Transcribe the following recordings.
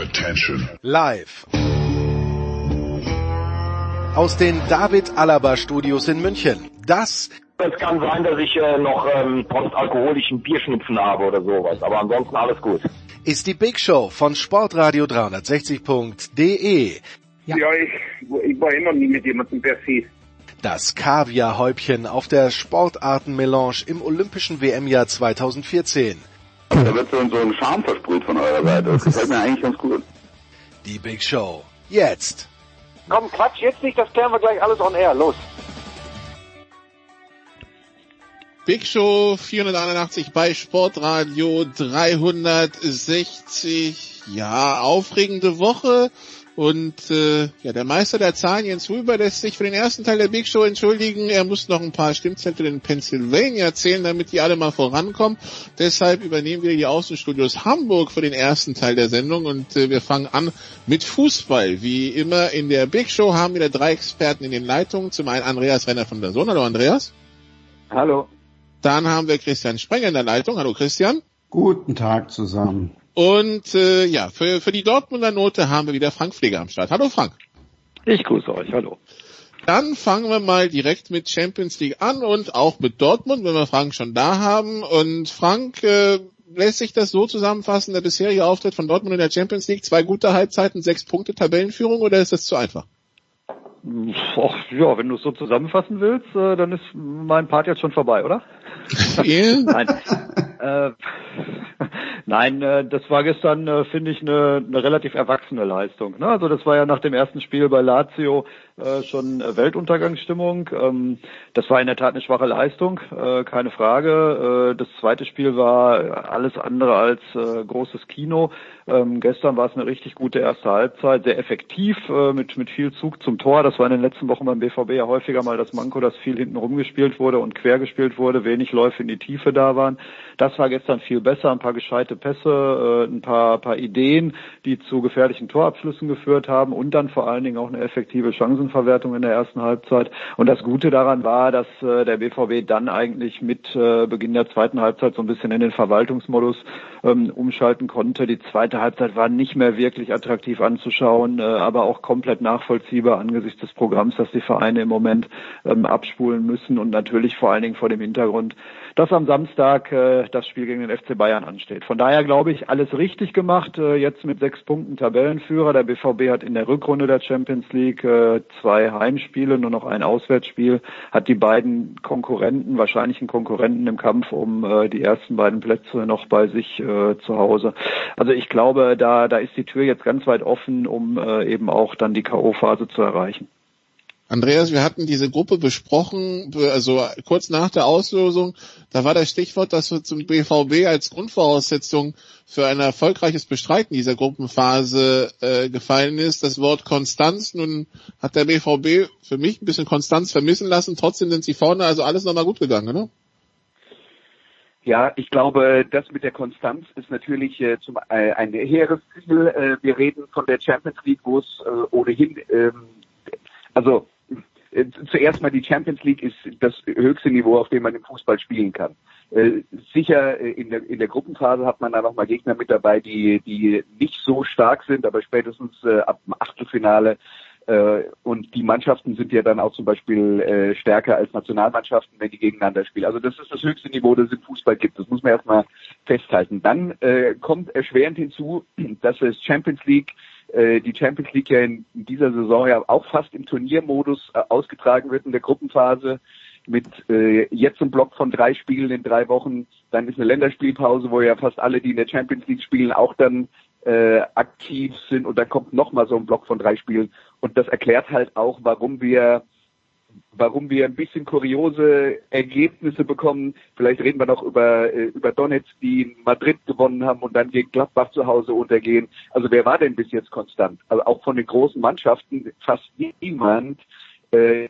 Attention. Live. Aus den David Alaba Studios in München. Das es kann sein, dass ich äh, noch ähm, postalkoholischen Bierschnupfen habe oder sowas, aber ansonsten alles gut. Ist die Big Show von Sportradio 360.de. Ja, ja ich, ich war immer nie mit jemandem per se. Das Kaviarhäubchen auf der Sportartenmelange im Olympischen WM-Jahr 2014. Da wird so ein Charme versprüht von eurer Seite. Das gefällt mir eigentlich ganz gut. Die Big Show. Jetzt. Komm, Quatsch, jetzt nicht, das klären wir gleich alles on air. Los. Big Show 481 bei Sportradio 360. Ja, aufregende Woche. Und äh, ja, der Meister der Zahlen, Jens Huber, lässt sich für den ersten Teil der Big Show entschuldigen. Er muss noch ein paar Stimmzettel in Pennsylvania erzählen, damit die alle mal vorankommen. Deshalb übernehmen wir die Außenstudios Hamburg für den ersten Teil der Sendung und äh, wir fangen an mit Fußball. Wie immer in der Big Show haben wir drei Experten in den Leitungen. Zum einen Andreas Renner von der Sohn. Hallo Andreas. Hallo. Dann haben wir Christian Sprenger in der Leitung. Hallo Christian. Guten Tag zusammen. Und äh, ja, für, für die Dortmunder Note haben wir wieder Frank Pfleger am Start. Hallo Frank. Ich grüße euch, hallo. Dann fangen wir mal direkt mit Champions League an und auch mit Dortmund, wenn wir Frank schon da haben. Und Frank, äh, lässt sich das so zusammenfassen, der bisherige Auftritt von Dortmund in der Champions League, zwei gute Halbzeiten, sechs Punkte Tabellenführung oder ist das zu einfach? Och, ja, wenn du es so zusammenfassen willst, äh, dann ist mein Part jetzt schon vorbei, oder? Nein. Äh, Nein, äh, das war gestern, äh, finde ich, eine, eine relativ erwachsene Leistung. Ne? Also das war ja nach dem ersten Spiel bei Lazio äh, schon Weltuntergangsstimmung. Ähm, das war in der Tat eine schwache Leistung, äh, keine Frage. Äh, das zweite Spiel war alles andere als äh, großes Kino. Ähm, gestern war es eine richtig gute erste Halbzeit, sehr effektiv, äh, mit, mit viel Zug zum Tor. Das war in den letzten Wochen beim BVB ja häufiger mal das Manko, dass viel hinten rumgespielt wurde und quer gespielt wurde, wenig Läufe in die Tiefe da waren. Das war gestern viel besser, ein paar gescheite Pässe, äh, ein paar, paar Ideen, die zu gefährlichen Torabschlüssen geführt haben und dann vor allen Dingen auch eine effektive Chancenverwertung in der ersten Halbzeit. Und das Gute daran war, dass äh, der BVB dann eigentlich mit äh, Beginn der zweiten Halbzeit so ein bisschen in den Verwaltungsmodus ähm, umschalten konnte. Die zweite Halbzeit war nicht mehr wirklich attraktiv anzuschauen, äh, aber auch komplett nachvollziehbar angesichts des Programms, das die Vereine im Moment ähm, abspulen müssen und natürlich vor allen Dingen vor dem Hintergrund, dass am Samstag äh, das Spiel gegen den FC Bayern ansteht. Von daher glaube ich, alles richtig gemacht. Äh, jetzt mit sechs Punkten Tabellenführer. Der BVB hat in der Rückrunde der Champions League äh, zwei Heimspiele, nur noch ein Auswärtsspiel, hat die beiden Konkurrenten, wahrscheinlichen Konkurrenten im Kampf um äh, die ersten beiden Plätze noch bei sich äh, zu Hause. Also ich glaube, da, da ist die Tür jetzt ganz weit offen, um äh, eben auch dann die K.O.-Phase zu erreichen. Andreas, wir hatten diese Gruppe besprochen, also kurz nach der Auslosung, da war das Stichwort, dass wir zum BVB als Grundvoraussetzung für ein erfolgreiches Bestreiten dieser Gruppenphase äh, gefallen ist, das Wort Konstanz. Nun hat der BVB für mich ein bisschen Konstanz vermissen lassen, trotzdem sind sie vorne, also alles nochmal gut gegangen, ne? Ja, ich glaube, das mit der Konstanz ist natürlich äh, zum, äh, ein hehres Ziel. Äh, wir reden von der Champions League, wo es äh, ohnehin, ähm, also zuerst mal die Champions League ist das höchste Niveau, auf dem man im Fußball spielen kann. Äh, sicher äh, in der, in der Gruppenphase hat man da nochmal Gegner mit dabei, die, die nicht so stark sind, aber spätestens äh, ab dem Achtelfinale äh, und die Mannschaften sind ja dann auch zum Beispiel äh, stärker als Nationalmannschaften, wenn die gegeneinander spielen. Also das ist das höchste Niveau, das es im Fußball gibt. Das muss man erstmal festhalten. Dann äh, kommt erschwerend hinzu, dass es Champions League äh, die Champions League ja in dieser Saison ja auch fast im Turniermodus äh, ausgetragen wird in der Gruppenphase mit äh, jetzt einem Block von drei Spielen in drei Wochen. Dann ist eine Länderspielpause, wo ja fast alle, die in der Champions League spielen, auch dann äh, aktiv sind. Und dann kommt nochmal so ein Block von drei Spielen. Und das erklärt halt auch, warum wir warum wir ein bisschen kuriose Ergebnisse bekommen. Vielleicht reden wir noch über, äh, über Donetsk, die in Madrid gewonnen haben und dann gegen Gladbach zu Hause untergehen. Also wer war denn bis jetzt konstant? Also auch von den großen Mannschaften fast niemand. Äh,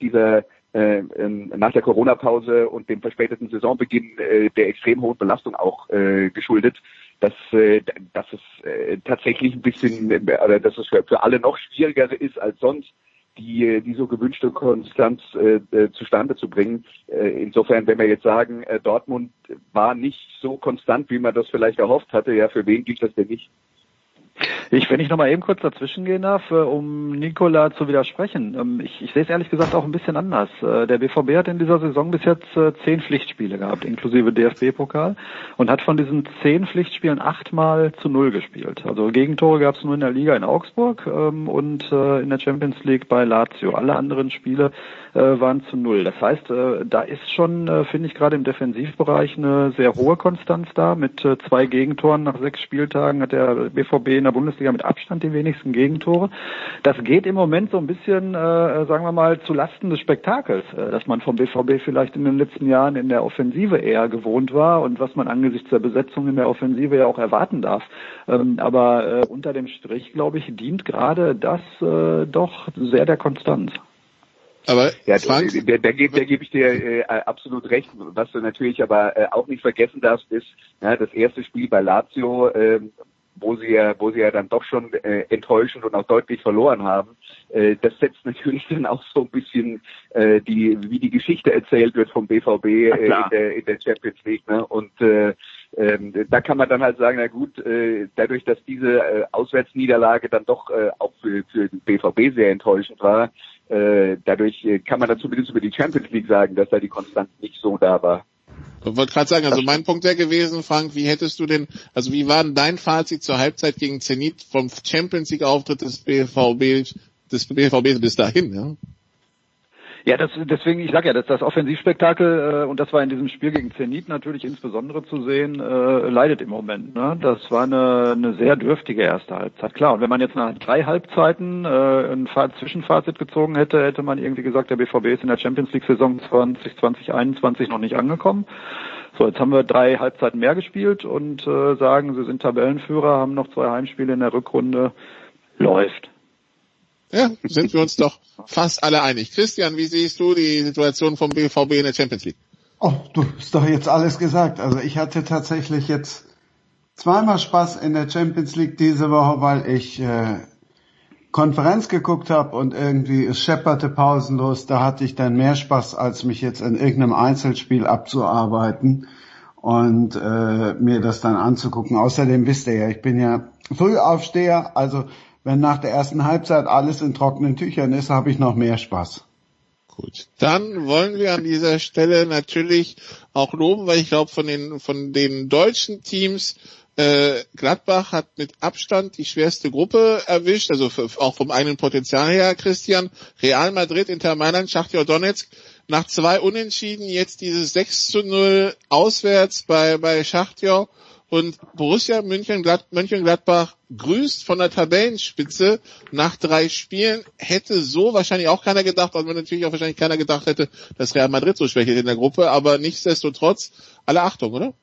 dieser äh, ähm, nach der Corona-Pause und dem verspäteten Saisonbeginn äh, der extrem hohen Belastung auch äh, geschuldet, dass, äh, dass es äh, tatsächlich ein bisschen, äh, dass es für, für alle noch schwieriger ist als sonst, die, die so gewünschte Konstanz äh, äh, zustande zu bringen. Äh, insofern, wenn wir jetzt sagen, äh, Dortmund war nicht so konstant, wie man das vielleicht erhofft hatte, ja, für wen gilt das denn nicht? Ich, wenn ich noch mal eben kurz dazwischen gehen darf, äh, um Nikola zu widersprechen. Ähm, ich, ich sehe es ehrlich gesagt auch ein bisschen anders. Äh, der BVB hat in dieser Saison bis jetzt äh, zehn Pflichtspiele gehabt, inklusive DFB-Pokal, und hat von diesen zehn Pflichtspielen achtmal zu null gespielt. Also Gegentore gab es nur in der Liga in Augsburg ähm, und in der Champions League bei Lazio. Alle anderen Spiele waren zu null. Das heißt, da ist schon, finde ich, gerade im Defensivbereich eine sehr hohe Konstanz da. Mit zwei Gegentoren nach sechs Spieltagen hat der BVB in der Bundesliga mit Abstand die wenigsten Gegentore. Das geht im Moment so ein bisschen, äh, sagen wir mal, zu Lasten des Spektakels, äh, dass man vom BVB vielleicht in den letzten Jahren in der Offensive eher gewohnt war und was man angesichts der Besetzung in der Offensive ja auch erwarten darf. Ähm, aber äh, unter dem Strich, glaube ich, dient gerade das äh, doch sehr der Konstanz. Aber ja, Frank, da, da, da, da gebe ich dir äh, absolut recht. Was du natürlich aber äh, auch nicht vergessen darfst, ist ja, das erste Spiel bei Lazio, äh, wo sie ja, wo sie ja dann doch schon äh, enttäuschend und auch deutlich verloren haben. Äh, das setzt natürlich dann auch so ein bisschen äh, die, wie die Geschichte erzählt wird vom BVB äh, in, der, in der Champions League. Ne? Und äh, ähm, da kann man dann halt sagen, na gut, äh, dadurch, dass diese äh, Auswärtsniederlage dann doch äh, auch für, für den BVB sehr enttäuschend war, äh, dadurch äh, kann man dann zumindest über die Champions League sagen, dass da die Konstanz nicht so da war. Ich wollte gerade sagen, also mein Punkt wäre gewesen, Frank, wie hättest du denn, also wie war denn dein Fazit zur Halbzeit gegen Zenit vom Champions League Auftritt des BVB, des BVB bis dahin, ja? Ja, das, deswegen, ich sage ja, dass das Offensivspektakel, äh, und das war in diesem Spiel gegen Zenit natürlich insbesondere zu sehen, äh, leidet im Moment. Ne? Das war eine, eine sehr dürftige erste Halbzeit. Klar, und wenn man jetzt nach drei Halbzeiten äh, ein Zwischenfazit gezogen hätte, hätte man irgendwie gesagt, der BVB ist in der Champions League-Saison 2020, 2021 noch nicht angekommen. So, jetzt haben wir drei Halbzeiten mehr gespielt und äh, sagen, sie sind Tabellenführer, haben noch zwei Heimspiele in der Rückrunde. Läuft. Ja, sind wir uns doch fast alle einig. Christian, wie siehst du die Situation vom BVB in der Champions League? Oh, du hast doch jetzt alles gesagt. Also ich hatte tatsächlich jetzt zweimal Spaß in der Champions League diese Woche, weil ich äh, Konferenz geguckt habe und irgendwie es schepperte pausenlos. Da hatte ich dann mehr Spaß, als mich jetzt in irgendeinem Einzelspiel abzuarbeiten und äh, mir das dann anzugucken. Außerdem wisst ihr ja, ich bin ja Frühaufsteher, also wenn nach der ersten Halbzeit alles in trockenen Tüchern ist, habe ich noch mehr Spaß. Gut, dann wollen wir an dieser Stelle natürlich auch loben, weil ich glaube, von den, von den deutschen Teams äh, Gladbach hat mit Abstand die schwerste Gruppe erwischt, also für, auch vom eigenen Potenzial her, Christian. Real Madrid, Inter Mailand, Schachtja Donetsk. Nach zwei Unentschieden jetzt dieses 6 zu 0 auswärts bei, bei Schachtja und Borussia Mönchengladbach grüßt von der Tabellenspitze nach drei Spielen. Hätte so wahrscheinlich auch keiner gedacht, weil natürlich auch wahrscheinlich keiner gedacht hätte, dass Real Madrid so schwächelt in der Gruppe. Aber nichtsdestotrotz, alle Achtung, oder?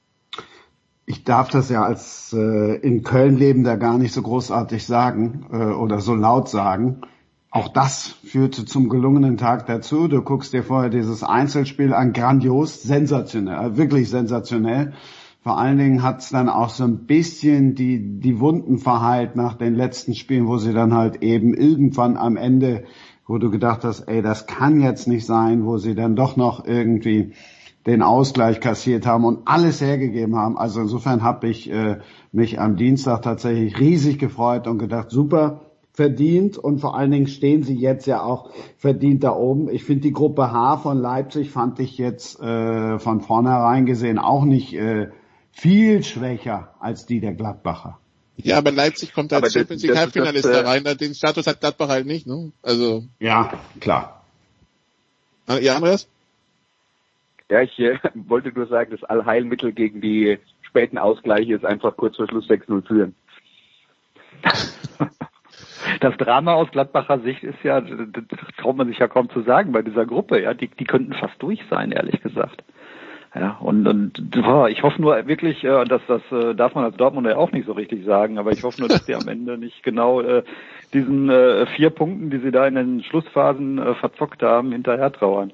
Ich darf das ja als äh, in Köln lebender gar nicht so großartig sagen äh, oder so laut sagen. Auch das führte zum gelungenen Tag dazu. Du guckst dir vorher dieses Einzelspiel an, grandios, sensationell, wirklich sensationell. Vor allen Dingen hat es dann auch so ein bisschen die, die Wunden verheilt nach den letzten Spielen, wo sie dann halt eben irgendwann am Ende, wo du gedacht hast, ey, das kann jetzt nicht sein, wo sie dann doch noch irgendwie den Ausgleich kassiert haben und alles hergegeben haben. Also insofern habe ich äh, mich am Dienstag tatsächlich riesig gefreut und gedacht, super, verdient und vor allen Dingen stehen sie jetzt ja auch verdient da oben. Ich finde die Gruppe H von Leipzig fand ich jetzt äh, von vornherein gesehen auch nicht äh, viel schwächer als die der Gladbacher. Ja, aber Leipzig kommt als Champions League Halbfinalist da rein. Den Status hat Gladbach halt nicht, ne? Also. Ja, klar. Ah, ja, Andreas? Ja, ich äh, wollte nur sagen, das Allheilmittel gegen die späten Ausgleiche ist einfach kurz vor Schluss 6-0 führen. Das Drama aus Gladbacher Sicht ist ja, das traut man sich ja kaum zu sagen bei dieser Gruppe, ja, die, die könnten fast durch sein, ehrlich gesagt. Ja, und, und boah, ich hoffe nur wirklich, äh, dass das äh, darf man als Dortmunder auch nicht so richtig sagen, aber ich hoffe nur, dass die am Ende nicht genau äh, diesen äh, vier Punkten, die sie da in den Schlussphasen äh, verzockt haben, hinterher trauern.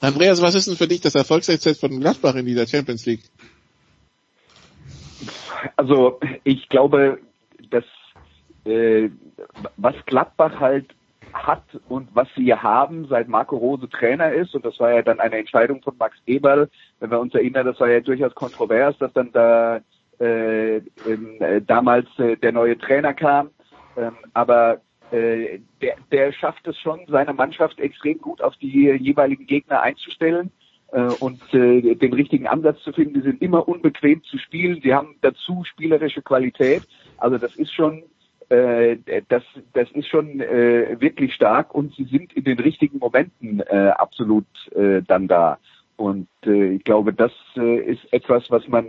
Andreas, was ist denn für dich das Erfolgsrezept von Gladbach in dieser Champions League? Also ich glaube, dass äh, was Gladbach halt hat und was sie haben, seit Marco Rose Trainer ist. Und das war ja dann eine Entscheidung von Max Eberl. Wenn wir uns erinnern, das war ja durchaus kontrovers, dass dann da äh, äh, damals äh, der neue Trainer kam. Ähm, aber äh, der, der schafft es schon, seine Mannschaft extrem gut auf die jeweiligen Gegner einzustellen äh, und äh, den richtigen Ansatz zu finden. Die sind immer unbequem zu spielen. Sie haben dazu spielerische Qualität. Also das ist schon das, das ist schon äh, wirklich stark und sie sind in den richtigen Momenten äh, absolut äh, dann da. Und äh, ich glaube, das äh, ist etwas, was man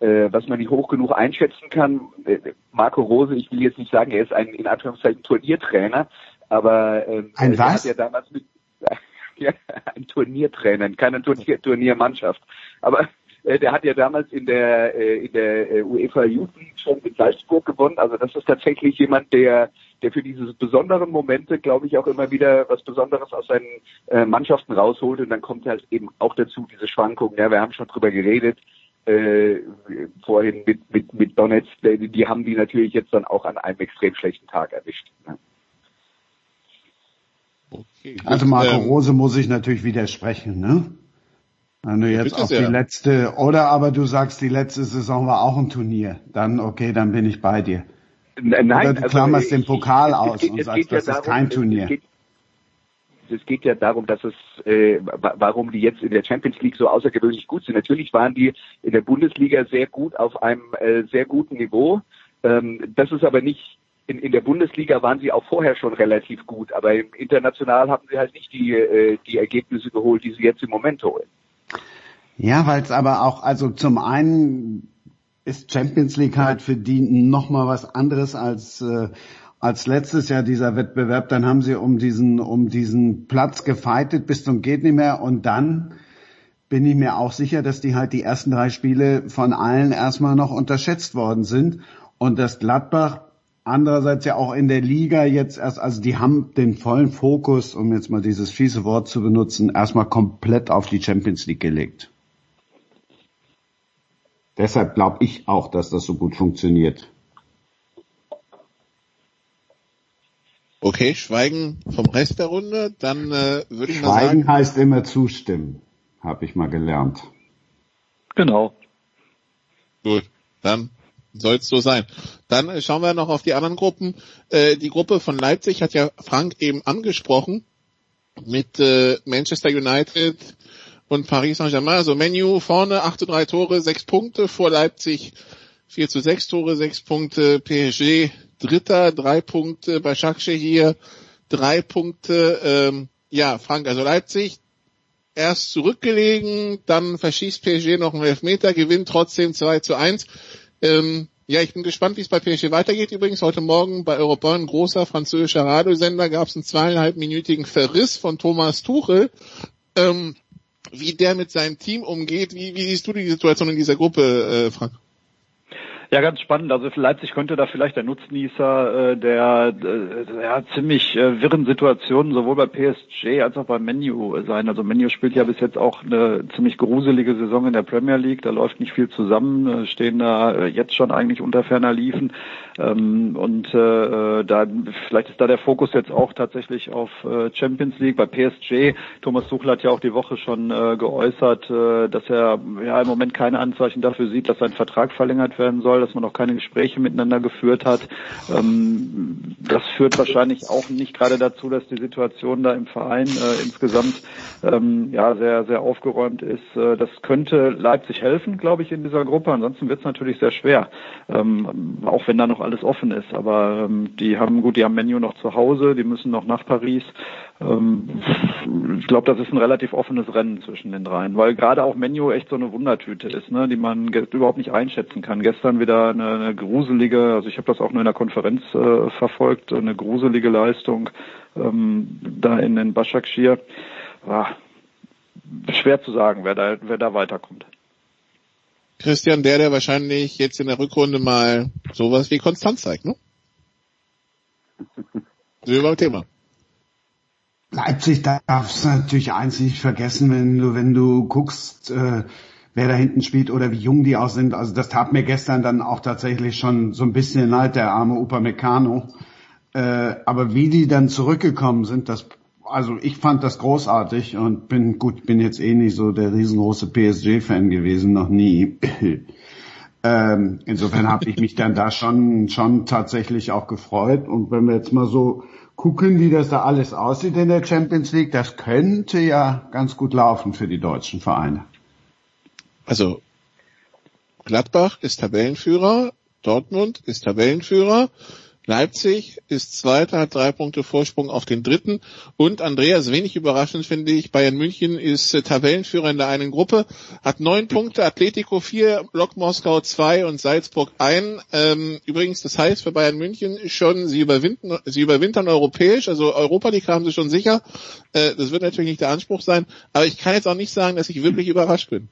äh, was man nicht hoch genug einschätzen kann. Äh, Marco Rose, ich will jetzt nicht sagen, er ist ein in Anführungszeichen Turniertrainer, aber äh, ein was? hat ja damals mit ja, ein Turniertrainer, keine Turnier Turniermannschaft. Aber äh, der hat ja damals in der äh, in der äh, UEFA Youth League schon mit Salzburg gewonnen. Also das ist tatsächlich jemand, der der für diese besonderen Momente, glaube ich, auch immer wieder was Besonderes aus seinen äh, Mannschaften rausholt. Und dann kommt halt eben auch dazu diese Schwankungen. Ja, wir haben schon drüber geredet äh, vorhin mit mit mit Donetsk. Die, die haben die natürlich jetzt dann auch an einem extrem schlechten Tag erwischt. Ne? Okay, also Marco ähm, Rose muss ich natürlich widersprechen, ne? Wenn du jetzt auf die letzte, oder aber du sagst, die letzte Saison war auch ein Turnier, dann okay, dann bin ich bei dir. Nein, oder du also klammerst den Pokal ich, aus geht, und sagst, das ja ist kein Turnier. Es geht, es geht ja darum, dass es, äh, warum die jetzt in der Champions League so außergewöhnlich gut sind. Natürlich waren die in der Bundesliga sehr gut auf einem äh, sehr guten Niveau. Ähm, das ist aber nicht in, in der Bundesliga waren sie auch vorher schon relativ gut, aber international haben sie halt nicht die, äh, die Ergebnisse geholt, die sie jetzt im Moment holen. Ja, weil es aber auch, also zum einen ist Champions League halt für die nochmal was anderes als äh, als letztes Jahr dieser Wettbewerb. Dann haben sie um diesen um diesen Platz gefeitet bis zum geht nicht mehr und dann bin ich mir auch sicher, dass die halt die ersten drei Spiele von allen erstmal noch unterschätzt worden sind und dass Gladbach andererseits ja auch in der Liga jetzt erst, also die haben den vollen Fokus, um jetzt mal dieses fiese Wort zu benutzen, erstmal komplett auf die Champions League gelegt. Deshalb glaube ich auch, dass das so gut funktioniert. Okay, Schweigen vom Rest der Runde, dann äh, würde ich mal sagen. Schweigen heißt immer zustimmen, habe ich mal gelernt. Genau. Gut, dann soll es so sein. Dann äh, schauen wir noch auf die anderen Gruppen. Äh, die Gruppe von Leipzig hat ja Frank eben angesprochen mit äh, Manchester United, und Paris Saint-Germain. Also Menu vorne, 8 zu 3 Tore, 6 Punkte vor Leipzig, 4 zu 6 Tore, 6 Punkte. PSG Dritter, 3 Punkte. Bei Schalke hier 3 Punkte. Ähm, ja, Frank, also Leipzig erst zurückgelegen, dann verschießt PSG noch einen Elfmeter, gewinnt trotzdem 2 zu 1. Ähm, ja, ich bin gespannt, wie es bei PSG weitergeht. Übrigens heute Morgen bei Europa, ein großer französischer Radiosender, gab es einen zweieinhalbminütigen Verriss von Thomas Tuchel. Ähm, wie der mit seinem Team umgeht. Wie, wie siehst du die Situation in dieser Gruppe, äh, Frank? Ja, ganz spannend. Also Leipzig könnte da vielleicht der Nutznießer äh, der äh, ja, ziemlich äh, wirren Situationen sowohl bei PSG als auch bei Menu sein. Also Menu spielt ja bis jetzt auch eine ziemlich gruselige Saison in der Premier League. Da läuft nicht viel zusammen, stehen da äh, jetzt schon eigentlich unter ferner Liefen. Ähm, und äh, da vielleicht ist da der Fokus jetzt auch tatsächlich auf äh, Champions League. Bei PSG, Thomas Tuchel hat ja auch die Woche schon äh, geäußert, äh, dass er ja im Moment keine Anzeichen dafür sieht, dass sein Vertrag verlängert werden soll dass man noch keine Gespräche miteinander geführt hat. Ähm, das führt wahrscheinlich auch nicht gerade dazu, dass die Situation da im Verein äh, insgesamt ähm, ja sehr sehr aufgeräumt ist. Äh, das könnte Leipzig helfen, glaube ich, in dieser Gruppe. Ansonsten wird es natürlich sehr schwer, ähm, auch wenn da noch alles offen ist. Aber ähm, die haben gut, die haben Menu noch zu Hause, die müssen noch nach Paris. Ähm, ich glaube, das ist ein relativ offenes Rennen zwischen den dreien, weil gerade auch Menu echt so eine Wundertüte ist, ne, die man überhaupt nicht einschätzen kann. Gestern wieder eine, eine gruselige, also ich habe das auch nur in der Konferenz äh, verfolgt, eine gruselige Leistung ähm, da in den Başakşehir. War schwer zu sagen, wer da, wer da weiterkommt. Christian, der, der wahrscheinlich jetzt in der Rückrunde mal sowas wie Konstanz zeigt, ne? So über Thema. Leipzig darfst natürlich eins nicht vergessen, wenn du, wenn du guckst, äh, wer da hinten spielt oder wie jung die auch sind. Also das tat mir gestern dann auch tatsächlich schon so ein bisschen leid, der arme Upamecano. Äh, aber wie die dann zurückgekommen sind, das also ich fand das großartig und bin gut, bin jetzt eh nicht so der riesengroße PSG-Fan gewesen, noch nie. ähm, insofern habe ich mich dann da schon schon tatsächlich auch gefreut. Und wenn wir jetzt mal so gucken, wie das da alles aussieht in der Champions League, das könnte ja ganz gut laufen für die deutschen Vereine. Also Gladbach ist Tabellenführer, Dortmund ist Tabellenführer, Leipzig ist Zweiter, hat drei Punkte Vorsprung auf den Dritten. Und Andreas, wenig überraschend finde ich, Bayern München ist äh, Tabellenführer in der einen Gruppe, hat neun Punkte, Atletico vier, Block Moskau zwei und Salzburg ein. Ähm, übrigens, das heißt für Bayern München schon, sie überwinden, sie überwintern europäisch, also Europa League haben sie schon sicher. Äh, das wird natürlich nicht der Anspruch sein, aber ich kann jetzt auch nicht sagen, dass ich wirklich überrascht bin.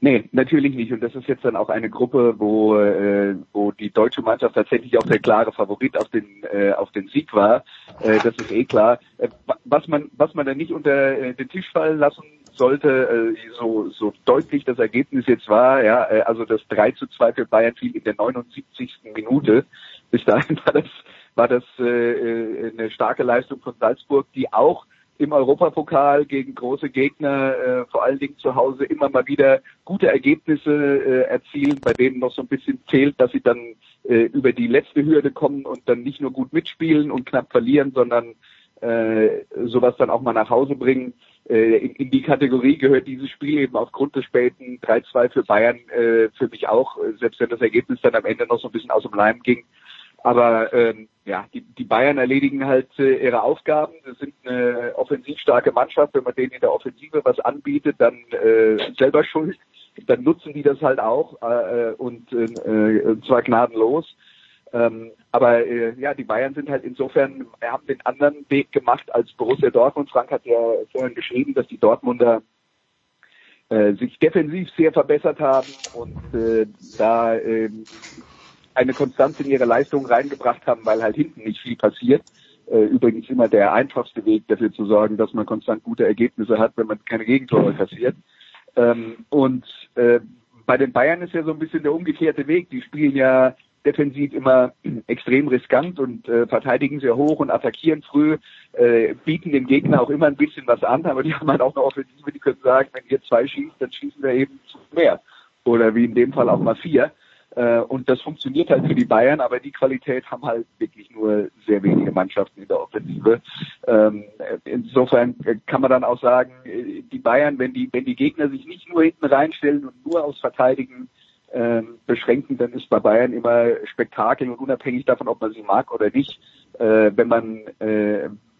Nee, natürlich nicht. Und das ist jetzt dann auch eine Gruppe, wo, äh, wo die deutsche Mannschaft tatsächlich auch der klare Favorit auf den, äh, auf den Sieg war. Äh, das ist eh klar. Äh, was man, was man da nicht unter äh, den Tisch fallen lassen sollte, äh, so, so deutlich das Ergebnis jetzt war, ja, äh, also das 3 zu 2 für Bayern fiel in der 79. Minute. Bis dahin war das, war das äh, äh, eine starke Leistung von Salzburg, die auch im Europapokal gegen große Gegner, äh, vor allen Dingen zu Hause, immer mal wieder gute Ergebnisse äh, erzielen, bei denen noch so ein bisschen zählt, dass sie dann äh, über die letzte Hürde kommen und dann nicht nur gut mitspielen und knapp verlieren, sondern äh, sowas dann auch mal nach Hause bringen. Äh, in, in die Kategorie gehört dieses Spiel eben aufgrund des späten 3-2 für Bayern äh, für mich auch, selbst wenn das Ergebnis dann am Ende noch so ein bisschen aus dem Leim ging. Aber ähm, ja, die, die Bayern erledigen halt äh, ihre Aufgaben. Sie sind eine offensiv starke Mannschaft. Wenn man denen in der Offensive was anbietet, dann äh, selber schuld. Dann nutzen die das halt auch äh, und äh, zwar gnadenlos. Ähm, aber äh, ja, die Bayern sind halt insofern, haben den anderen Weg gemacht als Borussia Dortmund. Frank hat ja vorhin geschrieben, dass die Dortmunder äh, sich defensiv sehr verbessert haben und äh, da äh, eine Konstanz in ihre Leistung reingebracht haben, weil halt hinten nicht viel passiert. Äh, übrigens immer der einfachste Weg dafür zu sorgen, dass man konstant gute Ergebnisse hat, wenn man keine Gegentore kassiert. Ähm, und äh, bei den Bayern ist ja so ein bisschen der umgekehrte Weg. Die spielen ja defensiv immer extrem riskant und äh, verteidigen sehr hoch und attackieren früh, bieten dem Gegner auch immer ein bisschen was an, aber die haben halt auch eine Offensive, die können sagen, wenn ihr zwei schießt, dann schießen wir eben mehr. Oder wie in dem Fall auch mal vier. Äh, und das funktioniert halt für die Bayern, aber die Qualität haben halt wirklich nur sehr wenige Mannschaften in der Offensive. Ähm, insofern kann man dann auch sagen, äh, die Bayern, wenn die, wenn die Gegner sich nicht nur hinten reinstellen und nur aufs Verteidigen ähm, beschränken, dann ist bei Bayern immer Spektakel und unabhängig davon, ob man sie mag oder nicht, äh, wenn man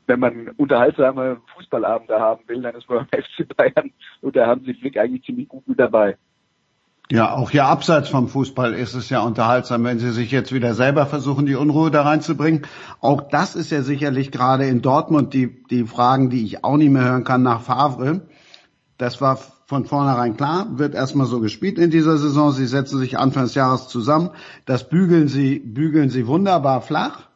wenn man unterhaltsame Fußballabende haben will, dann ist man beim FC Bayern und da haben sie Flick eigentlich ziemlich gut mit dabei. Ja, auch hier abseits vom Fußball ist es ja unterhaltsam, wenn sie sich jetzt wieder selber versuchen, die Unruhe da reinzubringen. Auch das ist ja sicherlich gerade in Dortmund die, die Fragen, die ich auch nicht mehr hören kann nach Favre. Das war von vornherein klar, wird erstmal so gespielt in dieser Saison. Sie setzen sich Anfang des Jahres zusammen. Das bügeln sie, bügeln sie wunderbar flach.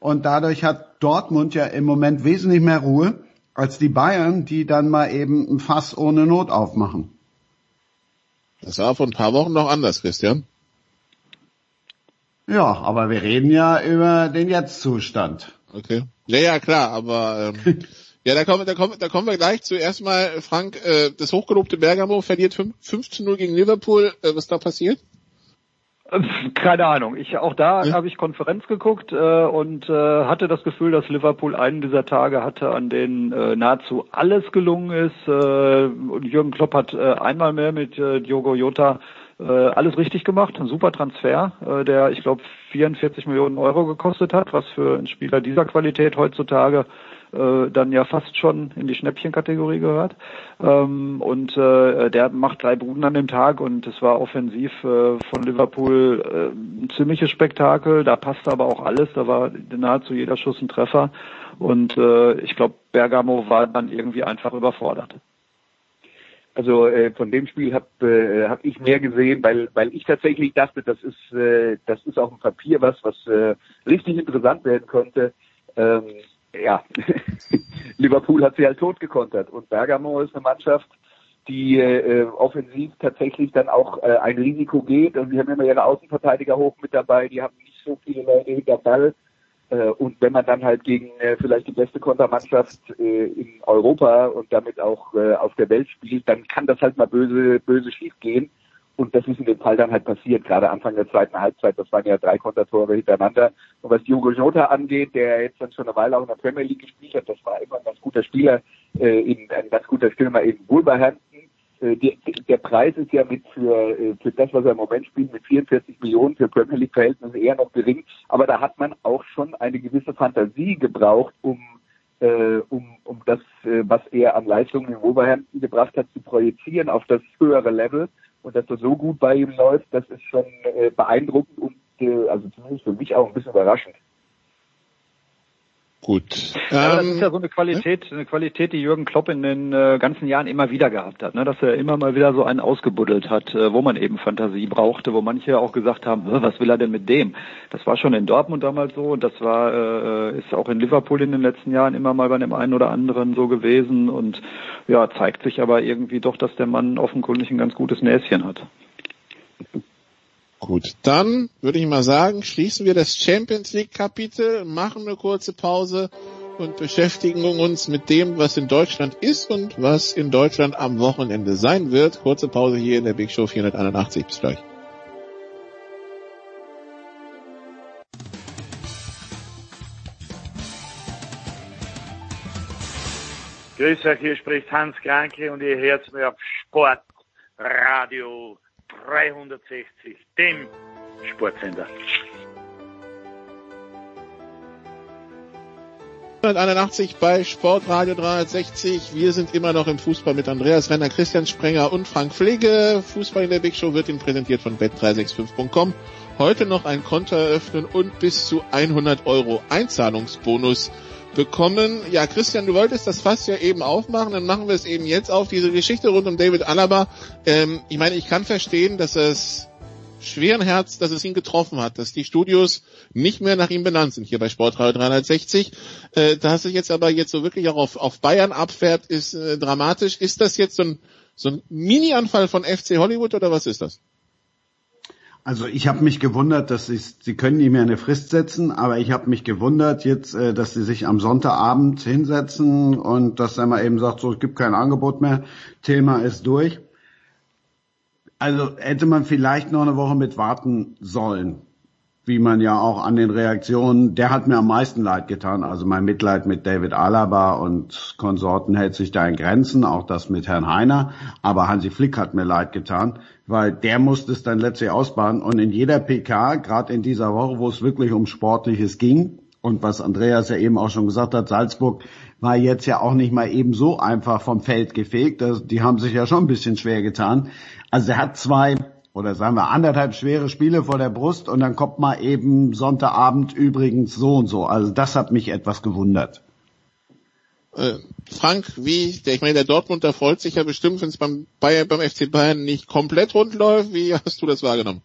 Und dadurch hat Dortmund ja im Moment wesentlich mehr Ruhe als die Bayern, die dann mal eben ein Fass ohne Not aufmachen. Das war vor ein paar Wochen noch anders, Christian. Ja, aber wir reden ja über den Jetzt-Zustand. Okay. Ja, ja, klar, aber ähm, ja, da kommen, da kommen, da kommen wir gleich zuerst mal, Frank, äh, das hochgelobte Bergamo verliert 5, 5 zu 0 gegen Liverpool. Äh, was da passiert? Keine Ahnung. Ich auch da ja. habe ich Konferenz geguckt äh, und äh, hatte das Gefühl, dass Liverpool einen dieser Tage hatte, an denen äh, nahezu alles gelungen ist. Äh, und Jürgen Klopp hat äh, einmal mehr mit äh, Diogo Jota äh, alles richtig gemacht. Ein super Transfer, äh, der ich glaube 44 Millionen Euro gekostet hat, was für einen Spieler dieser Qualität heutzutage äh, dann ja fast schon in die Schnäppchenkategorie gehört. Ähm, und äh, der macht drei Buden an dem Tag und es war offensiv äh, von Liverpool äh, ein ziemliches Spektakel. Da passte aber auch alles. Da war nahezu jeder Schuss ein Treffer. Und äh, ich glaube, Bergamo war dann irgendwie einfach überfordert. Also äh, von dem Spiel habe äh, hab ich mehr gesehen, weil weil ich tatsächlich dachte, das ist äh, das ist auf dem Papier was, was äh, richtig interessant werden könnte. Ähm, ja, Liverpool hat sie halt tot gekontert und Bergamo ist eine Mannschaft, die äh, offensiv tatsächlich dann auch äh, ein Risiko geht. Und die haben immer ihre Außenverteidiger hoch mit dabei, die haben nicht so viele Leute hinter Ball. Äh, und wenn man dann halt gegen äh, vielleicht die beste Kontermannschaft äh, in Europa und damit auch äh, auf der Welt spielt, dann kann das halt mal böse, böse schief gehen. Und das ist in dem Fall dann halt passiert, gerade Anfang der zweiten Halbzeit. Das waren ja drei Kontertore hintereinander. Und was Diogo Jota angeht, der jetzt dann schon eine Weile auch in der Premier League gespielt hat, das war immer ein ganz guter Spieler, äh, in, ein ganz guter Stürmer in Wolverhampton. Äh, die, der Preis ist ja mit für, äh, für das, was er im Moment spielt, mit 44 Millionen für Premier League Verhältnisse eher noch gering. Aber da hat man auch schon eine gewisse Fantasie gebraucht, um äh, um, um das, äh, was er an Leistungen in Wolverhampton gebracht hat, zu projizieren auf das höhere Level und dass das so gut bei ihm läuft, das ist schon äh, beeindruckend und äh, also zumindest für mich auch ein bisschen überraschend. Gut. Ja, das ist ähm, ja so eine Qualität, eine Qualität, die Jürgen Klopp in den äh, ganzen Jahren immer wieder gehabt hat, ne? dass er immer mal wieder so einen ausgebuddelt hat, äh, wo man eben Fantasie brauchte, wo manche auch gesagt haben, was will er denn mit dem? Das war schon in Dortmund damals so und das war äh, ist auch in Liverpool in den letzten Jahren immer mal bei dem einen oder anderen so gewesen und ja, zeigt sich aber irgendwie doch, dass der Mann offenkundig ein ganz gutes Näschen hat. Gut, dann würde ich mal sagen, schließen wir das Champions League Kapitel, machen eine kurze Pause und beschäftigen uns mit dem, was in Deutschland ist und was in Deutschland am Wochenende sein wird. Kurze Pause hier in der Big Show 481. Bis gleich. Grüß euch, hier spricht Hans Kranke und ihr hört mir auf Sportradio 360, dem Sportsender. 181 bei Sportradio 360. Wir sind immer noch im Fußball mit Andreas Renner, Christian Sprenger und Frank Pflege. Fußball in der Big Show wird Ihnen präsentiert von bet365.com. Heute noch ein Konto eröffnen und bis zu 100 Euro Einzahlungsbonus bekommen. Ja, Christian, du wolltest das Fass ja eben aufmachen, dann machen wir es eben jetzt auf. Diese Geschichte rund um David Alaba. Ähm, ich meine, ich kann verstehen, dass es schweren Herz, dass es ihn getroffen hat, dass die Studios nicht mehr nach ihm benannt sind hier bei Sportradio 360. Äh, dass es jetzt aber jetzt so wirklich auch auf, auf Bayern abfährt, ist äh, dramatisch. Ist das jetzt so ein, so ein Mini-Anfall von FC Hollywood oder was ist das? Also ich habe mich gewundert, dass sie, sie können ihm ja eine Frist setzen, aber ich habe mich gewundert jetzt, äh, dass sie sich am Sonntagabend hinsetzen und dass er mal eben sagt, so es gibt kein Angebot mehr, Thema ist durch. Also hätte man vielleicht noch eine Woche mit warten sollen wie man ja auch an den Reaktionen, der hat mir am meisten leid getan. Also mein Mitleid mit David Alaba und Konsorten hält sich da in Grenzen, auch das mit Herrn Heiner. Aber Hansi Flick hat mir leid getan, weil der musste es dann letztlich ausbaden. Und in jeder PK, gerade in dieser Woche, wo es wirklich um Sportliches ging, und was Andreas ja eben auch schon gesagt hat, Salzburg war jetzt ja auch nicht mal eben so einfach vom Feld gefegt. Die haben sich ja schon ein bisschen schwer getan. Also er hat zwei oder sagen wir anderthalb schwere Spiele vor der Brust und dann kommt mal eben Sonntagabend übrigens so und so. Also das hat mich etwas gewundert. Äh, Frank, wie, der, ich meine, der Dortmund, der freut sich ja bestimmt, wenn es beim Bayern, beim FC Bayern nicht komplett rund läuft. Wie hast du das wahrgenommen?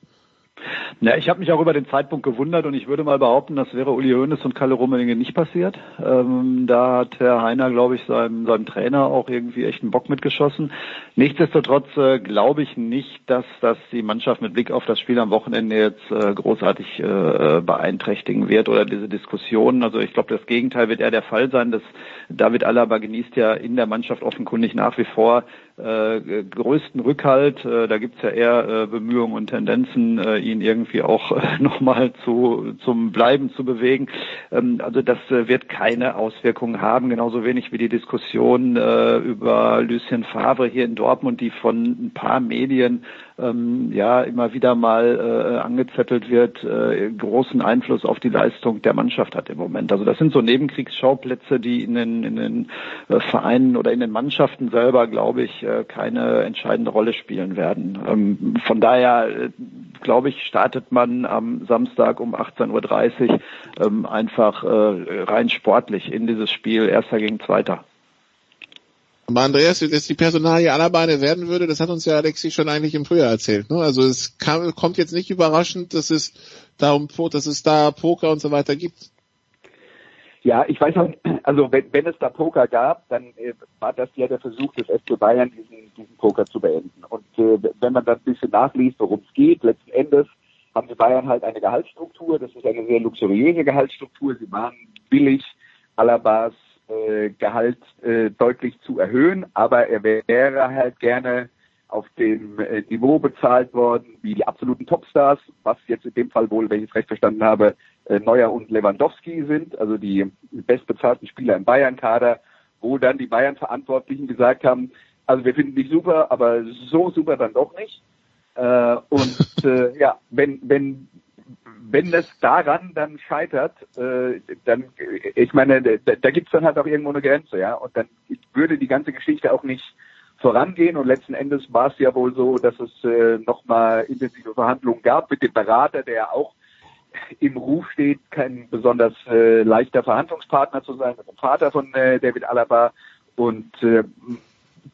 Ja, ich habe mich auch über den Zeitpunkt gewundert und ich würde mal behaupten, das wäre Uli Hoeneß und Kalle Rummenigge nicht passiert. Ähm, da hat Herr Heiner, glaube ich, seinem, seinem Trainer auch irgendwie echt einen Bock mitgeschossen. Nichtsdestotrotz äh, glaube ich nicht, dass das die Mannschaft mit Blick auf das Spiel am Wochenende jetzt äh, großartig äh, beeinträchtigen wird oder diese Diskussion. Also ich glaube, das Gegenteil wird eher der Fall sein. Dass David Alaba genießt ja in der Mannschaft offenkundig nach wie vor äh, größten Rückhalt. Äh, da gibt's ja eher äh, Bemühungen und Tendenzen, äh, ihn irgendwie auch äh, nochmal zu, zum Bleiben zu bewegen. Ähm, also das wird keine Auswirkungen haben, genauso wenig wie die Diskussion über Lucien Favre hier in Dortmund, die von ein paar Medien ähm, ja immer wieder mal äh, angezettelt wird, äh, großen Einfluss auf die Leistung der Mannschaft hat im Moment. Also das sind so Nebenkriegsschauplätze, die in den, in den äh, Vereinen oder in den Mannschaften selber, glaube ich, äh, keine entscheidende Rolle spielen werden. Ähm, von daher, äh, glaube ich, startet man am Samstag um 18.30 Uhr ähm, einfach äh, rein sportlich in dieses Spiel Erster gegen Zweiter. Aber Andreas, dass die Personalie Beine werden würde, das hat uns ja Alexi schon eigentlich im Frühjahr erzählt. Ne? Also es kam, kommt jetzt nicht überraschend, dass es da um, dass es da Poker und so weiter gibt. Ja, ich weiß auch, also wenn, wenn es da Poker gab, dann äh, war das ja der Versuch des FC Bayern, diesen, diesen Poker zu beenden. Und äh, wenn man dann ein bisschen nachliest, worum es geht, letzten Endes haben die Bayern halt eine Gehaltsstruktur, das ist eine sehr luxuriöse Gehaltsstruktur. Sie waren billig, Alabas Gehalt äh, deutlich zu erhöhen, aber er wäre halt gerne auf dem äh, Niveau bezahlt worden wie die absoluten Topstars, was jetzt in dem Fall wohl, wenn ich es recht verstanden habe, äh, Neuer und Lewandowski sind, also die bestbezahlten Spieler im Bayern-Kader, wo dann die Bayern-Verantwortlichen gesagt haben, also wir finden dich super, aber so super dann doch nicht. Äh, und äh, ja, wenn, wenn wenn es daran dann scheitert, äh, dann, ich meine, da, da gibt es dann halt auch irgendwo eine Grenze, ja. Und dann würde die ganze Geschichte auch nicht vorangehen. Und letzten Endes war es ja wohl so, dass es äh, nochmal intensive Verhandlungen gab mit dem Berater, der auch im Ruf steht, kein besonders äh, leichter Verhandlungspartner zu sein, mit dem Vater von äh, David Alaba. Und äh,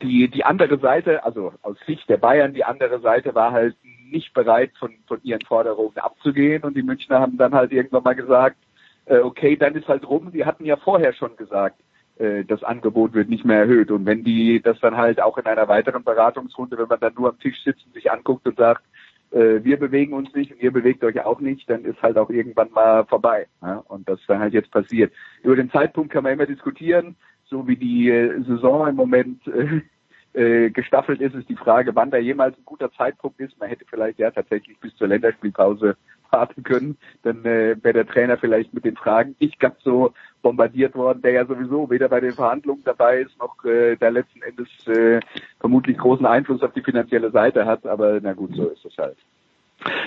die, die andere Seite, also aus Sicht der Bayern, die andere Seite war halt nicht bereit, von, von ihren Forderungen abzugehen. Und die Münchner haben dann halt irgendwann mal gesagt, äh, okay, dann ist halt rum. Sie hatten ja vorher schon gesagt, äh, das Angebot wird nicht mehr erhöht. Und wenn die das dann halt auch in einer weiteren Beratungsrunde, wenn man dann nur am Tisch sitzt und sich anguckt und sagt, äh, wir bewegen uns nicht und ihr bewegt euch auch nicht, dann ist halt auch irgendwann mal vorbei. Ja? Und das dann halt jetzt passiert. Über den Zeitpunkt kann man immer diskutieren, so wie die äh, Saison im Moment äh, äh, gestaffelt ist, ist die Frage, wann da jemals ein guter Zeitpunkt ist. Man hätte vielleicht ja tatsächlich bis zur Länderspielpause warten können. Dann äh, wäre der Trainer vielleicht mit den Fragen nicht ganz so bombardiert worden, der ja sowieso weder bei den Verhandlungen dabei ist, noch äh, da letzten Endes äh, vermutlich großen Einfluss auf die finanzielle Seite hat. Aber na gut, so ist es halt.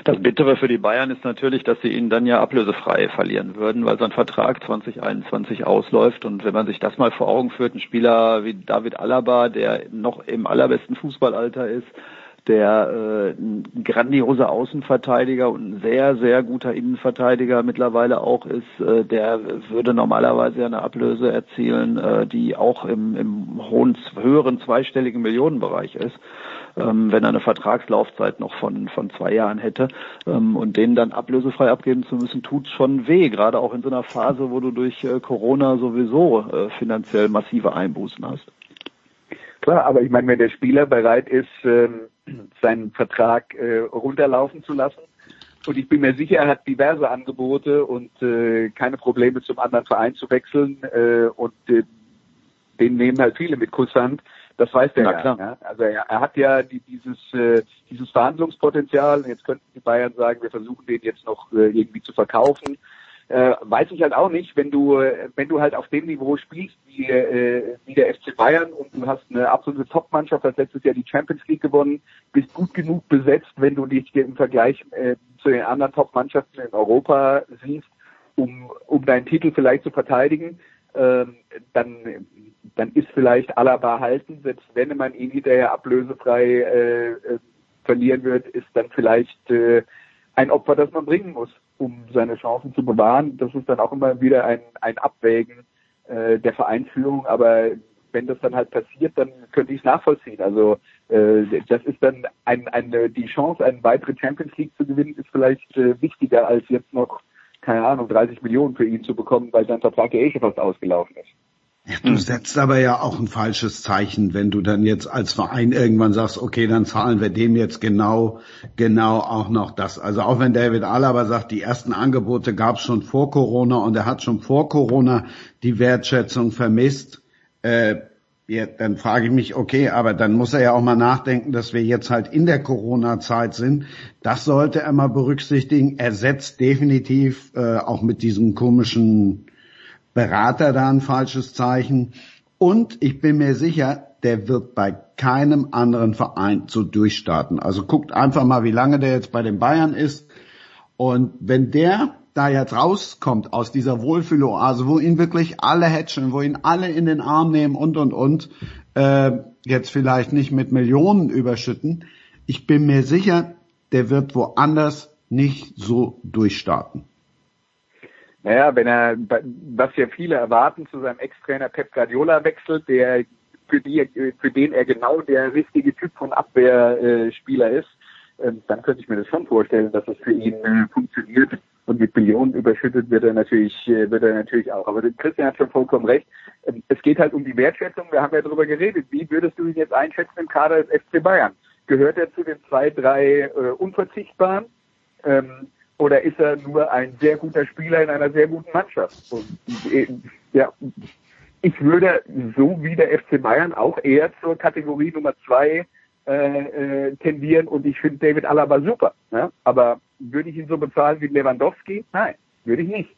Das Bittere für die Bayern ist natürlich, dass sie ihn dann ja ablösefrei verlieren würden, weil sein Vertrag 2021 ausläuft. Und wenn man sich das mal vor Augen führt, ein Spieler wie David Alaba, der noch im allerbesten Fußballalter ist, der äh, ein grandioser Außenverteidiger und ein sehr, sehr guter Innenverteidiger mittlerweile auch ist, äh, der würde normalerweise eine Ablöse erzielen, äh, die auch im, im hohen, höheren zweistelligen Millionenbereich ist ähm, wenn er eine Vertragslaufzeit noch von, von zwei Jahren hätte. Ähm, und den dann ablösefrei abgeben zu müssen, tut schon weh, gerade auch in so einer Phase, wo du durch äh, Corona sowieso äh, finanziell massive Einbußen hast. Klar, aber ich meine, wenn der Spieler bereit ist, ähm, seinen Vertrag äh, runterlaufen zu lassen, und ich bin mir sicher, er hat diverse Angebote und äh, keine Probleme zum anderen Verein zu wechseln. Äh, und äh, den nehmen halt viele mit Kusshand. Das weiß der ja. ja. Also er, er, hat ja die, dieses, äh, dieses Verhandlungspotenzial. Jetzt könnten die Bayern sagen, wir versuchen den jetzt noch äh, irgendwie zu verkaufen. Äh, weiß ich halt auch nicht, wenn du, äh, wenn du halt auf dem Niveau spielst wie, äh, wie der FC Bayern und du hast eine absolute Top-Mannschaft, hat letztes Jahr die Champions League gewonnen, bist gut genug besetzt, wenn du dich im Vergleich äh, zu den anderen Top-Mannschaften in Europa siehst, um, um deinen Titel vielleicht zu verteidigen, ähm, dann dann ist vielleicht Alaba halten, selbst wenn man ihn hinterher ablösefrei äh, äh, verlieren wird, ist dann vielleicht äh, ein Opfer, das man bringen muss, um seine Chancen zu bewahren. Das ist dann auch immer wieder ein, ein Abwägen äh, der Vereinsführung, aber wenn das dann halt passiert, dann könnte ich es nachvollziehen. Also äh, das ist dann ein, eine die Chance, eine weitere Champions League zu gewinnen, ist vielleicht äh, wichtiger als jetzt noch keine Ahnung 30 Millionen für ihn zu bekommen, weil sein Vertrag ja eh schon fast ausgelaufen ist. Ja, du setzt aber ja auch ein falsches Zeichen, wenn du dann jetzt als Verein irgendwann sagst, okay, dann zahlen wir dem jetzt genau, genau auch noch das. Also auch wenn David Alaba sagt, die ersten Angebote gab es schon vor Corona und er hat schon vor Corona die Wertschätzung vermisst, äh, ja, dann frage ich mich, okay, aber dann muss er ja auch mal nachdenken, dass wir jetzt halt in der Corona-Zeit sind. Das sollte er mal berücksichtigen. Er setzt definitiv äh, auch mit diesem komischen Berater da ein falsches Zeichen. Und ich bin mir sicher, der wird bei keinem anderen Verein so durchstarten. Also guckt einfach mal, wie lange der jetzt bei den Bayern ist. Und wenn der da jetzt rauskommt aus dieser Wohlfühloase, wo ihn wirklich alle hatchen, wo ihn alle in den Arm nehmen und und und, äh, jetzt vielleicht nicht mit Millionen überschütten, ich bin mir sicher, der wird woanders nicht so durchstarten. Naja, wenn er, was ja viele erwarten, zu seinem Ex-Trainer Pep Guardiola wechselt, der für, die, für den er genau der richtige Typ von Abwehrspieler ist, ähm, dann könnte ich mir das schon vorstellen, dass es für ihn äh, funktioniert und mit Millionen überschüttet wird er natürlich, äh, wird er natürlich auch. Aber Christian hat schon vollkommen recht. Ähm, es geht halt um die Wertschätzung. Wir haben ja darüber geredet. Wie würdest du ihn jetzt einschätzen im Kader des FC Bayern? Gehört er zu den zwei, drei äh, Unverzichtbaren? Ähm, oder ist er nur ein sehr guter Spieler in einer sehr guten Mannschaft? Und äh, ja, ich würde so wie der FC Bayern auch eher zur Kategorie Nummer zwei äh, äh, tendieren und ich finde David Alaba super. Ja? Aber würde ich ihn so bezahlen wie Lewandowski? Nein, würde ich nicht.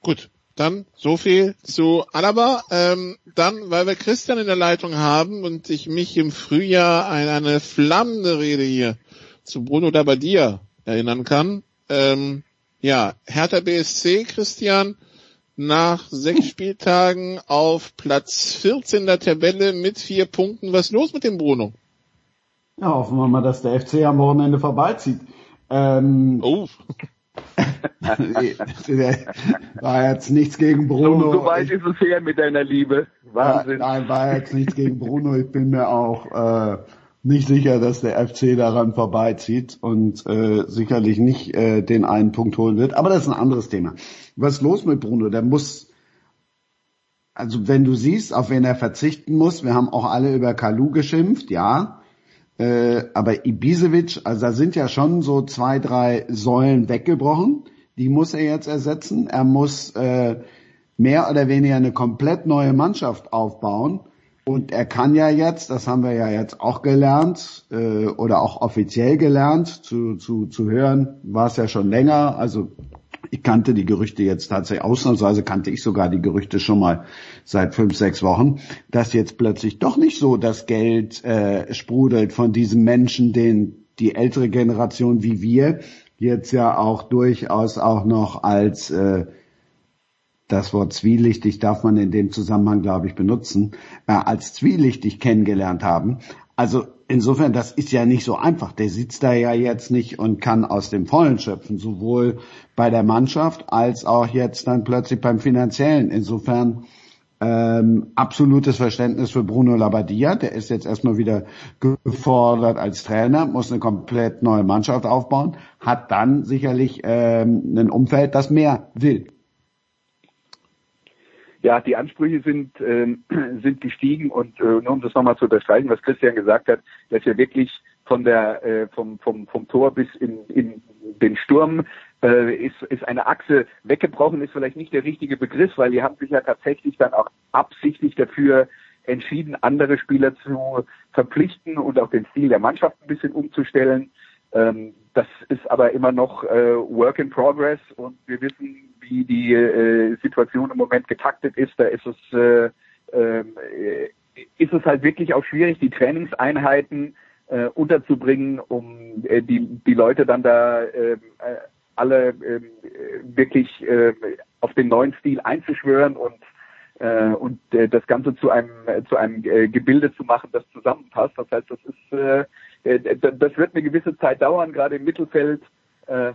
Gut, dann so viel zu Alaba. Ähm, dann, weil wir Christian in der Leitung haben und ich mich im Frühjahr an eine flammende Rede hier zu Bruno Dabbadia erinnern kann. Ähm, ja, Hertha BSC, Christian, nach sechs Spieltagen auf Platz 14 der Tabelle mit vier Punkten. Was ist los mit dem Bruno? Ja, hoffen wir mal, dass der FC am Wochenende vorbeizieht. Ähm, oh. war jetzt nichts gegen Bruno. So, so weit ist es her mit deiner Liebe. Wahnsinn. Nein, war jetzt nichts gegen Bruno. Ich bin mir auch äh, nicht sicher, dass der FC daran vorbeizieht und äh, sicherlich nicht äh, den einen Punkt holen wird. Aber das ist ein anderes Thema. Was ist los mit Bruno? Der muss, also wenn du siehst, auf wen er verzichten muss, wir haben auch alle über Kalu geschimpft, ja. Äh, aber Ibisevic, also da sind ja schon so zwei, drei Säulen weggebrochen. Die muss er jetzt ersetzen. Er muss äh, mehr oder weniger eine komplett neue Mannschaft aufbauen. Und er kann ja jetzt, das haben wir ja jetzt auch gelernt äh, oder auch offiziell gelernt, zu, zu, zu hören, war es ja schon länger. Also ich kannte die Gerüchte jetzt tatsächlich, ausnahmsweise kannte ich sogar die Gerüchte schon mal seit fünf, sechs Wochen, dass jetzt plötzlich doch nicht so das Geld äh, sprudelt von diesem Menschen, den die ältere Generation wie wir jetzt ja auch durchaus auch noch als äh, das Wort zwielichtig darf man in dem Zusammenhang, glaube ich, benutzen, äh, als zwielichtig kennengelernt haben. Also insofern, das ist ja nicht so einfach. Der sitzt da ja jetzt nicht und kann aus dem Vollen schöpfen, sowohl bei der Mannschaft als auch jetzt dann plötzlich beim Finanziellen. Insofern ähm, absolutes Verständnis für Bruno Labbadia. Der ist jetzt erstmal wieder gefordert als Trainer, muss eine komplett neue Mannschaft aufbauen, hat dann sicherlich ähm, ein Umfeld, das mehr will ja, die Ansprüche sind, äh, sind gestiegen und äh, nur um das nochmal zu unterstreichen, was Christian gesagt hat, dass wir wirklich von der äh, vom, vom, vom Tor bis in, in den Sturm äh, ist, ist eine Achse weggebrochen, ist vielleicht nicht der richtige Begriff, weil die haben sich ja tatsächlich dann auch absichtlich dafür entschieden, andere Spieler zu verpflichten und auch den Stil der Mannschaft ein bisschen umzustellen. Ähm, das ist aber immer noch äh, Work in Progress und wir wissen, wie die äh, Situation im Moment getaktet ist, da ist es äh, ähm, äh, ist es halt wirklich auch schwierig, die Trainingseinheiten äh, unterzubringen, um äh, die die Leute dann da ähm, äh, alle äh, wirklich auf den neuen Stil einzuschwören und und das Ganze zu einem zu einem Gebilde zu machen, das zusammenpasst. Das heißt, das ist das wird eine gewisse Zeit dauern, gerade im Mittelfeld. Äh,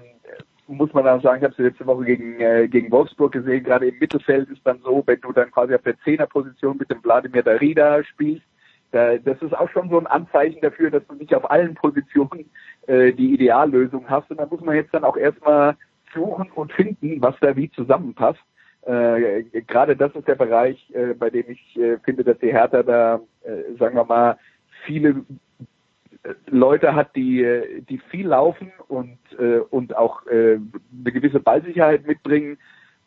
muss man dann sagen, ich habe es letzte Woche gegen, äh, gegen Wolfsburg gesehen, gerade im Mittelfeld ist dann so, wenn du dann quasi auf der Zehnerposition mit dem Wladimir Darida spielst, da, das ist auch schon so ein Anzeichen dafür, dass du nicht auf allen Positionen äh, die Ideallösung hast. Und da muss man jetzt dann auch erstmal suchen und finden, was da wie zusammenpasst. Äh, gerade das ist der Bereich, äh, bei dem ich äh, finde, dass die Hertha da, äh, sagen wir mal, viele Leute hat, die, die viel laufen und, äh, und auch äh, eine gewisse Ballsicherheit mitbringen,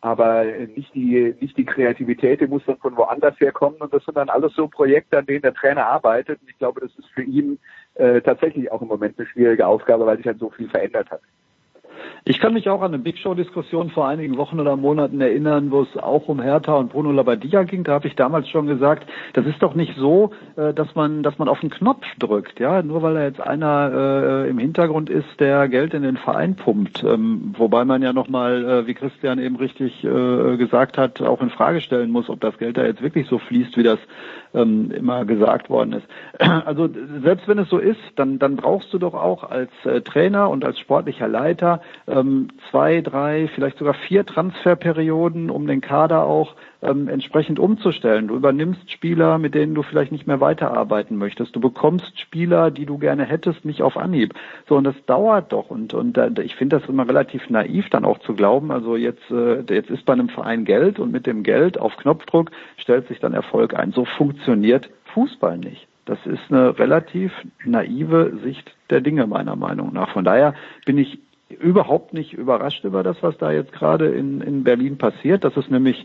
aber nicht die, nicht die Kreativität, die muss dann von woanders herkommen. Und das sind dann alles so Projekte, an denen der Trainer arbeitet. Und ich glaube, das ist für ihn äh, tatsächlich auch im Moment eine schwierige Aufgabe, weil sich halt so viel verändert hat. Ich kann mich auch an eine Big Show-Diskussion vor einigen Wochen oder Monaten erinnern, wo es auch um Hertha und Bruno Labbadia ging. Da habe ich damals schon gesagt, das ist doch nicht so, äh, dass man, dass man auf den Knopf drückt, ja, nur weil da jetzt einer äh, im Hintergrund ist, der Geld in den Verein pumpt. Ähm, wobei man ja nochmal, äh, wie Christian eben richtig äh, gesagt hat, auch in Frage stellen muss, ob das Geld da jetzt wirklich so fließt, wie das ähm, immer gesagt worden ist. Also selbst wenn es so ist, dann, dann brauchst du doch auch als äh, Trainer und als sportlicher Leiter ähm, zwei, drei, vielleicht sogar vier Transferperioden, um den Kader auch ähm, entsprechend umzustellen. Du übernimmst Spieler, mit denen du vielleicht nicht mehr weiterarbeiten möchtest. Du bekommst Spieler, die du gerne hättest, nicht auf Anhieb. So, und das dauert doch. Und, und äh, ich finde das immer relativ naiv, dann auch zu glauben, also jetzt, äh, jetzt ist bei einem Verein Geld und mit dem Geld auf Knopfdruck stellt sich dann Erfolg ein. So funktioniert Fußball nicht. Das ist eine relativ naive Sicht der Dinge meiner Meinung nach. Von daher bin ich überhaupt nicht überrascht über das, was da jetzt gerade in, in Berlin passiert. Das ist nämlich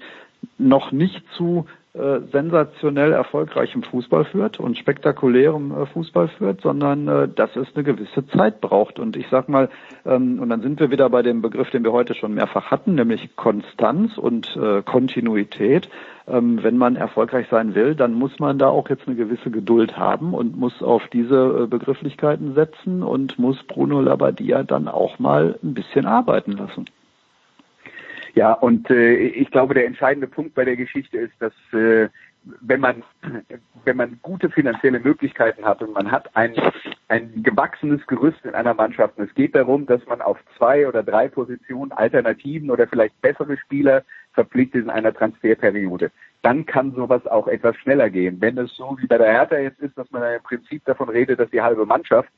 noch nicht zu äh, sensationell erfolgreichem Fußball führt und spektakulärem äh, Fußball führt, sondern äh, dass es eine gewisse Zeit braucht. Und ich sag mal, ähm, und dann sind wir wieder bei dem Begriff, den wir heute schon mehrfach hatten, nämlich Konstanz und äh, Kontinuität. Ähm, wenn man erfolgreich sein will, dann muss man da auch jetzt eine gewisse Geduld haben und muss auf diese äh, Begrifflichkeiten setzen und muss Bruno Labbadia dann auch mal ein bisschen arbeiten lassen. Ja, und äh, ich glaube, der entscheidende Punkt bei der Geschichte ist, dass äh, wenn man wenn man gute finanzielle Möglichkeiten hat und man hat ein ein gewachsenes Gerüst in einer Mannschaft und es geht darum, dass man auf zwei oder drei Positionen Alternativen oder vielleicht bessere Spieler verpflichtet in einer Transferperiode, dann kann sowas auch etwas schneller gehen. Wenn es so wie bei der Hertha jetzt ist, dass man im Prinzip davon redet, dass die halbe Mannschaft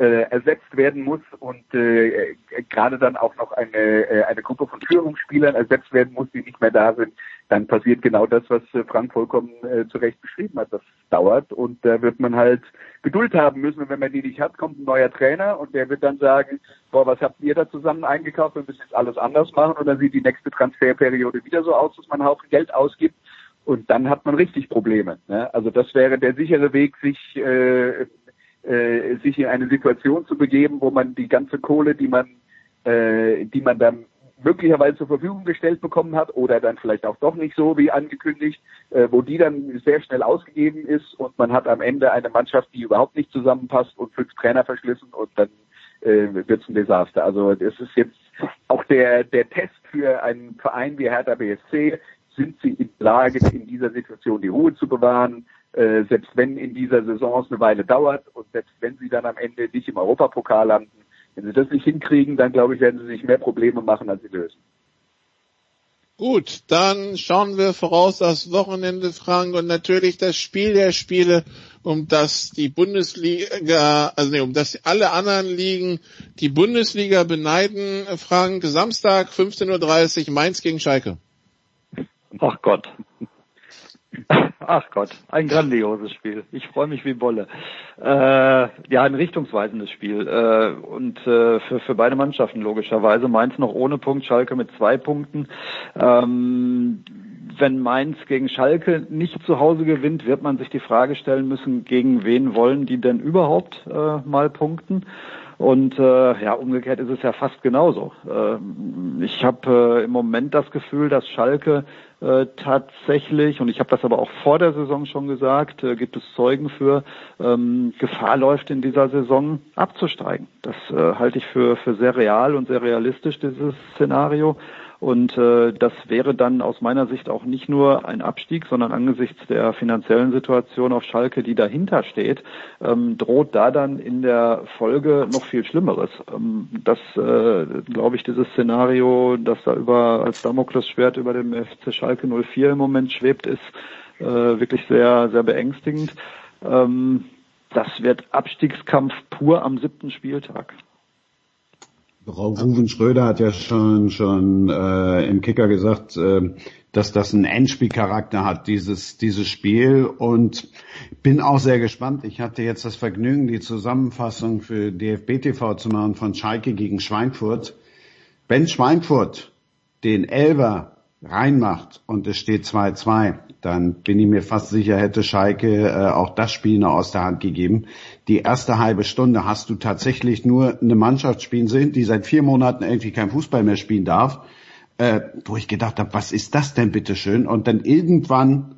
äh, ersetzt werden muss und äh, gerade dann auch noch eine, äh, eine Gruppe von Führungsspielern ersetzt werden muss, die nicht mehr da sind, dann passiert genau das, was äh, Frank vollkommen äh, zu Recht beschrieben hat. Das dauert und da wird man halt Geduld haben müssen. Und wenn man die nicht hat, kommt ein neuer Trainer und der wird dann sagen, boah, was habt ihr da zusammen eingekauft? Wir müssen jetzt alles anders machen und dann sieht die nächste Transferperiode wieder so aus, dass man einen Haufen Geld ausgibt. Und dann hat man richtig Probleme. Ne? Also das wäre der sichere Weg, sich äh, äh, sich in eine Situation zu begeben, wo man die ganze Kohle, die man, äh, die man dann möglicherweise zur Verfügung gestellt bekommen hat oder dann vielleicht auch doch nicht so wie angekündigt, äh, wo die dann sehr schnell ausgegeben ist und man hat am Ende eine Mannschaft, die überhaupt nicht zusammenpasst und fünf Trainer verschlissen und dann äh, wird es ein Desaster. Also das ist jetzt auch der, der Test für einen Verein wie Hertha BSC. Sind sie in Lage, in dieser Situation die Ruhe zu bewahren? Äh, selbst wenn in dieser Saison es eine Weile dauert und selbst wenn sie dann am Ende nicht im Europapokal landen, wenn sie das nicht hinkriegen, dann glaube ich, werden sie sich mehr Probleme machen, als sie lösen. Gut, dann schauen wir voraus das Wochenende, Frank, und natürlich das Spiel der Spiele, um das die Bundesliga, also nee, um das alle anderen Ligen die Bundesliga beneiden, Frank. Samstag 15.30 Uhr Mainz gegen Schalke. Ach Gott. Ach Gott, ein grandioses Spiel. Ich freue mich wie Bolle. Äh, ja, ein richtungsweisendes Spiel. Äh, und äh, für, für beide Mannschaften logischerweise. Mainz noch ohne Punkt, Schalke mit zwei Punkten. Ähm, wenn Mainz gegen Schalke nicht zu Hause gewinnt, wird man sich die Frage stellen müssen, gegen wen wollen die denn überhaupt äh, mal punkten? Und äh, ja, umgekehrt ist es ja fast genauso. Äh, ich habe äh, im Moment das Gefühl, dass Schalke äh, tatsächlich, und ich habe das aber auch vor der Saison schon gesagt, äh, gibt es Zeugen für, ähm, Gefahr läuft in dieser Saison abzusteigen. Das äh, halte ich für, für sehr real und sehr realistisch, dieses Szenario. Und äh, das wäre dann aus meiner Sicht auch nicht nur ein Abstieg, sondern angesichts der finanziellen Situation auf Schalke, die dahinter steht, ähm, droht da dann in der Folge noch viel Schlimmeres. Ähm, das, äh, glaube ich, dieses Szenario, das da über als Damoklesschwert über dem FC Schalke 04 im Moment schwebt, ist äh, wirklich sehr, sehr beängstigend. Ähm, das wird Abstiegskampf pur am siebten Spieltag. Ruven Schröder hat ja schon schon äh, im Kicker gesagt, äh, dass das einen Endspielcharakter hat, dieses dieses Spiel und bin auch sehr gespannt. Ich hatte jetzt das Vergnügen, die Zusammenfassung für DFB TV zu machen von Schalke gegen Schweinfurt. Wenn Schweinfurt den Elver reinmacht und es steht 2-2, dann bin ich mir fast sicher, hätte Schalke äh, auch das Spiel noch aus der Hand gegeben. Die erste halbe Stunde hast du tatsächlich nur eine Mannschaft spielen sehen, die seit vier Monaten irgendwie kein Fußball mehr spielen darf, äh, wo ich gedacht habe, was ist das denn bitteschön? Und dann irgendwann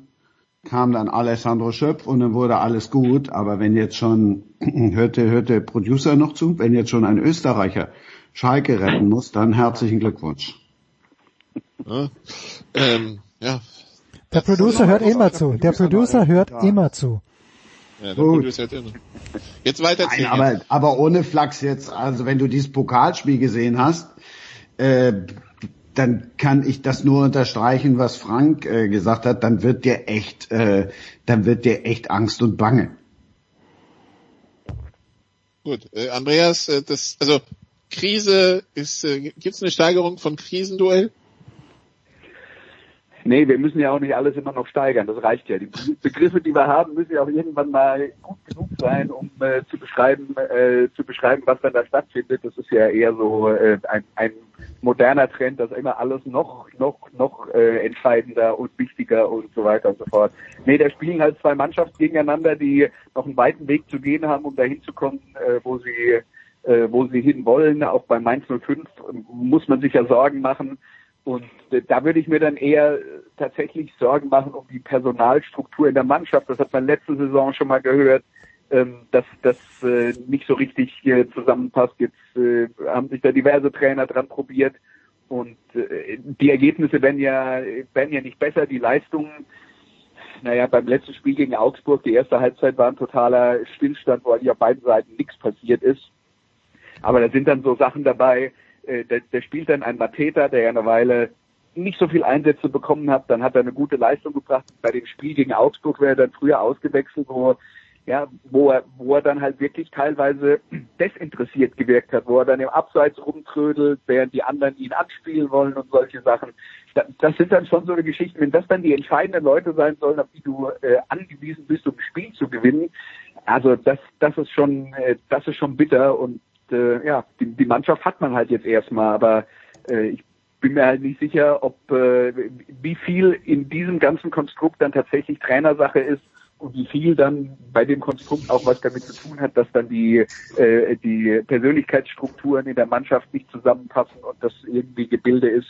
kam dann Alessandro Schöpf und dann wurde alles gut. Aber wenn jetzt schon, hörte, hörte Producer noch zu, wenn jetzt schon ein Österreicher Schalke retten muss, dann herzlichen Glückwunsch. Ja, ähm, ja der Producer hört immer zu. Der Producer hört immer zu. Ja, der Producer hört immer. Jetzt weiter Nein, aber, aber ohne Flachs jetzt, also wenn du dieses Pokalspiel gesehen hast, äh, dann kann ich das nur unterstreichen, was Frank äh, gesagt hat, dann wird dir echt, äh, dann wird dir echt Angst und Bange. Gut, äh, Andreas, äh, das, also Krise ist, äh, gibt es eine Steigerung von Krisenduell? Nee, wir müssen ja auch nicht alles immer noch steigern, das reicht ja. Die Begriffe, die wir haben, müssen ja auch irgendwann mal gut genug sein, um äh, zu beschreiben, äh, zu beschreiben, was dann da stattfindet. Das ist ja eher so äh, ein, ein moderner Trend, dass immer alles noch, noch, noch äh, entscheidender und wichtiger und so weiter und so fort. Nee, da spielen halt zwei Mannschaften gegeneinander, die noch einen weiten Weg zu gehen haben, um dahin zu kommen, äh, wo sie äh, wo sie hin wollen. Auch bei Mainz 05 muss man sich ja Sorgen machen. Und äh, da würde ich mir dann eher tatsächlich Sorgen machen um die Personalstruktur in der Mannschaft. Das hat man letzte Saison schon mal gehört, ähm, dass das äh, nicht so richtig äh, zusammenpasst. Jetzt äh, haben sich da diverse Trainer dran probiert und äh, die Ergebnisse werden ja, werden ja nicht besser. Die Leistungen, naja, beim letzten Spiel gegen Augsburg, die erste Halbzeit war ein totaler Stillstand, wo eigentlich auf beiden Seiten nichts passiert ist. Aber da sind dann so Sachen dabei, äh, der, der spielt dann ein Mateta, der ja eine Weile nicht so viel Einsätze bekommen hat, dann hat er eine gute Leistung gebracht. Bei dem Spiel gegen Augsburg wäre er dann früher ausgewechselt, wo ja, wo er, wo er dann halt wirklich teilweise desinteressiert gewirkt hat, wo er dann im Abseits rumtrödelt, während die anderen ihn anspielen wollen und solche Sachen. Das, sind dann schon so eine Geschichten, wenn das dann die entscheidenden Leute sein sollen, auf die du äh, angewiesen bist, um Spiel zu gewinnen. Also das, das ist schon, äh, das ist schon bitter und äh, ja, die, die Mannschaft hat man halt jetzt erstmal, aber äh, ich bin mir halt nicht sicher, ob äh, wie viel in diesem ganzen Konstrukt dann tatsächlich Trainersache ist und wie viel dann bei dem Konstrukt auch was damit zu tun hat, dass dann die äh, die Persönlichkeitsstrukturen in der Mannschaft nicht zusammenpassen und das irgendwie Gebilde ist,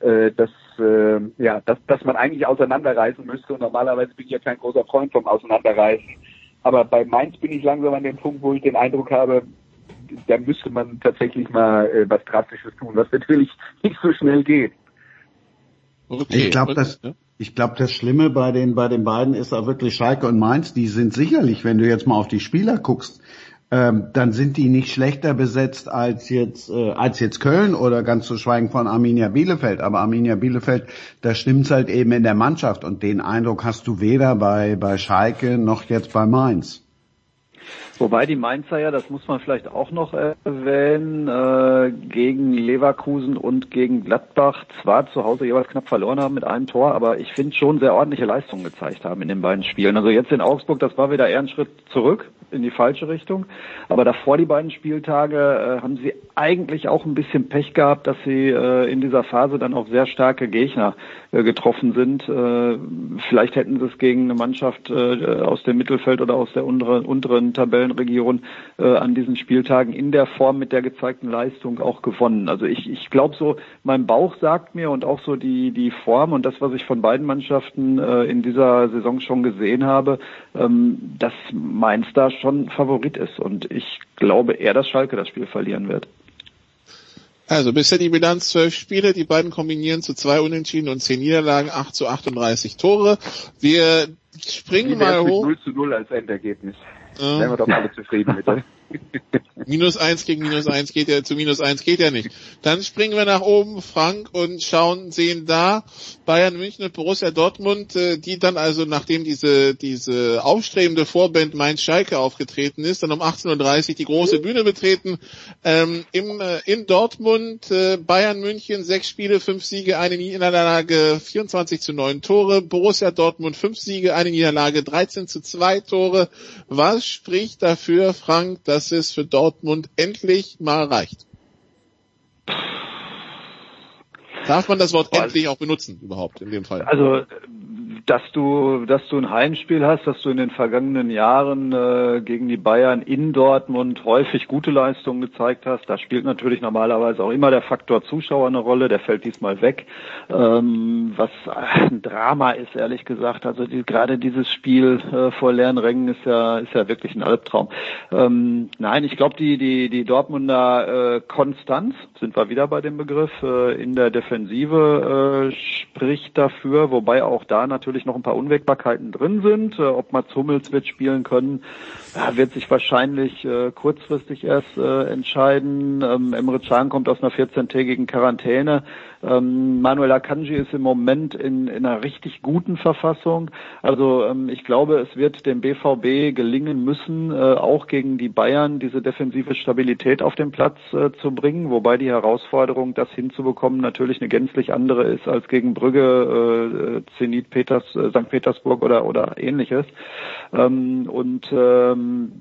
äh, dass äh, ja, dass, dass man eigentlich auseinanderreißen müsste. Und normalerweise bin ich ja kein großer Freund vom Auseinanderreißen. Aber bei Mainz bin ich langsam an dem Punkt, wo ich den Eindruck habe, da müsste man tatsächlich mal äh, was Drastisches tun, was natürlich nicht so schnell geht. Okay. Ich glaube, das, ich glaube, das Schlimme bei den, bei den beiden ist auch wirklich Schalke und Mainz. Die sind sicherlich, wenn du jetzt mal auf die Spieler guckst, ähm, dann sind die nicht schlechter besetzt als jetzt, äh, als jetzt Köln oder ganz zu schweigen von Arminia Bielefeld. Aber Arminia Bielefeld, da stimmt's halt eben in der Mannschaft und den Eindruck hast du weder bei, bei Schalke noch jetzt bei Mainz. Wobei die Mainzer ja, das muss man vielleicht auch noch erwähnen, äh, gegen Leverkusen und gegen Gladbach zwar zu Hause jeweils knapp verloren haben mit einem Tor, aber ich finde schon sehr ordentliche Leistungen gezeigt haben in den beiden Spielen. Also jetzt in Augsburg, das war wieder eher ein Schritt zurück in die falsche Richtung. Aber davor die beiden Spieltage äh, haben sie eigentlich auch ein bisschen Pech gehabt, dass sie äh, in dieser Phase dann auch sehr starke Gegner äh, getroffen sind. Äh, vielleicht hätten sie es gegen eine Mannschaft äh, aus dem Mittelfeld oder aus der unteren, unteren Tabellenregion äh, an diesen Spieltagen in der Form mit der gezeigten Leistung auch gewonnen. Also ich, ich glaube so, mein Bauch sagt mir und auch so die, die Form und das, was ich von beiden Mannschaften äh, in dieser Saison schon gesehen habe, ähm, dass Mainz da schon Favorit ist. Und ich glaube eher, dass Schalke das Spiel verlieren wird. Also bisher die Bilanz zwölf Spiele, die beiden kombinieren zu zwei Unentschieden und zehn Niederlagen, 8 zu 38 Tore. Wir springen mal hoch. 0 zu 0 als Endergebnis. Wären wir doch alle zufrieden mit. Minus eins gegen minus eins geht ja, zu minus eins geht ja nicht. Dann springen wir nach oben, Frank, und schauen, sehen da Bayern München und Borussia Dortmund, äh, die dann also, nachdem diese, diese aufstrebende Vorband Mainz Schalke aufgetreten ist, dann um 18.30 Uhr die große Bühne betreten. Ähm, im, äh, in Dortmund, äh, Bayern München, sechs Spiele, fünf Siege, eine Niederlage, 24 zu 9 Tore. Borussia Dortmund, fünf Siege, eine Niederlage, 13 zu 2 Tore. Was spricht dafür, Frank, dass es für Dortmund endlich mal reicht? Darf man das Wort endlich auch benutzen überhaupt in dem Fall? Also dass du, dass du ein Heimspiel hast, dass du in den vergangenen Jahren äh, gegen die Bayern in Dortmund häufig gute Leistungen gezeigt hast. Da spielt natürlich normalerweise auch immer der Faktor Zuschauer eine Rolle. Der fällt diesmal weg, ähm, was ein Drama ist, ehrlich gesagt. Also die, gerade dieses Spiel äh, vor leeren Rängen ist ja, ist ja wirklich ein Albtraum. Ähm, nein, ich glaube, die, die, die Dortmunder äh, Konstanz, sind wir wieder bei dem Begriff, äh, in der Defensive äh, spricht dafür, wobei auch da natürlich natürlich noch ein paar Unwägbarkeiten drin sind. Äh, ob Mats Hummels wird spielen können, ja, wird sich wahrscheinlich äh, kurzfristig erst äh, entscheiden. Ähm, Emre Can kommt aus einer 14-tägigen Quarantäne. Ähm, Manuel Akanji ist im Moment in, in einer richtig guten Verfassung. Also ähm, ich glaube, es wird dem BVB gelingen müssen, äh, auch gegen die Bayern diese defensive Stabilität auf den Platz äh, zu bringen, wobei die Herausforderung, das hinzubekommen, natürlich eine gänzlich andere ist als gegen Brügge, äh, Zenit Peters, äh, St. Petersburg oder, oder ähnliches. Ähm, und ähm,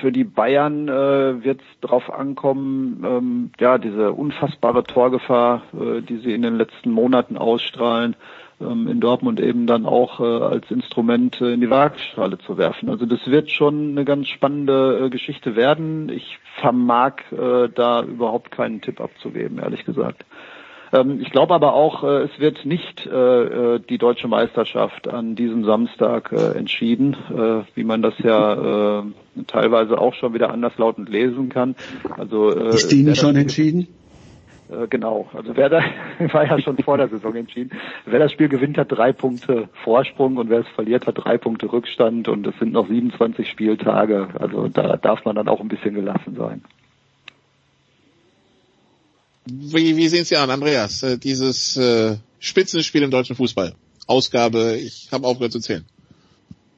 für die Bayern äh, wird es darauf ankommen, ähm, ja, diese unfassbare Torgefahr, äh, die sie in den letzten Monaten ausstrahlen, ähm, in Dortmund eben dann auch äh, als Instrument äh, in die Waagschale zu werfen. Also das wird schon eine ganz spannende äh, Geschichte werden. Ich vermag da überhaupt keinen Tipp abzugeben, ehrlich gesagt. Ähm, ich glaube aber auch, es wird nicht die deutsche Meisterschaft an diesem Samstag entschieden, wie man das ja teilweise auch schon wieder anderslautend lesen kann. Also ist die nicht schon entschieden? Äh, genau, also wer da war ja schon vor der Saison entschieden. Wer das Spiel gewinnt, hat drei Punkte Vorsprung und wer es verliert, hat drei Punkte Rückstand und es sind noch 27 Spieltage. Also da darf man dann auch ein bisschen gelassen sein. Wie, wie sehen Sie an, Andreas, äh, dieses äh, Spitzenspiel im deutschen Fußball? Ausgabe, ich habe aufgehört zu zählen.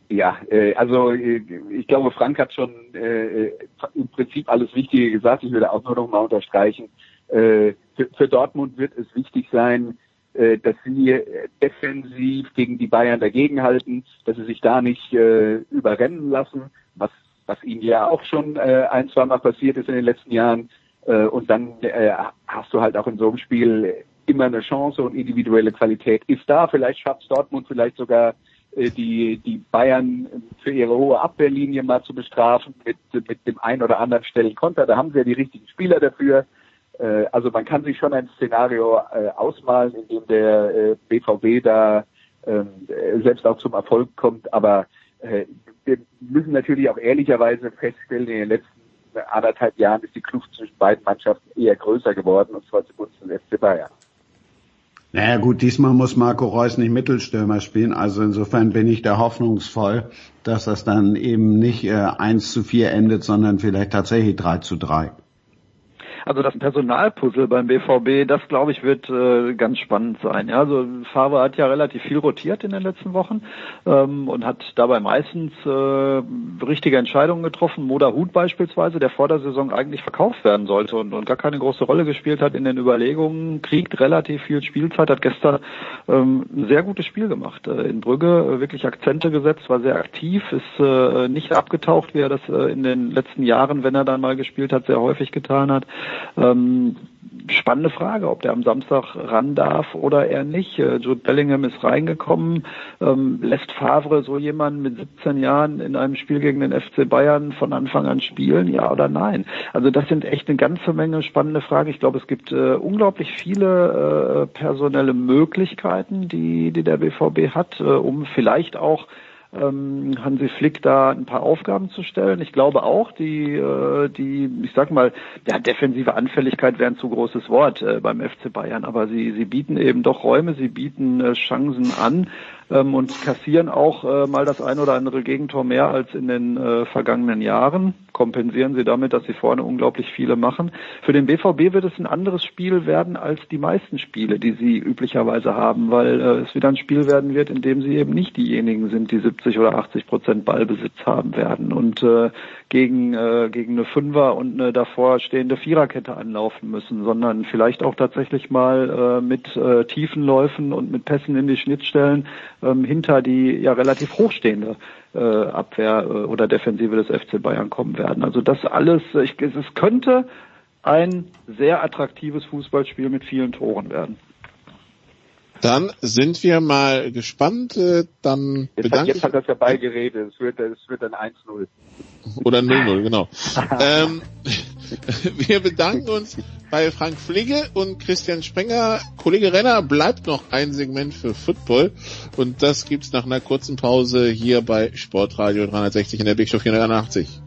Ja, äh, also äh, ich glaube, Frank hat schon äh, im Prinzip alles Wichtige gesagt. Ich würde auch nur noch mal unterstreichen, äh, für, für, Dortmund wird es wichtig sein, äh, dass sie defensiv gegen die Bayern dagegenhalten, dass sie sich da nicht äh, überrennen lassen, was, was ihnen ja auch schon äh, ein, zwei Mal passiert ist in den letzten Jahren. Äh, und dann äh, hast du halt auch in so einem Spiel immer eine Chance und individuelle Qualität ist da. Vielleicht schafft Dortmund vielleicht sogar die, die Bayern für ihre hohe Abwehrlinie mal zu bestrafen mit, mit dem ein oder anderen Stellen Konter. Da haben sie ja die richtigen Spieler dafür. Äh, also man kann sich schon ein Szenario äh, ausmalen, in dem der äh, BVB da ähm, selbst auch zum Erfolg kommt, aber wir müssen natürlich auch ehrlicherweise feststellen, in den letzten anderthalb Jahren ist die Kluft zwischen beiden Mannschaften eher größer geworden, und zwar zugunsten des FC Bayern. Naja gut, diesmal muss Marco Reus nicht Mittelstürmer spielen, also insofern bin ich da hoffnungsvoll, dass das dann eben nicht äh, 1 zu 4 endet, sondern vielleicht tatsächlich 3 zu 3. Also das Personalpuzzle beim BVB, das glaube ich wird äh, ganz spannend sein. Ja, also Favre hat ja relativ viel rotiert in den letzten Wochen ähm, und hat dabei meistens äh, richtige Entscheidungen getroffen. Moda Hut beispielsweise, der vor der Saison eigentlich verkauft werden sollte und, und gar keine große Rolle gespielt hat in den Überlegungen, kriegt relativ viel Spielzeit, hat gestern ähm, ein sehr gutes Spiel gemacht. Äh, in Brügge äh, wirklich Akzente gesetzt, war sehr aktiv, ist äh, nicht abgetaucht, wie er das äh, in den letzten Jahren, wenn er dann mal gespielt hat, sehr häufig getan hat. Ähm, spannende Frage, ob der am Samstag ran darf oder er nicht. Äh, Jude Bellingham ist reingekommen, ähm, lässt Favre so jemanden mit 17 Jahren in einem Spiel gegen den FC Bayern von Anfang an spielen, ja oder nein? Also das sind echt eine ganze Menge spannende Fragen. Ich glaube, es gibt äh, unglaublich viele äh, personelle Möglichkeiten, die, die der BVB hat, äh, um vielleicht auch ähm, Hansi Flick da ein paar Aufgaben zu stellen. Ich glaube auch, die, äh, die, ich sag mal, ja, defensive Anfälligkeit wäre ein zu großes Wort äh, beim FC Bayern, aber sie, sie bieten eben doch Räume, sie bieten äh, Chancen an, ähm, und kassieren auch äh, mal das ein oder andere Gegentor mehr als in den äh, vergangenen Jahren. Kompensieren sie damit, dass sie vorne unglaublich viele machen. Für den BVB wird es ein anderes Spiel werden als die meisten Spiele, die sie üblicherweise haben, weil äh, es wieder ein Spiel werden wird, in dem sie eben nicht diejenigen sind, die 70 oder 80 Prozent Ballbesitz haben werden und äh, gegen, äh, gegen eine Fünfer und eine davor stehende Viererkette anlaufen müssen, sondern vielleicht auch tatsächlich mal äh, mit äh, tiefen Läufen und mit Pässen in die Schnittstellen ähm, hinter die ja relativ hochstehende äh, Abwehr äh, oder Defensive des FC Bayern kommen werden. Also das alles, ich, es könnte ein sehr attraktives Fußballspiel mit vielen Toren werden. Dann sind wir mal gespannt. Äh, dann jetzt, hat, jetzt hat das ja beigeredet. Es wird, es wird ein 1-0. Oder 0-0, genau. ähm, wir bedanken uns bei Frank Fligge und Christian Sprenger. Kollege Renner bleibt noch ein Segment für Football und das gibt's nach einer kurzen Pause hier bei Sportradio 360 in der Big Show 481.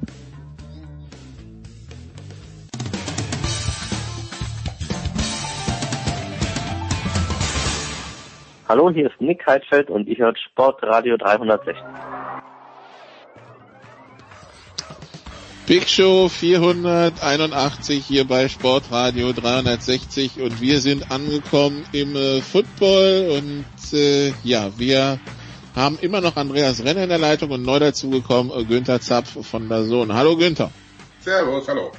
Hallo, hier ist Nick Heidfeld und ihr hört Sportradio 360. Big Show 481 hier bei Sportradio 360 und wir sind angekommen im äh, Football und äh, ja, wir haben immer noch Andreas Renner in der Leitung und neu dazugekommen äh, Günther Zapf von der Sohn. Hallo Günther. Servus, hallo.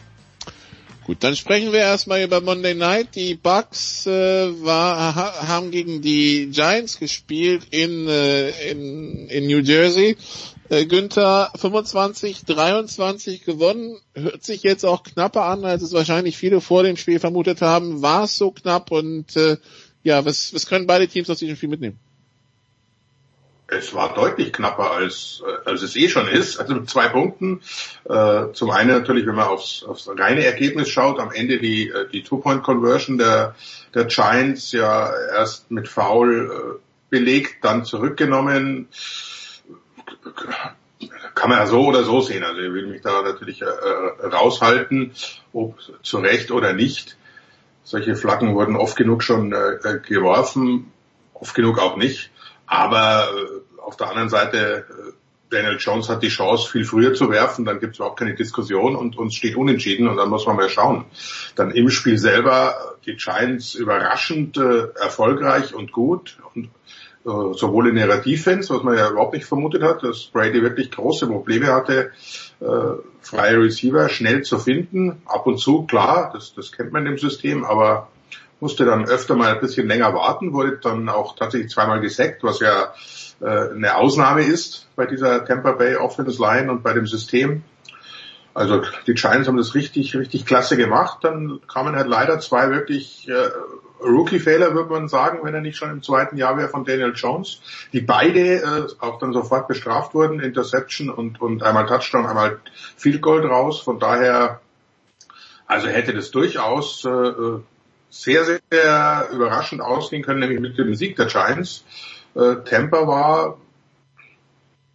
Gut, dann sprechen wir erstmal über Monday Night. Die Bucks äh, war, ha, haben gegen die Giants gespielt in, äh, in, in New Jersey äh, Günther 25, 23 gewonnen. Hört sich jetzt auch knapper an, als es wahrscheinlich viele vor dem Spiel vermutet haben. War es so knapp und äh, ja, was, was können beide Teams aus diesem Spiel mitnehmen? Es war deutlich knapper als, äh, als es eh schon ist. Also mit zwei Punkten. Äh, zum einen natürlich, wenn man aufs, aufs reine Ergebnis schaut, am Ende die, äh, die Two-Point-Conversion der, der Giants ja erst mit Foul belegt, dann zurückgenommen kann man ja so oder so sehen. Also ich will mich da natürlich raushalten, ob zu Recht oder nicht. Solche Flaggen wurden oft genug schon geworfen, oft genug auch nicht. Aber äh, auf der anderen Seite, äh, Daniel Jones hat die Chance, viel früher zu werfen, dann gibt es überhaupt keine Diskussion und uns steht unentschieden und dann muss man mal schauen. Dann im Spiel selber die Giants überraschend äh, erfolgreich und gut und äh, sowohl in ihrer Defense, was man ja überhaupt nicht vermutet hat, dass Brady wirklich große Probleme hatte, äh, freie Receiver schnell zu finden. Ab und zu, klar, das, das kennt man im System, aber musste dann öfter mal ein bisschen länger warten, wurde dann auch tatsächlich zweimal gesackt, was ja äh, eine Ausnahme ist bei dieser Tampa Bay Offense Line und bei dem System. Also die Giants haben das richtig, richtig klasse gemacht. Dann kamen halt leider zwei wirklich äh, Rookie-Fehler, würde man sagen, wenn er nicht schon im zweiten Jahr wäre von Daniel Jones, die beide äh, auch dann sofort bestraft wurden, Interception und, und einmal Touchdown, einmal Field Goal raus. Von daher, also hätte das durchaus äh, sehr, sehr überraschend ausgehen können, nämlich mit dem Sieg der Giants. Äh, Tampa war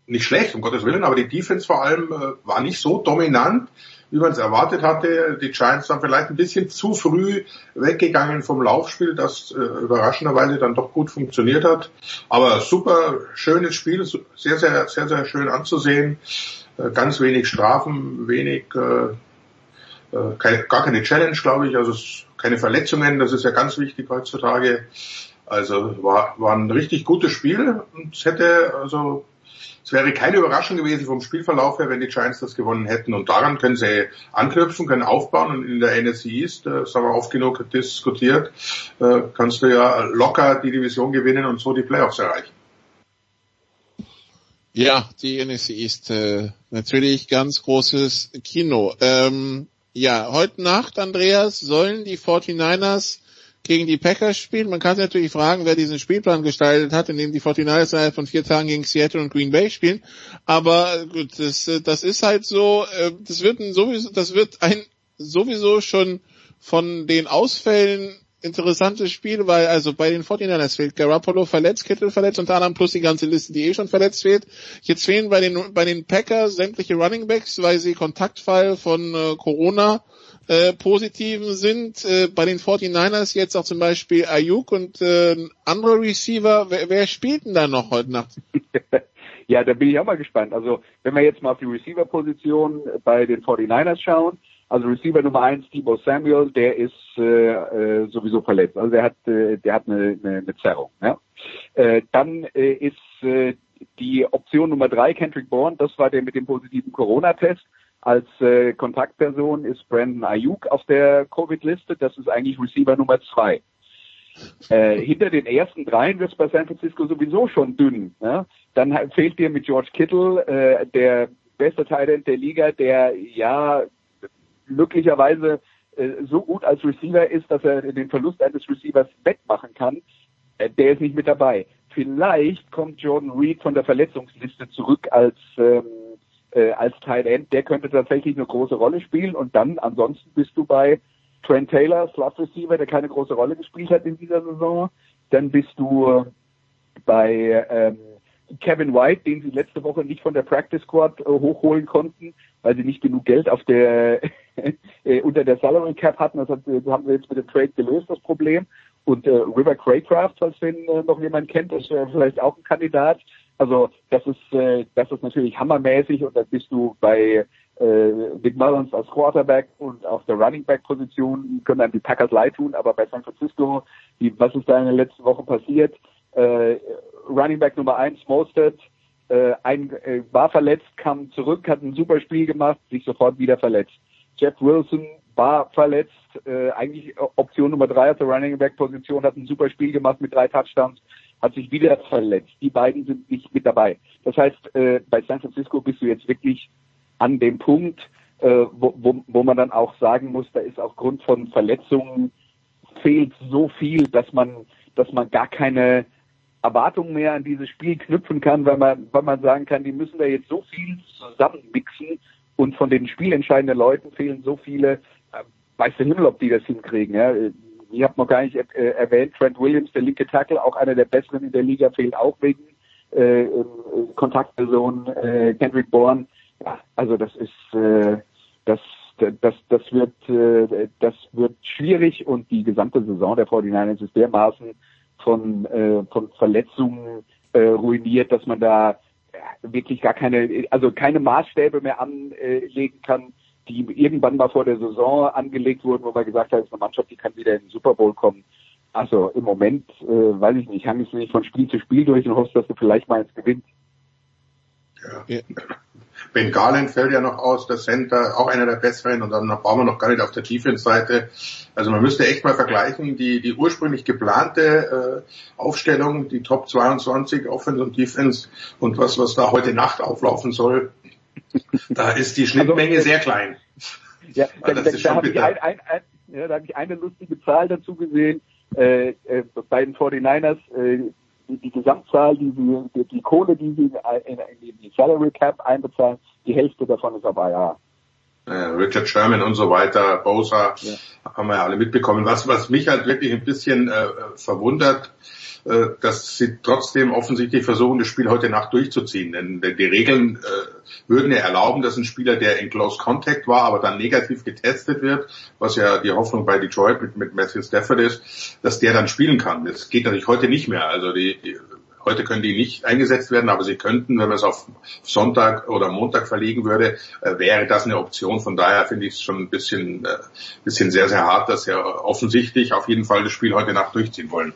nicht schlecht, um Gottes Willen, aber die Defense vor allem äh, war nicht so dominant, wie man es erwartet hatte. Die Giants sind vielleicht ein bisschen zu früh weggegangen vom Laufspiel, das äh, überraschenderweise dann doch gut funktioniert hat. Aber super schönes Spiel, sehr, sehr, sehr, sehr schön anzusehen. Äh, ganz wenig Strafen, wenig, äh, äh, keine, gar keine Challenge, glaube ich, also keine Verletzungen, das ist ja ganz wichtig heutzutage. Also war, war ein richtig gutes Spiel und es hätte also es wäre keine Überraschung gewesen vom Spielverlauf her, wenn die Giants das gewonnen hätten. Und daran können sie anknüpfen, können aufbauen. Und in der NFC East, äh, das haben wir oft genug diskutiert, äh, kannst du ja locker die Division gewinnen und so die Playoffs erreichen. Ja, die NFC East äh, natürlich ganz großes Kino. Ähm, ja, heute Nacht, Andreas, sollen die 49ers gegen die Packers spielen. Man kann sich natürlich fragen, wer diesen Spielplan gestaltet hat, in dem die 49ers innerhalb von vier Tagen gegen Seattle und Green Bay spielen. Aber gut, das, das ist halt so, äh, das wird ein sowieso, das wird ein sowieso schon von den Ausfällen interessantes Spiel, weil also bei den 49ers fehlt Garoppolo verletzt, Kittel verletzt, unter anderem plus die ganze Liste, die eh schon verletzt fehlt. Jetzt fehlen bei den bei den Packers sämtliche Running Backs, weil sie Kontaktfall von äh, Corona äh, positiven sind. Äh, bei den 49ers jetzt auch zum Beispiel Ayuk und äh, andere Receiver. Wer, wer spielt denn da noch heute Nacht? ja, da bin ich auch mal gespannt. Also wenn wir jetzt mal auf die Receiver-Position bei den 49ers schauen, also Receiver Nummer eins, Timo Samuel, der ist äh, äh, sowieso verletzt. Also der hat, äh, der hat eine, eine, eine Zerrung. Ja? Äh, dann äh, ist äh, die Option Nummer drei, Kendrick Bourne, das war der mit dem positiven Corona-Test. Als äh, Kontaktperson ist Brandon Ayuk auf der Covid-Liste. Das ist eigentlich Receiver Nummer zwei. Äh, hinter den ersten dreien wird es bei San Francisco sowieso schon dünn. Ja? Dann fehlt dir mit George Kittle äh, der beste Teil der Liga, der ja möglicherweise äh, so gut als Receiver ist, dass er den Verlust eines Receivers wettmachen kann. Äh, der ist nicht mit dabei. Vielleicht kommt Jordan Reed von der Verletzungsliste zurück als ähm, äh, als Tight End, der könnte tatsächlich eine große Rolle spielen. Und dann ansonsten bist du bei Trent Taylor, Slot Receiver, der keine große Rolle gespielt hat in dieser Saison. Dann bist du bei ähm, Kevin White, den sie letzte Woche nicht von der Practice Squad äh, hochholen konnten, weil sie nicht genug Geld auf der äh, unter der Salary Cap hatten. Das hat, haben wir jetzt mit dem Trade gelöst, das Problem. Und äh, River Craycraft, falls den äh, noch jemand kennt, ist äh, vielleicht auch ein Kandidat. Also das ist äh, das ist natürlich hammermäßig und dann bist du bei äh, Big Mullins als Quarterback und auf der Running Back Position können einem die Packers leid tun, aber bei San Francisco, die, was ist da in den letzten Wochen passiert? Äh, Running Back Nummer eins, Mostert, äh, ein, äh, war verletzt, kam zurück, hat ein super Spiel gemacht, sich sofort wieder verletzt. Jeff Wilson war verletzt, äh, eigentlich Option Nummer drei auf der Running Back Position, hat ein super Spiel gemacht mit drei Touchdowns, hat sich wieder verletzt. Die beiden sind nicht mit dabei. Das heißt, äh, bei San Francisco bist du jetzt wirklich an dem Punkt, äh, wo, wo, wo man dann auch sagen muss, da ist aufgrund von Verletzungen fehlt so viel, dass man, dass man gar keine Erwartungen mehr an dieses Spiel knüpfen kann, weil man, weil man sagen kann, die müssen da jetzt so viel zusammenmixen und von den spielentscheidenden Leuten fehlen so viele, äh, weiß der Himmel, ob die das hinkriegen. Ja. Ich habe noch gar nicht äh, erwähnt, Trent Williams, der linke Tackle, auch einer der besseren in der Liga, fehlt auch wegen äh, Kontaktperson äh, Kendrick Bourne. Ja, also das ist äh, das das das wird äh, das wird schwierig und die gesamte Saison der 49ers ist dermaßen von äh, von Verletzungen äh, ruiniert, dass man da wirklich gar keine also keine Maßstäbe mehr anlegen kann, die irgendwann mal vor der Saison angelegt wurden, wo man gesagt hat, es ist eine Mannschaft, die kann wieder in den Super Bowl kommen. Also im Moment, äh, weiß ich nicht, hangelst du nicht von Spiel zu Spiel durch und hoffst, dass du vielleicht mal eins gewinnst. Ja. Ben Garland fällt ja noch aus, der Center, auch einer der besseren und dann brauchen wir noch gar nicht auf der Defense-Seite. Also man müsste echt mal vergleichen, die, die ursprünglich geplante äh, Aufstellung, die Top 22 Offense und Defense und was, was da heute Nacht auflaufen soll, da ist die Schnittmenge also, sehr klein. Ja, da, da, da habe ich, ein, ein, ein, ja, hab ich eine lustige Zahl dazu gesehen. Äh, äh, bei den 49ers, äh, die, die Gesamtzahl, die, die, die Kohle, die sie in, in, die Salary Cap einbezahlen, die Hälfte davon ist aber ja. Richard Sherman und so weiter, Bosa, ja. haben wir ja alle mitbekommen. Was, was mich halt wirklich ein bisschen äh, verwundert, äh, dass sie trotzdem offensichtlich versuchen, das Spiel heute Nacht durchzuziehen. Denn, die Regeln äh, würden ja erlauben, dass ein Spieler, der in Close Contact war, aber dann negativ getestet wird, was ja die Hoffnung bei Detroit mit, mit Matthew Stafford ist, dass der dann spielen kann. Das geht natürlich heute nicht mehr. Also die, die Heute können die nicht eingesetzt werden, aber sie könnten, wenn man es auf Sonntag oder Montag verlegen würde, äh, wäre das eine Option. Von daher finde ich es schon ein bisschen, äh, bisschen sehr, sehr hart, dass sie offensichtlich auf jeden Fall das Spiel heute Nacht durchziehen wollen.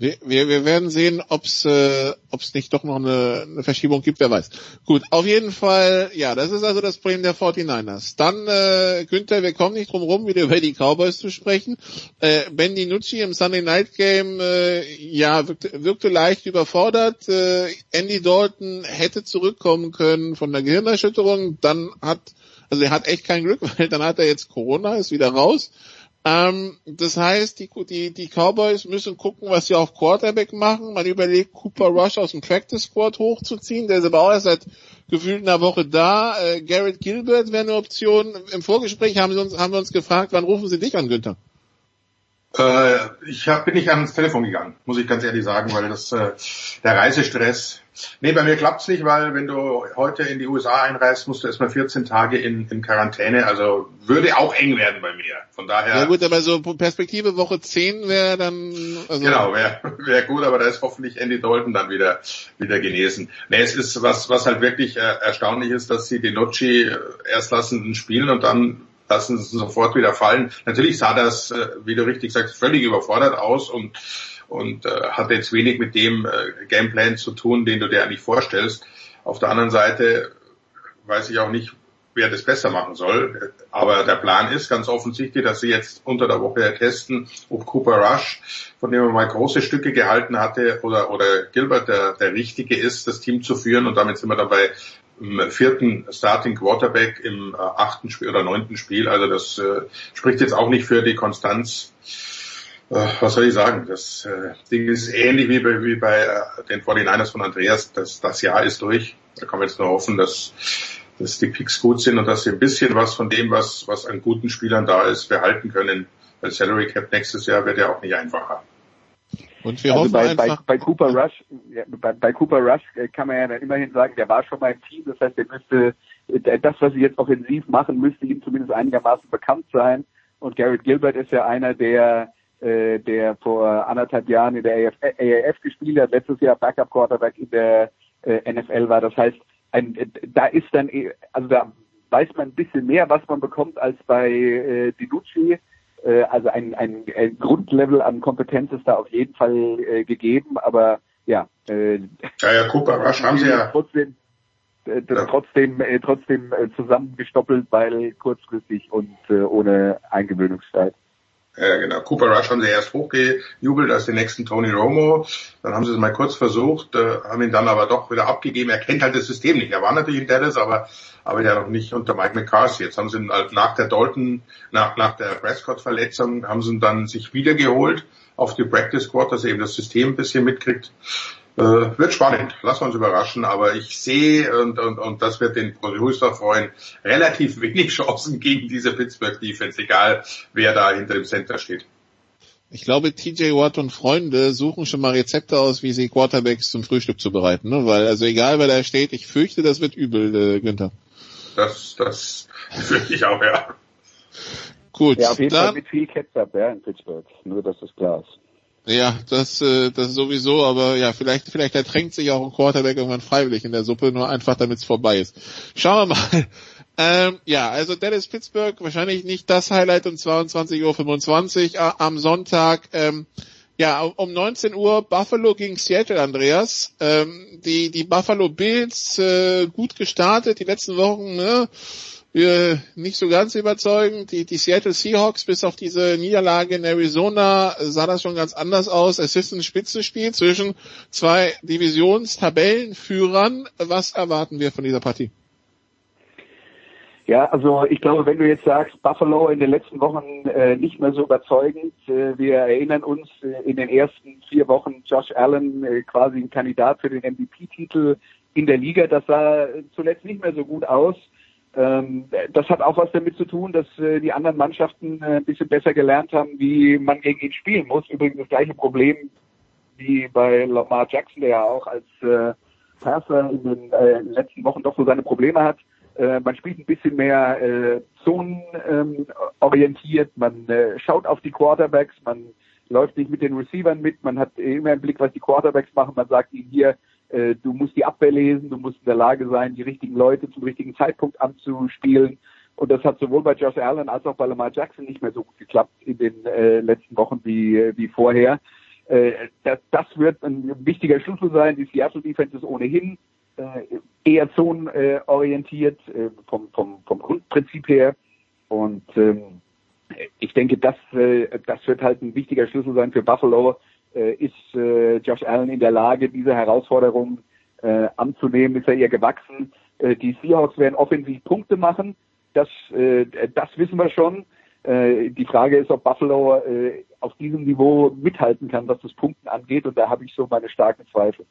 Wir, wir, wir werden sehen, ob es äh, ob's nicht doch noch eine, eine Verschiebung gibt, wer weiß. Gut, auf jeden Fall, ja, das ist also das Problem der 49ers. Dann, äh, Günther, wir kommen nicht drum rum, wieder über die Cowboys zu sprechen. Äh, Ben DiNucci im Sunday Night Game, äh, ja, wirkte, wirkte leicht überfordert. Äh, Andy Dalton hätte zurückkommen können von der Gehirnerschütterung. Dann hat, also er hat echt kein Glück, weil dann hat er jetzt Corona, ist wieder raus. Ähm, das heißt, die, die, die Cowboys müssen gucken, was sie auf Quarterback machen. Man überlegt, Cooper Rush aus dem Practice Squad hochzuziehen. Der ist aber auch erst seit gefühlt einer Woche da. Äh, Garrett Gilbert wäre eine Option. Im Vorgespräch haben, sie uns, haben wir uns gefragt, wann rufen Sie dich an, Günther? Äh, ich hab, bin nicht ans Telefon gegangen, muss ich ganz ehrlich sagen, weil das äh, der Reisestress. Nee, bei mir klappt's nicht, weil wenn du heute in die USA einreist, musst du erstmal 14 Tage in, in Quarantäne. Also würde auch eng werden bei mir. Von daher. Ja gut, aber so Perspektive Woche 10 wäre dann. Also genau, wäre wär gut, aber da ist hoffentlich Andy Dalton dann wieder wieder genesen. Nee, es ist was was halt wirklich äh, erstaunlich ist, dass sie den Nocci äh, erst lassen spielen und dann lassen sie sofort wieder fallen. Natürlich sah das, äh, wie du richtig sagst, völlig überfordert aus und und äh, hat jetzt wenig mit dem äh, Gameplan zu tun, den du dir eigentlich vorstellst. Auf der anderen Seite weiß ich auch nicht, wer das besser machen soll. Aber der Plan ist ganz offensichtlich, dass sie jetzt unter der Woche testen, ob Cooper Rush, von dem er mal große Stücke gehalten hatte, oder, oder Gilbert der, der Richtige ist, das Team zu führen. Und damit sind wir dabei im vierten Starting Quarterback im äh, achten Spiel oder neunten Spiel. Also das äh, spricht jetzt auch nicht für die Konstanz. Äh, was soll ich sagen? Das äh, Ding ist ähnlich wie bei, wie bei äh, den 49ers von Andreas. Das, das Jahr ist durch. Da kann man jetzt nur hoffen, dass, dass die Picks gut sind und dass sie ein bisschen was von dem, was, was an guten Spielern da ist, behalten können. Weil Salary Cap nächstes Jahr wird ja auch nicht einfacher. Und wir also hoffen bei, einfach, bei, bei Cooper Rush, ja, bei, bei Cooper Rush äh, kann man ja dann immerhin sagen, der war schon mal im Team, das heißt, der müsste, äh, das, was sie jetzt offensiv machen, müsste ihm zumindest einigermaßen bekannt sein. Und Garrett Gilbert ist ja einer, der äh, der vor anderthalb Jahren in der AF, AAF gespielt hat, letztes Jahr Backup Quarterback in der äh, NFL war. Das heißt, ein, da ist dann, also da weiß man ein bisschen mehr, was man bekommt als bei äh, Dinucci. Äh, also ein, ein, ein Grundlevel an Kompetenz ist da auf jeden Fall äh, gegeben, aber ja. Äh, ja, ja, Cooper Rush haben sie ja. Trotzdem, äh, ja. trotzdem, äh, trotzdem äh, zusammengestoppelt, weil kurzfristig und äh, ohne Eingewöhnungszeit. Ja, genau. Cooper Rush haben sie erst hochgejubelt als den nächsten Tony Romo. Dann haben sie es mal kurz versucht, äh, haben ihn dann aber doch wieder abgegeben. Er kennt halt das System nicht. Er war natürlich in Dallas, aber, aber ja noch nicht unter Mike McCarthy. Jetzt haben sie ihn halt nach der Dalton, nach, nach der Prescott-Verletzung, haben sie ihn dann sich wiedergeholt auf die Practice Squad, dass er eben das System ein bisschen mitkriegt. Äh, wird spannend, lassen wir uns überraschen, aber ich sehe, und, und, und das wird den Producer freuen, relativ wenig Chancen gegen diese Pittsburgh Defense, egal wer da hinter dem Center steht. Ich glaube, TJ Watt und Freunde suchen schon mal Rezepte aus, wie sie Quarterbacks zum Frühstück zubereiten, ne? Weil, also egal wer da steht, ich fürchte, das wird übel, äh, Günther. Das, das fürchte ich auch, ja. Gut. Ja, auf jeden dann, Fall mit viel Ketchup, ja, in Pittsburgh. Nur, dass das klar ist. Ja, das, äh, das sowieso, aber ja, vielleicht, vielleicht ertränkt sich auch ein Quarterback irgendwann freiwillig in der Suppe, nur einfach damit es vorbei ist. Schauen wir mal. Ähm, ja, also Dallas Pittsburgh, wahrscheinlich nicht das Highlight um 22.25 Uhr am Sonntag. Ähm, ja, um 19 Uhr Buffalo gegen Seattle, Andreas. Ähm, die, die Buffalo Bills äh, gut gestartet, die letzten Wochen, ne? Nicht so ganz überzeugend. Die, die Seattle Seahawks bis auf diese Niederlage in Arizona sah das schon ganz anders aus. Es ist ein Spitzenspiel zwischen zwei Divisionstabellenführern. Was erwarten wir von dieser Partie? Ja, also ich glaube, wenn du jetzt sagst, Buffalo in den letzten Wochen äh, nicht mehr so überzeugend, äh, wir erinnern uns äh, in den ersten vier Wochen Josh Allen äh, quasi ein Kandidat für den MVP-Titel in der Liga, das sah zuletzt nicht mehr so gut aus. Ähm, das hat auch was damit zu tun, dass äh, die anderen Mannschaften äh, ein bisschen besser gelernt haben, wie man gegen ihn spielen muss. Übrigens das gleiche Problem wie bei Lamar Jackson, der ja auch als äh, Passer in den äh, letzten Wochen doch so seine Probleme hat. Äh, man spielt ein bisschen mehr äh, zonenorientiert, man äh, schaut auf die Quarterbacks, man läuft nicht mit den Receivern mit, man hat immer im Blick, was die Quarterbacks machen, man sagt ihnen hier, äh, du musst die Abwehr lesen, du musst in der Lage sein, die richtigen Leute zum richtigen Zeitpunkt anzuspielen. Und das hat sowohl bei Josh Allen als auch bei Lamar Jackson nicht mehr so gut geklappt in den äh, letzten Wochen wie, wie vorher. Äh, das, das wird ein wichtiger Schlüssel sein. Die Seattle Defense ist ohnehin äh, eher zonenorientiert äh, vom, vom, vom Grundprinzip her. Und ähm, ich denke, das, äh, das wird halt ein wichtiger Schlüssel sein für Buffalo, äh, ist äh, Josh Allen in der Lage, diese Herausforderung äh, anzunehmen? Ist er ihr gewachsen? Äh, die Seahawks werden offensiv Punkte machen. Das, äh, das wissen wir schon. Äh, die Frage ist, ob Buffalo äh, auf diesem Niveau mithalten kann, was das Punkten angeht. Und da habe ich so meine starken Zweifel.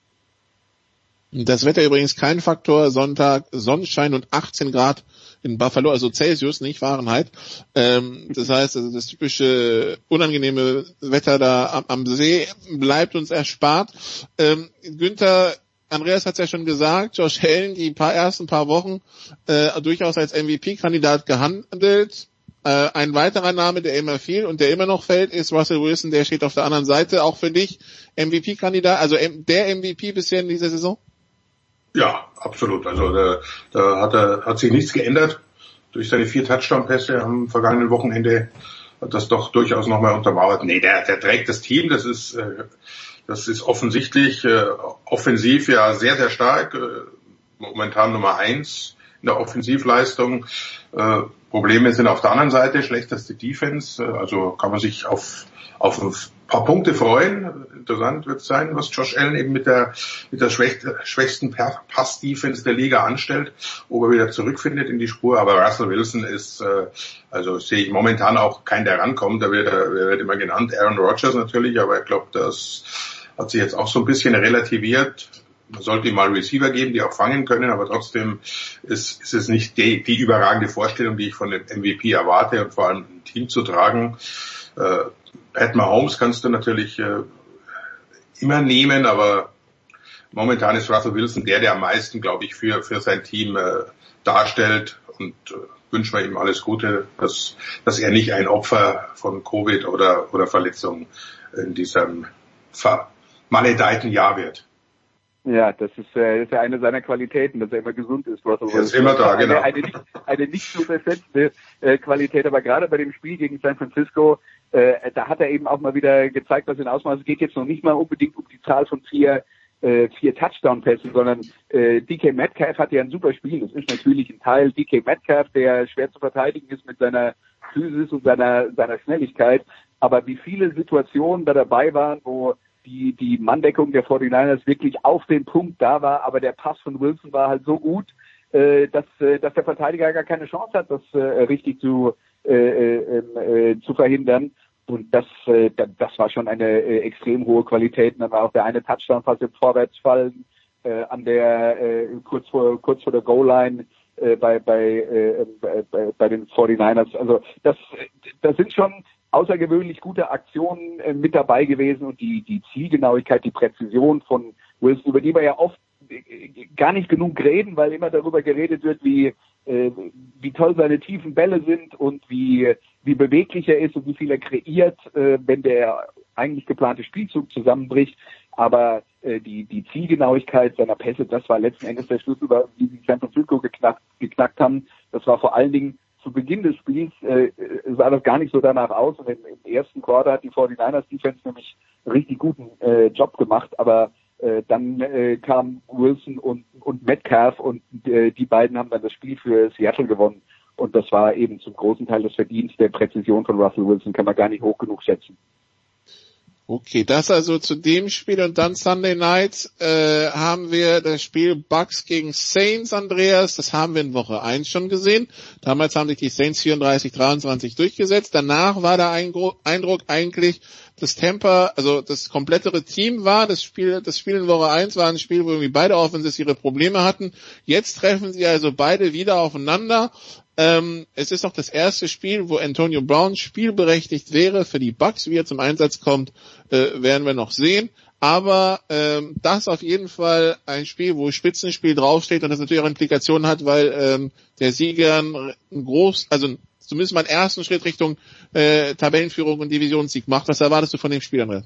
Das Wetter übrigens kein Faktor. Sonntag Sonnenschein und 18 Grad in Buffalo, also Celsius, nicht Fahrenheit. Ähm, das heißt, also das typische unangenehme Wetter da am, am See bleibt uns erspart. Ähm, Günther, Andreas hat es ja schon gesagt, Josh Hellen die paar ersten paar Wochen äh, durchaus als MVP-Kandidat gehandelt. Äh, ein weiterer Name, der immer fiel und der immer noch fällt, ist Russell Wilson, der steht auf der anderen Seite. Auch für dich MVP-Kandidat, also der MVP bisher in dieser Saison? Ja, absolut. Also da, da hat, er, hat sich nichts geändert. Durch seine vier Touchdown-Pässe am vergangenen Wochenende hat das doch durchaus nochmal untermauert. Nee, der, der trägt das Team, das ist, äh, das ist offensichtlich äh, offensiv ja sehr, sehr stark. Äh, momentan Nummer eins in der Offensivleistung. Äh, Probleme sind auf der anderen Seite, schlechteste Defense. Äh, also kann man sich auf, auf paar Punkte freuen. Interessant wird sein, was Josh Allen eben mit der, mit der schwächsten Pass-Defense der Liga anstellt, ob er wieder zurückfindet in die Spur. Aber Russell Wilson ist, äh, also sehe ich momentan auch keinen, der rankommt. Da wird, er wird immer genannt. Aaron Rodgers natürlich, aber ich glaube, das hat sich jetzt auch so ein bisschen relativiert man sollte ihm mal Receiver geben, die auch fangen können, aber trotzdem ist, ist es nicht die, die überragende Vorstellung, die ich von dem MVP erwarte und vor allem ein Team zu tragen. Äh, Pat Mahomes kannst du natürlich äh, immer nehmen, aber momentan ist Russell Wilson der, der am meisten, glaube ich, für, für sein Team äh, darstellt und äh, wünschen wir ihm alles Gute, dass, dass er nicht ein Opfer von Covid oder, oder Verletzungen in diesem vermaledeiten Jahr wird. Ja, das ist, äh, das ist ja eine seiner Qualitäten, dass er immer gesund ist. Russell er ist immer da, eine, genau. Eine, nicht, eine nicht zu übersetzende äh, Qualität, aber gerade bei dem Spiel gegen San Francisco, äh, da hat er eben auch mal wieder gezeigt, was in Ausmaß. Es geht jetzt noch nicht mal unbedingt um die Zahl von vier äh, vier Touchdown-Pässe, sondern äh, DK Metcalf hat ja ein super Spiel. Das ist natürlich ein Teil DK Metcalf, der schwer zu verteidigen ist mit seiner Physis und seiner, seiner Schnelligkeit. Aber wie viele Situationen da dabei waren, wo die, die Manndeckung der 49ers wirklich auf den Punkt da war, aber der Pass von Wilson war halt so gut, äh, dass, äh, dass der Verteidiger gar keine Chance hat, das äh, richtig zu, zu verhindern. Und das, äh, das war schon eine äh, extrem hohe Qualität. Und dann war auch der eine Touchdown fast im Vorwärtsfallen äh, an der äh, kurz vor kurz vor der Goal Line äh, bei bei, äh, bei bei den 49ers. Also das das sind schon außergewöhnlich gute Aktionen äh, mit dabei gewesen und die die Zielgenauigkeit, die Präzision von Wilson, über die wir ja oft äh, gar nicht genug reden, weil immer darüber geredet wird, wie äh, wie toll seine tiefen Bälle sind und wie wie beweglich er ist und wie viel er kreiert, äh, wenn der eigentlich geplante Spielzug zusammenbricht. Aber äh, die, die Zielgenauigkeit seiner Pässe, das war letzten Endes der Schlüssel, wie sie San Francisco geknackt, geknackt haben. Das war vor allen Dingen zu Beginn des Spiels äh, sah das gar nicht so danach aus. Und im, im ersten Quarter hat die 49ers Defense nämlich richtig guten äh, Job gemacht. Aber äh, dann äh, kam Wilson und, und Metcalf und äh, die beiden haben dann das Spiel für Seattle gewonnen. Und das war eben zum großen Teil das Verdienst der Präzision von Russell Wilson, kann man gar nicht hoch genug schätzen. Okay, das also zu dem Spiel und dann Sunday Night äh, haben wir das Spiel Bucks gegen Saints, Andreas. Das haben wir in Woche 1 schon gesehen. Damals haben sich die Saints 34-23 durchgesetzt. Danach war der Eindruck eigentlich, dass Tampa, also das komplettere Team war. Das Spiel, das Spiel in Woche 1 war ein Spiel, wo irgendwie beide Offenses ihre Probleme hatten. Jetzt treffen sie also beide wieder aufeinander. Ähm, es ist auch das erste Spiel, wo Antonio Brown spielberechtigt wäre für die Bucks. Wie er zum Einsatz kommt, äh, werden wir noch sehen. Aber ähm, das auf jeden Fall ein Spiel, wo Spitzenspiel draufsteht und das natürlich auch Implikationen hat, weil ähm, der Sieger ein groß, also zumindest mal einen ersten Schritt Richtung äh, Tabellenführung und Divisionssieg macht. Was erwartest du von dem Spiel, Andreas?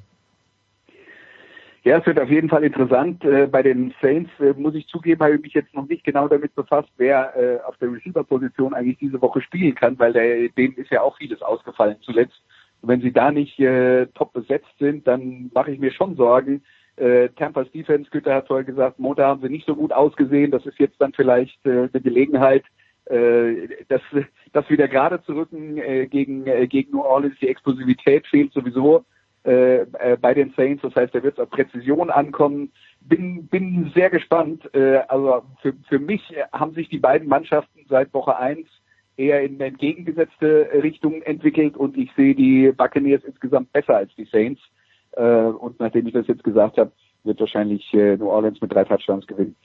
Ja, es wird auf jeden Fall interessant. Äh, bei den Saints äh, muss ich zugeben, habe ich mich jetzt noch nicht genau damit befasst, wer äh, auf der Receiver-Position eigentlich diese Woche spielen kann, weil der, denen ist ja auch vieles ausgefallen zuletzt. Und wenn sie da nicht äh, top besetzt sind, dann mache ich mir schon Sorgen. Äh, Tampa's Defense, Güter hat vorher gesagt, Montag haben sie nicht so gut ausgesehen. Das ist jetzt dann vielleicht äh, eine Gelegenheit, äh, das, das wieder gerade zu rücken äh, gegen, äh, gegen New Orleans. Die Explosivität fehlt sowieso äh, äh, bei den Saints. Das heißt, da wird es auf Präzision ankommen. Bin, bin sehr gespannt. Äh, also für, für mich haben sich die beiden Mannschaften seit Woche eins eher in entgegengesetzte Richtung entwickelt und ich sehe die Buccaneers insgesamt besser als die Saints. Und nachdem ich das jetzt gesagt habe, wird wahrscheinlich New Orleans mit drei Touchdowns gewinnen.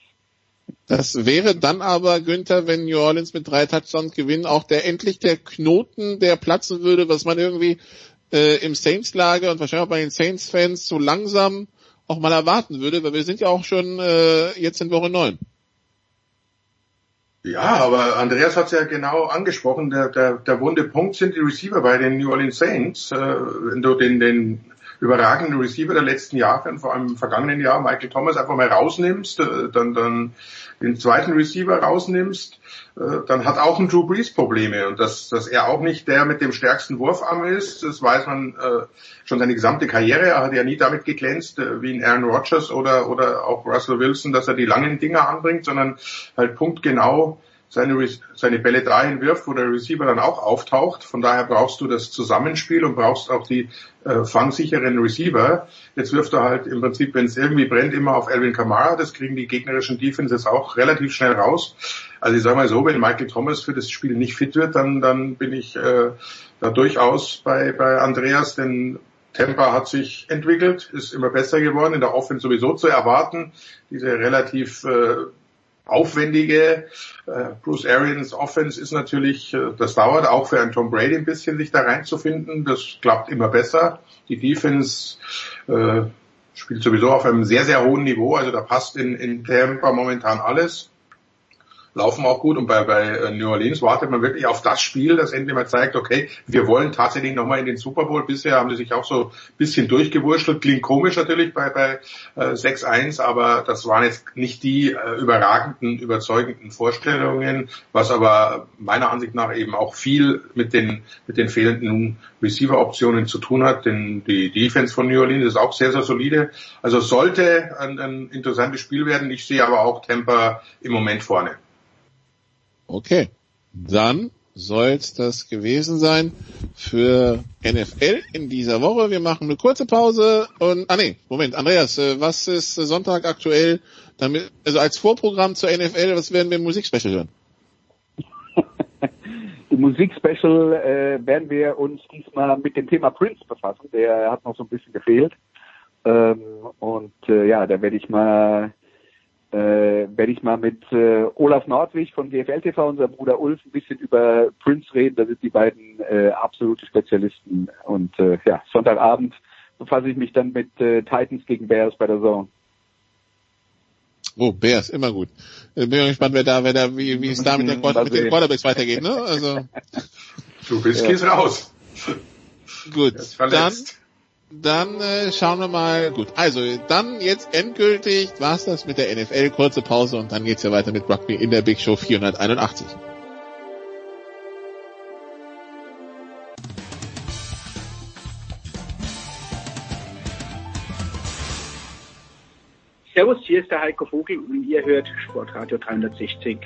Das wäre dann aber, Günther, wenn New Orleans mit drei Touchdowns gewinnen, auch der endlich der Knoten, der platzen würde, was man irgendwie äh, im Saints-Lager und wahrscheinlich auch bei den Saints-Fans so langsam auch mal erwarten würde, weil wir sind ja auch schon äh, jetzt in Woche 9. Ja, aber Andreas hat es ja genau angesprochen. Der, der, der wunde Punkt sind die Receiver bei den New Orleans Saints. Äh, wenn du den, den überragenden Receiver der letzten Jahre, vor allem im vergangenen Jahr, Michael Thomas, einfach mal rausnimmst, äh, dann, dann den zweiten Receiver rausnimmst, äh, dann hat auch ein Drew Brees Probleme. Und dass, dass er auch nicht der mit dem stärksten Wurfarm ist, das weiß man äh, schon seine gesamte Karriere. Er hat ja nie damit geglänzt, äh, wie ein Aaron Rodgers oder, oder auch Russell Wilson, dass er die langen Dinger anbringt, sondern halt punktgenau seine, seine Bälle dahin wirft, wo der Receiver dann auch auftaucht. Von daher brauchst du das Zusammenspiel und brauchst auch die äh, fangsicheren Receiver. Jetzt wirft er halt im Prinzip, wenn es irgendwie brennt, immer auf Alvin Kamara. Das kriegen die gegnerischen Defenses auch relativ schnell raus. Also ich sage mal so, wenn Michael Thomas für das Spiel nicht fit wird, dann, dann bin ich äh, da durchaus bei, bei Andreas, denn Temper hat sich entwickelt, ist immer besser geworden, in der Offense sowieso zu erwarten. Diese relativ äh, aufwendige äh, Bruce Arians Offense ist natürlich, äh, das dauert auch für einen Tom Brady ein bisschen, sich da reinzufinden. Das klappt immer besser. Die Defense äh, spielt sowieso auf einem sehr, sehr hohen Niveau. Also da passt in, in Tampa momentan alles. Laufen auch gut. Und bei, bei äh, New Orleans wartet man wirklich auf das Spiel, das endlich mal zeigt, okay, wir wollen tatsächlich nochmal in den Super Bowl. Bisher haben sie sich auch so ein bisschen durchgewurschtelt. Klingt komisch natürlich bei, bei äh, 6-1, aber das waren jetzt nicht die äh, überragenden, überzeugenden Vorstellungen, was aber meiner Ansicht nach eben auch viel mit den, mit den fehlenden Receiver-Optionen zu tun hat. Denn die Defense von New Orleans ist auch sehr, sehr solide. Also sollte ein, ein interessantes Spiel werden. Ich sehe aber auch Tampa im Moment vorne. Okay, dann soll es das gewesen sein für NFL in dieser Woche. Wir machen eine kurze Pause und ah nee, Moment, Andreas, äh, was ist Sonntag aktuell? Damit, also als Vorprogramm zur NFL, was werden wir im Musikspecial hören? Im Musikspecial äh, werden wir uns diesmal mit dem Thema Prince befassen. Der hat noch so ein bisschen gefehlt. Ähm, und äh, ja, da werde ich mal äh, werde ich mal mit äh, Olaf Nordwig von GFL TV, unser Bruder Ulf, ein bisschen über Prince reden. Da sind die beiden äh, absolute Spezialisten. Und äh, ja, Sonntagabend befasse ich mich dann mit äh, Titans gegen Bears bei der Zone. Oh, Bears, immer gut. Äh, bin gespannt, wer da, wer da, wie, wie es da mit, der, mit den Quarterbacks weitergeht, ne? Also. Trubisky ist raus. Gut, dann dann äh, schauen wir mal. Gut, also dann jetzt endgültig war's das mit der NFL. Kurze Pause und dann geht's ja weiter mit Rugby in der Big Show 481. Servus, hier ist der Heiko Vogel und ihr hört Sportradio 360.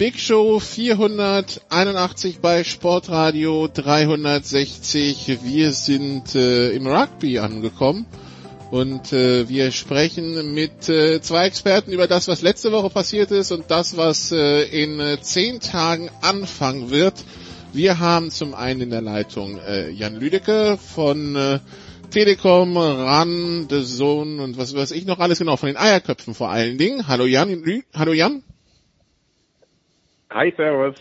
Big Show 481 bei Sportradio 360. Wir sind äh, im Rugby angekommen und äh, wir sprechen mit äh, zwei Experten über das, was letzte Woche passiert ist und das, was äh, in äh, zehn Tagen anfangen wird. Wir haben zum einen in der Leitung äh, Jan Lüdecke von äh, Telekom, RAN, The Zone und was weiß ich noch alles genau, von den Eierköpfen vor allen Dingen. Hallo Jan. Hallo Jan. Hi, Servus.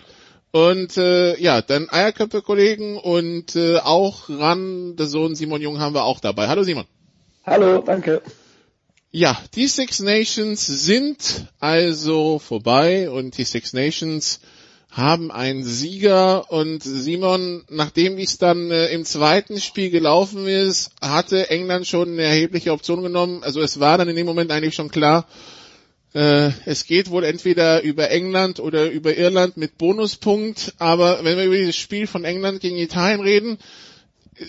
Und äh, ja, dann Eierköpfe-Kollegen und äh, auch ran, der Sohn Simon Jung haben wir auch dabei. Hallo Simon. Hallo, danke. Ja, die Six Nations sind also vorbei und die Six Nations haben einen Sieger und Simon, nachdem es dann äh, im zweiten Spiel gelaufen ist, hatte England schon eine erhebliche Option genommen. Also es war dann in dem Moment eigentlich schon klar, äh, es geht wohl entweder über England oder über Irland mit Bonuspunkt, aber wenn wir über dieses Spiel von England gegen Italien reden,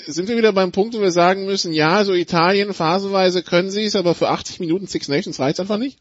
sind wir wieder beim Punkt, wo wir sagen müssen, ja, so Italien phasenweise können sie es, aber für 80 Minuten Six Nations reicht einfach nicht?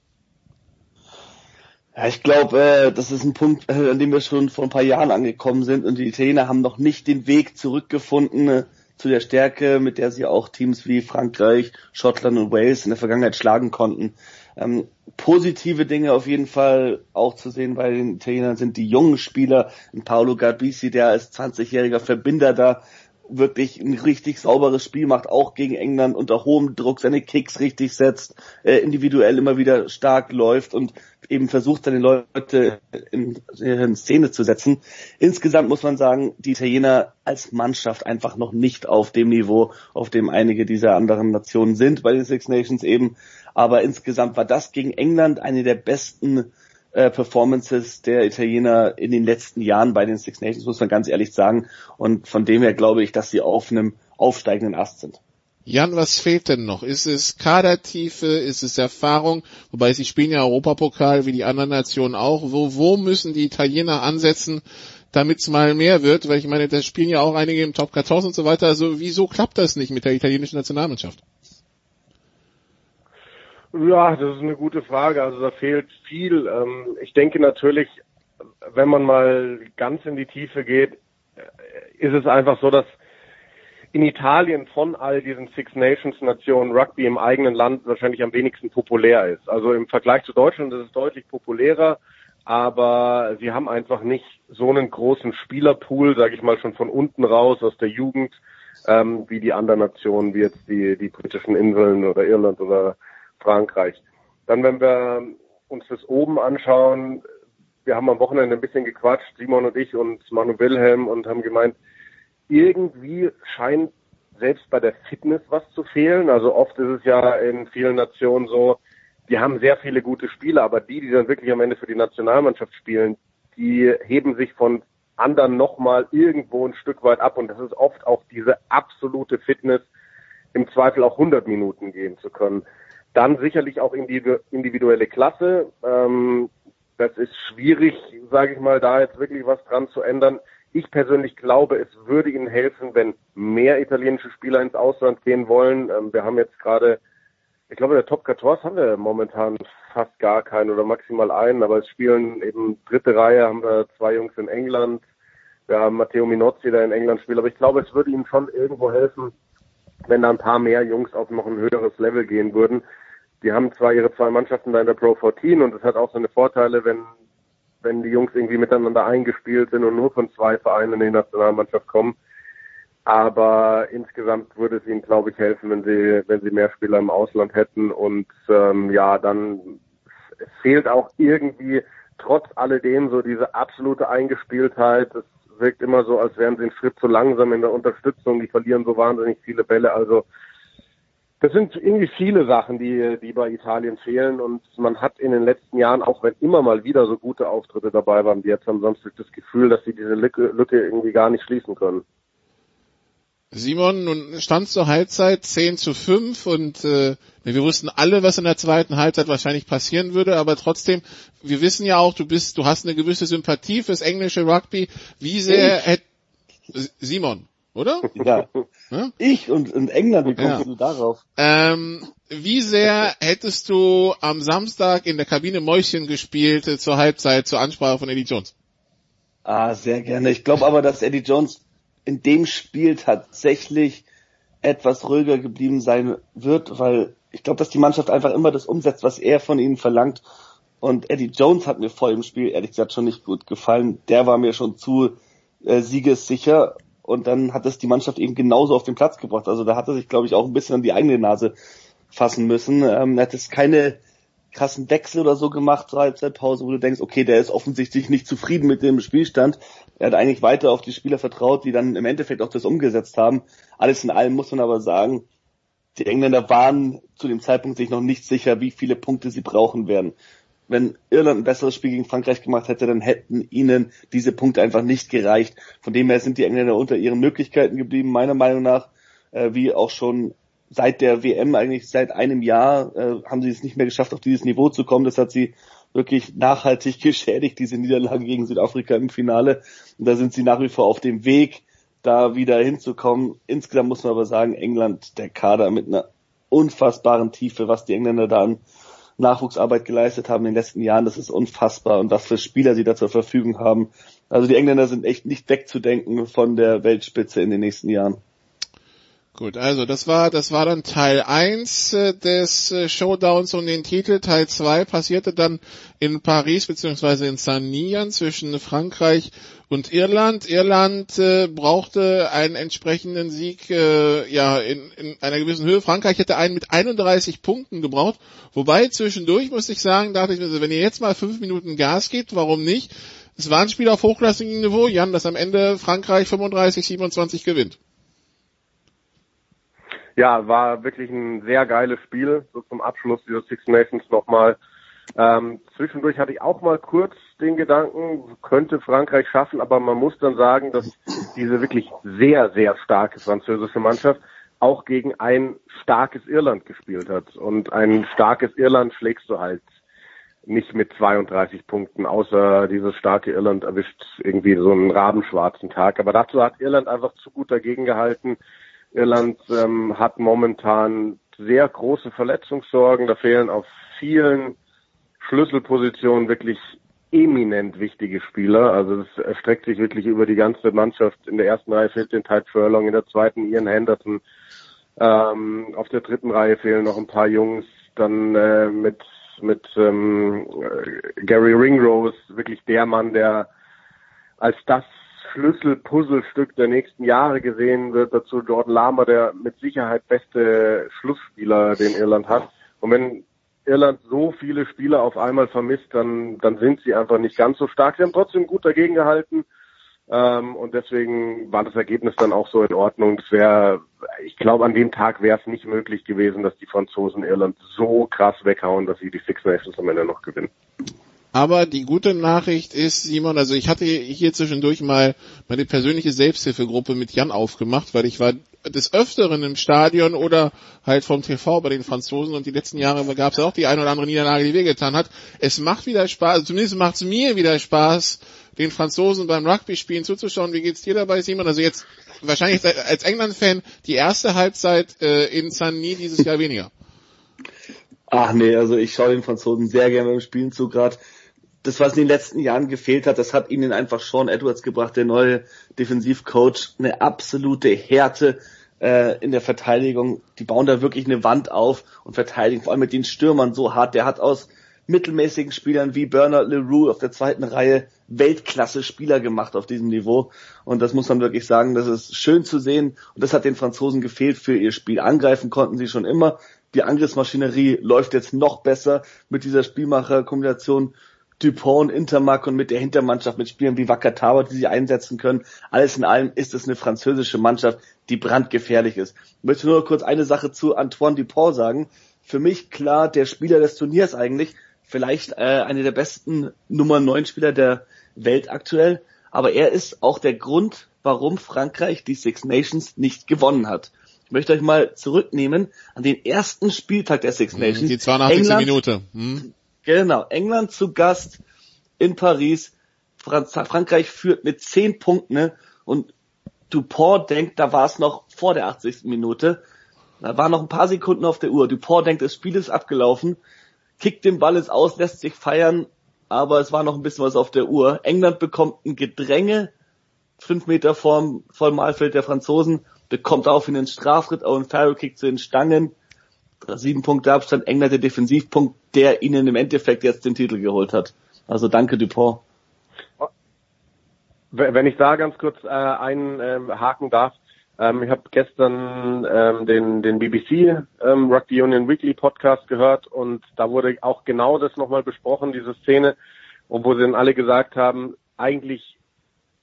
Ja, ich glaube, äh, das ist ein Punkt, äh, an dem wir schon vor ein paar Jahren angekommen sind und die Italiener haben noch nicht den Weg zurückgefunden äh, zu der Stärke, mit der sie auch Teams wie Frankreich, Schottland und Wales in der Vergangenheit schlagen konnten. Ähm, positive Dinge auf jeden Fall auch zu sehen bei den Italienern sind die jungen Spieler, Paolo Garbisi, der als 20-jähriger Verbinder da wirklich ein richtig sauberes Spiel macht, auch gegen England unter hohem Druck seine Kicks richtig setzt, äh, individuell immer wieder stark läuft. Und eben versucht, seine Leute in, in, Szene zu setzen. Insgesamt muss man sagen, die Italiener als Mannschaft einfach noch nicht auf dem Niveau, auf dem einige dieser anderen Nationen sind bei den Six Nations eben. Aber insgesamt war das gegen England eine der besten äh, Performances der Italiener in den letzten Jahren bei den Six Nations, muss man ganz ehrlich sagen. Und von dem her glaube ich, dass sie auf einem aufsteigenden Ast sind. Jan, was fehlt denn noch? Ist es Kadertiefe? Ist es Erfahrung? Wobei sie spielen ja Europapokal wie die anderen Nationen auch. Wo, wo müssen die Italiener ansetzen, damit es mal mehr wird? Weil ich meine, da spielen ja auch einige im Top 14 und so weiter. Also wieso klappt das nicht mit der italienischen Nationalmannschaft? Ja, das ist eine gute Frage. Also da fehlt viel. Ähm, ich denke natürlich, wenn man mal ganz in die Tiefe geht, äh, ist es einfach so, dass in Italien von all diesen Six Nations Nationen Rugby im eigenen Land wahrscheinlich am wenigsten populär ist. Also im Vergleich zu Deutschland ist es deutlich populärer, aber sie haben einfach nicht so einen großen Spielerpool, sage ich mal schon von unten raus aus der Jugend, ähm, wie die anderen Nationen, wie jetzt die, die britischen Inseln oder Irland oder Frankreich. Dann, wenn wir uns das oben anschauen, wir haben am Wochenende ein bisschen gequatscht, Simon und ich und Manu Wilhelm und haben gemeint, irgendwie scheint selbst bei der Fitness was zu fehlen. Also oft ist es ja in vielen Nationen so, die haben sehr viele gute Spieler, aber die, die dann wirklich am Ende für die Nationalmannschaft spielen, die heben sich von anderen nochmal irgendwo ein Stück weit ab. Und das ist oft auch diese absolute Fitness, im Zweifel auch 100 Minuten gehen zu können. Dann sicherlich auch individuelle Klasse. Ähm, das ist schwierig, sage ich mal, da jetzt wirklich was dran zu ändern. Ich persönlich glaube, es würde ihnen helfen, wenn mehr italienische Spieler ins Ausland gehen wollen. Ähm, wir haben jetzt gerade, ich glaube, der Top 14 haben wir momentan fast gar keinen oder maximal einen, aber es spielen eben dritte Reihe, haben wir zwei Jungs in England. Wir haben Matteo Minozzi, der in England spielt. Aber ich glaube, es würde ihnen schon irgendwo helfen, wenn da ein paar mehr Jungs auf noch ein höheres Level gehen würden. Die haben zwar ihre zwei Mannschaften da in der Pro 14 und es hat auch seine Vorteile, wenn wenn die Jungs irgendwie miteinander eingespielt sind und nur von zwei Vereinen in die Nationalmannschaft kommen. Aber insgesamt würde es ihnen, glaube ich, helfen, wenn sie, wenn sie mehr Spieler im Ausland hätten. Und ähm, ja, dann fehlt auch irgendwie trotz alledem so diese absolute Eingespieltheit. Es wirkt immer so, als wären sie einen Schritt zu langsam in der Unterstützung. Die verlieren so wahnsinnig viele Bälle. Also das sind irgendwie viele Sachen, die, die bei Italien fehlen und man hat in den letzten Jahren, auch wenn immer mal wieder so gute Auftritte dabei waren, wie jetzt am Samstag, das Gefühl, dass sie diese Lücke, Lücke irgendwie gar nicht schließen können. Simon, nun stand zur Halbzeit 10 zu 5 und äh, wir wussten alle, was in der zweiten Halbzeit wahrscheinlich passieren würde, aber trotzdem, wir wissen ja auch, du bist, du hast eine gewisse Sympathie fürs englische Rugby. Wie sehr hätte Simon, oder? Ja. ja? Ich und, und England, wie kommst ja. du darauf? Ähm, wie sehr hättest du am Samstag in der Kabine Mäuschen gespielt äh, zur Halbzeit, zur Ansprache von Eddie Jones? Ah, sehr gerne. Ich glaube aber, dass Eddie Jones in dem Spiel tatsächlich etwas ruhiger geblieben sein wird, weil ich glaube, dass die Mannschaft einfach immer das umsetzt, was er von ihnen verlangt. Und Eddie Jones hat mir vor dem Spiel ehrlich gesagt schon nicht gut gefallen. Der war mir schon zu äh, siegessicher und dann hat es die Mannschaft eben genauso auf den Platz gebracht. Also da hat er sich, glaube ich, auch ein bisschen an die eigene Nase fassen müssen. Ähm, er hat es keine krassen Wechsel oder so gemacht zur Halbzeitpause, wo du denkst, okay, der ist offensichtlich nicht zufrieden mit dem Spielstand. Er hat eigentlich weiter auf die Spieler vertraut, die dann im Endeffekt auch das umgesetzt haben. Alles in allem muss man aber sagen, die Engländer waren zu dem Zeitpunkt sich noch nicht sicher, wie viele Punkte sie brauchen werden. Wenn Irland ein besseres Spiel gegen Frankreich gemacht hätte, dann hätten ihnen diese Punkte einfach nicht gereicht. Von dem her sind die Engländer unter ihren Möglichkeiten geblieben, meiner Meinung nach, äh, wie auch schon seit der WM, eigentlich seit einem Jahr, äh, haben sie es nicht mehr geschafft, auf dieses Niveau zu kommen. Das hat sie wirklich nachhaltig geschädigt, diese Niederlage gegen Südafrika im Finale. Und da sind sie nach wie vor auf dem Weg, da wieder hinzukommen. Insgesamt muss man aber sagen, England, der Kader mit einer unfassbaren Tiefe, was die Engländer da an Nachwuchsarbeit geleistet haben in den letzten Jahren, das ist unfassbar und was für Spieler sie da zur Verfügung haben. Also die Engländer sind echt nicht wegzudenken von der Weltspitze in den nächsten Jahren. Gut, also das war das war dann Teil 1 äh, des äh, Showdowns um den Titel. Teil 2 passierte dann in Paris beziehungsweise in Saint-Nian zwischen Frankreich und Irland. Irland äh, brauchte einen entsprechenden Sieg äh, ja in, in einer gewissen Höhe. Frankreich hätte einen mit 31 Punkten gebraucht. Wobei zwischendurch muss ich sagen, dachte ich mir, wenn ihr jetzt mal fünf Minuten Gas gibt, warum nicht? Es war ein Spiel auf hochklassigem Niveau, Jan, dass am Ende Frankreich 35, 27 gewinnt. Ja, war wirklich ein sehr geiles Spiel, so zum Abschluss dieser Six Nations nochmal. Ähm, zwischendurch hatte ich auch mal kurz den Gedanken, könnte Frankreich schaffen, aber man muss dann sagen, dass diese wirklich sehr, sehr starke französische Mannschaft auch gegen ein starkes Irland gespielt hat. Und ein starkes Irland schlägst du halt nicht mit 32 Punkten, außer dieses starke Irland erwischt irgendwie so einen rabenschwarzen Tag. Aber dazu hat Irland einfach zu gut dagegen gehalten. Irland ähm, hat momentan sehr große Verletzungssorgen. Da fehlen auf vielen Schlüsselpositionen wirklich eminent wichtige Spieler. Also es erstreckt sich wirklich über die ganze Mannschaft. In der ersten Reihe fehlt den Tide Furlong, in der zweiten Ian Henderson. Ähm, auf der dritten Reihe fehlen noch ein paar Jungs. Dann äh, mit mit ähm, äh, Gary Ringrose wirklich der Mann, der als das Schlüssel-Puzzlestück der nächsten Jahre gesehen wird. Dazu Jordan Lama, der mit Sicherheit beste Schlussspieler, den Irland hat. Und wenn Irland so viele Spieler auf einmal vermisst, dann, dann sind sie einfach nicht ganz so stark. Sie haben trotzdem gut dagegen gehalten. Ähm, und deswegen war das Ergebnis dann auch so in Ordnung. Das wäre, ich glaube, an dem Tag wäre es nicht möglich gewesen, dass die Franzosen Irland so krass weghauen, dass sie die Six Nations am Ende noch gewinnen. Aber die gute Nachricht ist, Simon, also ich hatte hier zwischendurch mal meine persönliche Selbsthilfegruppe mit Jan aufgemacht, weil ich war des Öfteren im Stadion oder halt vom TV bei den Franzosen und die letzten Jahre gab es auch die eine oder andere Niederlage, die wehgetan hat. Es macht wieder Spaß, also zumindest macht es mir wieder Spaß, den Franzosen beim Rugby-Spielen zuzuschauen. Wie geht's dir dabei, Simon? Also jetzt wahrscheinlich als England-Fan die erste Halbzeit äh, in Saint-Denis dieses Jahr weniger. Ach nee, also ich schaue den Franzosen sehr gerne beim Spielen zu, gerade das, was in den letzten Jahren gefehlt hat, das hat ihnen einfach Sean Edwards gebracht, der neue Defensivcoach. Eine absolute Härte äh, in der Verteidigung. Die bauen da wirklich eine Wand auf und verteidigen, vor allem mit den Stürmern so hart. Der hat aus mittelmäßigen Spielern wie Bernard Leroux auf der zweiten Reihe Weltklasse-Spieler gemacht auf diesem Niveau. Und das muss man wirklich sagen, das ist schön zu sehen. Und das hat den Franzosen gefehlt für ihr Spiel. Angreifen konnten sie schon immer. Die Angriffsmaschinerie läuft jetzt noch besser mit dieser Spielmacher-Kombination Dupont, Intermark und mit der Hintermannschaft mit Spielern wie Wakatawa, die sie einsetzen können. Alles in allem ist es eine französische Mannschaft, die brandgefährlich ist. Ich möchte nur kurz eine Sache zu Antoine Dupont sagen. Für mich klar der Spieler des Turniers eigentlich, vielleicht äh, einer der besten Nummer 9 Spieler der Welt aktuell, aber er ist auch der Grund, warum Frankreich die Six Nations nicht gewonnen hat. Ich möchte euch mal zurücknehmen an den ersten Spieltag der Six mhm, Nations. Die 82. England, Minute. Hm. Genau, England zu Gast in Paris. Frankreich führt mit zehn Punkten ne? und Dupont denkt, da war es noch vor der 80. Minute. Da waren noch ein paar Sekunden auf der Uhr. Dupont denkt, das Spiel ist abgelaufen, kickt den Ball ins Aus, lässt sich feiern, aber es war noch ein bisschen was auf der Uhr. England bekommt ein Gedränge, fünf Meter vorm, vor Malfeld der Franzosen, bekommt auf in den Strafritt, Owen Farrell kickt zu den Stangen, sieben Punkte Abstand, England der Defensivpunkt, der ihnen im Endeffekt jetzt den Titel geholt hat. Also danke Dupont. Wenn ich da ganz kurz äh, einen ähm, haken darf, ähm, ich habe gestern ähm, den, den BBC ähm, Rugby Union Weekly Podcast gehört und da wurde auch genau das nochmal besprochen, diese Szene, wo sie dann alle gesagt haben, eigentlich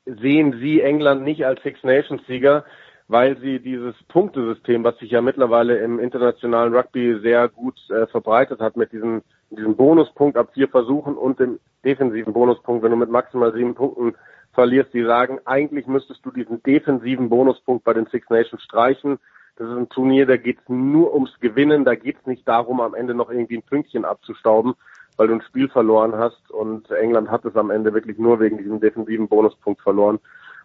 sehen sie England nicht als Six Nations Sieger, weil sie dieses Punktesystem, was sich ja mittlerweile im internationalen Rugby sehr gut äh, verbreitet hat, mit diesem, diesem Bonuspunkt ab vier Versuchen und dem defensiven Bonuspunkt, wenn du mit maximal sieben Punkten verlierst, die sagen, eigentlich müsstest du diesen defensiven Bonuspunkt bei den Six Nations streichen. Das ist ein Turnier, da geht es nur ums Gewinnen, da geht es nicht darum, am Ende noch irgendwie ein Pünktchen abzustauben, weil du ein Spiel verloren hast und England hat es am Ende wirklich nur wegen diesem defensiven Bonuspunkt verloren.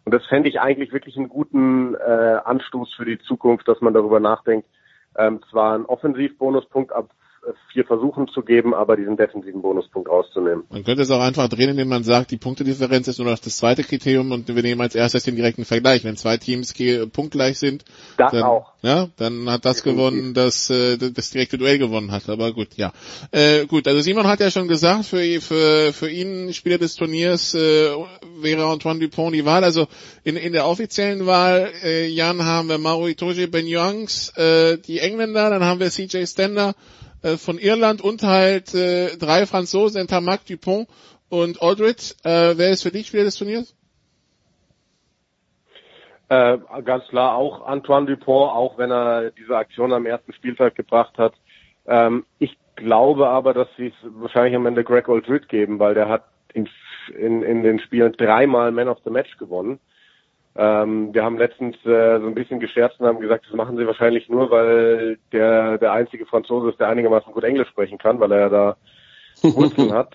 Und das fände ich eigentlich wirklich einen guten äh, Anstoß für die Zukunft, dass man darüber nachdenkt, ähm, zwar einen Offensivbonuspunkt ab vier Versuchen zu geben, aber diesen defensiven Bonuspunkt rauszunehmen. Man könnte es auch einfach drehen, indem man sagt, die Punktedifferenz ist nur noch das zweite Kriterium und wir nehmen als erstes den direkten Vergleich. Wenn zwei Teams punktgleich sind, das dann, auch. Ja, dann hat das Definitiv. gewonnen, das äh, das direkte Duell gewonnen hat. Aber gut, ja. Äh, gut, also Simon hat ja schon gesagt, für, für, für ihn Spieler des Turniers äh, wäre Antoine Dupont die Wahl. Also in, in der offiziellen Wahl, äh, Jan, haben wir Mauro Itoje Ben Youngs, äh, die Engländer, dann haben wir CJ Stender, äh, von Irland und halt äh, drei Franzosen, Tamac, Dupont und Aldred. Äh, wer ist für dich Spieler des Turniers? Äh, ganz klar auch Antoine Dupont, auch wenn er diese Aktion am ersten Spieltag gebracht hat. Ähm, ich glaube aber, dass sie es wahrscheinlich am Ende Greg Aldred geben, weil der hat in, in, in den Spielen dreimal Man of the Match gewonnen. Ähm, wir haben letztens äh, so ein bisschen gescherzt und haben gesagt, das machen sie wahrscheinlich nur, weil der der einzige Franzose ist, der einigermaßen gut Englisch sprechen kann, weil er ja da Wurzeln hat.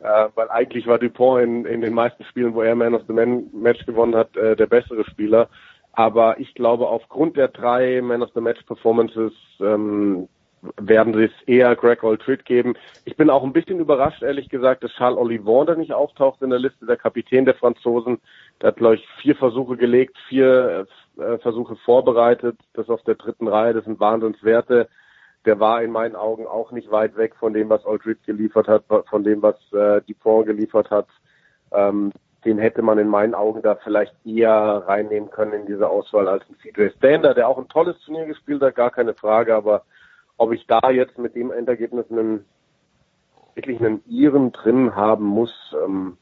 Äh, weil eigentlich war Dupont in, in den meisten Spielen, wo er Man of the Man Match gewonnen hat, äh, der bessere Spieler. Aber ich glaube, aufgrund der drei Man of the Match Performances ähm, werden sie es eher Greg Aldred geben. Ich bin auch ein bisschen überrascht, ehrlich gesagt, dass Charles Olivon da nicht auftaucht in der Liste der Kapitän der Franzosen. Der hat, glaube ich, vier Versuche gelegt, vier äh, Versuche vorbereitet. Das auf der dritten Reihe, das sind Wahnsinnswerte. Der war in meinen Augen auch nicht weit weg von dem, was Aldred geliefert hat, von dem, was äh, Dupont geliefert hat. Ähm, den hätte man in meinen Augen da vielleicht eher reinnehmen können in diese Auswahl als ein CJ Stander, der auch ein tolles Turnier gespielt hat, gar keine Frage, aber ob ich da jetzt mit dem Endergebnis einen wirklich einen Iren drin haben muss, ähm,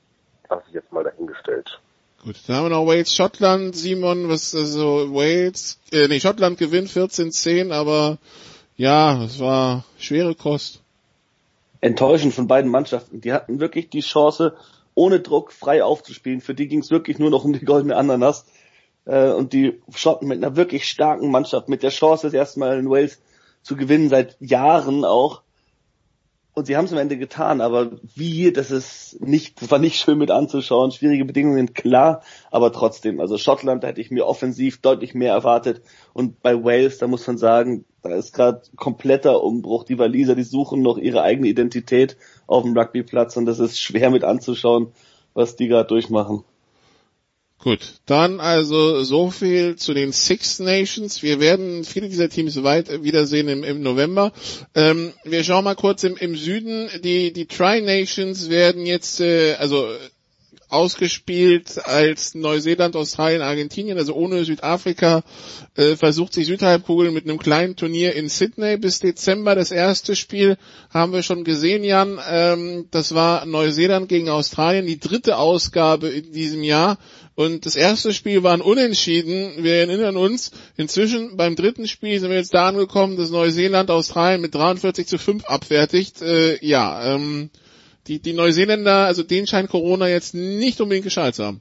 lasse ich jetzt mal dahingestellt. Gut, dann haben wir noch Wales, Schottland, Simon, was, also Wales, äh, nee, Schottland gewinnt 14-10, aber ja, es war schwere Kost. Enttäuschend von beiden Mannschaften. Die hatten wirklich die Chance, ohne Druck frei aufzuspielen. Für die ging es wirklich nur noch um die goldene Ananas. Äh, und die Schotten mit einer wirklich starken Mannschaft, mit der Chance, das erste Mal in Wales zu gewinnen, seit Jahren auch, und sie haben es am Ende getan, aber wie, das ist nicht, war nicht schön mit anzuschauen. Schwierige Bedingungen, klar, aber trotzdem. Also Schottland, da hätte ich mir offensiv deutlich mehr erwartet. Und bei Wales, da muss man sagen, da ist gerade kompletter Umbruch. Die Waliser, die suchen noch ihre eigene Identität auf dem Rugbyplatz und das ist schwer mit anzuschauen, was die gerade durchmachen. Gut, dann also so viel zu den Six Nations. Wir werden viele dieser Teams weit wiedersehen im, im November. Ähm, wir schauen mal kurz im, im Süden. Die, die Tri-Nations werden jetzt, äh, also ausgespielt als Neuseeland, Australien, Argentinien, also ohne Südafrika, äh, versucht sich Südhalbkugel mit einem kleinen Turnier in Sydney bis Dezember. Das erste Spiel haben wir schon gesehen, Jan. Ähm, das war Neuseeland gegen Australien, die dritte Ausgabe in diesem Jahr. Und das erste Spiel war ein Unentschieden. Wir erinnern uns, inzwischen beim dritten Spiel sind wir jetzt da angekommen, dass Neuseeland Australien mit 43 zu 5 abfertigt. Äh, ja, ähm, die, die Neuseeländer, also denen scheint Corona jetzt nicht unbedingt gescheit zu haben.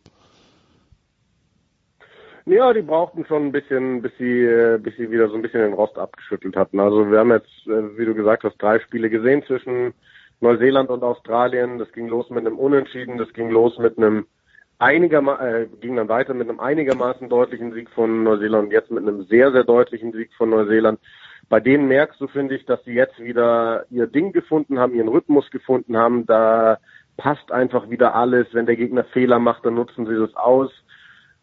Ja, die brauchten schon ein bisschen, bis sie, äh, bis sie wieder so ein bisschen den Rost abgeschüttelt hatten. Also wir haben jetzt, äh, wie du gesagt hast, drei Spiele gesehen zwischen Neuseeland und Australien. Das ging los mit einem Unentschieden, das ging los mit einem einigermaßen, äh, ging dann weiter mit einem einigermaßen deutlichen Sieg von Neuseeland jetzt mit einem sehr, sehr deutlichen Sieg von Neuseeland. Bei denen merkst du, finde ich, dass sie jetzt wieder ihr Ding gefunden haben, ihren Rhythmus gefunden haben. Da passt einfach wieder alles. Wenn der Gegner Fehler macht, dann nutzen sie das aus.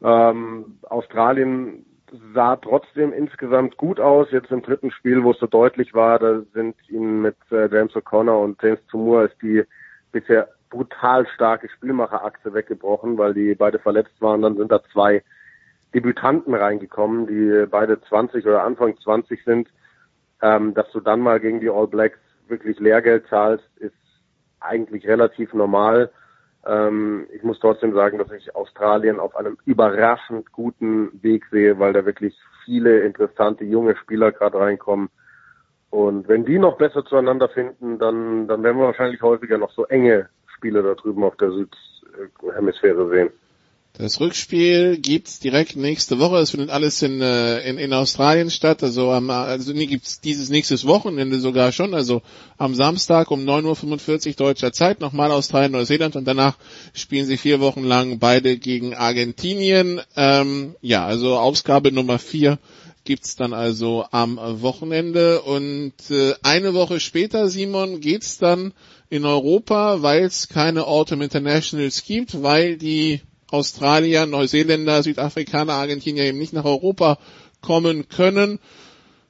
Ähm, Australien sah trotzdem insgesamt gut aus. Jetzt im dritten Spiel, wo es so deutlich war, da sind ihnen mit äh, James O'Connor und James Tumur ist die bisher brutal starke Spielmacherachse weggebrochen, weil die beide verletzt waren. Dann sind da zwei Debütanten reingekommen, die beide 20 oder Anfang 20 sind. Ähm, dass du dann mal gegen die All Blacks wirklich Lehrgeld zahlst, ist eigentlich relativ normal. Ähm, ich muss trotzdem sagen, dass ich Australien auf einem überraschend guten Weg sehe, weil da wirklich viele interessante junge Spieler gerade reinkommen. Und wenn die noch besser zueinander finden, dann, dann werden wir wahrscheinlich häufiger noch so enge Spiele da drüben auf der Südhemisphäre sehen. Das Rückspiel gibt's direkt nächste Woche. Es findet alles in, äh, in, in Australien statt. Also, am, also nee, gibt's dieses nächstes Wochenende sogar schon. Also am Samstag um 9.45 Uhr deutscher Zeit nochmal Australien, Neuseeland und danach spielen sie vier Wochen lang beide gegen Argentinien. Ähm, ja, also Ausgabe Nummer vier gibt's dann also am Wochenende und äh, eine Woche später, Simon, geht's dann in Europa, weil es keine Autumn Internationals gibt, weil die Australier, Neuseeländer, Südafrikaner, Argentinier eben nicht nach Europa kommen können.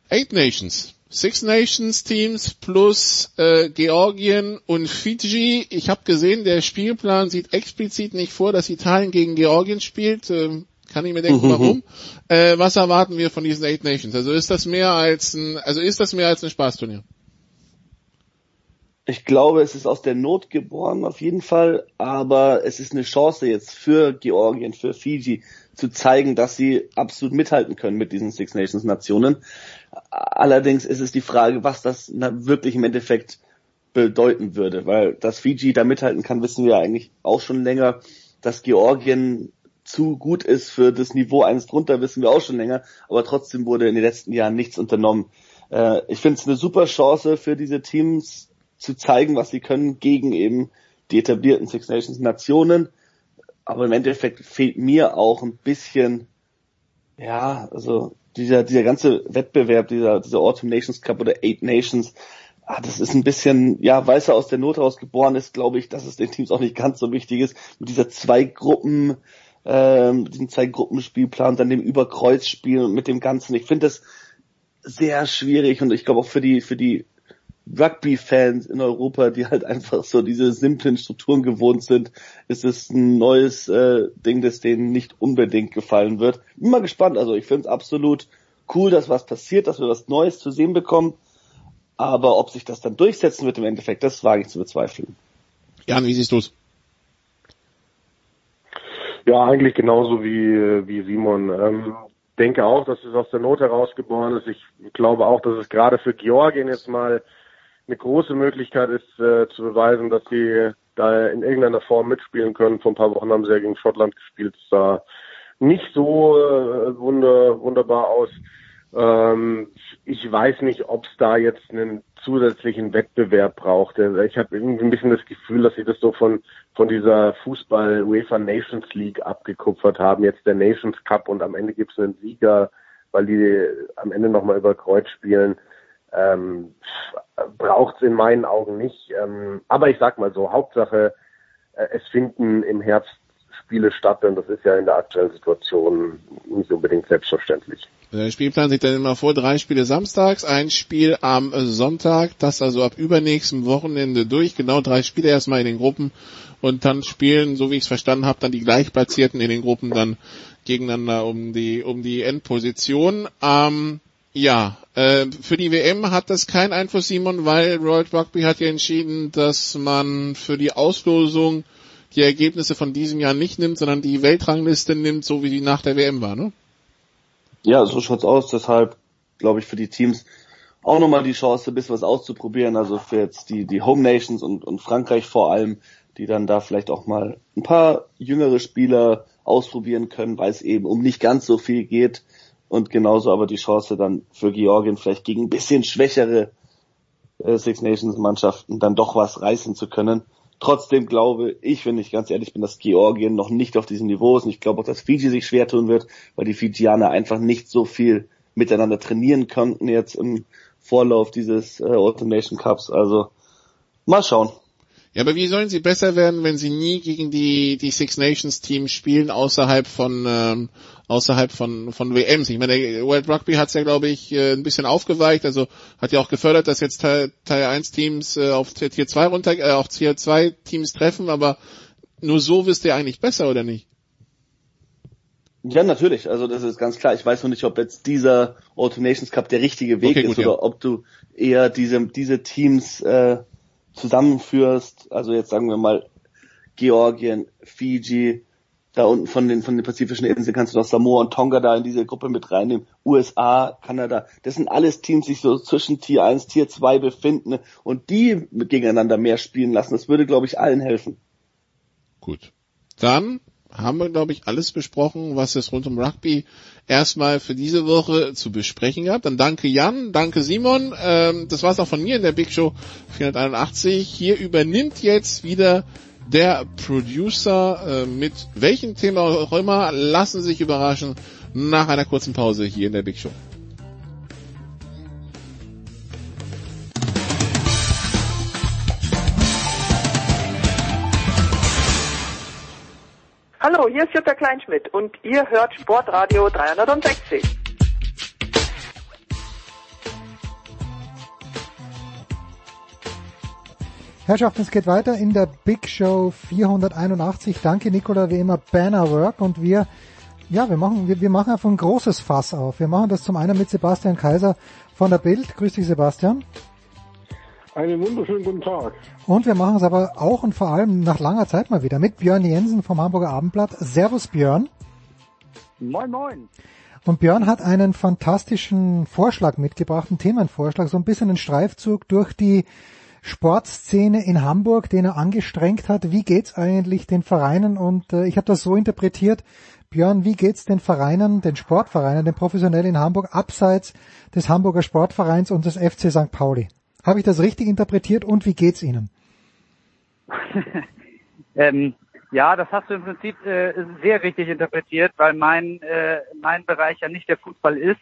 Eight Nations. Six Nations Teams plus äh, Georgien und Fiji. Ich habe gesehen, der Spielplan sieht explizit nicht vor, dass Italien gegen Georgien spielt. Ähm, kann ich mir denken, warum? Äh, was erwarten wir von diesen Eight Nations? Also ist das mehr als ein, also ist das mehr als ein Spaßturnier? Ich glaube, es ist aus der Not geboren auf jeden Fall, aber es ist eine Chance jetzt für Georgien, für Fiji zu zeigen, dass sie absolut mithalten können mit diesen Six Nations Nationen. Allerdings ist es die Frage, was das wirklich im Endeffekt bedeuten würde, weil dass Fiji da mithalten kann, wissen wir eigentlich auch schon länger. Dass Georgien zu gut ist für das Niveau eines drunter, wissen wir auch schon länger, aber trotzdem wurde in den letzten Jahren nichts unternommen. Äh, ich finde es eine super Chance für diese Teams, zu zeigen, was sie können gegen eben die etablierten Six Nations Nationen. Aber im Endeffekt fehlt mir auch ein bisschen, ja, also dieser, dieser ganze Wettbewerb, dieser, dieser Autumn Nations Cup oder Eight Nations, ah, das ist ein bisschen, ja, weil er aus der Not heraus geboren ist, glaube ich, dass es den Teams auch nicht ganz so wichtig ist, mit dieser zwei Gruppen, ähm, diesem zwei Gruppenspielplan, dann dem Überkreuzspiel und mit dem Ganzen. Ich finde das sehr schwierig und ich glaube auch für die, für die Rugby-Fans in Europa, die halt einfach so diese simplen Strukturen gewohnt sind, ist es ein neues äh, Ding, das denen nicht unbedingt gefallen wird. Bin mal gespannt. Also ich finde es absolut cool, dass was passiert, dass wir was Neues zu sehen bekommen. Aber ob sich das dann durchsetzen wird im Endeffekt, das wage ich zu bezweifeln. Jan, wie siehst du's? Ja, eigentlich genauso wie, wie Simon. Ähm, denke auch, dass es aus der Not herausgeboren ist. Ich glaube auch, dass es gerade für Georgien jetzt mal eine große Möglichkeit ist, äh, zu beweisen, dass sie da in irgendeiner Form mitspielen können. Vor ein paar Wochen haben sie ja gegen Schottland gespielt. Es sah nicht so äh, wunder, wunderbar aus. Ähm, ich weiß nicht, ob es da jetzt einen zusätzlichen Wettbewerb braucht. Ich habe irgendwie ein bisschen das Gefühl, dass sie das so von von dieser Fußball UEFA Nations League abgekupfert haben. Jetzt der Nations Cup und am Ende gibt es einen Sieger, weil die am Ende nochmal über Kreuz spielen. Ähm, braucht es in meinen Augen nicht. Ähm, aber ich sag mal so, Hauptsache, äh, es finden im Herbst Spiele statt und das ist ja in der aktuellen Situation nicht unbedingt selbstverständlich. Der Spielplan sieht dann immer vor, drei Spiele samstags, ein Spiel am Sonntag, das also ab übernächsten Wochenende durch, genau drei Spiele erstmal in den Gruppen und dann spielen, so wie ich es verstanden habe, dann die Gleichplatzierten in den Gruppen dann gegeneinander um die um die Endposition. Ähm, ja, äh, für die WM hat das keinen Einfluss, Simon, weil World Rugby hat ja entschieden, dass man für die Auslosung die Ergebnisse von diesem Jahr nicht nimmt, sondern die Weltrangliste nimmt, so wie die nach der WM war, ne? Ja, so schaut's aus. Deshalb glaube ich für die Teams auch nochmal die Chance, ein bisschen was auszuprobieren. Also für jetzt die, die Home Nations und, und Frankreich vor allem, die dann da vielleicht auch mal ein paar jüngere Spieler ausprobieren können, weil es eben um nicht ganz so viel geht. Und genauso aber die Chance dann für Georgien vielleicht gegen ein bisschen schwächere äh, Six Nations Mannschaften dann doch was reißen zu können. Trotzdem glaube ich, wenn ich ganz ehrlich bin, dass Georgien noch nicht auf diesem Niveau ist. Und ich glaube auch, dass Fiji sich schwer tun wird, weil die Fijianer einfach nicht so viel miteinander trainieren konnten jetzt im Vorlauf dieses äh, Autumn Nation Cups. Also mal schauen. Ja, aber wie sollen sie besser werden, wenn sie nie gegen die, die Six Nations Teams spielen außerhalb von, ähm, außerhalb von, von WMs? Ich meine, World Rugby hat es ja, glaube ich, äh, ein bisschen aufgeweicht, also hat ja auch gefördert, dass jetzt Teil, Teil 1 Teams äh, auf Tier 2 runter, äh, auf Tier 2 Teams treffen, aber nur so wirst du ja eigentlich besser, oder nicht? Ja, natürlich. Also das ist ganz klar. Ich weiß noch nicht, ob jetzt dieser Autumn Nations Cup der richtige Weg okay, gut, ist oder ja. ob du eher diese, diese Teams äh, zusammenführst, also jetzt sagen wir mal Georgien, Fiji, da unten von den, von den pazifischen Inseln kannst du noch Samoa und Tonga da in diese Gruppe mit reinnehmen, USA, Kanada, das sind alles Teams, die sich so zwischen Tier 1, Tier 2 befinden und die gegeneinander mehr spielen lassen. Das würde, glaube ich, allen helfen. Gut. Dann haben wir, glaube ich, alles besprochen, was es rund um Rugby erstmal für diese Woche zu besprechen gab. Dann danke Jan, danke Simon. Ähm, das war's auch von mir in der Big Show 481. Hier übernimmt jetzt wieder der Producer äh, mit welchem Thema auch immer. Lassen Sie sich überraschen nach einer kurzen Pause hier in der Big Show. Hier ist Jutta Kleinschmidt und ihr hört Sportradio 360. Herrschaften, es geht weiter in der Big Show 481. Danke Nicola, wie immer Banner Work und wir, ja, wir machen, wir, wir machen einfach ein großes Fass auf. Wir machen das zum einen mit Sebastian Kaiser von der Bild. Grüß dich Sebastian. Einen wunderschönen guten Tag. Und wir machen es aber auch und vor allem nach langer Zeit mal wieder mit Björn Jensen vom Hamburger Abendblatt. Servus Björn. Moin moin. Und Björn hat einen fantastischen Vorschlag mitgebracht, einen Themenvorschlag, so ein bisschen einen Streifzug durch die Sportszene in Hamburg, den er angestrengt hat. Wie geht's eigentlich den Vereinen? Und äh, ich habe das so interpretiert, Björn, wie geht's den Vereinen, den Sportvereinen, den professionellen in Hamburg, abseits des Hamburger Sportvereins und des FC St. Pauli? Habe ich das richtig interpretiert und wie geht's Ihnen? ähm, ja, das hast du im Prinzip äh, sehr richtig interpretiert, weil mein äh, mein Bereich ja nicht der Fußball ist.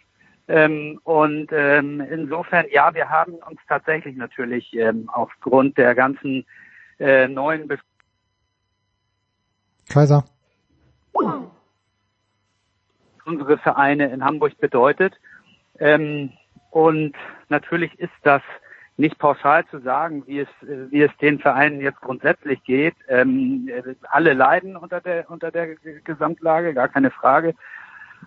Ähm, und ähm, insofern, ja, wir haben uns tatsächlich natürlich ähm, aufgrund der ganzen äh, neuen Be Kaiser unsere Vereine in Hamburg bedeutet. Ähm, und natürlich ist das nicht pauschal zu sagen, wie es, wie es den Vereinen jetzt grundsätzlich geht. Ähm, alle leiden unter der, unter der Gesamtlage, gar keine Frage.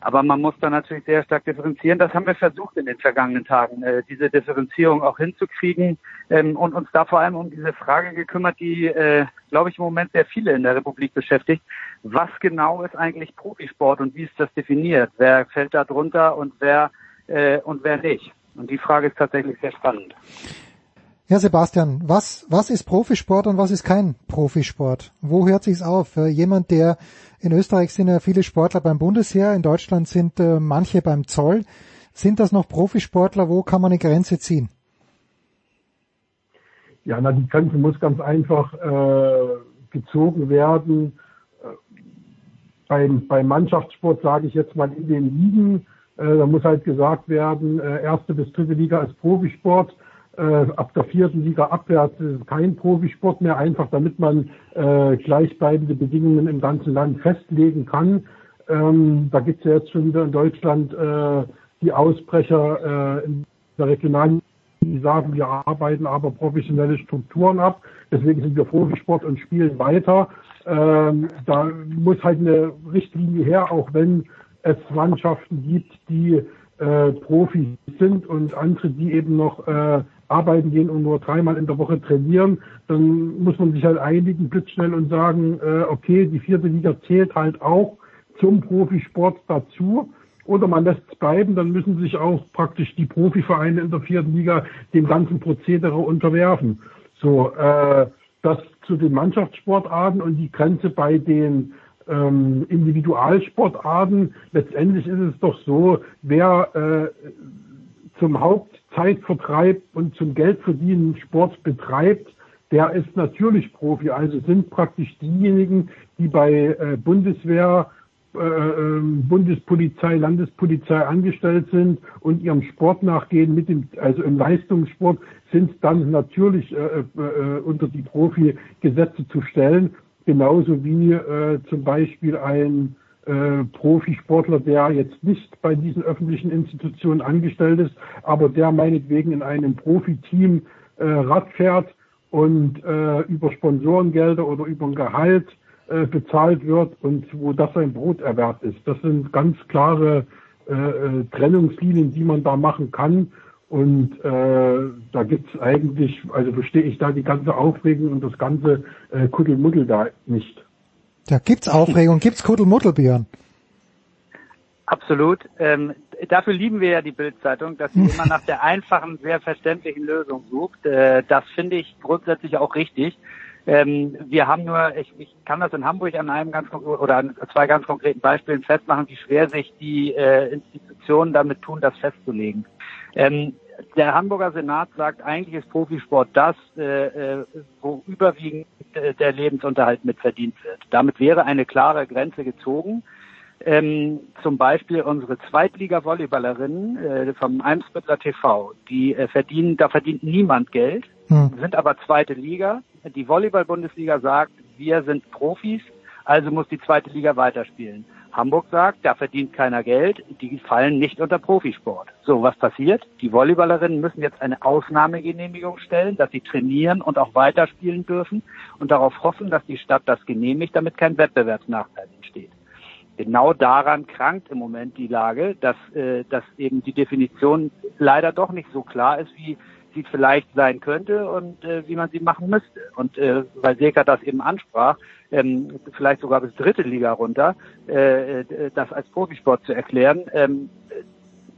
Aber man muss da natürlich sehr stark differenzieren. Das haben wir versucht in den vergangenen Tagen, äh, diese Differenzierung auch hinzukriegen ähm, und uns da vor allem um diese Frage gekümmert, die, äh, glaube ich, im Moment sehr viele in der Republik beschäftigt. Was genau ist eigentlich Profisport und wie ist das definiert? Wer fällt da drunter und wer äh, und wer nicht? Und die Frage ist tatsächlich sehr spannend. Ja, Sebastian, was, was ist Profisport und was ist kein Profisport? Wo hört sich's auf? Jemand, der in Österreich sind ja viele Sportler beim Bundesheer, in Deutschland sind äh, manche beim Zoll. Sind das noch Profisportler? Wo kann man eine Grenze ziehen? Ja, na, die Grenze muss ganz einfach äh, gezogen werden. Äh, beim, beim Mannschaftssport sage ich jetzt mal in den Ligen, äh, da muss halt gesagt werden, äh, erste bis dritte Liga ist Profisport äh, ab der vierten Liga abwärts kein Profisport mehr, einfach damit man äh, gleichbleibende Bedingungen im ganzen Land festlegen kann. Ähm, da gibt es ja jetzt schon wieder in Deutschland äh, die Ausbrecher äh, in der Regionalen, die sagen, wir arbeiten aber professionelle Strukturen ab, deswegen sind wir Profisport und spielen weiter. Ähm, da muss halt eine Richtlinie her, auch wenn es Mannschaften gibt, die äh, Profis sind und andere, die eben noch äh, arbeiten gehen und nur dreimal in der Woche trainieren, dann muss man sich halt einigen blitzschnell und sagen, äh, okay, die vierte Liga zählt halt auch zum Profisport dazu. Oder man lässt es bleiben, dann müssen sich auch praktisch die Profivereine in der vierten Liga dem ganzen Prozedere unterwerfen. So, äh, das zu den Mannschaftssportarten und die Grenze bei den ähm, Individualsportarten. Letztendlich ist es doch so, wer äh, zum Hauptzeitvertreib und zum Geldverdienen Sport betreibt, der ist natürlich Profi. Also sind praktisch diejenigen, die bei äh, Bundeswehr, äh, ähm, Bundespolizei, Landespolizei angestellt sind und ihrem Sport nachgehen, mit dem, also im Leistungssport, sind dann natürlich äh, äh, äh, unter die Profi-Gesetze zu stellen. Genauso wie äh, zum Beispiel ein äh, Profisportler, der jetzt nicht bei diesen öffentlichen Institutionen angestellt ist, aber der meinetwegen in einem Profiteam äh, Rad fährt und äh, über Sponsorengelder oder über ein Gehalt äh, bezahlt wird und wo das sein Broterwerb ist. Das sind ganz klare äh, äh Trennungslinien, die man da machen kann. Und äh, da gibt's eigentlich, also verstehe ich da die ganze Aufregung und das ganze äh, Kuddelmuddel da nicht. Da gibt's Aufregung, gibt's Kuddelmuddel. Absolut. Ähm, dafür lieben wir ja die Bildzeitung, dass sie immer nach der einfachen, sehr verständlichen Lösung sucht. Äh, das finde ich grundsätzlich auch richtig. Ähm, wir haben nur, ich, ich kann das in Hamburg an einem ganz oder an zwei ganz konkreten Beispielen festmachen, wie schwer sich die äh, Institutionen damit tun, das festzulegen. Ähm, der Hamburger Senat sagt, eigentlich ist Profisport das, äh, äh, wo überwiegend äh, der Lebensunterhalt mitverdient wird. Damit wäre eine klare Grenze gezogen. Ähm, zum Beispiel unsere Zweitliga-Volleyballerinnen äh, vom Eimsbüttler TV, die äh, verdienen, da verdient niemand Geld, hm. sind aber zweite Liga. Die Volleyball-Bundesliga sagt, wir sind Profis, also muss die zweite Liga weiterspielen. Hamburg sagt, da verdient keiner Geld, die fallen nicht unter Profisport. So, was passiert? Die Volleyballerinnen müssen jetzt eine Ausnahmegenehmigung stellen, dass sie trainieren und auch weiterspielen dürfen und darauf hoffen, dass die Stadt das genehmigt, damit kein Wettbewerbsnachteil entsteht. Genau daran krankt im Moment die Lage, dass, äh, dass eben die Definition leider doch nicht so klar ist, wie sie vielleicht sein könnte und äh, wie man sie machen müsste. Und äh, weil Seka das eben ansprach, ähm, vielleicht sogar bis dritte Liga runter, äh, äh, das als Profisport zu erklären, ähm,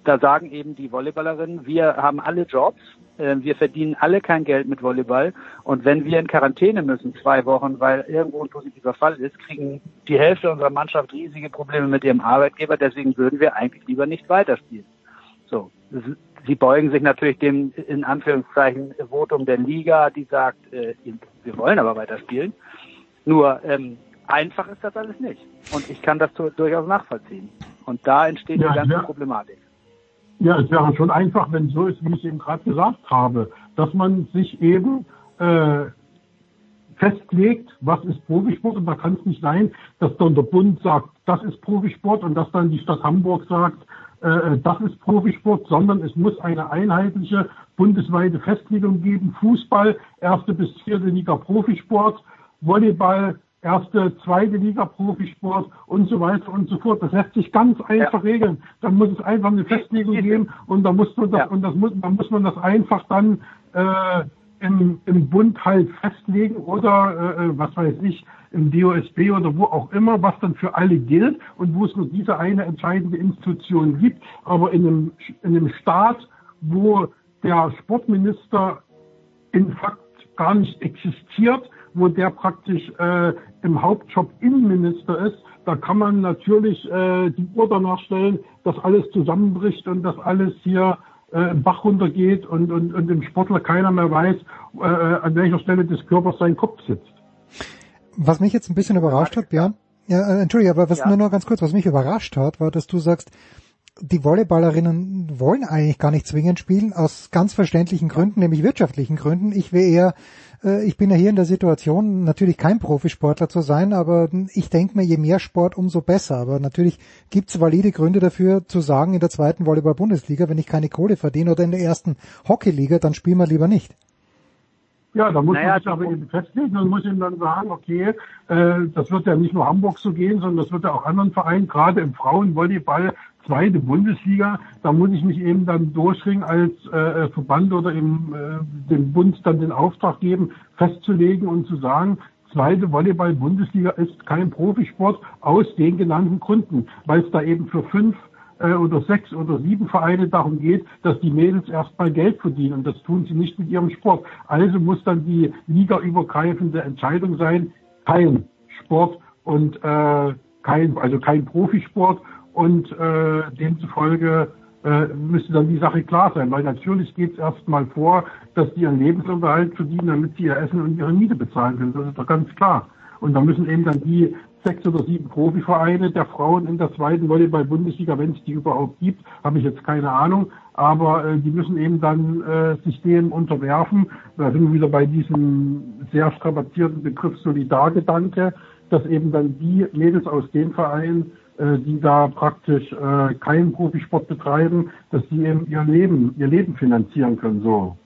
da sagen eben die Volleyballerinnen, wir haben alle Jobs, äh, wir verdienen alle kein Geld mit Volleyball und wenn wir in Quarantäne müssen, zwei Wochen, weil irgendwo ein positiver Fall ist, kriegen die Hälfte unserer Mannschaft riesige Probleme mit ihrem Arbeitgeber, deswegen würden wir eigentlich lieber nicht weiterspielen. So, Sie beugen sich natürlich dem in Anführungszeichen Votum der Liga, die sagt, äh, wir wollen aber weiterspielen. Nur ähm, einfach ist das alles nicht. Und ich kann das durchaus nachvollziehen. Und da entsteht ja, die ganze wär, Problematik. Ja, es wäre schon einfach, wenn es so ist, wie ich eben gerade gesagt habe, dass man sich eben äh, festlegt, was ist Profisport und da kann es nicht sein, dass dann der Bund sagt, das ist Profisport und dass dann die Stadt Hamburg sagt, äh, das ist Profisport, sondern es muss eine einheitliche bundesweite Festlegung geben. Fußball, erste bis vierte Liga Profisport, Volleyball, erste, zweite Liga Profisport und so weiter und so fort. Das lässt sich ganz einfach ja. regeln. Dann muss es einfach eine Festlegung geben und da muss man das, ja. und das muss, dann muss man das einfach dann äh, im, im Bund halt festlegen oder äh, äh was weiß ich, im DOSB oder wo auch immer, was dann für alle gilt und wo es nur diese eine entscheidende Institution gibt. Aber in einem, in einem Staat, wo der Sportminister in Fakt gar nicht existiert, wo der praktisch äh, im Hauptjob Innenminister ist, da kann man natürlich äh, die Uhr danach stellen, dass alles zusammenbricht und dass alles hier äh, im Bach runtergeht und, und, und dem Sportler keiner mehr weiß, äh, an welcher Stelle des Körpers sein Kopf sitzt. Was mich jetzt ein bisschen überrascht hat, Björn, ja, äh, entschuldige, aber was ja. nur noch ganz kurz, was mich überrascht hat, war, dass du sagst, die Volleyballerinnen wollen eigentlich gar nicht zwingend spielen, aus ganz verständlichen Gründen, nämlich wirtschaftlichen Gründen. Ich wäre eher, äh, ich bin ja hier in der Situation, natürlich kein Profisportler zu sein, aber ich denke mir, je mehr Sport, umso besser. Aber natürlich gibt es valide Gründe dafür, zu sagen, in der zweiten Volleyball-Bundesliga, wenn ich keine Kohle verdiene oder in der ersten Hockeyliga, dann spielen wir lieber nicht. Ja, da muss naja, man sich aber eben festlegen und muss ihm dann sagen, okay, äh, das wird ja nicht nur Hamburg so gehen, sondern das wird ja auch anderen Vereinen, gerade im Frauenvolleyball, zweite Bundesliga, da muss ich mich eben dann durchringen als äh, Verband oder im, äh, dem Bund dann den Auftrag geben, festzulegen und zu sagen, zweite Volleyball-Bundesliga ist kein Profisport aus den genannten Gründen, weil es da eben für fünf äh, oder sechs oder sieben Vereine darum geht, dass die Mädels erstmal Geld verdienen. Und das tun sie nicht mit ihrem Sport. Also muss dann die ligaübergreifende Entscheidung sein, kein Sport und äh, kein, also kein Profisport und äh, demzufolge äh, müsste dann die Sache klar sein, weil natürlich geht es erstmal vor, dass die ihren Lebensunterhalt verdienen, damit sie ihr Essen und ihre Miete bezahlen können. Das ist doch ganz klar. Und da müssen eben dann die sechs oder sieben Profivereine der Frauen in der zweiten Volleyball-Bundesliga, wenn es die überhaupt gibt, habe ich jetzt keine Ahnung, aber äh, die müssen eben dann äh, sich dem unterwerfen. Da sind wir wieder bei diesem sehr strapazierten Begriff Solidargedanke, dass eben dann die Mädels aus den Vereinen äh, die da praktisch äh, keinen Profisport betreiben, dass die eben ihr Leben, ihr Leben finanzieren können. So.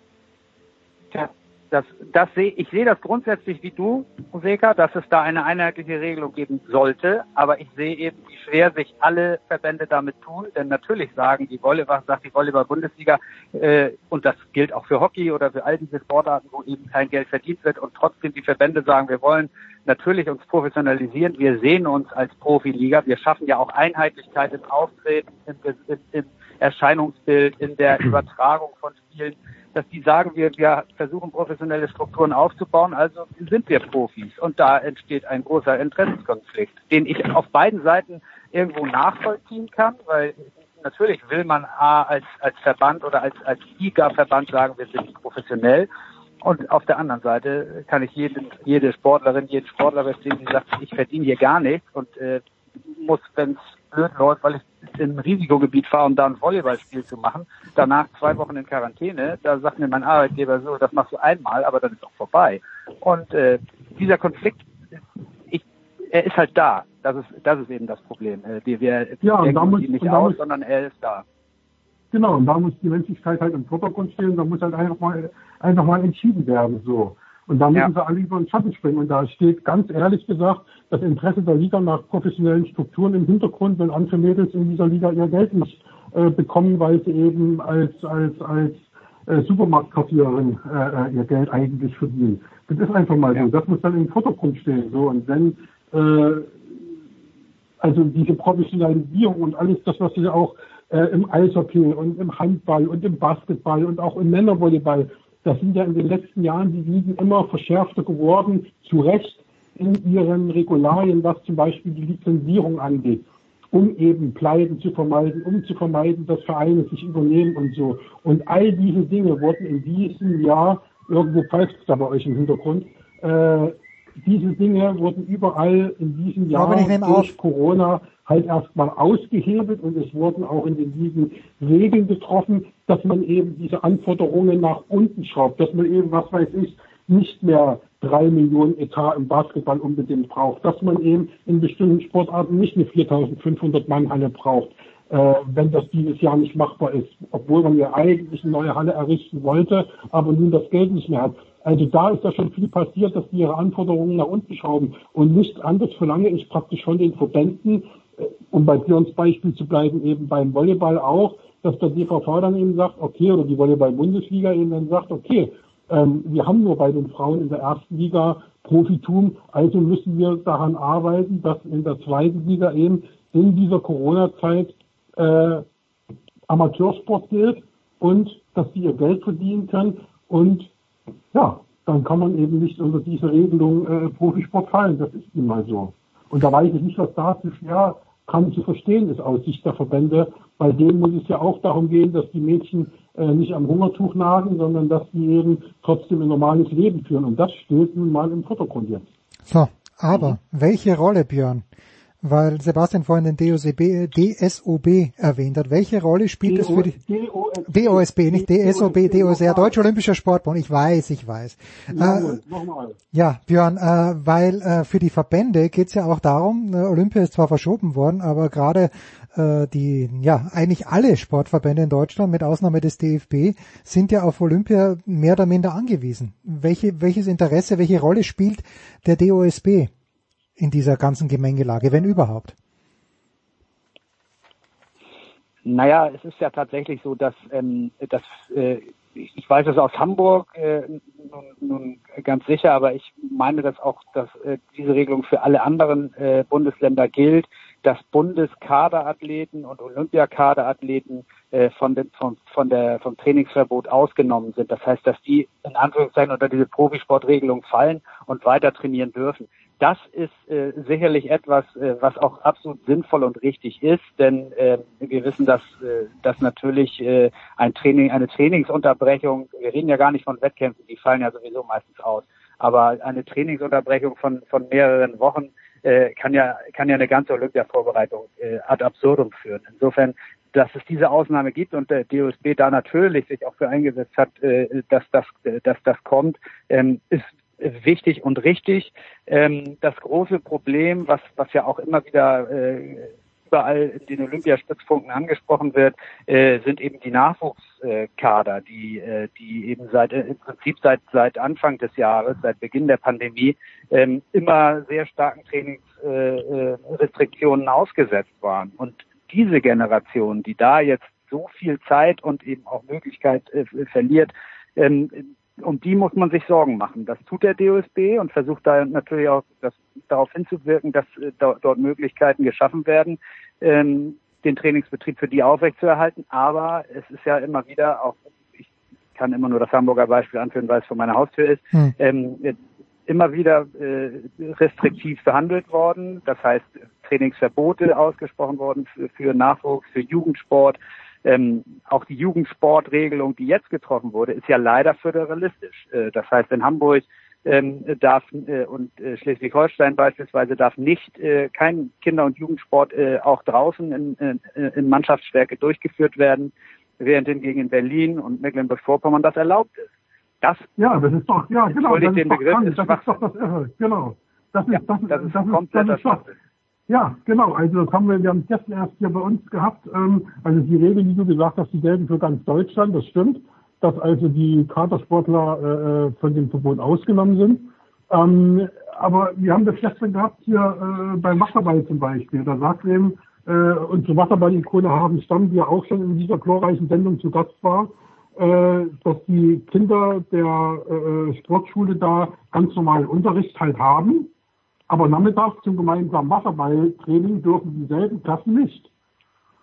Das, das sehe ich sehe das grundsätzlich wie du, Seka, dass es da eine einheitliche Regelung geben sollte, aber ich sehe eben, wie schwer sich alle Verbände damit tun, denn natürlich sagen die Volleyball, sagt die Volleyball-Bundesliga, äh, und das gilt auch für Hockey oder für all diese Sportarten, wo eben kein Geld verdient wird und trotzdem die Verbände sagen, wir wollen natürlich uns professionalisieren. Wir sehen uns als Profiliga. Wir schaffen ja auch Einheitlichkeit im Auftreten, im, im, im Erscheinungsbild, in der Übertragung von Spielen, dass die sagen, wir, wir versuchen professionelle Strukturen aufzubauen, also sind wir Profis. Und da entsteht ein großer Interessenskonflikt, den ich auf beiden Seiten irgendwo nachvollziehen kann, weil natürlich will man A als, als Verband oder als, als Liga-Verband sagen, wir sind professionell. Und auf der anderen Seite kann ich jeden, jede Sportlerin, jeden Sportler verstehen, die sagt, ich verdiene hier gar nichts und äh, muss, wenn es blöd läuft, weil ich in ein Risikogebiet fahre, um da ein Volleyballspiel zu machen, danach zwei Wochen in Quarantäne, da sagt mir mein Arbeitgeber so, das machst du einmal, aber dann ist auch vorbei. Und äh, dieser Konflikt, ich, er ist halt da. Das ist, das ist eben das Problem. Äh, wir, wir ja, denken muss, ihn nicht aus, sondern er ist da. Genau, und da muss die Menschlichkeit halt im Vordergrund stehen, da muss halt einfach mal, einfach mal entschieden werden, so. Und da müssen ja. sie alle über den Schatten springen. Und da steht ganz ehrlich gesagt das Interesse der Liga nach professionellen Strukturen im Hintergrund, wenn andere Mädels in dieser Liga ihr Geld nicht äh, bekommen, weil sie eben als, als, als äh, Supermarktkassiererin äh, ihr Geld eigentlich verdienen. Das ist einfach mal ja. so. Das muss dann im Vordergrund stehen. So. Und wenn äh, also diese Professionalisierung und alles das, was sie auch äh, im Eishockey und im Handball und im Basketball und auch im Männervolleyball. Das sind ja in den letzten Jahren die Ligen immer verschärfter geworden, zu Recht in ihren Regularien, was zum Beispiel die Lizenzierung angeht, um eben Pleiten zu vermeiden, um zu vermeiden, dass Vereine sich übernehmen und so. Und all diese Dinge wurden in diesem Jahr, irgendwo pfeift es da bei euch im Hintergrund, äh, diese Dinge wurden überall in diesem Jahr durch. Corona halt erstmal ausgehebelt und es wurden auch in den Ligen Regeln getroffen, dass man eben diese Anforderungen nach unten schraubt, dass man eben, was weiß ich, nicht mehr drei Millionen Etat im Basketball unbedingt braucht, dass man eben in bestimmten Sportarten nicht eine 4500 Mann Halle braucht. äh, wenn das dieses Jahr nicht machbar ist, obwohl man ja eigentlich eine neue Halle errichten wollte, aber nun das Geld nicht mehr hat. Also da ist ja schon viel passiert, dass die ihre Anforderungen nach unten schrauben. Und nichts anderes verlange ich praktisch von den Verbänden, äh, um bei Björns Beispiel zu bleiben, eben beim Volleyball auch, dass der DVV dann eben sagt, okay, oder die Volleyball-Bundesliga eben dann sagt, okay, ähm, wir haben nur bei den Frauen in der ersten Liga Profitum, also müssen wir daran arbeiten, dass in der zweiten Liga eben in dieser Corona-Zeit äh, Amateursport gilt und dass die ihr Geld verdienen können und ja, dann kann man eben nicht unter diese Regelung äh, Profisport fallen. Das ist nun mal so. Und da weiß ich nicht, was da zu schwer kann zu verstehen ist aus Sicht der Verbände. Bei denen muss es ja auch darum gehen, dass die Mädchen äh, nicht am Hungertuch nagen, sondern dass sie eben trotzdem ein normales Leben führen. Und das steht nun mal im Vordergrund jetzt. So, aber welche Rolle, Björn, weil Sebastian vorhin den DOSB, DSOB erwähnt hat. Welche Rolle spielt es für die DOSB, nicht DSOB, DOSB, ja, Deutscher Olympischer Sportbund. Ich weiß, ich weiß. Äh, ja, Björn, äh, weil äh, für die Verbände geht es ja auch darum, äh, Olympia ist zwar verschoben worden, aber gerade äh, die, ja, eigentlich alle Sportverbände in Deutschland, mit Ausnahme des DFB, sind ja auf Olympia mehr oder minder angewiesen. Welche, welches Interesse, welche Rolle spielt der DOSB? In dieser ganzen Gemengelage, wenn überhaupt? Naja, es ist ja tatsächlich so, dass, ähm, dass äh, ich weiß es aus Hamburg äh, nun, nun ganz sicher, aber ich meine, dass auch dass äh, diese Regelung für alle anderen äh, Bundesländer gilt, dass Bundeskaderathleten und Olympiakaderathleten äh, von, den, von, von der, vom Trainingsverbot ausgenommen sind. Das heißt, dass die in Anführungszeichen unter diese Profisportregelung fallen und weiter trainieren dürfen das ist äh, sicherlich etwas, äh, was auch absolut sinnvoll und richtig ist, denn äh, wir wissen, dass, äh, dass natürlich äh, ein Training, eine Trainingsunterbrechung, wir reden ja gar nicht von Wettkämpfen, die fallen ja sowieso meistens aus, aber eine Trainingsunterbrechung von, von mehreren Wochen äh, kann ja kann ja eine ganze Olympia-Vorbereitung äh, ad absurdum führen. Insofern dass es diese Ausnahme gibt und der DOSB da natürlich sich auch für eingesetzt hat, äh, dass das, dass das kommt, ähm, ist wichtig und richtig. Ähm, das große Problem, was, was ja auch immer wieder äh, überall in den Olympiastützpunkten angesprochen wird, äh, sind eben die Nachwuchskader, die, äh, die eben seit im Prinzip seit seit Anfang des Jahres, seit Beginn der Pandemie, ähm, immer sehr starken Trainingsrestriktionen äh, ausgesetzt waren. Und diese Generation, die da jetzt so viel Zeit und eben auch Möglichkeit äh, verliert, ähm, um die muss man sich Sorgen machen. Das tut der DOSB und versucht da natürlich auch das, darauf hinzuwirken, dass äh, dort Möglichkeiten geschaffen werden, ähm, den Trainingsbetrieb für die aufrechtzuerhalten. Aber es ist ja immer wieder auch, ich kann immer nur das Hamburger Beispiel anführen, weil es vor meiner Haustür ist, hm. ähm, immer wieder äh, restriktiv behandelt worden. Das heißt, Trainingsverbote ausgesprochen worden für, für Nachwuchs, für Jugendsport. Ähm, auch die Jugendsportregelung, die jetzt getroffen wurde, ist ja leider föderalistisch. Äh, das heißt, in Hamburg ähm, darf äh, und äh, Schleswig-Holstein beispielsweise darf nicht äh, kein Kinder- und Jugendsport äh, auch draußen in, in, in Mannschaftsstärke durchgeführt werden, während hingegen in Berlin und Mecklenburg-Vorpommern das erlaubt ist. Das ja, das ist doch ja genau. Das, ist, doch, das ist doch das Irre, genau. Das ist ja, das, das ist, das ist, das ist doch, ja, genau. Also das haben wir, wir haben es gestern erst hier bei uns gehabt. Ähm, also die Regeln, die du gesagt hast, die gelten für ganz Deutschland. Das stimmt, dass also die Kadersportler äh, äh, von dem Verbot ausgenommen sind. Ähm, aber wir haben das gestern gehabt hier äh, beim Wasserball zum Beispiel. Da sagt eben äh, unsere Wasserball-Ikone haben Stamm, die ja auch schon in dieser glorreichen Sendung zu Gast war, äh, dass die Kinder der äh, Sportschule da ganz normalen Unterricht halt haben aber nachmittags zum gemeinsamen Wasserballtraining dürfen dieselben Klassen nicht.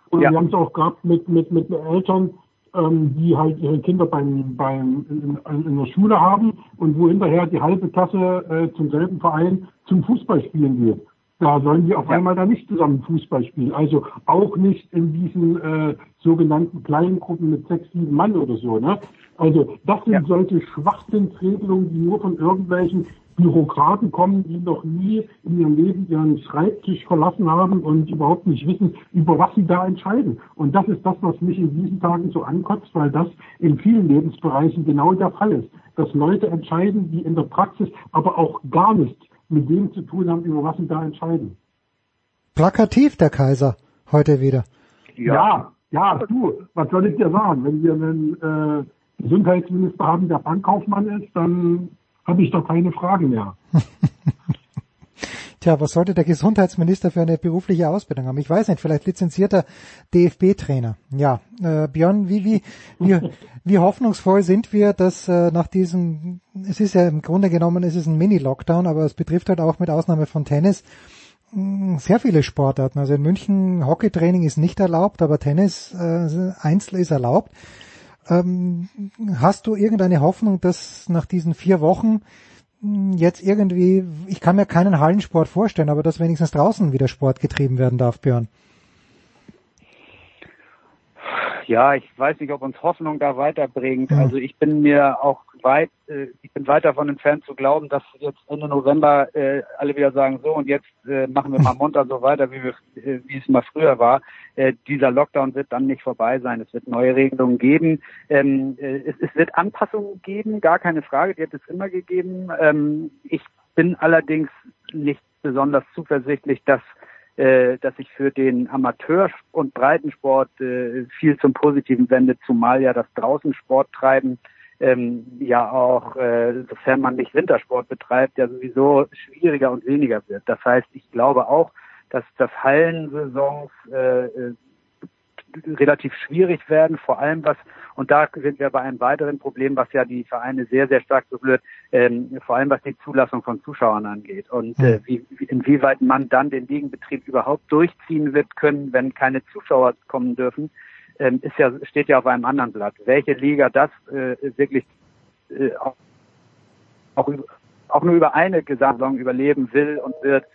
Und ja. wir haben es auch gehabt mit, mit, mit Eltern, ähm, die halt ihre Kinder beim, beim, in, in, der Schule haben und wo hinterher die halbe Klasse äh, zum selben Verein zum Fußballspielen geht. Da sollen die auf ja. einmal da nicht zusammen Fußball spielen. Also auch nicht in diesen äh, sogenannten kleinen Gruppen mit sechs, sieben Mann oder so. Ne? Also das sind ja. solche Schwachsinnsregelungen, die nur von irgendwelchen Bürokraten kommen, die noch nie in ihrem Leben ihren Schreibtisch verlassen haben und überhaupt nicht wissen, über was sie da entscheiden. Und das ist das, was mich in diesen Tagen so ankotzt, weil das in vielen Lebensbereichen genau der Fall ist. Dass Leute entscheiden, die in der Praxis aber auch gar nichts mit dem zu tun haben, über was sie da entscheiden. Plakativ der Kaiser heute wieder. Ja. ja, ja, du, was soll ich dir sagen? Wenn wir einen äh, Gesundheitsminister haben, der Bankkaufmann ist, dann habe ich doch keine Frage mehr. Tja, was sollte der Gesundheitsminister für eine berufliche Ausbildung haben? Ich weiß nicht, vielleicht lizenzierter DFB-Trainer. Ja, äh, Björn, wie, wie, wie, wie hoffnungsvoll sind wir, dass äh, nach diesem, es ist ja im Grunde genommen, es ist ein Mini-Lockdown, aber es betrifft halt auch mit Ausnahme von Tennis mh, sehr viele Sportarten. Also in München Hockeytraining ist nicht erlaubt, aber Tennis äh, Einzel ist erlaubt. Ähm, hast du irgendeine Hoffnung, dass nach diesen vier Wochen jetzt irgendwie, ich kann mir keinen Hallensport vorstellen, aber dass wenigstens draußen wieder Sport getrieben werden darf, Björn. Ja, ich weiß nicht, ob uns Hoffnung da weiterbringt. Also ich bin mir auch weit, äh, ich bin weit davon entfernt zu glauben, dass jetzt Ende November äh, alle wieder sagen, so und jetzt äh, machen wir mal munter so weiter, wie, wir, äh, wie es mal früher war. Äh, dieser Lockdown wird dann nicht vorbei sein. Es wird neue Regelungen geben. Ähm, äh, es, es wird Anpassungen geben, gar keine Frage, die hat es immer gegeben. Ähm, ich bin allerdings nicht besonders zuversichtlich, dass äh, dass sich für den Amateur- und Breitensport äh, viel zum Positiven wendet, zumal ja das draußen Sport treiben ähm, ja auch, äh, sofern man nicht Wintersport betreibt, ja sowieso schwieriger und weniger wird. Das heißt, ich glaube auch, dass das Hallensaisons äh, äh, relativ schwierig werden, vor allem was, und da sind wir bei einem weiteren Problem, was ja die Vereine sehr, sehr stark berührt, ähm, vor allem was die Zulassung von Zuschauern angeht und äh, wie, inwieweit man dann den Ligenbetrieb überhaupt durchziehen wird können, wenn keine Zuschauer kommen dürfen ähm, ist ja, steht ja auf einem anderen Blatt. Welche Liga das äh, wirklich äh, auch, auch, auch nur über eine Gesamtsaison überleben will und wird,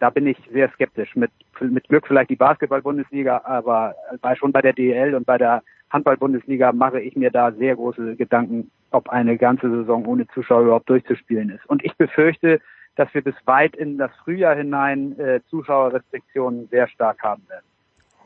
da bin ich sehr skeptisch. Mit, mit Glück vielleicht die Basketball-Bundesliga, aber bei, schon bei der DL und bei der Handball-Bundesliga mache ich mir da sehr große Gedanken, ob eine ganze Saison ohne Zuschauer überhaupt durchzuspielen ist. Und ich befürchte, dass wir bis weit in das Frühjahr hinein äh, Zuschauerrestriktionen sehr stark haben werden.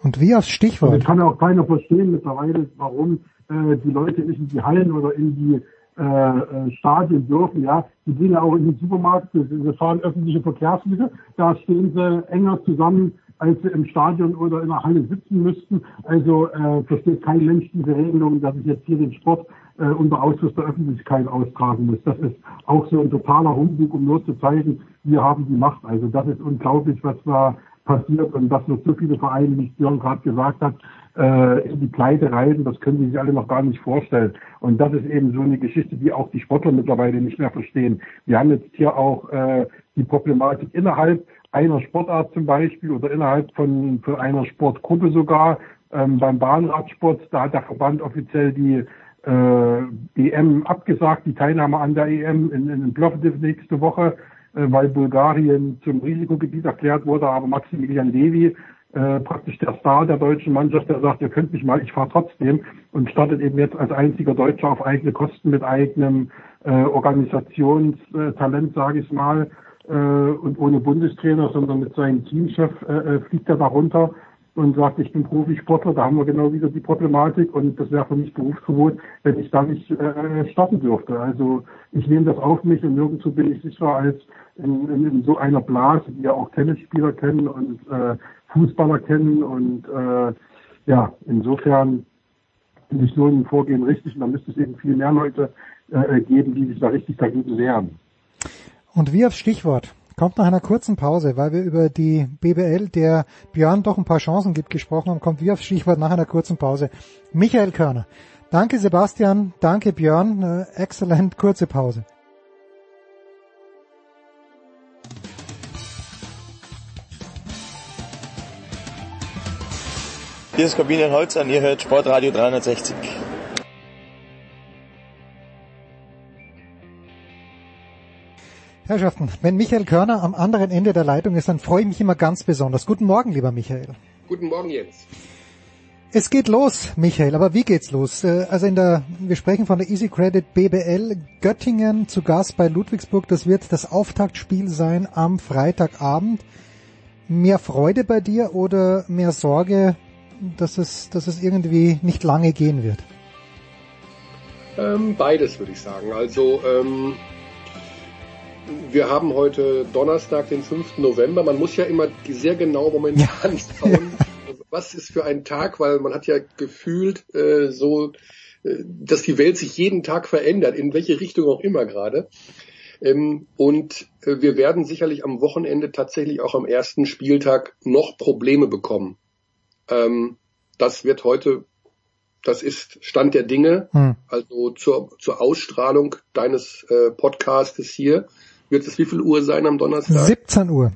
Und wie aufs Stichwort. Das kann ja auch keiner verstehen mittlerweile, warum äh, die Leute nicht in die Hallen oder in die äh, äh, Stadien dürfen. Ja, die gehen ja auch in den Supermarkt, sie fahren öffentliche Verkehrsmittel, da stehen sie enger zusammen, als sie im Stadion oder in der Halle sitzen müssten. Also äh, versteht kein Mensch diese Regelung, dass ich jetzt hier den Sport äh, unter Ausschluss der Öffentlichkeit austragen muss. Das ist auch so ein totaler Humbug, um nur zu zeigen, wir haben die Macht. Also das ist unglaublich, was da passiert und dass noch so viele Vereine, wie Björn gerade gesagt hat, äh, in die Pleite reisen, das können die sich alle noch gar nicht vorstellen. Und das ist eben so eine Geschichte, die auch die Sportler mittlerweile nicht mehr verstehen. Wir haben jetzt hier auch äh, die Problematik innerhalb einer Sportart zum Beispiel oder innerhalb von, von einer Sportgruppe sogar. Ähm, beim Bahnradsport, da hat der Verband offiziell die EM abgesagt, die Teilnahme an der EM in, in Plovdiv nächste Woche. Äh, weil Bulgarien zum Risikogebiet erklärt wurde, aber Maximilian Levy, äh, praktisch der Star der deutschen Mannschaft, der sagt, ihr könnt mich mal, ich fahre trotzdem und startet eben jetzt als einziger Deutscher auf eigene Kosten mit eigenem äh, Organisationstalent, sage ich mal, äh, und ohne Bundestrainer, sondern mit seinem Teamchef äh, äh fliegt er darunter und sagt, ich bin Profisportler, da haben wir genau wieder die Problematik und das wäre für mich Berufsverbot, wenn ich da nicht äh, starten dürfte. Also ich nehme das auf mich und nirgendwo bin ich sicherer als in, in, in so einer Blase, die ja auch Tennisspieler kennen und äh, Fußballer kennen und äh, ja, insofern finde ich so ein Vorgehen richtig und da müsste es eben viel mehr Leute äh, geben, die sich da richtig dagegen wehren. Und wie aufs Stichwort kommt nach einer kurzen Pause, weil wir über die BBL, der Björn doch ein paar Chancen gibt, gesprochen haben, kommt wie aufs Stichwort nach einer kurzen Pause. Michael Körner. Danke Sebastian, danke Björn, äh, exzellent kurze Pause. Hier ist Corbinian Holzer und ihr hört Sportradio 360. Herrschaften, wenn Michael Körner am anderen Ende der Leitung ist, dann freue ich mich immer ganz besonders. Guten Morgen, lieber Michael. Guten Morgen, Jens. Es geht los, Michael, aber wie geht's los? Äh, also in der, wir sprechen von der Easy Credit BBL Göttingen zu Gast bei Ludwigsburg. Das wird das Auftaktspiel sein am Freitagabend. Mehr Freude bei dir oder mehr Sorge, dass es, dass es irgendwie nicht lange gehen wird? Ähm, beides würde ich sagen. Also ähm, wir haben heute Donnerstag, den 5. November. Man muss ja immer sehr genau momentan ja. schauen, was ist für ein Tag, weil man hat ja gefühlt äh, so, äh, dass die Welt sich jeden Tag verändert, in welche Richtung auch immer gerade. Ähm, und äh, wir werden sicherlich am Wochenende tatsächlich auch am ersten Spieltag noch Probleme bekommen. Ähm, das wird heute, das ist Stand der Dinge. Hm. Also zur, zur Ausstrahlung deines äh, Podcastes hier wird es wie viel Uhr sein am Donnerstag? 17 Uhr.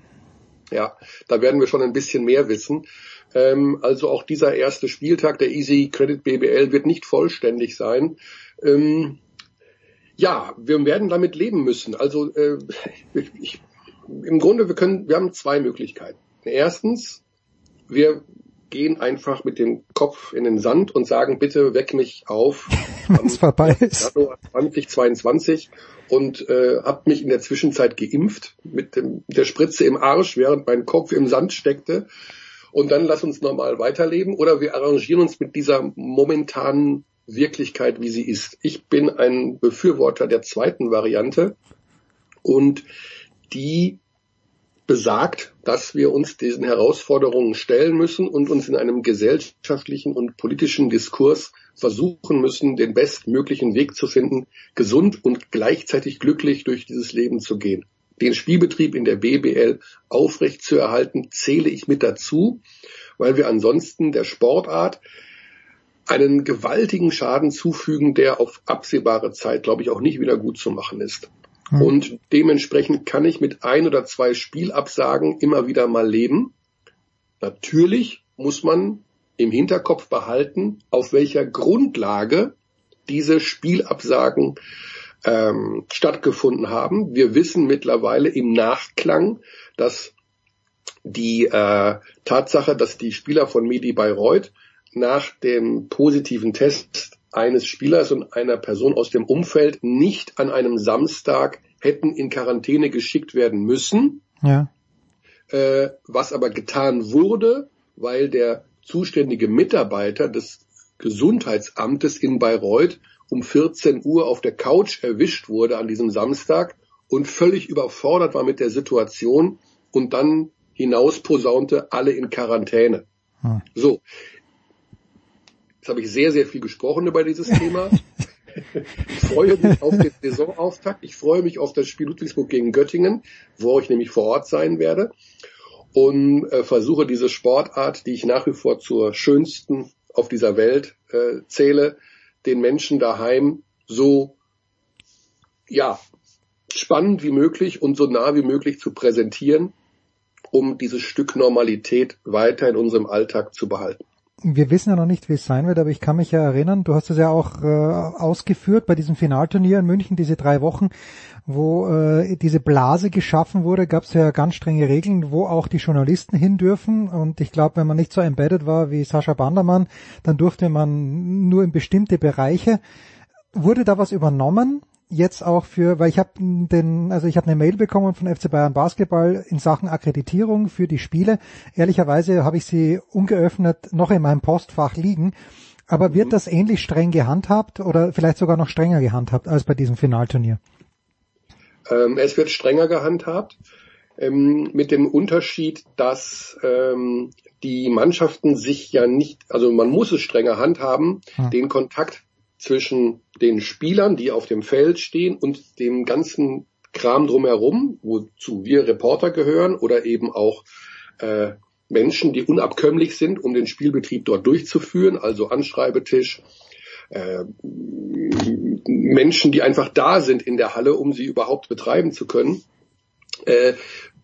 Ja, da werden wir schon ein bisschen mehr wissen. Ähm, also auch dieser erste Spieltag der Easy Credit BBL wird nicht vollständig sein. Ähm, ja, wir werden damit leben müssen. Also äh, ich, im Grunde, wir können, wir haben zwei Möglichkeiten. Erstens, wir gehen einfach mit dem Kopf in den Sand und sagen, bitte weck mich auf. Es vorbei ist. Januar 2022 und äh, habe mich in der Zwischenzeit geimpft mit dem, der Spritze im Arsch, während mein Kopf im Sand steckte. Und dann lass uns normal weiterleben oder wir arrangieren uns mit dieser momentanen Wirklichkeit, wie sie ist. Ich bin ein Befürworter der zweiten Variante und die besagt, dass wir uns diesen Herausforderungen stellen müssen und uns in einem gesellschaftlichen und politischen Diskurs versuchen müssen, den bestmöglichen Weg zu finden, gesund und gleichzeitig glücklich durch dieses Leben zu gehen. Den Spielbetrieb in der BBL aufrecht zu erhalten, zähle ich mit dazu, weil wir ansonsten der Sportart einen gewaltigen Schaden zufügen, der auf absehbare Zeit, glaube ich, auch nicht wieder gut zu machen ist. Mhm. Und dementsprechend kann ich mit ein oder zwei Spielabsagen immer wieder mal leben. Natürlich muss man im Hinterkopf behalten, auf welcher Grundlage diese Spielabsagen ähm, stattgefunden haben. Wir wissen mittlerweile im Nachklang, dass die äh, Tatsache, dass die Spieler von Medi Bayreuth nach dem positiven Test eines Spielers und einer Person aus dem Umfeld nicht an einem Samstag hätten in Quarantäne geschickt werden müssen. Ja. Äh, was aber getan wurde, weil der zuständige Mitarbeiter des Gesundheitsamtes in Bayreuth um 14 Uhr auf der Couch erwischt wurde an diesem Samstag und völlig überfordert war mit der Situation und dann hinaus posaunte alle in Quarantäne. Hm. So, Jetzt habe ich sehr, sehr viel gesprochen über dieses Thema. Ich freue mich auf den Saisonauftakt. Ich freue mich auf das Spiel Ludwigsburg gegen Göttingen, wo ich nämlich vor Ort sein werde. Und äh, versuche diese Sportart, die ich nach wie vor zur schönsten auf dieser Welt äh, zähle, den Menschen daheim so ja spannend wie möglich und so nah wie möglich zu präsentieren, um dieses Stück Normalität weiter in unserem Alltag zu behalten wir wissen ja noch nicht, wie es sein wird, aber ich kann mich ja erinnern, du hast es ja auch äh, ausgeführt bei diesem Finalturnier in München, diese drei Wochen, wo äh, diese Blase geschaffen wurde, gab es ja ganz strenge Regeln, wo auch die Journalisten hin dürfen. Und ich glaube, wenn man nicht so embedded war wie Sascha Bandermann, dann durfte man nur in bestimmte Bereiche. Wurde da was übernommen? Jetzt auch für, weil ich habe den, also ich habe eine Mail bekommen von FC Bayern Basketball in Sachen Akkreditierung für die Spiele. Ehrlicherweise habe ich sie ungeöffnet noch in meinem Postfach liegen. Aber wird mhm. das ähnlich streng gehandhabt oder vielleicht sogar noch strenger gehandhabt als bei diesem Finalturnier? Ähm, es wird strenger gehandhabt, ähm, mit dem Unterschied, dass ähm, die Mannschaften sich ja nicht, also man muss es strenger handhaben, hm. den Kontakt zwischen den Spielern, die auf dem Feld stehen und dem ganzen Kram drumherum, wozu wir Reporter gehören oder eben auch äh, Menschen, die unabkömmlich sind, um den Spielbetrieb dort durchzuführen, also Anschreibetisch, äh, Menschen, die einfach da sind in der Halle, um sie überhaupt betreiben zu können. Äh,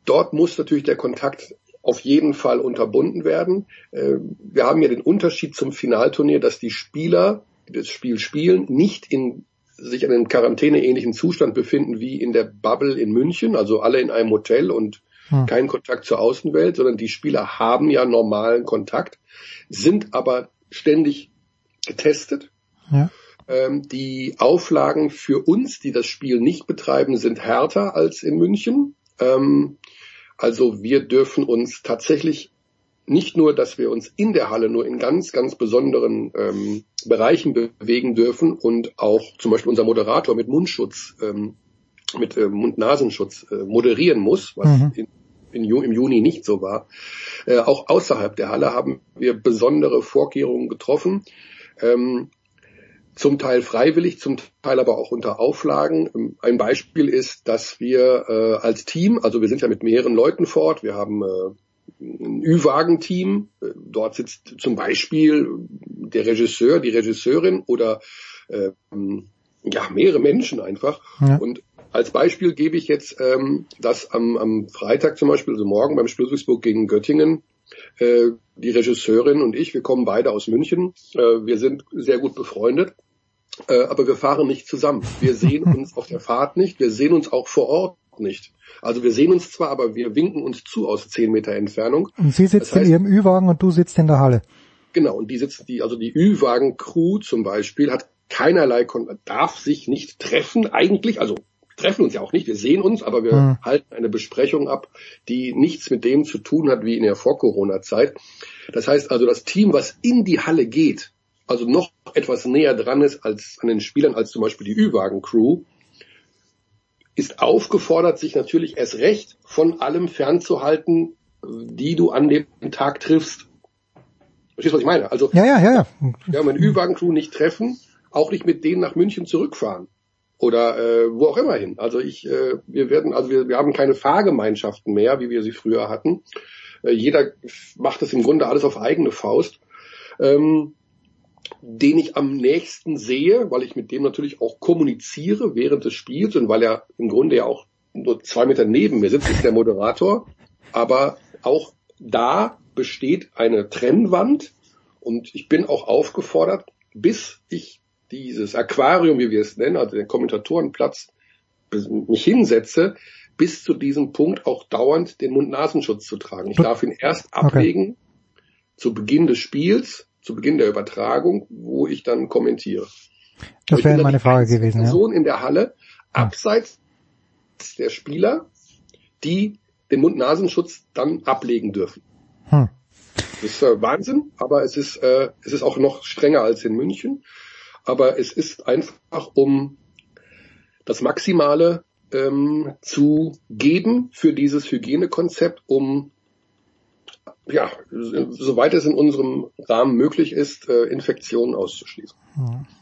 dort muss natürlich der Kontakt auf jeden Fall unterbunden werden. Äh, wir haben ja den Unterschied zum Finalturnier, dass die Spieler das Spiel spielen, nicht in sich in einem Quarantäne-ähnlichen Zustand befinden wie in der Bubble in München, also alle in einem Hotel und hm. keinen Kontakt zur Außenwelt, sondern die Spieler haben ja normalen Kontakt, sind aber ständig getestet. Ja. Ähm, die Auflagen für uns, die das Spiel nicht betreiben, sind härter als in München. Ähm, also wir dürfen uns tatsächlich nicht nur, dass wir uns in der Halle nur in ganz, ganz besonderen ähm, Bereichen bewegen dürfen und auch zum Beispiel unser Moderator mit Mundschutz, ähm, mit äh, Mund-Nasenschutz äh, moderieren muss, was mhm. in im Juni nicht so war. Äh, auch außerhalb der Halle haben wir besondere Vorkehrungen getroffen. Ähm, zum Teil freiwillig, zum Teil aber auch unter Auflagen. Ähm, ein Beispiel ist, dass wir äh, als Team, also wir sind ja mit mehreren Leuten fort, wir haben äh, ein Ü-Wagen-Team, äh, dort sitzt zum Beispiel der Regisseur, die Regisseurin oder äh, ja mehrere Menschen einfach. Ja. Und als Beispiel gebe ich jetzt, ähm, dass am, am Freitag zum Beispiel, also morgen beim Spiel Duisburg gegen Göttingen, äh, die Regisseurin und ich, wir kommen beide aus München, äh, wir sind sehr gut befreundet, äh, aber wir fahren nicht zusammen. Wir sehen uns auf der Fahrt nicht, wir sehen uns auch vor Ort nicht. Also wir sehen uns zwar, aber wir winken uns zu aus zehn Meter Entfernung. Und sie sitzt das heißt, in ihrem Ü-Wagen und du sitzt in der Halle. Genau, und die sitzt, die, also die Ü-Wagen-Crew zum Beispiel hat keinerlei, darf sich nicht treffen, eigentlich, also treffen uns ja auch nicht, wir sehen uns, aber wir mhm. halten eine Besprechung ab, die nichts mit dem zu tun hat wie in der Vor-Corona-Zeit. Das heißt also, das Team, was in die Halle geht, also noch etwas näher dran ist als an den Spielern als zum Beispiel die Ü-Wagen-Crew, ist aufgefordert, sich natürlich erst recht von allem fernzuhalten, die du an dem Tag triffst. Verstehst du, was ich meine? Also, ja, ja, ja, ja. wir haben eine Ü-Wagen-Crew nicht treffen, auch nicht mit denen nach München zurückfahren oder äh, wo auch immer hin. Also ich, äh, wir werden, also wir, wir haben keine Fahrgemeinschaften mehr, wie wir sie früher hatten. Äh, jeder macht es im Grunde alles auf eigene Faust. Ähm, den ich am nächsten sehe, weil ich mit dem natürlich auch kommuniziere während des Spiels und weil er im Grunde ja auch nur zwei Meter neben mir sitzt, ist der Moderator. Aber auch da besteht eine Trennwand und ich bin auch aufgefordert, bis ich dieses Aquarium, wie wir es nennen, also den Kommentatorenplatz, mich hinsetze, bis zu diesem Punkt auch dauernd den Mund-Nasenschutz zu tragen. Ich darf ihn erst ablegen okay. zu Beginn des Spiels, zu Beginn der Übertragung, wo ich dann kommentiere. Das wäre meine Frage gewesen. Person ja. in der Halle, abseits der Spieler, die den Mund-Nasenschutz dann ablegen dürfen. Hm. Das ist äh, Wahnsinn, aber es ist, äh, es ist auch noch strenger als in München aber es ist einfach um das Maximale ähm, zu geben für dieses Hygienekonzept, um ja, soweit es in unserem Rahmen möglich ist, äh, Infektionen auszuschließen.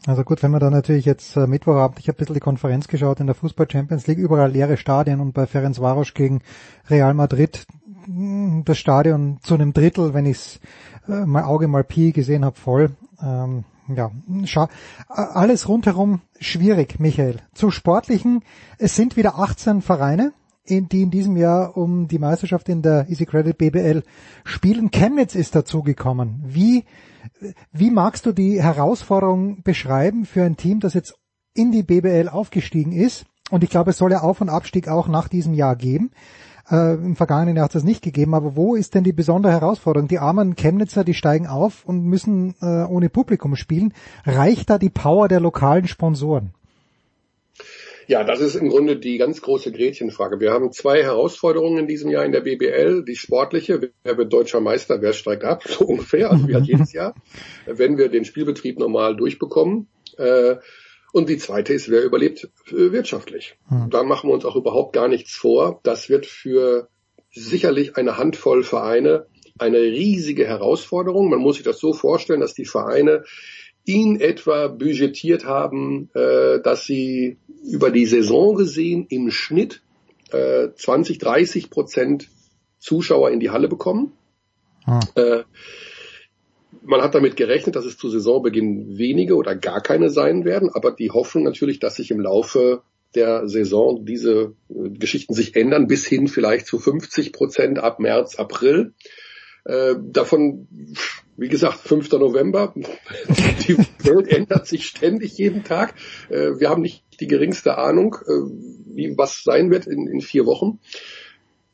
Also gut, wenn man da natürlich jetzt äh, Mittwochabend, ich habe ein bisschen die Konferenz geschaut in der Fußball Champions League, überall leere Stadien und bei Ferenc Varos gegen Real Madrid hm, das Stadion zu einem Drittel, wenn ich äh, mein Auge mal Pi gesehen habe, voll. Ähm, ja, schau, alles rundherum schwierig, Michael. Zu sportlichen, es sind wieder 18 Vereine, in, die in diesem Jahr um die Meisterschaft in der Easy Credit BBL spielen. Chemnitz ist dazugekommen. Wie, wie magst du die Herausforderung beschreiben für ein Team, das jetzt in die BBL aufgestiegen ist? Und ich glaube, es soll ja Auf- und Abstieg auch nach diesem Jahr geben. Äh, Im vergangenen Jahr hat es das nicht gegeben, aber wo ist denn die besondere Herausforderung? Die armen Chemnitzer, die steigen auf und müssen äh, ohne Publikum spielen. Reicht da die Power der lokalen Sponsoren? Ja, das ist im Grunde die ganz große Gretchenfrage. Wir haben zwei Herausforderungen in diesem Jahr in der BBL. Die sportliche, wer wird deutscher Meister, wer steigt ab, so ungefähr, also wie halt jedes Jahr, wenn wir den Spielbetrieb normal durchbekommen. Äh, und die zweite ist, wer überlebt äh, wirtschaftlich. Hm. Da machen wir uns auch überhaupt gar nichts vor. Das wird für sicherlich eine Handvoll Vereine eine riesige Herausforderung. Man muss sich das so vorstellen, dass die Vereine in etwa budgetiert haben, äh, dass sie über die Saison gesehen im Schnitt äh, 20, 30 Prozent Zuschauer in die Halle bekommen. Hm. Äh, man hat damit gerechnet, dass es zu Saisonbeginn wenige oder gar keine sein werden, aber die Hoffnung natürlich, dass sich im Laufe der Saison diese äh, Geschichten sich ändern, bis hin vielleicht zu 50 Prozent ab März, April. Äh, davon, wie gesagt, 5. November. Die Welt ändert sich ständig jeden Tag. Äh, wir haben nicht die geringste Ahnung, äh, wie was sein wird in, in vier Wochen.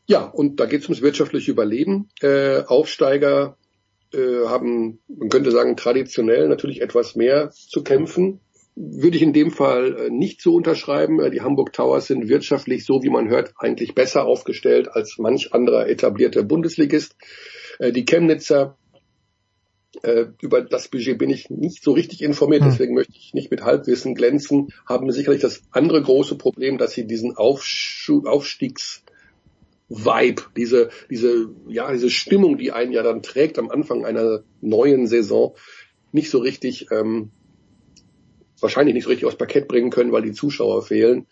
Ja, und da geht es ums wirtschaftliche Überleben. Äh, Aufsteiger äh, haben, man könnte sagen, traditionell natürlich etwas mehr zu kämpfen. Würde ich in dem Fall äh, nicht so unterschreiben. Äh, die Hamburg Towers sind wirtschaftlich, so wie man hört, eigentlich besser aufgestellt als manch anderer etablierter Bundesligist. Die Chemnitzer über das Budget bin ich nicht so richtig informiert, hm. deswegen möchte ich nicht mit Halbwissen glänzen, haben sicherlich das andere große Problem, dass sie diesen Aufstiegs Vibe, diese, diese, ja, diese Stimmung, die einen ja dann trägt am Anfang einer neuen Saison, nicht so richtig, ähm, wahrscheinlich nicht so richtig aufs Parkett bringen können, weil die Zuschauer fehlen.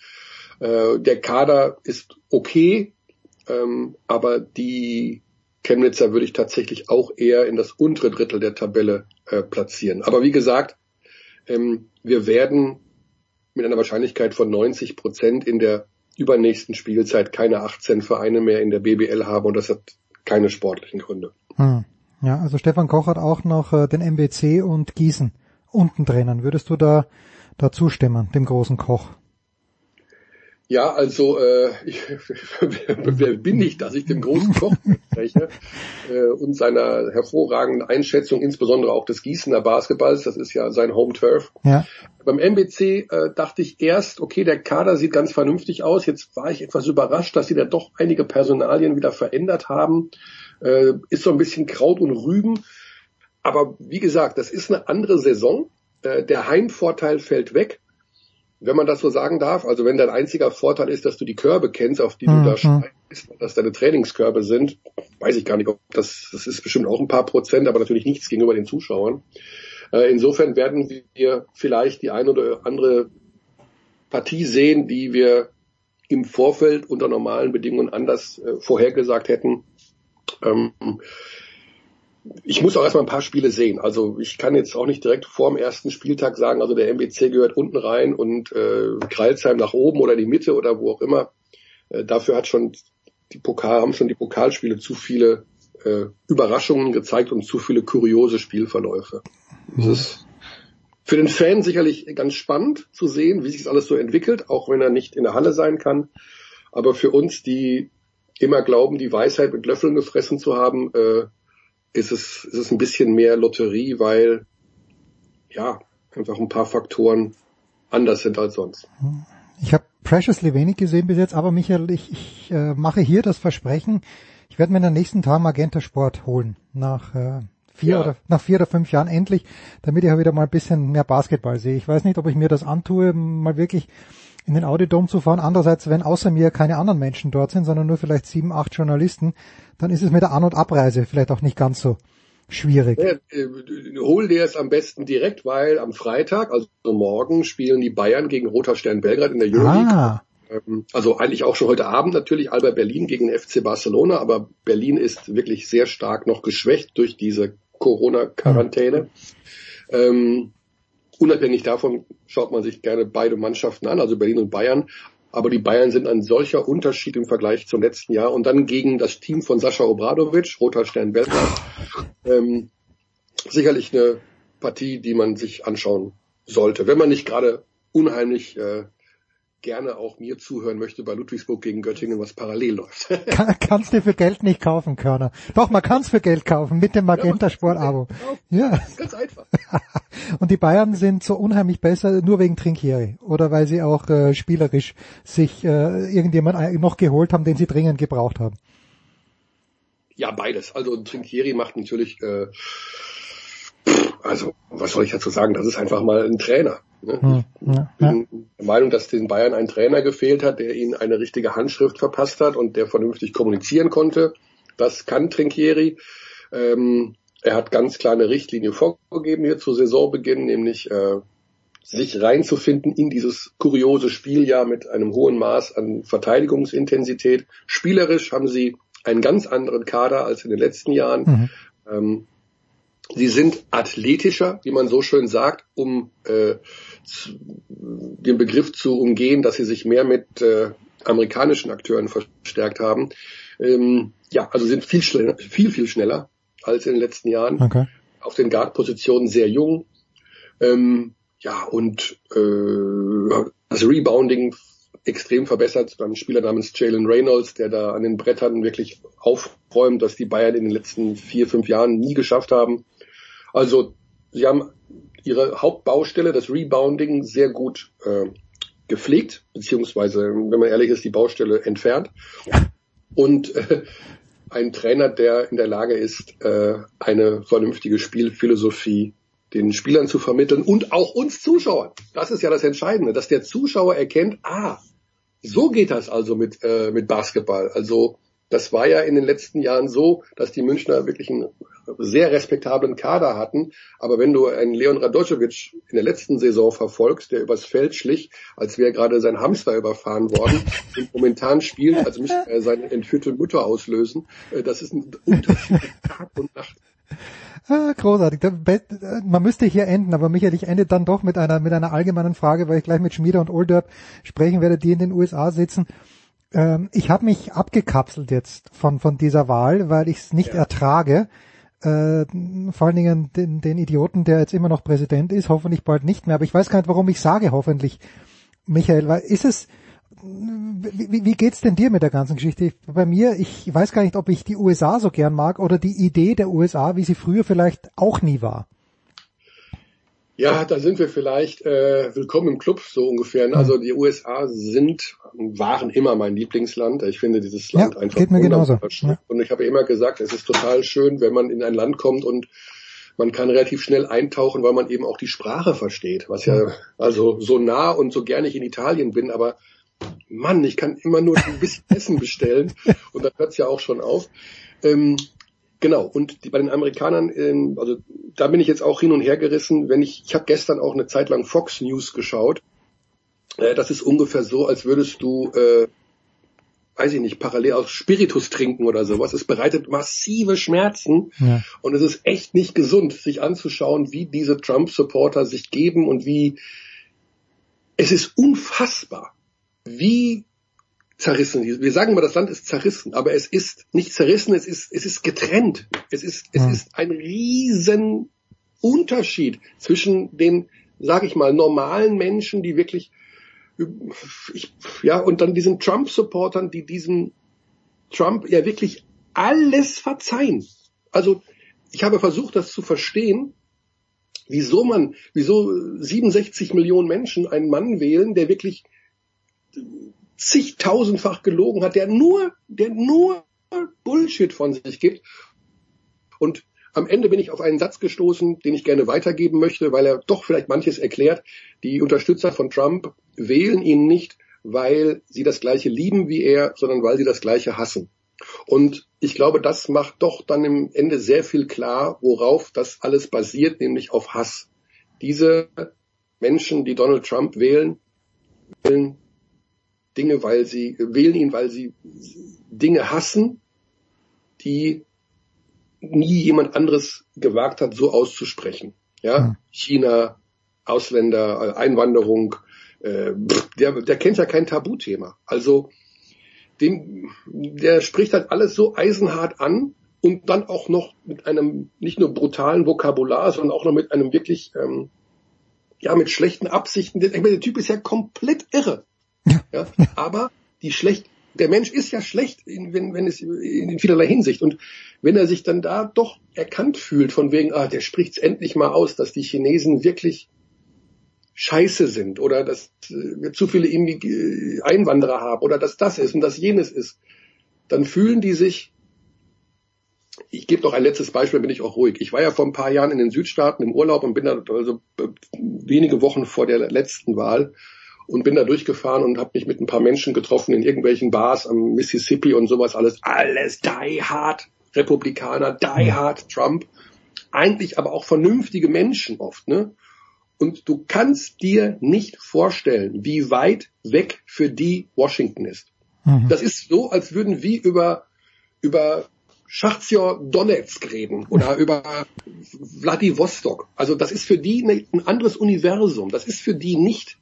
Äh, der Kader ist okay, ähm, aber die Chemnitzer würde ich tatsächlich auch eher in das untere Drittel der Tabelle äh, platzieren. Aber wie gesagt, ähm, wir werden mit einer Wahrscheinlichkeit von 90 Prozent in der übernächsten Spielzeit keine 18 Vereine mehr in der BBL haben und das hat keine sportlichen Gründe. Hm. Ja, also Stefan Koch hat auch noch äh, den MBC und Gießen unten drinnen. Würdest du da, da zustimmen, dem großen Koch? Ja, also äh, ich, wer bin ich, dass ich dem großen Koch spreche äh, und seiner hervorragenden Einschätzung, insbesondere auch des Gießener Basketballs, das ist ja sein Home Turf. Ja. Beim MBC äh, dachte ich erst, okay, der Kader sieht ganz vernünftig aus. Jetzt war ich etwas überrascht, dass sie da doch einige Personalien wieder verändert haben. Äh, ist so ein bisschen Kraut und Rüben. Aber wie gesagt, das ist eine andere Saison. Äh, der Heimvorteil fällt weg wenn man das so sagen darf, also wenn dein einziger Vorteil ist, dass du die Körbe kennst, auf die du mhm. da schreibst, dass deine Trainingskörbe sind, weiß ich gar nicht, ob das, das ist bestimmt auch ein paar Prozent, aber natürlich nichts gegenüber den Zuschauern. Äh, insofern werden wir vielleicht die eine oder andere Partie sehen, die wir im Vorfeld unter normalen Bedingungen anders äh, vorhergesagt hätten. Ähm, ich muss auch erstmal ein paar Spiele sehen. Also ich kann jetzt auch nicht direkt vor dem ersten Spieltag sagen, also der MBC gehört unten rein und äh, Kreilsheim nach oben oder die Mitte oder wo auch immer. Äh, dafür hat schon die Pokal, haben schon die Pokalspiele zu viele äh, Überraschungen gezeigt und zu viele kuriose Spielverläufe. Das ist für den Fan sicherlich ganz spannend zu sehen, wie sich das alles so entwickelt, auch wenn er nicht in der Halle sein kann. Aber für uns, die immer glauben, die Weisheit mit Löffeln gefressen zu haben, äh, ist es, ist es ein bisschen mehr Lotterie, weil ja, einfach ein paar Faktoren anders sind als sonst. Ich habe Preciously wenig gesehen bis jetzt, aber Michael, ich, ich äh, mache hier das Versprechen, ich werde mir in den nächsten Tagen Magenta Sport holen. Nach äh, vier ja. oder nach vier oder fünf Jahren endlich, damit ich auch wieder mal ein bisschen mehr Basketball sehe. Ich weiß nicht, ob ich mir das antue, mal wirklich in den Audidom zu fahren. Andererseits, wenn außer mir keine anderen Menschen dort sind, sondern nur vielleicht sieben, acht Journalisten, dann ist es mit der An- und Abreise vielleicht auch nicht ganz so schwierig. Ja, äh, hol dir es am besten direkt, weil am Freitag, also morgen, spielen die Bayern gegen Roter Stern Belgrad in der Euroleague. Ah. Ähm, also eigentlich auch schon heute Abend natürlich Alba Berlin gegen FC Barcelona, aber Berlin ist wirklich sehr stark noch geschwächt durch diese Corona-Quarantäne. Mhm. Ähm, unabhängig davon schaut man sich gerne beide Mannschaften an, also Berlin und Bayern. Aber die Bayern sind ein solcher Unterschied im Vergleich zum letzten Jahr. Und dann gegen das Team von Sascha Obradovic, Roter Stern Belgrad, ähm, sicherlich eine Partie, die man sich anschauen sollte, wenn man nicht gerade unheimlich äh, gerne auch mir zuhören möchte bei Ludwigsburg gegen Göttingen, was parallel läuft. Kann, kannst du für Geld nicht kaufen, Körner. Doch, man kann es für Geld kaufen mit dem Magenta Sport Abo. Ja. Ganz einfach. Und die Bayern sind so unheimlich besser nur wegen Trinkieri oder weil sie auch äh, spielerisch sich äh, irgendjemand noch geholt haben, den sie dringend gebraucht haben. Ja, beides. Also Trinkieri macht natürlich äh, also was soll ich dazu sagen? Das ist einfach mal ein Trainer. Ne? Hm, ja, ich bin ja. der Meinung, dass den Bayern ein Trainer gefehlt hat, der ihnen eine richtige Handschrift verpasst hat und der vernünftig kommunizieren konnte. Das kann Trinkieri. Ähm, er hat ganz klar eine Richtlinie vorgegeben hier zu Saisonbeginn, nämlich äh, sich reinzufinden in dieses kuriose Spieljahr mit einem hohen Maß an Verteidigungsintensität. Spielerisch haben sie einen ganz anderen Kader als in den letzten Jahren. Mhm. Ähm, Sie sind athletischer, wie man so schön sagt, um äh, zu, den Begriff zu umgehen, dass sie sich mehr mit äh, amerikanischen Akteuren verstärkt haben. Ähm, ja, also sind viel schneller, viel, viel schneller als in den letzten Jahren. Okay. Auf den Guard-Positionen sehr jung. Ähm, ja, und äh, das Rebounding extrem verbessert. Ein Spieler namens Jalen Reynolds, der da an den Brettern wirklich aufräumt, dass die Bayern in den letzten vier, fünf Jahren nie geschafft haben. Also sie haben ihre Hauptbaustelle, das Rebounding, sehr gut äh, gepflegt, beziehungsweise, wenn man ehrlich ist, die Baustelle entfernt. Und äh, ein Trainer, der in der Lage ist, äh, eine vernünftige Spielphilosophie den Spielern zu vermitteln und auch uns Zuschauern. Das ist ja das Entscheidende, dass der Zuschauer erkennt, ah, so geht das also mit, äh, mit Basketball. Also das war ja in den letzten Jahren so, dass die Münchner wirklich einen sehr respektablen Kader hatten. Aber wenn du einen Leon Radojevic in der letzten Saison verfolgst, der übers Feld schlich, als wäre gerade sein Hamster überfahren worden, und momentan spielt, als müsste er seine entführte Mutter auslösen, äh, das ist ein Unterschied Tag und Nacht. Ah, großartig. Man müsste hier enden, aber Michael, ich ende dann doch mit einer, mit einer allgemeinen Frage, weil ich gleich mit Schmieder und Olderb sprechen werde, die in den USA sitzen. Ähm, ich habe mich abgekapselt jetzt von, von dieser Wahl, weil ich es nicht ja. ertrage. Äh, vor allen Dingen den, den Idioten, der jetzt immer noch Präsident ist, hoffentlich bald nicht mehr. Aber ich weiß gar nicht, warum ich sage hoffentlich, Michael, weil ist es, wie, wie geht's denn dir mit der ganzen Geschichte? Bei mir, ich weiß gar nicht, ob ich die USA so gern mag oder die Idee der USA, wie sie früher vielleicht auch nie war. Ja, da sind wir vielleicht äh, willkommen im Club so ungefähr. Ne? Also die USA sind, waren immer mein Lieblingsland. Ich finde dieses Land ja, einfach geht mir genauso. Ja. Und ich habe immer gesagt, es ist total schön, wenn man in ein Land kommt und man kann relativ schnell eintauchen, weil man eben auch die Sprache versteht. Was ja also so nah und so gerne ich in Italien bin, aber Mann, ich kann immer nur ein bisschen Essen bestellen und dann hört's ja auch schon auf. Ähm, Genau, und die, bei den Amerikanern, ähm, also da bin ich jetzt auch hin und her gerissen. Wenn ich, ich habe gestern auch eine Zeit lang Fox News geschaut. Äh, das ist ungefähr so, als würdest du, äh, weiß ich nicht, parallel aus Spiritus trinken oder sowas. Es bereitet massive Schmerzen ja. und es ist echt nicht gesund, sich anzuschauen, wie diese Trump-Supporter sich geben und wie es ist unfassbar, wie zerrissen. Wir sagen immer, das Land ist zerrissen, aber es ist nicht zerrissen, es ist, es ist getrennt. Es ist, es ist ein riesen Unterschied zwischen den, sag ich mal, normalen Menschen, die wirklich, ich, ja, und dann diesen Trump-Supportern, die diesem Trump ja wirklich alles verzeihen. Also, ich habe versucht, das zu verstehen, wieso man, wieso 67 Millionen Menschen einen Mann wählen, der wirklich zigtausendfach gelogen hat, der nur, der nur Bullshit von sich gibt. Und am Ende bin ich auf einen Satz gestoßen, den ich gerne weitergeben möchte, weil er doch vielleicht manches erklärt. Die Unterstützer von Trump wählen ihn nicht, weil sie das Gleiche lieben wie er, sondern weil sie das Gleiche hassen. Und ich glaube, das macht doch dann im Ende sehr viel klar, worauf das alles basiert, nämlich auf Hass. Diese Menschen, die Donald Trump wählen, wählen Dinge, weil sie wählen ihn, weil sie Dinge hassen, die nie jemand anderes gewagt hat, so auszusprechen. Ja, hm. China, Ausländer, Einwanderung, äh, der, der kennt ja kein Tabuthema. Also dem, der spricht halt alles so eisenhart an und dann auch noch mit einem nicht nur brutalen Vokabular, sondern auch noch mit einem wirklich ähm, ja mit schlechten Absichten. Der, der Typ ist ja komplett irre. Ja. Aber die schlecht, der Mensch ist ja schlecht, in, wenn, wenn es in vielerlei Hinsicht. Und wenn er sich dann da doch erkannt fühlt, von wegen, ah, der spricht's endlich mal aus, dass die Chinesen wirklich scheiße sind oder dass wir zu viele Einwanderer haben oder dass das ist und das jenes ist, dann fühlen die sich ich gebe noch ein letztes Beispiel, bin ich auch ruhig. Ich war ja vor ein paar Jahren in den Südstaaten im Urlaub und bin da also wenige Wochen vor der letzten Wahl und bin da durchgefahren und habe mich mit ein paar Menschen getroffen in irgendwelchen Bars am Mississippi und sowas alles. Alles die hard Republikaner, die hard Trump. Eigentlich aber auch vernünftige Menschen oft, ne? Und du kannst dir nicht vorstellen, wie weit weg für die Washington ist. Mhm. Das ist so, als würden wir über, über Schachtjor Donetsk reden oder über Vladivostok. Also das ist für die ein anderes Universum. Das ist für die nicht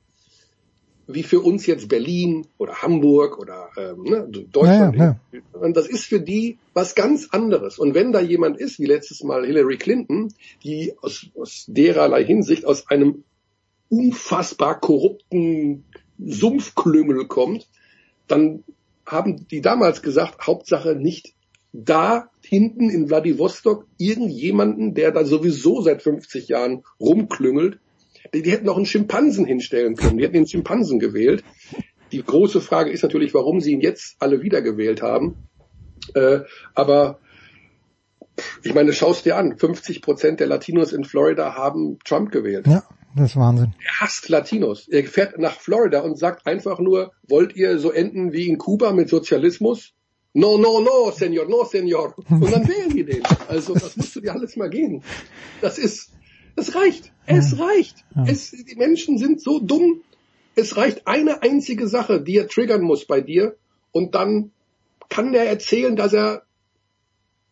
wie für uns jetzt Berlin oder Hamburg oder ähm, ne, Deutschland. Ja, ja. Und das ist für die was ganz anderes. Und wenn da jemand ist, wie letztes Mal Hillary Clinton, die aus, aus dererlei Hinsicht aus einem unfassbar korrupten Sumpfklüngel kommt, dann haben die damals gesagt, Hauptsache nicht da hinten in Vladivostok irgendjemanden, der da sowieso seit 50 Jahren rumklüngelt, die, die hätten auch einen Schimpansen hinstellen können. Die hätten den Schimpansen gewählt. Die große Frage ist natürlich, warum sie ihn jetzt alle wiedergewählt haben. Äh, aber ich meine, schaust dir an, 50 Prozent der Latinos in Florida haben Trump gewählt. Ja, das ist Wahnsinn. Er hasst Latinos. Er fährt nach Florida und sagt einfach nur, wollt ihr so enden wie in Kuba mit Sozialismus? No, no, no, Senor, no, Senor. Und dann wählen die den. Also das musst du dir alles mal gehen. Das ist, das reicht. Es reicht. Es, die Menschen sind so dumm. Es reicht eine einzige Sache, die er triggern muss bei dir. Und dann kann der erzählen, dass er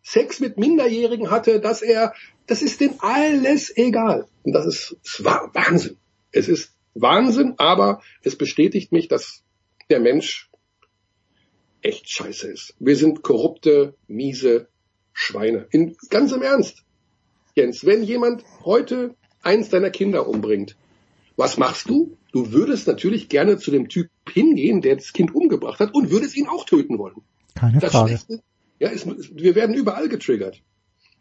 Sex mit Minderjährigen hatte, dass er, das ist dem alles egal. Und das ist, war Wahnsinn. Es ist Wahnsinn, aber es bestätigt mich, dass der Mensch echt scheiße ist. Wir sind korrupte, miese Schweine. In, ganz im Ernst. Jens, wenn jemand heute eins deiner Kinder umbringt, was machst du? Du würdest natürlich gerne zu dem Typ hingehen, der das Kind umgebracht hat und würdest ihn auch töten wollen. Keine das Frage. Schlechte, ja, ist, wir werden überall getriggert.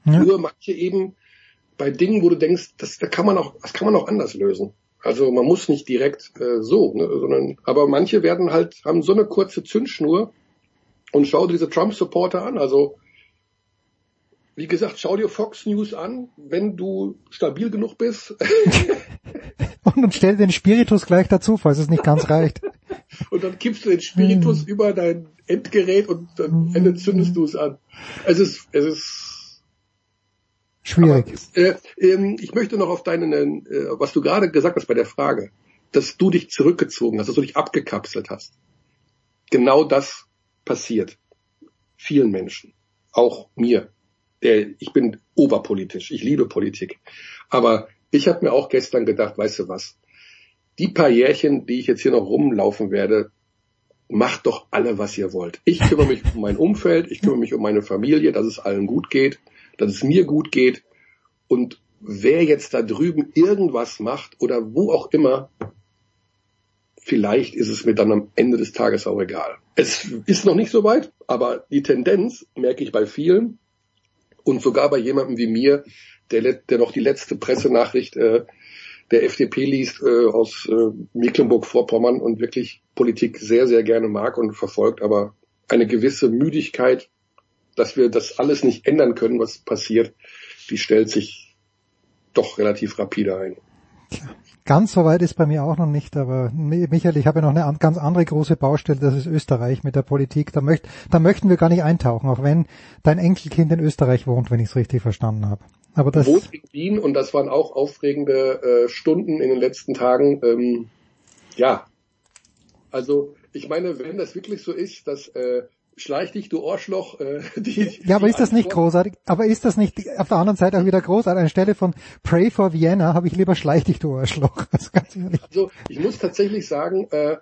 Ja. Nur manche eben bei Dingen, wo du denkst, das, da kann man auch, das kann man auch anders lösen. Also man muss nicht direkt äh, so, ne, sondern aber manche werden halt haben so eine kurze Zündschnur und schau dir diese Trump-Supporter an. Also wie gesagt, schau dir Fox News an, wenn du stabil genug bist. Und dann stell den Spiritus gleich dazu, falls es nicht ganz reicht. und dann kippst du den Spiritus über dein Endgerät und dann Ende zündest du es an. Es ist, es ist Schwierig. äh, ähm, ich möchte noch auf deinen, äh, was du gerade gesagt hast bei der Frage, dass du dich zurückgezogen hast, dass du dich abgekapselt hast. Genau das passiert vielen Menschen, auch mir. Der, ich bin oberpolitisch, ich liebe Politik. Aber ich habe mir auch gestern gedacht, weißt du was, die paar Jährchen, die ich jetzt hier noch rumlaufen werde, macht doch alle, was ihr wollt. Ich kümmere mich um mein Umfeld, ich kümmere mich um meine Familie, dass es allen gut geht, dass es mir gut geht. Und wer jetzt da drüben irgendwas macht oder wo auch immer, vielleicht ist es mir dann am Ende des Tages auch egal. Es ist noch nicht so weit, aber die Tendenz merke ich bei vielen und sogar bei jemandem wie mir, der, der noch die letzte Pressenachricht äh, der FDP liest äh, aus äh, Mecklenburg-Vorpommern und wirklich Politik sehr, sehr gerne mag und verfolgt, aber eine gewisse Müdigkeit, dass wir das alles nicht ändern können, was passiert, die stellt sich doch relativ rapide ein. Ganz so weit ist bei mir auch noch nicht, aber Michael, ich habe ja noch eine ganz andere große Baustelle, das ist Österreich mit der Politik. Da, möcht, da möchten wir gar nicht eintauchen, auch wenn dein Enkelkind in Österreich wohnt, wenn ich es richtig verstanden habe. Aber das wohnt in Wien und das waren auch aufregende äh, Stunden in den letzten Tagen. Ähm, ja, also ich meine, wenn das wirklich so ist, dass äh, schleich dich, du Arschloch. Äh, die, ja, aber die ist das nicht großartig? Aber ist das nicht auf der anderen Seite auch wieder großartig? Anstelle von Pray for Vienna habe ich lieber schleich dich, du Arschloch. Also ganz ehrlich. Also ich muss tatsächlich sagen, äh,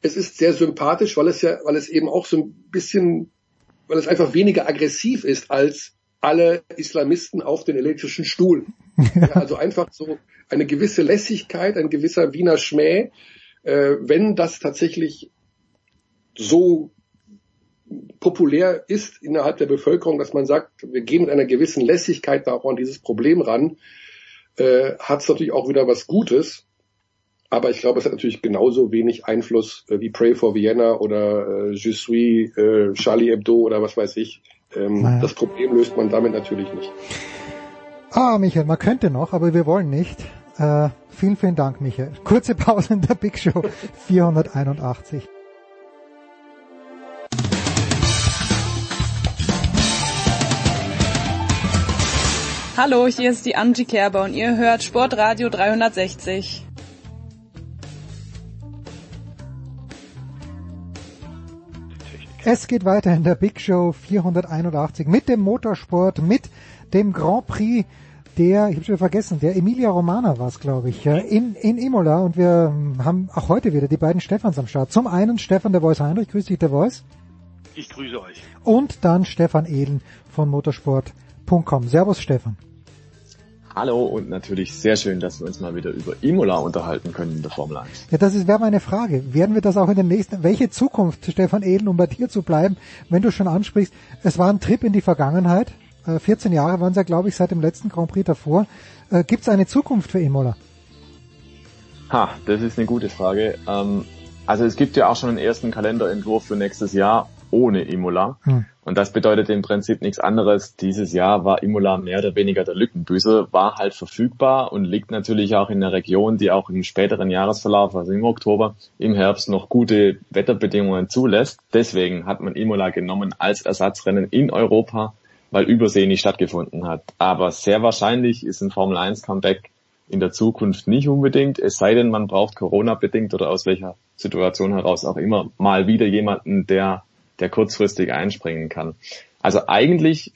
es ist sehr sympathisch, weil es ja, weil es eben auch so ein bisschen, weil es einfach weniger aggressiv ist als alle Islamisten auf den elektrischen Stuhl. Ja, also einfach so eine gewisse Lässigkeit, ein gewisser Wiener Schmäh, äh, wenn das tatsächlich so populär ist innerhalb der Bevölkerung, dass man sagt, wir gehen mit einer gewissen Lässigkeit da auch an dieses Problem ran, äh, hat es natürlich auch wieder was Gutes. Aber ich glaube, es hat natürlich genauso wenig Einfluss äh, wie Pray for Vienna oder äh, Je suis äh, Charlie Hebdo oder was weiß ich. Ähm, Naja. Das Problem löst man damit natürlich nicht. Ah, Michael, man könnte noch, aber wir wollen nicht. Äh, vielen, vielen Dank, Michael. Kurze Pause in der Big Show 481. Hallo, hier ist die Angie Kerber und ihr hört Sportradio 360. Es geht weiter in der Big Show 481 mit dem Motorsport, mit dem Grand Prix der, ich habe schon vergessen, der Emilia Romana war es, glaube ich, in, in Imola und wir ähm, haben auch heute wieder die beiden Stefans am Start. Zum einen Stefan der Voice Heinrich, grüß dich der Voice. Ich grüße euch. Und dann Stefan Ehlen von motorsport.com. Servus Stefan. Hallo und natürlich sehr schön, dass wir uns mal wieder über Imola unterhalten können in der Formel 1. Ja, das ist wäre meine Frage. Werden wir das auch in den nächsten, welche Zukunft, Stefan Ehlen, um bei dir zu bleiben, wenn du schon ansprichst, es war ein Trip in die Vergangenheit, äh, 14 Jahre waren es ja, glaube ich, seit dem letzten Grand Prix davor. Äh, Gibt es eine Zukunft für Imola? Ha, das ist eine gute Frage. Ähm, also es gibt ja auch schon einen ersten Kalenderentwurf für nächstes Jahr ohne Imola. Hm. Und das bedeutet im Prinzip nichts anderes. Dieses Jahr war Imola mehr oder weniger der Lückenbüßer, war halt verfügbar und liegt natürlich auch in der Region, die auch im späteren Jahresverlauf, also im Oktober, im Herbst noch gute Wetterbedingungen zulässt. Deswegen hat man Imola genommen als Ersatzrennen in Europa, weil Übersee nicht stattgefunden hat. Aber sehr wahrscheinlich ist ein Formel 1 Comeback in der Zukunft nicht unbedingt, es sei denn, man braucht Corona-bedingt oder aus welcher Situation heraus auch immer mal wieder jemanden, der der kurzfristig einspringen kann. Also eigentlich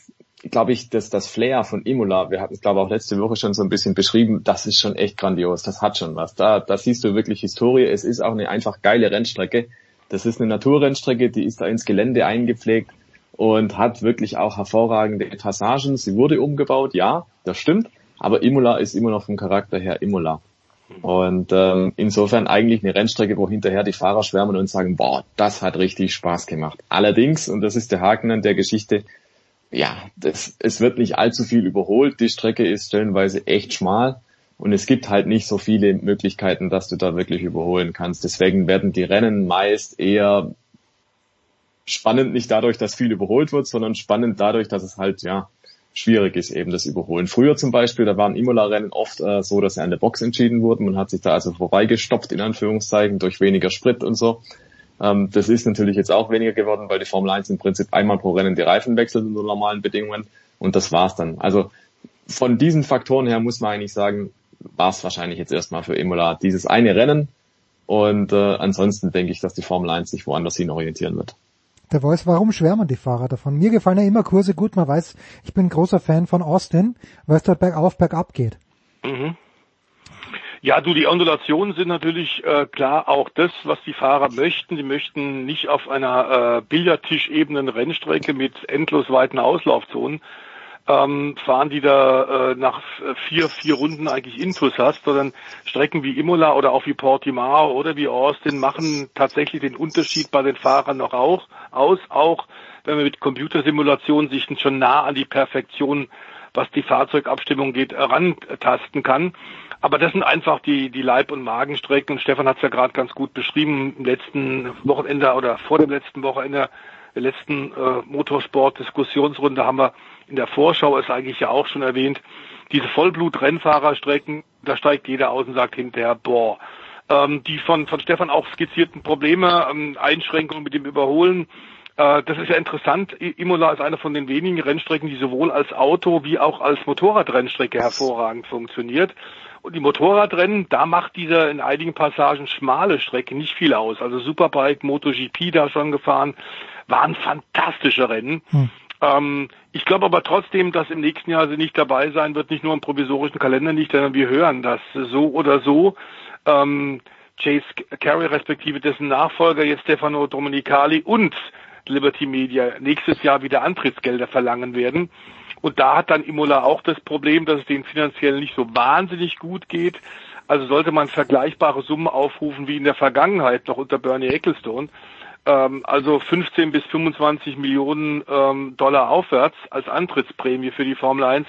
glaube ich, dass das Flair von Imola, wir hatten es glaube ich auch letzte Woche schon so ein bisschen beschrieben, das ist schon echt grandios, das hat schon was. Da, da siehst du wirklich Historie, es ist auch eine einfach geile Rennstrecke. Das ist eine Naturrennstrecke, die ist da ins Gelände eingepflegt und hat wirklich auch hervorragende Passagen. Sie wurde umgebaut, ja, das stimmt, aber Imola ist immer noch vom Charakter her Imola. Und ähm, insofern eigentlich eine Rennstrecke, wo hinterher die Fahrer schwärmen und sagen, boah, das hat richtig Spaß gemacht. Allerdings, und das ist der Haken an der Geschichte, ja, das, es wird nicht allzu viel überholt. Die Strecke ist stellenweise echt schmal und es gibt halt nicht so viele Möglichkeiten, dass du da wirklich überholen kannst. Deswegen werden die Rennen meist eher spannend nicht dadurch, dass viel überholt wird, sondern spannend dadurch, dass es halt, ja, schwierig ist eben das Überholen. Früher zum Beispiel, da waren Imola-Rennen oft äh, so, dass sie an der Box entschieden wurden. Man hat sich da also vorbeigestoppt, in Anführungszeichen, durch weniger Sprit und so. Ähm, das ist natürlich jetzt auch weniger geworden, weil die Formel 1 im Prinzip einmal pro Rennen die Reifen wechselt unter normalen Bedingungen. Und das war's dann. Also von diesen Faktoren her muss man eigentlich sagen, war es wahrscheinlich jetzt erstmal für Imola dieses eine Rennen. Und äh, ansonsten denke ich, dass die Formel 1 sich woanders hin orientieren wird. Der weiß, warum schwärmen die Fahrer davon? Mir gefallen ja immer Kurse gut, man weiß, ich bin großer Fan von Austin, weil es dort bergauf, bergab geht. Mhm. Ja, du, die Ondulationen sind natürlich äh, klar auch das, was die Fahrer möchten. Die möchten nicht auf einer äh, Billardtischebenen Rennstrecke mit endlos weiten Auslaufzonen ähm, fahren, die da äh, nach vier, vier Runden eigentlich Intus hast, sondern Strecken wie Imola oder auch wie Portimao oder wie Austin machen tatsächlich den Unterschied bei den Fahrern noch auch aus, auch wenn man mit Computersimulationen sich schon nah an die Perfektion, was die Fahrzeugabstimmung geht, herantasten kann. Aber das sind einfach die, die Leib- und Magenstrecken. Und Stefan hat es ja gerade ganz gut beschrieben, im letzten Wochenende oder vor dem letzten Wochenende, der letzten äh, Motorsport-Diskussionsrunde haben wir in der Vorschau ist eigentlich ja auch schon erwähnt, diese Vollblut-Rennfahrerstrecken, da steigt jeder aus und sagt hinterher, boah, ähm, die von, von Stefan auch skizzierten Probleme, ähm, Einschränkungen mit dem Überholen, äh, das ist ja interessant. Imola ist eine von den wenigen Rennstrecken, die sowohl als Auto wie auch als Motorradrennstrecke hervorragend funktioniert. Und die Motorradrennen, da macht dieser in einigen Passagen schmale Strecke nicht viel aus. Also Superbike, MotoGP da schon gefahren, waren fantastische Rennen. Hm. Ähm, ich glaube aber trotzdem, dass im nächsten Jahr sie nicht dabei sein wird, nicht nur im provisorischen Kalender nicht, sondern wir hören, dass so oder so ähm, Chase Carey respektive dessen Nachfolger jetzt Stefano Domenicali und Liberty Media nächstes Jahr wieder Antrittsgelder verlangen werden. Und da hat dann Imola auch das Problem, dass es denen finanziell nicht so wahnsinnig gut geht. Also sollte man vergleichbare Summen aufrufen wie in der Vergangenheit noch unter Bernie Ecclestone, ähm, also 15 bis 25 Millionen ähm, Dollar aufwärts als Antrittsprämie für die Formel 1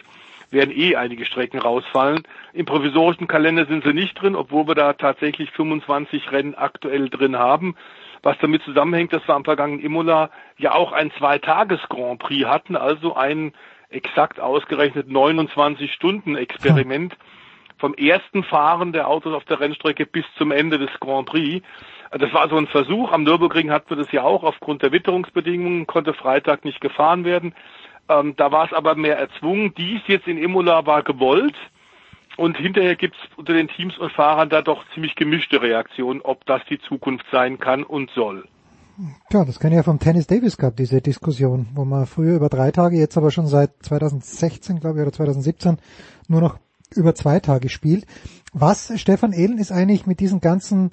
werden eh einige Strecken rausfallen. Im provisorischen Kalender sind sie nicht drin, obwohl wir da tatsächlich 25 Rennen aktuell drin haben. Was damit zusammenhängt, dass wir am vergangenen Imola ja auch ein Zweitages-Grand Prix hatten, also ein exakt ausgerechnet 29 Stunden Experiment vom ersten Fahren der Autos auf der Rennstrecke bis zum Ende des Grand Prix. Das war so ein Versuch. Am Nürburgring hatten wir das ja auch. Aufgrund der Witterungsbedingungen konnte Freitag nicht gefahren werden. Ähm, da war es aber mehr erzwungen. Dies jetzt in Imola war gewollt. Und hinterher gibt es unter den Teams und Fahrern da doch ziemlich gemischte Reaktionen, ob das die Zukunft sein kann und soll. Ja, das kenne ich ja vom Tennis Davis Cup, diese Diskussion, wo man früher über drei Tage, jetzt aber schon seit 2016, glaube ich, oder 2017 nur noch über zwei Tage spielt. Was, Stefan Ehlen, ist eigentlich mit diesen ganzen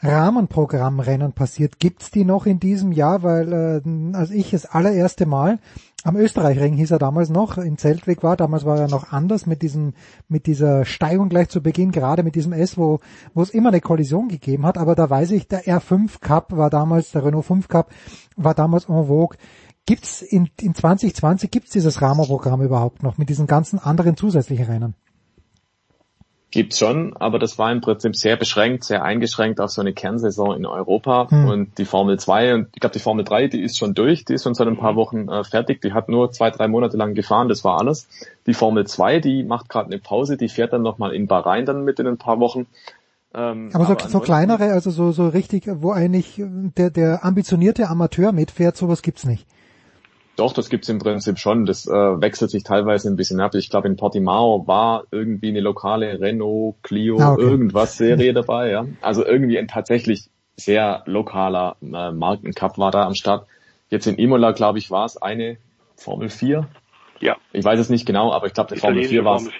Rahmenprogrammrennen passiert. Gibt's die noch in diesem Jahr? Weil äh, als ich das allererste Mal am Österreichring hieß er damals noch, in Zeltweg war, damals war er noch anders mit diesem, mit dieser Steigung gleich zu Beginn, gerade mit diesem S, wo, wo es immer eine Kollision gegeben hat, aber da weiß ich, der R5 Cup war damals, der Renault 5 Cup war damals en vogue. Gibt's in, in 2020, gibt's dieses Rahmenprogramm überhaupt noch mit diesen ganzen anderen zusätzlichen Rennen? Gibt's schon, aber das war im Prinzip sehr beschränkt, sehr eingeschränkt auf so eine Kernsaison in Europa. Hm. Und die Formel 2 und ich glaube die Formel 3, die ist schon durch, die ist schon seit ein paar Wochen äh, fertig. Die hat nur zwei, drei Monate lang gefahren, das war alles. Die Formel 2, die macht gerade eine Pause, die fährt dann nochmal in Bahrain dann mit in ein paar Wochen. Ähm, aber so, aber so kleinere, also so, so richtig, wo eigentlich der, der ambitionierte Amateur mitfährt, sowas gibt's nicht. Doch, das gibt's im Prinzip schon. Das äh, wechselt sich teilweise ein bisschen ab. Ich glaube, in Portimao war irgendwie eine lokale Renault, Clio, ah, okay. irgendwas Serie dabei. Ja, also irgendwie ein tatsächlich sehr lokaler äh, Markencup war da am Start. Jetzt in Imola, glaube ich, war es eine Formel 4. Ja. Ich weiß es nicht genau, aber ich glaube, der Formel 4 war es.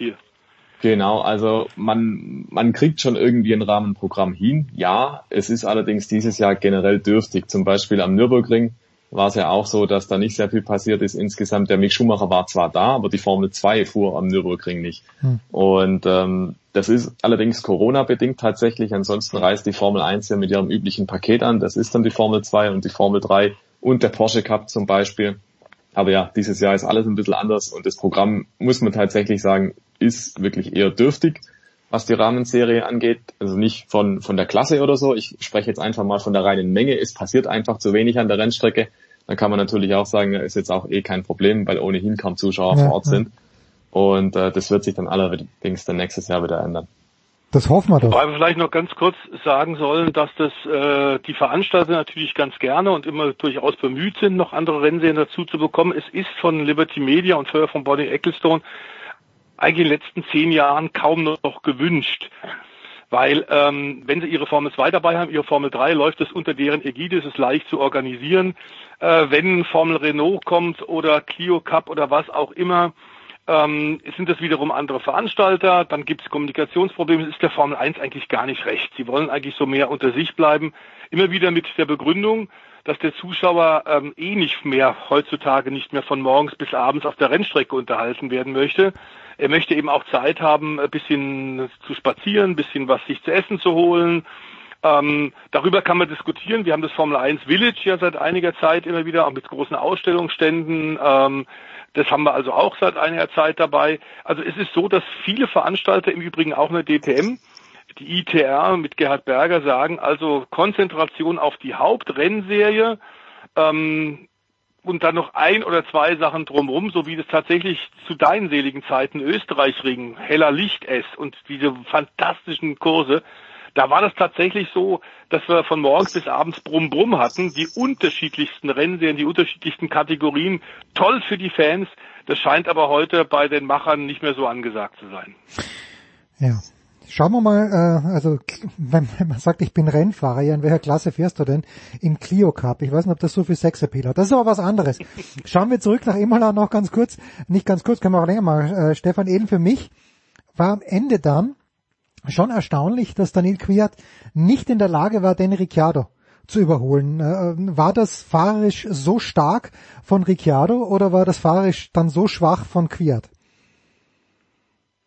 Genau, also man, man kriegt schon irgendwie ein Rahmenprogramm hin. Ja, es ist allerdings dieses Jahr generell dürftig. Zum Beispiel am Nürburgring war es ja auch so, dass da nicht sehr viel passiert ist insgesamt. Der Mick Schumacher war zwar da, aber die Formel 2 fuhr am Nürburgring nicht. Hm. Und ähm, das ist allerdings Corona-bedingt tatsächlich. Ansonsten reist die Formel 1 ja mit ihrem üblichen Paket an. Das ist dann die Formel 2 und die Formel 3 und der Porsche Cup zum Beispiel. Aber ja, dieses Jahr ist alles ein bisschen anders und das Programm, muss man tatsächlich sagen, ist wirklich eher dürftig was die Rahmenserie angeht. Also nicht von, von der Klasse oder so. Ich spreche jetzt einfach mal von der reinen Menge. Es passiert einfach zu wenig an der Rennstrecke. Dann kann man natürlich auch sagen, ist jetzt auch eh kein Problem, weil ohnehin kaum Zuschauer ja, vor Ort ja. sind. Und äh, das wird sich dann allerdings dann nächstes Jahr wieder ändern. Das hoffen wir doch. Wobei wir vielleicht noch ganz kurz sagen sollen, dass das äh, die Veranstalter natürlich ganz gerne und immer durchaus bemüht sind, noch andere Rennserien dazu zu bekommen. Es ist von Liberty Media und vorher von Bonnie Ecclestone eigentlich in den letzten zehn Jahren kaum noch gewünscht. Weil ähm, wenn sie ihre Formel 2 dabei haben, ihre Formel 3 läuft es unter deren Ägide, es ist leicht zu organisieren. Äh, wenn Formel Renault kommt oder Clio Cup oder was auch immer, ähm, sind das wiederum andere Veranstalter, dann gibt es Kommunikationsprobleme, es ist der Formel 1 eigentlich gar nicht recht. Sie wollen eigentlich so mehr unter sich bleiben, immer wieder mit der Begründung, dass der Zuschauer ähm, eh nicht mehr heutzutage nicht mehr von morgens bis abends auf der Rennstrecke unterhalten werden möchte. Er möchte eben auch Zeit haben, ein bisschen zu spazieren, ein bisschen was sich zu essen zu holen. Ähm, darüber kann man diskutieren. Wir haben das Formel 1 Village ja seit einiger Zeit immer wieder, auch mit großen Ausstellungsständen. Ähm, das haben wir also auch seit einiger Zeit dabei. Also es ist so, dass viele Veranstalter im Übrigen auch eine DTM die ITR mit Gerhard Berger sagen, also Konzentration auf die Hauptrennserie ähm, und dann noch ein oder zwei Sachen drumherum, so wie das tatsächlich zu deinen seligen Zeiten Österreich-Ring, heller Licht S und diese fantastischen Kurse, da war das tatsächlich so, dass wir von morgens bis abends Brumm Brumm hatten, die unterschiedlichsten Rennserien, die unterschiedlichsten Kategorien, toll für die Fans. Das scheint aber heute bei den Machern nicht mehr so angesagt zu sein. Ja, Schauen wir mal, äh, also wenn, man sagt, ich bin Rennfahrer, ja, in welcher Klasse fährst du denn? Im Clio Cup. Ich weiß nicht, ob das so viel Sexappeal hat. Das ist aber was anderes. Schauen wir zurück nach Imola noch ganz kurz. Nicht ganz kurz, können wir auch länger mal. Äh, Stefan Eden für mich war am Ende dann schon erstaunlich, dass Daniel Quiert nicht in der Lage war, den Ricciardo zu überholen. Äh, war das fahrerisch so stark von Ricciardo oder war das fahrerisch dann so schwach von Quiert?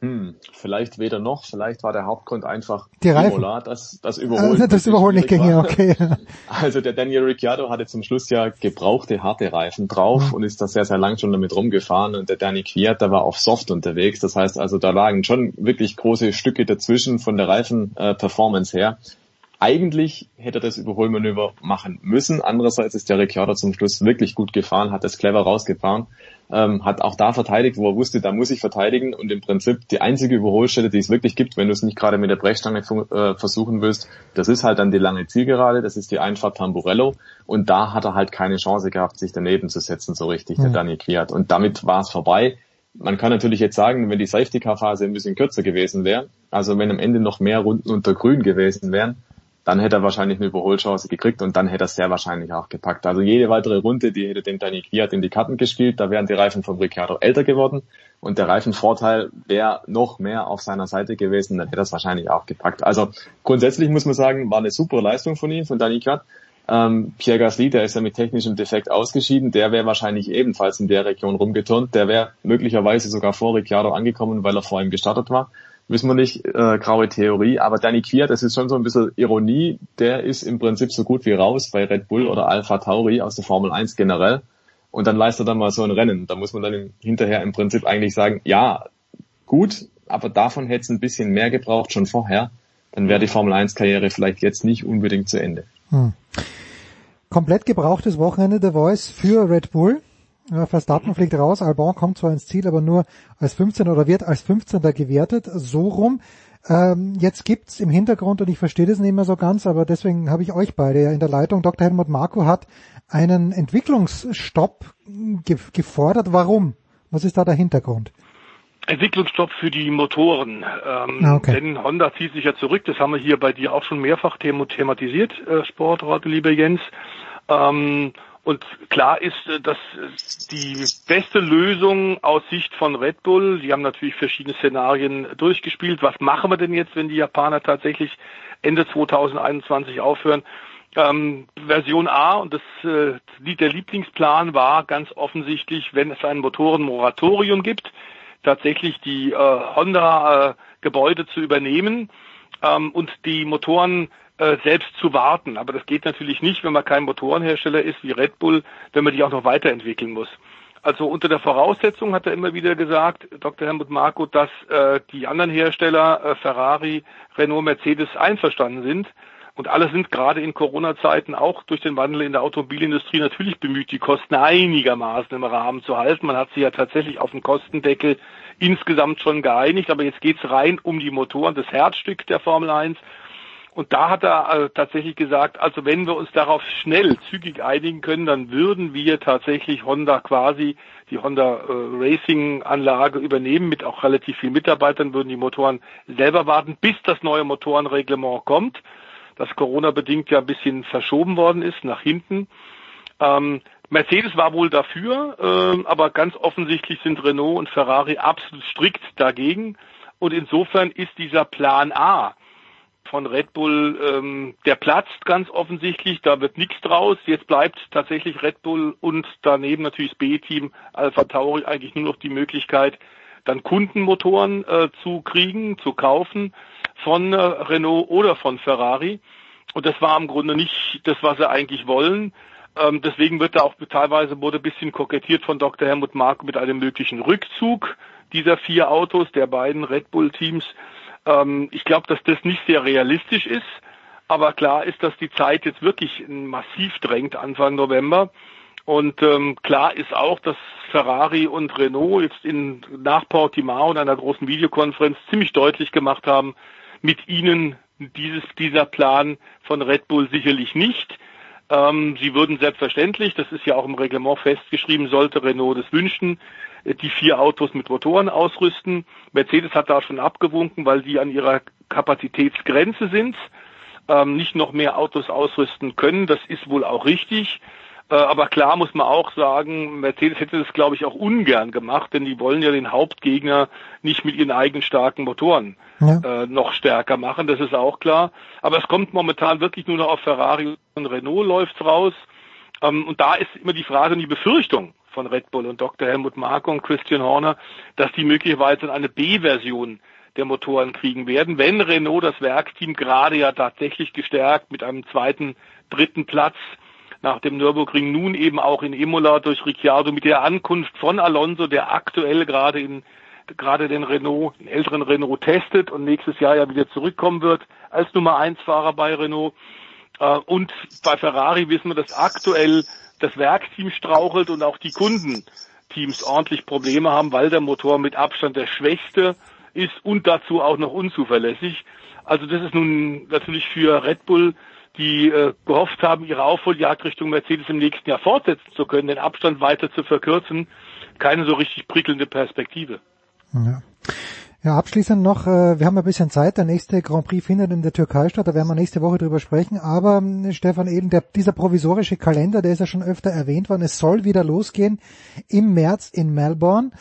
Hm, vielleicht weder noch, vielleicht war der Hauptgrund einfach die Reifen. Imola, das, das Überholen. Also das Überholen nicht ging, okay. Also der Daniel Ricciardo hatte zum Schluss ja gebrauchte harte Reifen drauf mhm. und ist da sehr, sehr lang schon damit rumgefahren und der Danny Kwiat, der war auf Soft unterwegs. Das heißt also, da lagen schon wirklich große Stücke dazwischen von der Reifen-Performance her. Eigentlich hätte er das Überholmanöver machen müssen. Andererseits ist der Ricciardo zum Schluss wirklich gut gefahren, hat das clever rausgefahren, ähm, hat auch da verteidigt, wo er wusste, da muss ich verteidigen. Und im Prinzip die einzige Überholstelle, die es wirklich gibt, wenn du es nicht gerade mit der Brechstange äh, versuchen willst, das ist halt dann die lange Zielgerade, das ist die Einfahrt Tamburello. Und da hat er halt keine Chance gehabt, sich daneben zu setzen, so richtig, mhm. der Daniel Kwiat. Und damit war es vorbei. Man kann natürlich jetzt sagen, wenn die Safety-Car-Phase ein bisschen kürzer gewesen wäre, also wenn am Ende noch mehr Runden unter Grün gewesen wären, dann hätte er wahrscheinlich eine Überholchance gekriegt und dann hätte er es sehr wahrscheinlich auch gepackt. Also jede weitere Runde, die hätte dem Danny Kwiat in die Karten gespielt, da wären die Reifen von Ricciardo älter geworden und der Reifenvorteil wäre noch mehr auf seiner Seite gewesen, dann hätte er es wahrscheinlich auch gepackt. Also grundsätzlich muss man sagen, war eine super Leistung von ihm, von Danny Kwiat. Ähm, Pierre Gasly, der ist ja mit technischem Defekt ausgeschieden, der wäre wahrscheinlich ebenfalls in der Region rumgeturnt, der wäre möglicherweise sogar vor Ricciardo angekommen, weil er vor ihm gestartet war wissen wir nicht, äh, graue Theorie, aber Danny Kwiat, das ist schon so ein bisschen Ironie, der ist im Prinzip so gut wie raus bei Red Bull oder Alpha Tauri aus der Formel 1 generell und dann leistet er mal so ein Rennen. Da muss man dann hinterher im Prinzip eigentlich sagen, ja, gut, aber davon hätte es ein bisschen mehr gebraucht schon vorher. Dann wäre die Formel 1 Karriere vielleicht jetzt nicht unbedingt zu Ende. Hm. Komplett gebrauchtes Wochenende der Voice für Red Bull. Verstappen fliegt raus, Albon kommt zwar ins Ziel, aber nur als 15 oder wird als 15. gewertet, so rum. Ähm, jetzt gibt's im Hintergrund, und ich verstehe das nicht mehr so ganz, aber deswegen habe ich euch beide ja in der Leitung. Dr. Helmut Marko hat einen Entwicklungsstopp ge gefordert. Warum? Was ist da der Hintergrund? Entwicklungsstopp für die Motoren. Ähm, ah, okay. Denn Honda zieht sich ja zurück. Das haben wir hier bei dir auch schon mehrfach thematisiert, äh, Sportrat, lieber Jens. Ähm, und klar ist, äh, dass die beste Lösung aus Sicht von Red Bull, die haben natürlich verschiedene Szenarien durchgespielt. Was machen wir denn jetzt, wenn die Japaner tatsächlich Ende 2021 aufhören? Ähm, Version A und das, äh, der Lieblingsplan war ganz offensichtlich, wenn es ein Motorenmoratorium gibt, tatsächlich die äh, Honda-Gebäude äh, zu übernehmen ähm, und die Motoren äh, selbst zu warten. Aber das geht natürlich nicht, wenn man kein Motorenhersteller ist wie Red Bull, wenn man die auch noch weiterentwickeln muss. Also unter der Voraussetzung hat er immer wieder gesagt, Dr. Helmut Marko, dass äh, die anderen Hersteller, äh, Ferrari, Renault, Mercedes einverstanden sind. Und alle sind gerade in Corona-Zeiten auch durch den Wandel in der Automobilindustrie natürlich bemüht, die Kosten einigermaßen im Rahmen zu halten. Man hat sich ja tatsächlich auf den Kostendeckel insgesamt schon geeinigt, aber jetzt geht's rein um die Motoren, das Herzstück der Formel 1. Und da hat er äh, tatsächlich gesagt, also wenn wir uns darauf schnell, zügig einigen können, dann würden wir tatsächlich Honda quasi, die Honda äh, Racing Anlage übernehmen mit auch relativ vielen Mitarbeitern, würden die Motoren selber warten, bis das neue Motorenreglement kommt, das Corona bedingt ja ein bisschen verschoben worden ist nach hinten. Ähm, Mercedes war wohl dafür, äh, aber ganz offensichtlich sind Renault und Ferrari absolut strikt dagegen. Und insofern ist dieser Plan A, von Red Bull, ähm, der platzt ganz offensichtlich, da wird nichts draus. Jetzt bleibt tatsächlich Red Bull und daneben natürlich das B-Team Alpha Tauri eigentlich nur noch die Möglichkeit, dann Kundenmotoren äh, zu kriegen, zu kaufen von äh, Renault oder von Ferrari. Und das war im Grunde nicht das, was sie eigentlich wollen. Ähm, deswegen wird da auch teilweise wurde ein bisschen kokettiert von Dr. Helmut Mark mit einem möglichen Rückzug dieser vier Autos, der beiden Red Bull Teams ähm, ich glaube, dass das nicht sehr realistisch ist. Aber klar ist, dass die Zeit jetzt wirklich massiv drängt Anfang November. Und ähm, klar ist auch, dass Ferrari und Renault jetzt in, nach Portimao in einer großen Videokonferenz ziemlich deutlich gemacht haben, mit ihnen dieses, dieser Plan von Red Bull sicherlich nicht. Ähm, sie würden selbstverständlich, das ist ja auch im Reglement festgeschrieben, sollte Renault das wünschen, die vier Autos mit Motoren ausrüsten. Mercedes hat da schon abgewunken, weil die an ihrer Kapazitätsgrenze sind, ähm, nicht noch mehr Autos ausrüsten können. Das ist wohl auch richtig. Äh, aber klar muss man auch sagen, Mercedes hätte das, glaube ich, auch ungern gemacht, denn die wollen ja den Hauptgegner nicht mit ihren eigenen starken Motoren ja. äh, noch stärker machen. Das ist auch klar. Aber es kommt momentan wirklich nur noch auf Ferrari und Renault läuft's raus. Ähm, und da ist immer die Frage und die Befürchtung, von Red Bull und Dr. Helmut Marko und Christian Horner, dass die möglicherweise eine B-Version der Motoren kriegen werden, wenn Renault das Werksteam gerade ja tatsächlich gestärkt mit einem zweiten, dritten Platz nach dem Nürburgring nun eben auch in Imola durch Ricciardo mit der Ankunft von Alonso, der aktuell gerade in gerade den Renault, den älteren Renault testet und nächstes Jahr ja wieder zurückkommen wird als Nummer eins Fahrer bei Renault. Äh, und bei Ferrari wissen wir, dass aktuell das Werkteam strauchelt und auch die Kundenteams ordentlich Probleme haben, weil der Motor mit Abstand der schwächste ist und dazu auch noch unzuverlässig. Also das ist nun natürlich für Red Bull, die äh, gehofft haben, ihre Aufholjagd Richtung Mercedes im nächsten Jahr fortsetzen zu können, den Abstand weiter zu verkürzen, keine so richtig prickelnde Perspektive. Ja. Ja, abschließend noch, äh, wir haben ein bisschen Zeit, der nächste Grand Prix findet in der Türkei statt, da werden wir nächste Woche drüber sprechen, aber ähm, Stefan eben, der, dieser provisorische Kalender, der ist ja schon öfter erwähnt worden, es soll wieder losgehen im März in Melbourne.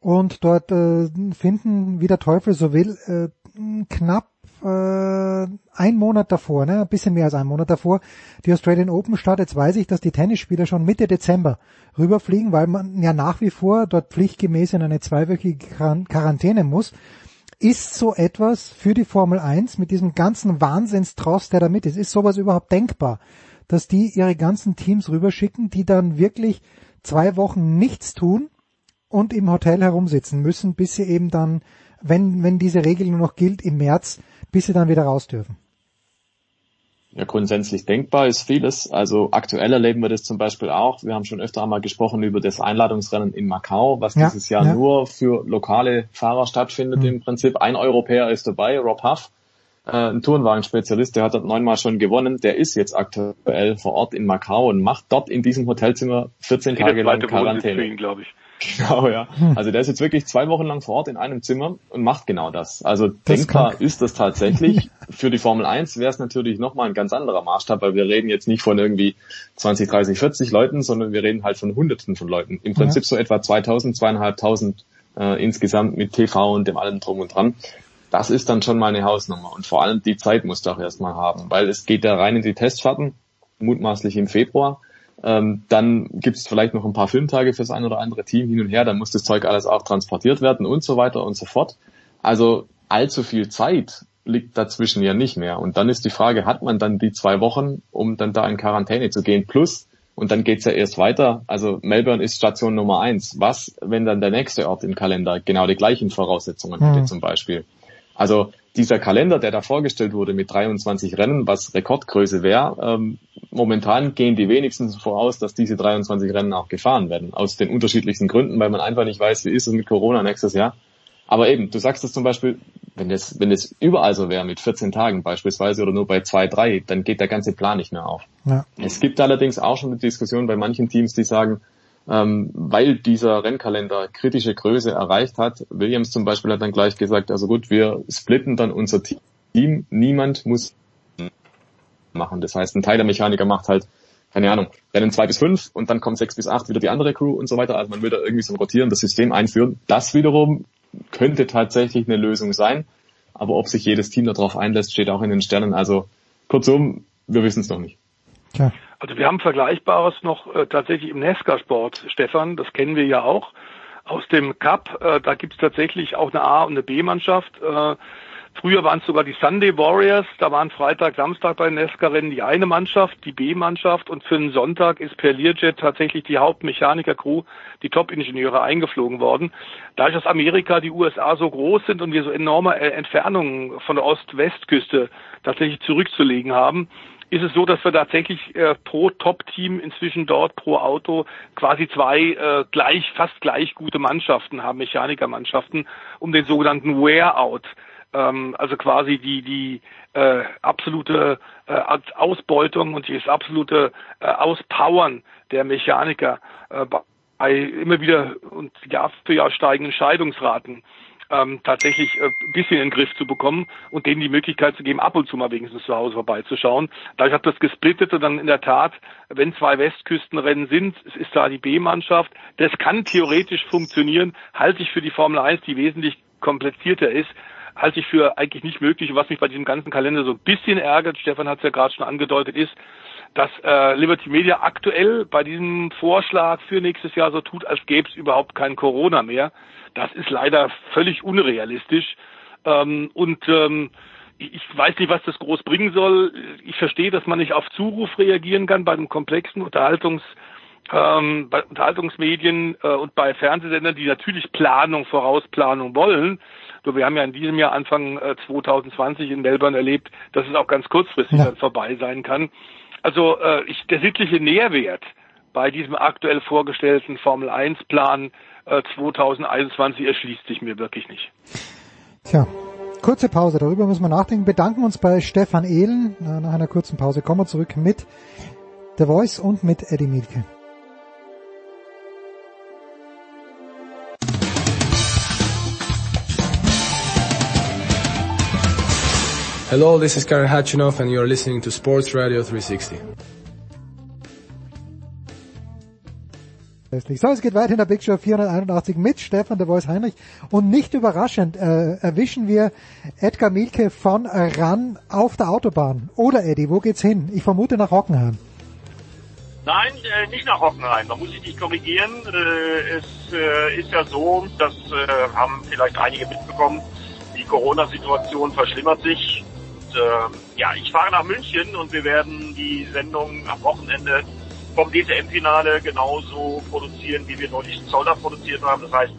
Und dort äh, finden, wie der Teufel so will, äh, knapp äh, ein Monat davor, ne, ein bisschen mehr als ein Monat davor, die Australian Open statt. Jetzt weiß ich, dass die Tennisspieler schon Mitte Dezember rüberfliegen, weil man ja nach wie vor dort pflichtgemäß in eine zweiwöchige Quarantäne muss. Ist so etwas für die Formel 1 mit diesem ganzen Wahnsinnstross, der da mit ist, ist sowas überhaupt denkbar, dass die ihre ganzen Teams rüberschicken, die dann wirklich zwei Wochen nichts tun und im Hotel herumsitzen müssen, bis sie eben dann wenn, wenn diese Regelung noch gilt im März, bis sie dann wieder raus dürfen? Ja, grundsätzlich denkbar ist vieles. Also aktuell erleben wir das zum Beispiel auch. Wir haben schon öfter einmal gesprochen über das Einladungsrennen in Macau, was ja, dieses Jahr ja. nur für lokale Fahrer stattfindet mhm. im Prinzip. Ein Europäer ist dabei, Rob Huff, äh, ein Tourenwagenspezialist, der hat dort neunmal schon gewonnen. Der ist jetzt aktuell vor Ort in Macau und macht dort in diesem Hotelzimmer 14 Tage lang Quarantäne. Ihn, ich. Genau, ja. Hm. Also der ist jetzt wirklich zwei Wochen lang vor Ort in einem Zimmer und macht genau das. Also das denkbar ist das tatsächlich. Für die Formel 1 wäre es natürlich nochmal ein ganz anderer Maßstab, weil wir reden jetzt nicht von irgendwie 20, 30, 40 Leuten, sondern wir reden halt von Hunderten von Leuten. Im Prinzip ja. so etwa 2000, zweieinhalbtausend äh, insgesamt mit TV und dem allem drum und dran. Das ist dann schon mal eine Hausnummer. Und vor allem die Zeit musst du auch erstmal haben, weil es geht da rein in die Testfahrten, mutmaßlich im Februar. Ähm, dann gibt es vielleicht noch ein paar Filmtage fürs ein oder andere Team hin und her, dann muss das Zeug alles auch transportiert werden und so weiter und so fort. Also allzu viel Zeit liegt dazwischen ja nicht mehr. Und dann ist die Frage, hat man dann die zwei Wochen, um dann da in Quarantäne zu gehen? Plus, und dann geht's ja erst weiter. Also Melbourne ist Station Nummer eins. Was, wenn dann der nächste Ort im Kalender genau die gleichen Voraussetzungen mhm. hätte zum Beispiel? Also dieser Kalender, der da vorgestellt wurde mit 23 Rennen, was Rekordgröße wäre, ähm, momentan gehen die wenigsten voraus, dass diese 23 Rennen auch gefahren werden. Aus den unterschiedlichsten Gründen, weil man einfach nicht weiß, wie ist es mit Corona nächstes Jahr. Aber eben, du sagst es zum Beispiel, wenn es wenn es überall so wäre mit 14 Tagen beispielsweise oder nur bei zwei, drei, dann geht der ganze Plan nicht mehr auf. Ja. Es gibt allerdings auch schon eine Diskussion bei manchen Teams, die sagen, ähm, weil dieser Rennkalender kritische Größe erreicht hat. Williams zum Beispiel hat dann gleich gesagt, also gut, wir splitten dann unser Team. Niemand muss machen. Das heißt, ein Teil der Mechaniker macht halt, keine Ahnung, Rennen zwei bis fünf und dann kommt sechs bis acht wieder die andere Crew und so weiter. Also man will da irgendwie so ein rotierendes System einführen. Das wiederum könnte tatsächlich eine Lösung sein. Aber ob sich jedes Team darauf einlässt, steht auch in den Sternen. Also kurzum, wir wissen es noch nicht. Tja. Also wir haben Vergleichbares noch äh, tatsächlich im Nesca-Sport, Stefan, das kennen wir ja auch aus dem Cup. Äh, da gibt es tatsächlich auch eine A- und eine B-Mannschaft. Äh, früher waren es sogar die Sunday Warriors, da waren Freitag, Samstag bei Nesca-Rennen die eine Mannschaft, die B-Mannschaft und für den Sonntag ist per Learjet tatsächlich die Hauptmechaniker-Crew, die Top-Ingenieure eingeflogen worden. Dadurch, dass Amerika, die USA so groß sind und wir so enorme äh, Entfernungen von der Ost-West-Küste tatsächlich zurückzulegen haben, ist es so, dass wir tatsächlich äh, pro Top-Team inzwischen dort pro Auto quasi zwei äh, gleich, fast gleich gute Mannschaften haben, Mechanikermannschaften, um den sogenannten Wear-out, ähm, also quasi die, die äh, absolute äh, Ausbeutung und das absolute äh, Auspowern der Mechaniker äh, bei immer wieder und Jahr für Jahr steigenden Scheidungsraten ähm, tatsächlich äh, ein bisschen in den Griff zu bekommen und denen die Möglichkeit zu geben, ab und zu mal wenigstens zu Hause vorbeizuschauen. Dadurch hat das gesplittet und dann in der Tat, wenn zwei Westküstenrennen sind, es ist da die B-Mannschaft. Das kann theoretisch funktionieren, halte ich für die Formel 1, die wesentlich komplizierter ist, halte ich für eigentlich nicht möglich. Und was mich bei diesem ganzen Kalender so ein bisschen ärgert, Stefan hat es ja gerade schon angedeutet, ist, dass äh, Liberty Media aktuell bei diesem Vorschlag für nächstes Jahr so tut, als gäbe es überhaupt kein Corona mehr. Das ist leider völlig unrealistisch. Ähm, und ähm, ich weiß nicht, was das groß bringen soll. Ich verstehe, dass man nicht auf Zuruf reagieren kann bei einem komplexen Unterhaltungs ähm, bei Unterhaltungsmedien äh, und bei Fernsehsendern, die natürlich Planung, Vorausplanung wollen. Nur wir haben ja in diesem Jahr Anfang äh, 2020 in Melbourne erlebt, dass es auch ganz kurzfristig ja. dann vorbei sein kann. Also äh, ich, der sittliche Nährwert bei diesem aktuell vorgestellten Formel 1 Plan 2021 äh, erschließt sich mir wirklich nicht. Tja, kurze Pause, darüber müssen wir nachdenken. Bedanken uns bei Stefan Ehlen. Nach einer kurzen Pause kommen wir zurück mit The Voice und mit Eddie Mielke. Hello, this is Karen Hatchinoff and you're listening to Sports Radio 360. So, es geht weiter in der Big Show 481 mit Stefan der Voice Heinrich und nicht überraschend äh, erwischen wir Edgar Mielke von RAN auf der Autobahn. Oder Eddie, wo geht's hin? Ich vermute nach Hockenheim. Nein, äh, nicht nach Hockenheim. Da muss ich dich korrigieren. Äh, es äh, ist ja so, das äh, haben vielleicht einige mitbekommen, die Corona-Situation verschlimmert sich. Und, äh, ja, ich fahre nach München und wir werden die Sendung am Wochenende vom DTM-Finale genauso produzieren, wie wir neulich in Zolder produziert haben. Das heißt,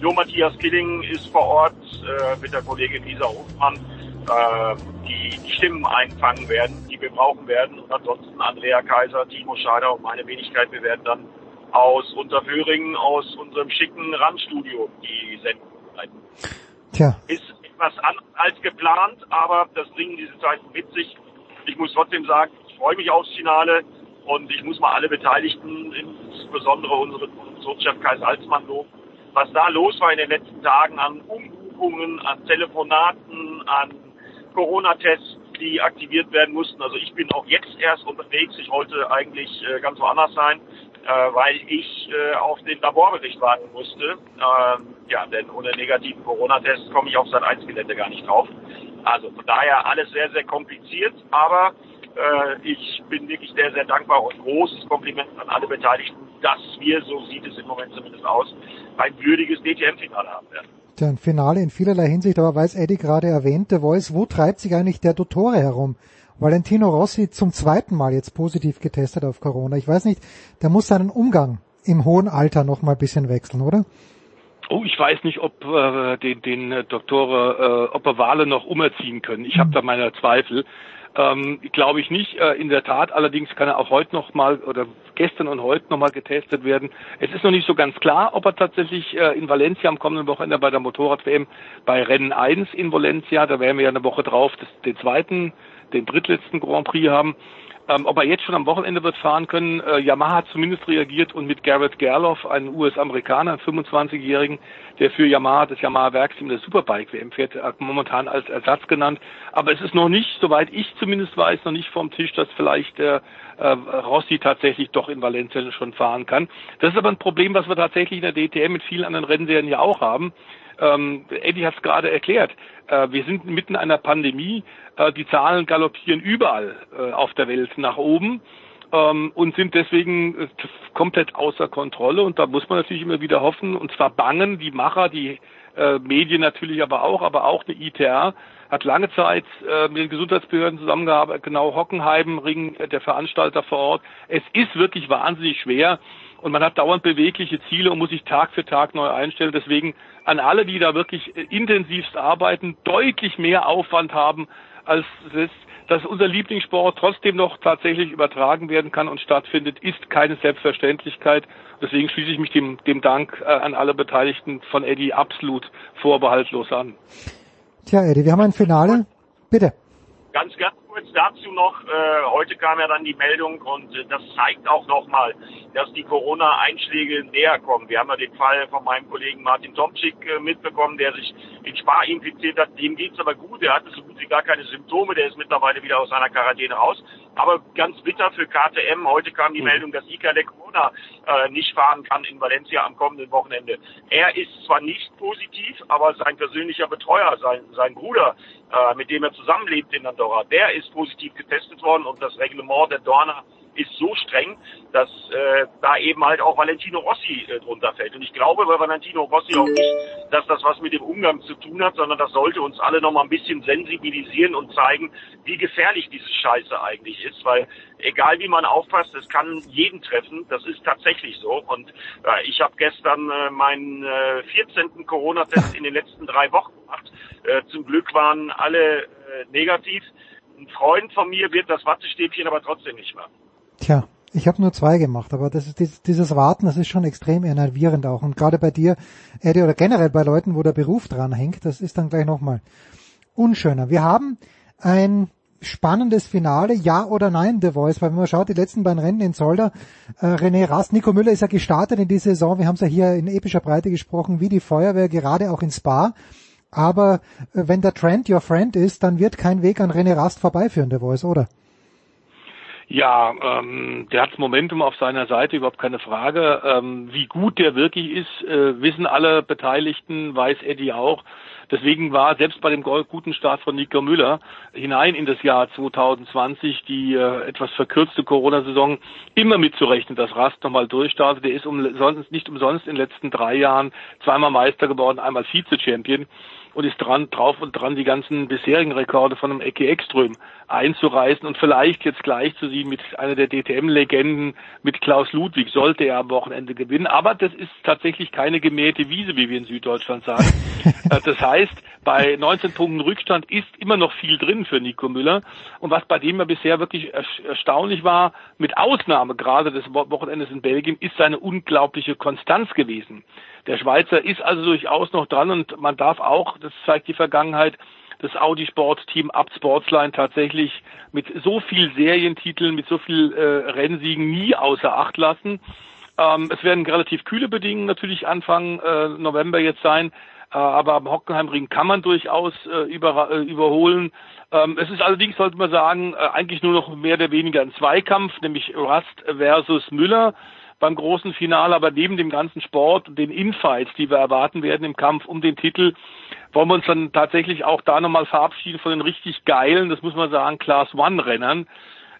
Jo Matthias Killing ist vor Ort äh, mit der Kollegin Lisa Hofmann, äh, die die Stimmen einfangen werden, die wir brauchen werden. Und ansonsten Andrea Kaiser, Timo Scheider und meine Wenigkeit, wir werden dann aus Unterföhringen, aus unserem schicken Randstudio die Sendung leiten. Tja. Ist etwas anders als geplant, aber das bringen diese Zeiten mit sich. Ich muss trotzdem sagen, ich freue mich aufs Finale und ich muss mal alle Beteiligten, insbesondere unseren Konsortschef Kai loben, was da los war in den letzten Tagen an Umbuchungen, an Telefonaten, an Corona-Tests, die aktiviert werden mussten. Also ich bin auch jetzt erst unterwegs. Ich wollte eigentlich äh, ganz woanders sein äh, weil ich äh, auf den Laborbericht warten musste. Ähm, ja, denn ohne negativen Corona-Test komme ich auf Sat 1 Gelände gar nicht drauf. Also von daher alles sehr, sehr kompliziert, aber äh, ich bin wirklich sehr, sehr dankbar und großes Kompliment an alle Beteiligten, dass wir, so sieht es im Moment zumindest aus, ein würdiges DTM-Finale haben werden. Tja, ein Finale in vielerlei Hinsicht, aber weil es Eddie gerade erwähnte, Voice, wo treibt sich eigentlich der Dottore herum? Valentino Rossi zum zweiten Mal jetzt positiv getestet auf Corona. Ich weiß nicht, der muss seinen Umgang im hohen Alter noch mal ein bisschen wechseln, oder? Oh, ich weiß nicht, ob äh, den, den äh, Doktor, äh, ob er Wale noch umerziehen können. Ich mhm. habe da meine Zweifel. Ähm, Glaube ich nicht. Äh, in der Tat, allerdings kann er auch heute noch mal oder gestern und heute noch mal getestet werden. Es ist noch nicht so ganz klar, ob er tatsächlich äh, in Valencia am kommenden Wochenende bei der Motorrad-WM bei Rennen 1 in Valencia, da wären wir ja eine Woche drauf, das, den zweiten den drittletzten Grand Prix haben. Ähm, ob er jetzt schon am Wochenende wird fahren können, äh, Yamaha hat zumindest reagiert und mit Garrett Gerloff, einem US-Amerikaner, 25-Jährigen, der für Yamaha, das Yamaha-Werksteam der Superbike-WM fährt, momentan als Ersatz genannt. Aber es ist noch nicht, soweit ich zumindest weiß, noch nicht vom Tisch, dass vielleicht der äh, Rossi tatsächlich doch in Valencia schon fahren kann. Das ist aber ein Problem, was wir tatsächlich in der DTM mit vielen anderen Rennserien ja auch haben. Ähm, Eddie hat es gerade erklärt. Äh, wir sind mitten in einer Pandemie. Äh, die Zahlen galoppieren überall äh, auf der Welt nach oben ähm, und sind deswegen äh, komplett außer Kontrolle. Und da muss man natürlich immer wieder hoffen, und zwar bangen die Macher, die äh, Medien natürlich aber auch, aber auch eine ITR hat lange Zeit äh, mit den Gesundheitsbehörden zusammengearbeitet, genau Hockenheim, Ring, der Veranstalter vor Ort. Es ist wirklich wahnsinnig schwer und man hat dauernd bewegliche Ziele und muss sich Tag für Tag neu einstellen. Deswegen an alle, die da wirklich äh, intensivst arbeiten, deutlich mehr Aufwand haben, als es dass unser Lieblingssport trotzdem noch tatsächlich übertragen werden kann und stattfindet, ist keine Selbstverständlichkeit. Deswegen schließe ich mich dem, dem Dank äh, an alle Beteiligten von Eddie absolut vorbehaltlos an. Tja, Eddie, wir haben ein Finale. Bitte. Ganz, ganz kurz dazu noch. Äh, heute kam ja dann die Meldung und äh, das zeigt auch nochmal, dass die Corona-Einschläge näher kommen. Wir haben ja den Fall von meinem Kollegen Martin Tomczyk äh, mitbekommen, der sich in Spa infiziert hat. Dem geht's aber gut. Er hatte so gut wie gar keine Symptome. Der ist mittlerweile wieder aus seiner Quarantäne raus. Aber ganz bitter für KTM. Heute kam die mhm. Meldung, dass Ika Lecona äh, nicht fahren kann in Valencia am kommenden Wochenende. Er ist zwar nicht positiv, aber sein persönlicher Betreuer, sein, sein Bruder, äh, mit dem er zusammenlebt in Andorra, der ist positiv getestet worden und das Reglement der Dorna ist so streng, dass äh, da eben halt auch Valentino Rossi äh, drunter fällt. Und ich glaube bei Valentino Rossi auch nicht, dass das was mit dem Umgang zu tun hat, sondern das sollte uns alle noch mal ein bisschen sensibilisieren und zeigen, wie gefährlich diese Scheiße eigentlich ist, weil egal wie man aufpasst, es kann jeden treffen. Das ist tatsächlich so. Und äh, ich habe gestern äh, meinen äh, 14. Corona-Test in den letzten drei Wochen gemacht. Äh, zum Glück waren alle äh, negativ. Ein Freund von mir wird das Wattestäbchen aber trotzdem nicht machen. Tja, ich habe nur zwei gemacht, aber das ist dieses, Warten, das ist schon extrem enervierend auch. Und gerade bei dir, Eddie, oder generell bei Leuten, wo der Beruf dran hängt, das ist dann gleich nochmal unschöner. Wir haben ein spannendes Finale, ja oder nein, The Voice, weil wenn man schaut, die letzten beiden Rennen in Zolder, äh, René Rast, Nico Müller ist ja gestartet in die Saison, wir haben es ja hier in epischer Breite gesprochen, wie die Feuerwehr, gerade auch in Spa, aber äh, wenn der Trend your friend ist, dann wird kein Weg an René Rast vorbeiführen, The Voice, oder? Ja, ähm, der hat Momentum auf seiner Seite, überhaupt keine Frage. Ähm, wie gut der wirklich ist, äh, wissen alle Beteiligten, weiß Eddie auch. Deswegen war selbst bei dem guten Start von Nico Müller hinein in das Jahr 2020 die äh, etwas verkürzte Corona-Saison immer mitzurechnen, dass Rast nochmal durchstartet. Der ist umsonst, nicht umsonst in den letzten drei Jahren zweimal Meister geworden, einmal Vize-Champion. Und ist dran, drauf und dran, die ganzen bisherigen Rekorde von einem Ecke Ekström einzureißen und vielleicht jetzt gleich zu sie mit einer der DTM-Legenden, mit Klaus Ludwig, sollte er am Wochenende gewinnen. Aber das ist tatsächlich keine gemähte Wiese, wie wir in Süddeutschland sagen. Äh, das heißt, bei 19 Punkten Rückstand ist immer noch viel drin für Nico Müller. Und was bei dem ja bisher wirklich erstaunlich war, mit Ausnahme gerade des Wochenendes in Belgien, ist seine unglaubliche Konstanz gewesen. Der Schweizer ist also durchaus noch dran und man darf auch, das zeigt die Vergangenheit, das Audi Sport Team Up Sportsline tatsächlich mit so viel Serientiteln, mit so viel äh, Rennsiegen nie außer Acht lassen. Ähm, es werden relativ kühle Bedingungen natürlich Anfang äh, November jetzt sein, äh, aber am Hockenheimring kann man durchaus äh, über, äh, überholen. Ähm, es ist allerdings, sollte man sagen, äh, eigentlich nur noch mehr oder weniger ein Zweikampf, nämlich Rust versus Müller beim großen Finale, aber neben dem ganzen Sport und den Infights, die wir erwarten werden im Kampf um den Titel, wollen wir uns dann tatsächlich auch da nochmal verabschieden von den richtig geilen, das muss man sagen, Class One Rennern.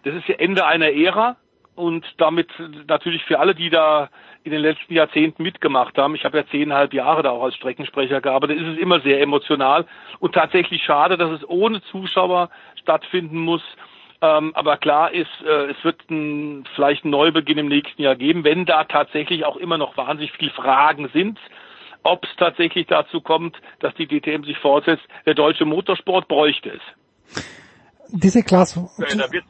Das ist ja Ende einer Ära und damit natürlich für alle, die da in den letzten Jahrzehnten mitgemacht haben. Ich habe ja zehneinhalb Jahre da auch als Streckensprecher gearbeitet. ist es immer sehr emotional und tatsächlich schade, dass es ohne Zuschauer stattfinden muss. Ähm, aber klar ist, äh, es wird ein, vielleicht einen Neubeginn im nächsten Jahr geben, wenn da tatsächlich auch immer noch wahnsinnig viele Fragen sind ob es tatsächlich dazu kommt, dass die DTM sich fortsetzt. Der deutsche Motorsport bräuchte es. Diese Klasse. Äh, da wird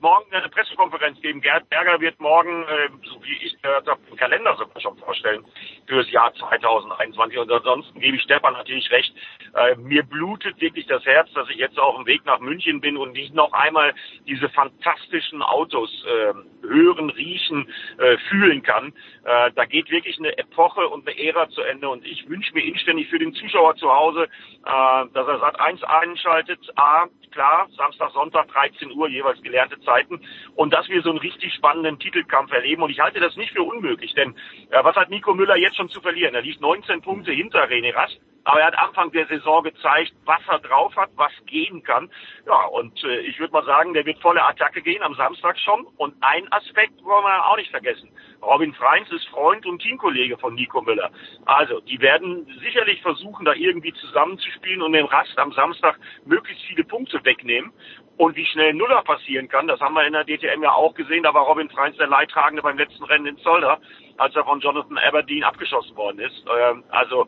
morgen eine Pressekonferenz geben. Gerd Berger wird morgen, äh, so wie ich gehört habe, den Kalender sogar schon vorstellen für das Jahr 2021. Und ansonsten gebe ich Stefan natürlich recht. Äh, mir blutet wirklich das Herz, dass ich jetzt auf dem Weg nach München bin und nicht noch einmal diese fantastischen Autos äh, hören, riechen, äh, fühlen kann. Äh, da geht wirklich eine Epoche und eine Ära zu Ende. Und ich wünsche mir inständig für den Zuschauer zu Hause, äh, dass er Sat 1 einschaltet. A, klar, Samstag, Sonntag, 13 Uhr, jeweils gelernte Zeiten. Und dass wir so einen richtig spannenden Titelkampf erleben. Und ich halte das nicht für unmöglich, denn äh, was hat Nico Müller jetzt schon zu verlieren? Er liegt 19 Punkte hinter René Rast. Aber er hat Anfang der Saison gezeigt, was er drauf hat, was gehen kann. Ja, und äh, ich würde mal sagen, der wird volle Attacke gehen am Samstag schon. Und ein Aspekt wollen wir auch nicht vergessen. Robin Freins ist Freund und Teamkollege von Nico Müller. Also, die werden sicherlich versuchen, da irgendwie zusammenzuspielen und dem Rast am Samstag möglichst viele Punkte wegnehmen. Und wie schnell Nuller passieren kann, das haben wir in der DTM ja auch gesehen. Da war Robin Freins der Leidtragende beim letzten Rennen in Zolder, als er von Jonathan Aberdeen abgeschossen worden ist. Ähm, also,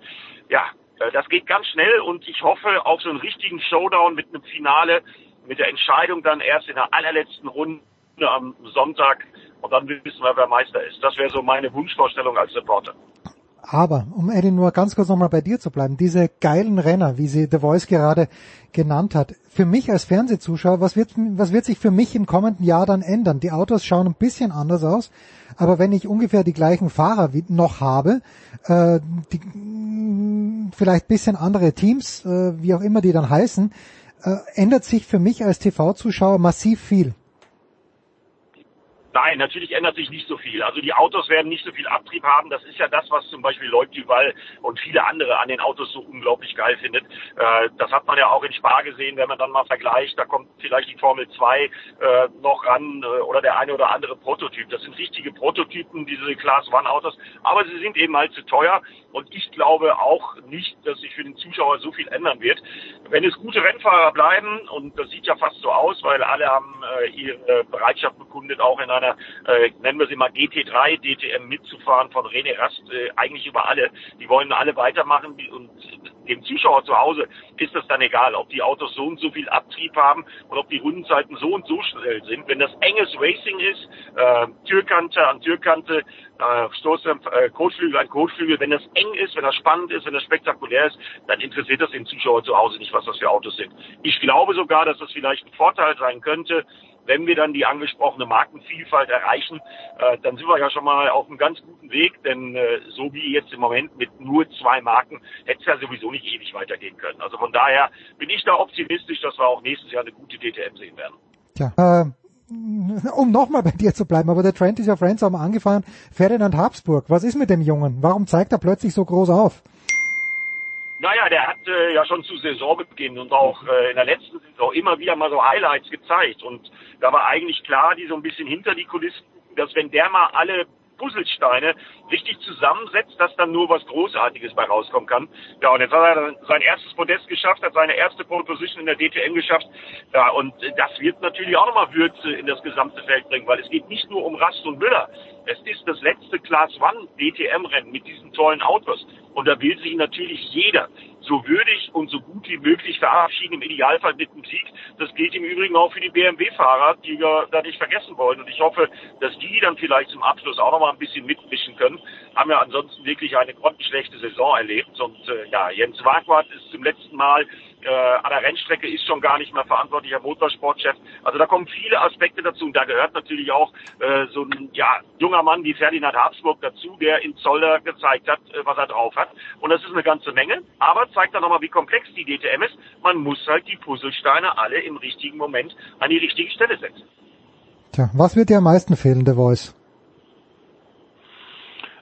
ja, das geht ganz schnell und ich hoffe auf so einen richtigen Showdown mit einem Finale, mit der Entscheidung dann erst in der allerletzten Runde am Sonntag und dann wissen wir, wer Meister ist. Das wäre so meine Wunschvorstellung als Reporter. Aber, um Eddie nur ganz kurz nochmal bei dir zu bleiben, diese geilen Renner, wie sie The Voice gerade genannt hat, für mich als Fernsehzuschauer, was wird, was wird sich für mich im kommenden Jahr dann ändern? Die Autos schauen ein bisschen anders aus, aber wenn ich ungefähr die gleichen Fahrer wie noch habe, äh, die, vielleicht bisschen andere Teams, äh, wie auch immer die dann heißen, äh, ändert sich für mich als TV-Zuschauer massiv viel. Nein, natürlich ändert sich nicht so viel. Also die Autos werden nicht so viel Abtrieb haben. Das ist ja das, was zum Beispiel Lloyd Duval und viele andere an den Autos so unglaublich geil findet. Äh, das hat man ja auch in Spa gesehen, wenn man dann mal vergleicht. Da kommt vielleicht die Formel 2 äh, noch ran äh, oder der eine oder andere Prototyp. Das sind richtige Prototypen, diese Class One Autos. Aber sie sind eben halt zu teuer. Und ich glaube auch nicht, dass sich für den Zuschauer so viel ändern wird. Wenn es gute Rennfahrer bleiben, und das sieht ja fast so aus, weil alle haben äh, ihre Bereitschaft bekundet, auch in einer, äh, nennen wir sie mal GT3, DTM mitzufahren von René Rast, äh, eigentlich über alle. Die wollen alle weitermachen und dem Zuschauer zu Hause ist das dann egal, ob die Autos so und so viel Abtrieb haben und ob die Rundenzeiten so und so schnell sind. Wenn das enges Racing ist, äh, Türkante an Türkante, äh, Stoßdämpf, äh, Kotflügel an Kotflügel, wenn das eng ist, wenn das spannend ist, wenn das spektakulär ist, dann interessiert das den Zuschauer zu Hause nicht, was das für Autos sind. Ich glaube sogar, dass das vielleicht ein Vorteil sein könnte, wenn wir dann die angesprochene Markenvielfalt erreichen, äh, dann sind wir ja schon mal auf einem ganz guten Weg, denn äh, so wie jetzt im Moment mit nur zwei Marken hätte es ja sowieso nicht ewig weitergehen können. Also von daher bin ich da optimistisch, dass wir auch nächstes Jahr eine gute DTM sehen werden. Tja, äh, um nochmal bei dir zu bleiben, aber der Trend ist ja Friends haben angefahren, Ferdinand Habsburg, was ist mit dem Jungen? Warum zeigt er plötzlich so groß auf? Naja, der hat äh, ja schon zu Saisonbeginn und auch äh, in der letzten Saison immer wieder mal so Highlights gezeigt. Und da war eigentlich klar, die so ein bisschen hinter die Kulissen, dass wenn der mal alle Puzzlesteine richtig zusammensetzt, dass dann nur was Großartiges bei rauskommen kann. Ja, und jetzt hat er sein erstes Podest geschafft, hat seine erste Pole Position in der DTM geschafft. Ja, und das wird natürlich auch nochmal Würze in das gesamte Feld bringen, weil es geht nicht nur um Rast und Müller. Es ist das letzte Class One DTM-Rennen mit diesen tollen Autos. Und da will sich natürlich jeder so würdig und so gut wie möglich verabschieden, im Idealfall mit einem Sieg. Das gilt im Übrigen auch für die BMW-Fahrer, die wir da nicht vergessen wollen. Und ich hoffe, dass die dann vielleicht zum Abschluss auch noch mal ein bisschen mitmischen können. Haben ja ansonsten wirklich eine grottenschlechte Saison erlebt. Und äh, ja, Jens Wagwart ist zum letzten Mal äh, an der Rennstrecke ist schon gar nicht mehr verantwortlicher Motorsportchef. Also da kommen viele Aspekte dazu und da gehört natürlich auch äh, so ein ja, junger Mann wie Ferdinand Habsburg dazu, der in Zoller gezeigt hat, äh, was er drauf hat. Und das ist eine ganze Menge, aber zeigt dann nochmal, wie komplex die DTM ist. Man muss halt die Puzzlesteine alle im richtigen Moment an die richtige Stelle setzen. Tja, was wird dir am meisten fehlen, der Voice?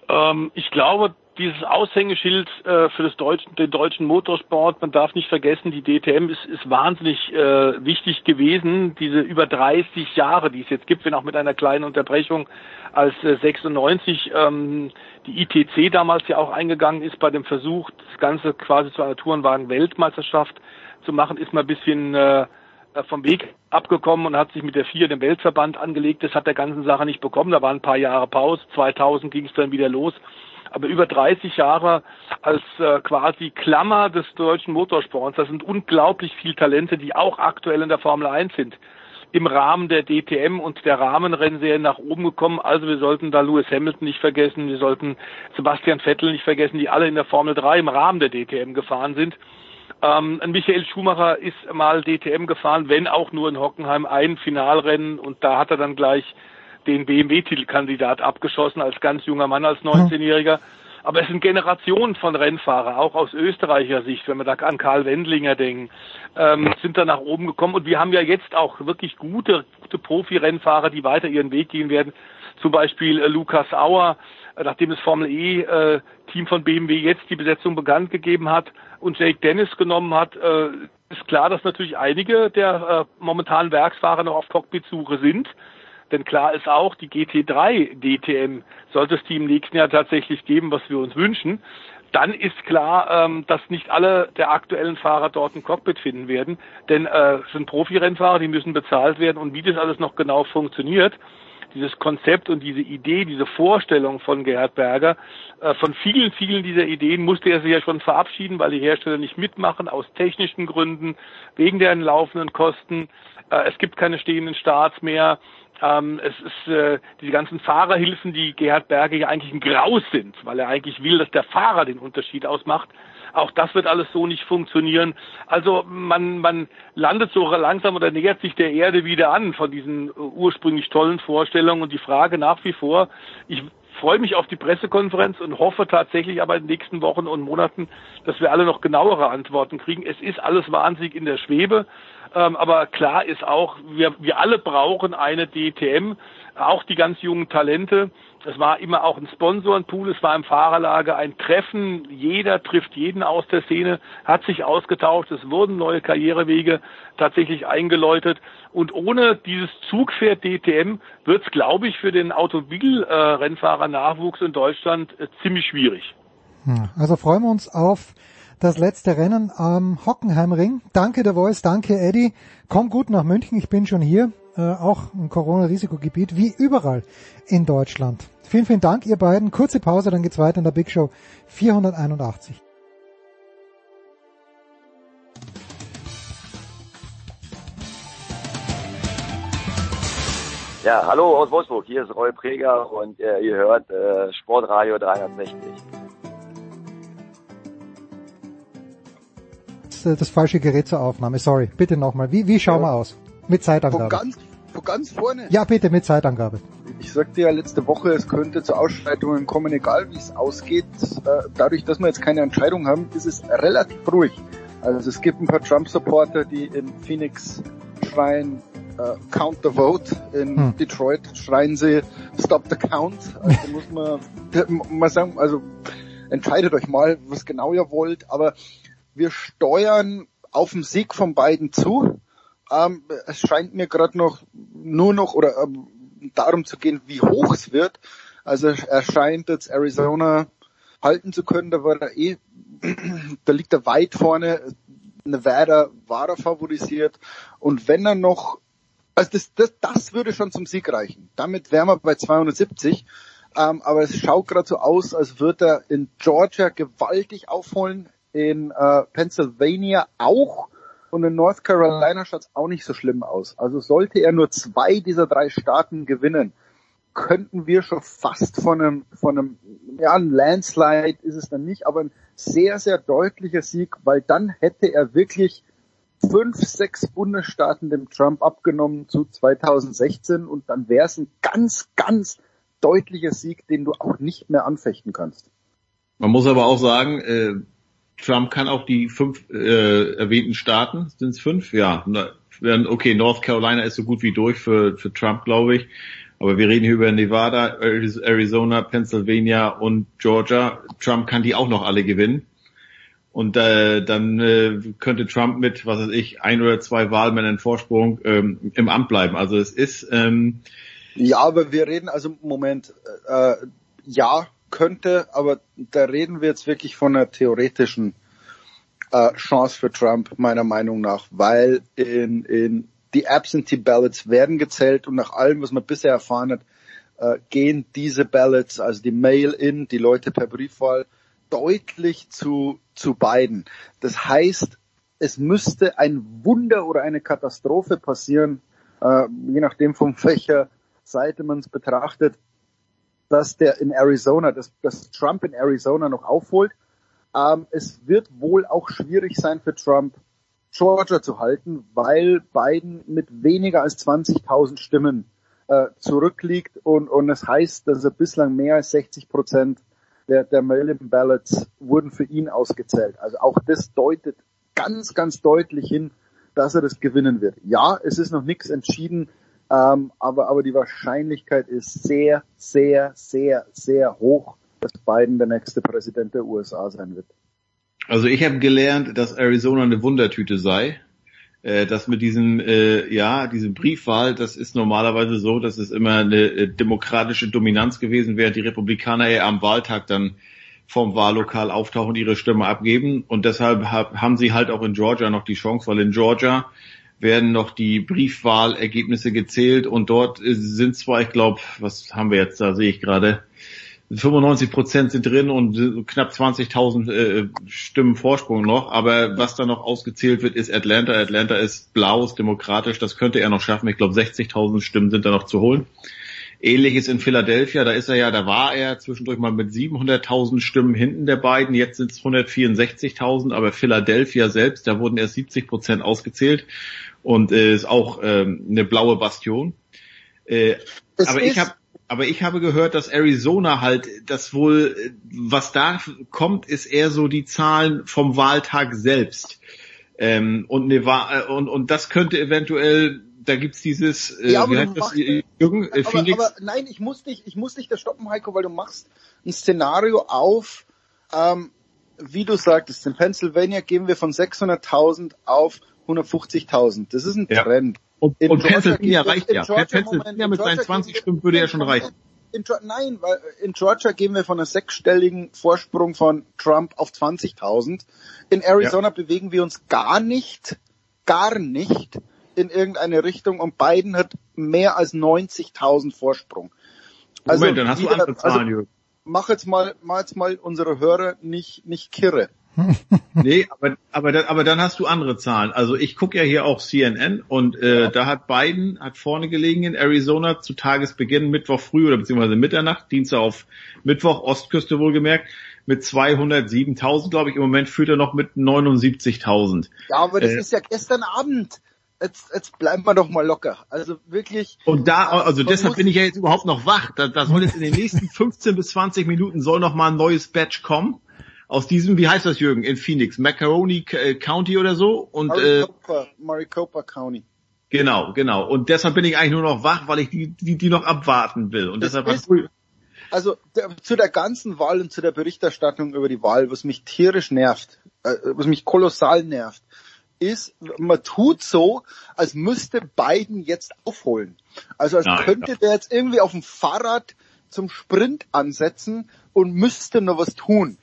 Ähm, ich glaube, dieses Aushängeschild äh, für das deutschen, den deutschen Motorsport, man darf nicht vergessen, die DTM ist, ist wahnsinnig äh, wichtig gewesen. Diese über 30 Jahre, die es jetzt gibt, wenn auch mit einer kleinen Unterbrechung als äh, 96 ähm, die ITC damals ja auch eingegangen ist bei dem Versuch, das Ganze quasi zu einer Tourenwagen-Weltmeisterschaft zu machen, ist man ein bisschen äh, vom Weg abgekommen und hat sich mit der vier dem Weltverband angelegt. Das hat der ganzen Sache nicht bekommen. Da waren ein paar Jahre Pause. 2000 ging es dann wieder los aber über 30 Jahre als äh, quasi Klammer des deutschen Motorsports. Das sind unglaublich viele Talente, die auch aktuell in der Formel 1 sind. Im Rahmen der DTM und der Rahmenrennserien nach oben gekommen. Also wir sollten da Lewis Hamilton nicht vergessen, wir sollten Sebastian Vettel nicht vergessen, die alle in der Formel 3 im Rahmen der DTM gefahren sind. Ähm, Michael Schumacher ist mal DTM gefahren, wenn auch nur in Hockenheim ein Finalrennen und da hat er dann gleich den BMW-Titelkandidat abgeschossen als ganz junger Mann, als 19-Jähriger. Aber es sind Generationen von Rennfahrer, auch aus österreicher Sicht, wenn wir da an Karl Wendlinger denken, ähm, sind da nach oben gekommen. Und wir haben ja jetzt auch wirklich gute, gute Profi-Rennfahrer, die weiter ihren Weg gehen werden. Zum Beispiel äh, Lukas Auer, äh, nachdem das Formel E-Team äh, von BMW jetzt die Besetzung bekannt gegeben hat und Jake Dennis genommen hat, äh, ist klar, dass natürlich einige der äh, momentanen Werksfahrer noch auf Cockpitsuche sind. Denn klar ist auch, die GT3 DTM sollte es die im nächsten Jahr tatsächlich geben, was wir uns wünschen. Dann ist klar, ähm, dass nicht alle der aktuellen Fahrer dort ein Cockpit finden werden, denn äh, es sind Profirennfahrer, die müssen bezahlt werden und wie das alles noch genau funktioniert, dieses Konzept und diese Idee, diese Vorstellung von Gerhard Berger, äh, von vielen, vielen dieser Ideen musste er sich ja schon verabschieden, weil die Hersteller nicht mitmachen, aus technischen Gründen, wegen deren laufenden Kosten. Äh, es gibt keine stehenden Starts mehr. Ähm, es ist äh, die ganzen Fahrerhilfen, die Gerhard Berger ja eigentlich ein Graus sind, weil er eigentlich will, dass der Fahrer den Unterschied ausmacht. Auch das wird alles so nicht funktionieren. Also man, man landet so langsam oder nähert sich der Erde wieder an von diesen äh, ursprünglich tollen Vorstellungen. Und die Frage nach wie vor, ich freue mich auf die Pressekonferenz und hoffe tatsächlich aber in den nächsten Wochen und Monaten, dass wir alle noch genauere Antworten kriegen. Es ist alles wahnsinnig in der Schwebe. Ähm, aber klar ist auch, wir, wir alle brauchen eine DTM, auch die ganz jungen Talente. Es war immer auch ein Sponsorenpool, es war im Fahrerlager ein Treffen, jeder trifft jeden aus der Szene, hat sich ausgetauscht, es wurden neue Karrierewege tatsächlich eingeläutet und ohne dieses Zugpferd DTM wird es, glaube ich, für den Automobil-Rennfahrer-Nachwuchs in Deutschland äh, ziemlich schwierig. Also freuen wir uns auf das letzte Rennen am Hockenheimring. Danke der Voice, danke Eddie. Komm gut nach München, ich bin schon hier, äh, auch im Corona-Risikogebiet, wie überall in Deutschland. Vielen, vielen Dank, ihr beiden. Kurze Pause, dann geht's weiter in der Big Show 481. Ja, hallo aus Wolfsburg, hier ist Roy Preger und äh, ihr hört äh, Sportradio 360. das, das falsche Gerät zur Aufnahme. Sorry, bitte nochmal. Wie, wie schauen wir aus? Mit Zeitangabe. Von ganz, von ganz vorne? Ja, bitte mit Zeitangabe. Ich sagte ja letzte Woche, es könnte zu Ausschreitungen kommen, egal wie es ausgeht. Äh, dadurch, dass wir jetzt keine Entscheidung haben, ist es relativ ruhig. Also es gibt ein paar Trump-Supporter, die in Phoenix schreien, uh, Count the Vote. In hm. Detroit schreien sie Stop the Count. Also muss man mal sagen, also entscheidet euch mal, was genau ihr wollt. Aber wir steuern auf den Sieg von beiden zu. Ähm, es scheint mir gerade noch nur noch oder ähm, darum zu gehen, wie hoch es wird. Also er scheint jetzt Arizona halten zu können. Da war er eh, da liegt er weit vorne. Nevada war er favorisiert. Und wenn er noch, also das, das, das würde schon zum Sieg reichen. Damit wären wir bei 270. Ähm, aber es schaut gerade so aus, als würde er in Georgia gewaltig aufholen, in äh, Pennsylvania auch und in North Carolina schaut es auch nicht so schlimm aus. Also sollte er nur zwei dieser drei Staaten gewinnen, könnten wir schon fast von einem, von einem, ja, ein Landslide ist es dann nicht, aber ein sehr, sehr deutlicher Sieg, weil dann hätte er wirklich fünf, sechs Bundesstaaten dem Trump abgenommen zu 2016 und dann wäre es ein ganz, ganz deutlicher Sieg, den du auch nicht mehr anfechten kannst. Man muss aber auch sagen, äh, Trump kann auch die fünf äh, erwähnten Staaten, sind es fünf? Ja. Okay, North Carolina ist so gut wie durch für, für Trump, glaube ich. Aber wir reden hier über Nevada, Arizona, Pennsylvania und Georgia. Trump kann die auch noch alle gewinnen. Und äh, dann äh, könnte Trump mit, was weiß ich, ein oder zwei Wahlmännern Vorsprung ähm, im Amt bleiben. Also es ist ähm, ja, aber wir reden also Moment, äh, ja könnte, aber da reden wir jetzt wirklich von einer theoretischen äh, Chance für Trump meiner Meinung nach, weil in, in die Absentee Ballots werden gezählt und nach allem, was man bisher erfahren hat, äh, gehen diese Ballots, also die Mail-in, die Leute per Briefwahl, deutlich zu, zu beiden. Das heißt, es müsste ein Wunder oder eine Katastrophe passieren, äh, je nachdem von welcher Seite man es betrachtet, dass der in Arizona, dass, dass Trump in Arizona noch aufholt. Ähm, es wird wohl auch schwierig sein für Trump, Georgia zu halten, weil Biden mit weniger als 20.000 Stimmen äh, zurückliegt und, und es heißt, dass er bislang mehr als 60 Prozent der, der Mail-in-Ballots wurden für ihn ausgezählt. Also auch das deutet ganz, ganz deutlich hin, dass er das gewinnen wird. Ja, es ist noch nichts entschieden, ähm, aber, aber die Wahrscheinlichkeit ist sehr, sehr, sehr, sehr hoch, dass Biden der nächste Präsident der USA sein wird. Also ich habe gelernt, dass Arizona eine Wundertüte sei. Äh, das mit diesem, äh, ja, diese Briefwahl, das ist normalerweise so, dass es immer eine äh, demokratische Dominanz gewesen wäre, die Republikaner eher am Wahltag dann vom Wahllokal auftauchen, ihre Stimme abgeben. Und deshalb hab, haben sie halt auch in Georgia noch die Chance, weil in Georgia werden noch die Briefwahlergebnisse gezählt und dort sind zwar, ich glaube, was haben wir jetzt, da sehe ich gerade, 95 Prozent sind drin und knapp 20.000 äh, Stimmen Vorsprung noch. Aber was da noch ausgezählt wird, ist Atlanta. Atlanta ist blau, ist demokratisch. Das könnte er noch schaffen. Ich glaube, 60.000 Stimmen sind da noch zu holen. Ähnliches in Philadelphia. Da ist er ja, da war er zwischendurch mal mit 700.000 Stimmen hinten der beiden. Jetzt sind es 164.000. Aber Philadelphia selbst, da wurden erst 70 Prozent ausgezählt und äh, ist auch ähm, eine blaue Bastion. Äh, aber ich habe aber ich habe gehört, dass Arizona halt das wohl, was da kommt, ist eher so die Zahlen vom Wahltag selbst. Ähm, und, Nevada, äh, und, und das könnte eventuell, da gibt's dieses, äh, ja, wie heißt das, Jürgen, äh? Aber, aber nein, ich muss dich, ich muss dich da stoppen, Heiko, weil du machst ein Szenario auf, ähm, wie du sagtest, in Pennsylvania gehen wir von 600.000 auf 150.000. Das ist ein ja. Trend. Und, in und Pennsylvania reicht ja. Georgia, Pennsylvania mit seinen 20 Stimmen würde ja schon reichen. In, nein, weil in Georgia gehen wir von einem sechsstelligen Vorsprung von Trump auf 20.000. In Arizona ja. bewegen wir uns gar nicht, gar nicht in irgendeine Richtung und Biden hat mehr als 90.000 Vorsprung. Also Moment, dann hast wieder, du andere Zahlen, also, Mach jetzt mal, mach jetzt mal unsere Hörer nicht, nicht kirre. Nee, aber, aber, dann, aber dann hast du andere Zahlen. Also ich gucke ja hier auch CNN und äh, ja. da hat Biden hat vorne gelegen in Arizona zu Tagesbeginn Mittwoch früh oder beziehungsweise Mitternacht, Dienstag auf Mittwoch, Ostküste wohlgemerkt, mit 207.000, glaube ich. Im Moment führt er noch mit 79.000. Ja, aber das äh, ist ja gestern Abend. Jetzt, jetzt bleiben wir doch mal locker. Also wirklich. Und da, also deshalb bin ich ja jetzt überhaupt noch wach. Da, da soll jetzt in den nächsten 15 bis 20 Minuten soll noch mal ein neues Batch kommen aus diesem, wie heißt das Jürgen, in Phoenix, Macaroni äh, County oder so und Maricopa, äh, Maricopa County. Genau, genau. Und deshalb bin ich eigentlich nur noch wach, weil ich die, die, die noch abwarten will. Und das deshalb ist, also der, zu der ganzen Wahl und zu der Berichterstattung über die Wahl, was mich tierisch nervt, äh, was mich kolossal nervt, ist, man tut so, als müsste Biden jetzt aufholen. Also als ja, könnte ja. der jetzt irgendwie auf dem Fahrrad zum Sprint ansetzen und müsste noch was tun.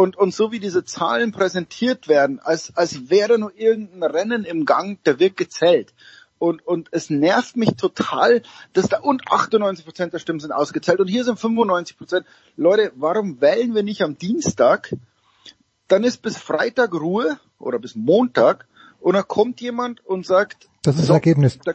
Und, und so wie diese Zahlen präsentiert werden, als, als wäre nur irgendein Rennen im Gang, der wird gezählt. Und, und es nervt mich total, dass da, und 98 Prozent der Stimmen sind ausgezählt und hier sind 95 Prozent. Leute, warum wählen wir nicht am Dienstag? Dann ist bis Freitag Ruhe oder bis Montag und dann kommt jemand und sagt, Das ist das Ergebnis. da,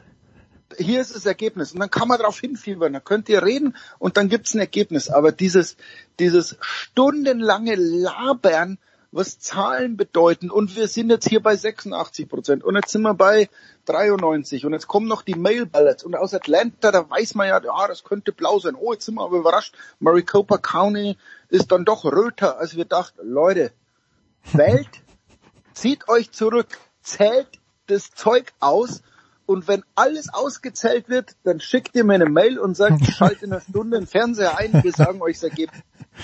hier ist das Ergebnis und dann kann man darauf hinfiebern, dann könnt ihr reden und dann gibt's ein Ergebnis. Aber dieses, dieses stundenlange Labern, was Zahlen bedeuten und wir sind jetzt hier bei 86 Prozent und jetzt sind wir bei 93 und jetzt kommen noch die Mail Ballots und aus Atlanta, da weiß man ja, ja, das könnte blau sein. Oh, jetzt sind wir aber überrascht. Maricopa County ist dann doch röter, als wir dachten. Leute, wählt, zieht euch zurück, zählt das Zeug aus und wenn alles ausgezählt wird, dann schickt ihr mir eine Mail und sagt, ich schalte in einer Stunde den Fernseher ein, wir sagen euch das Ergebnis.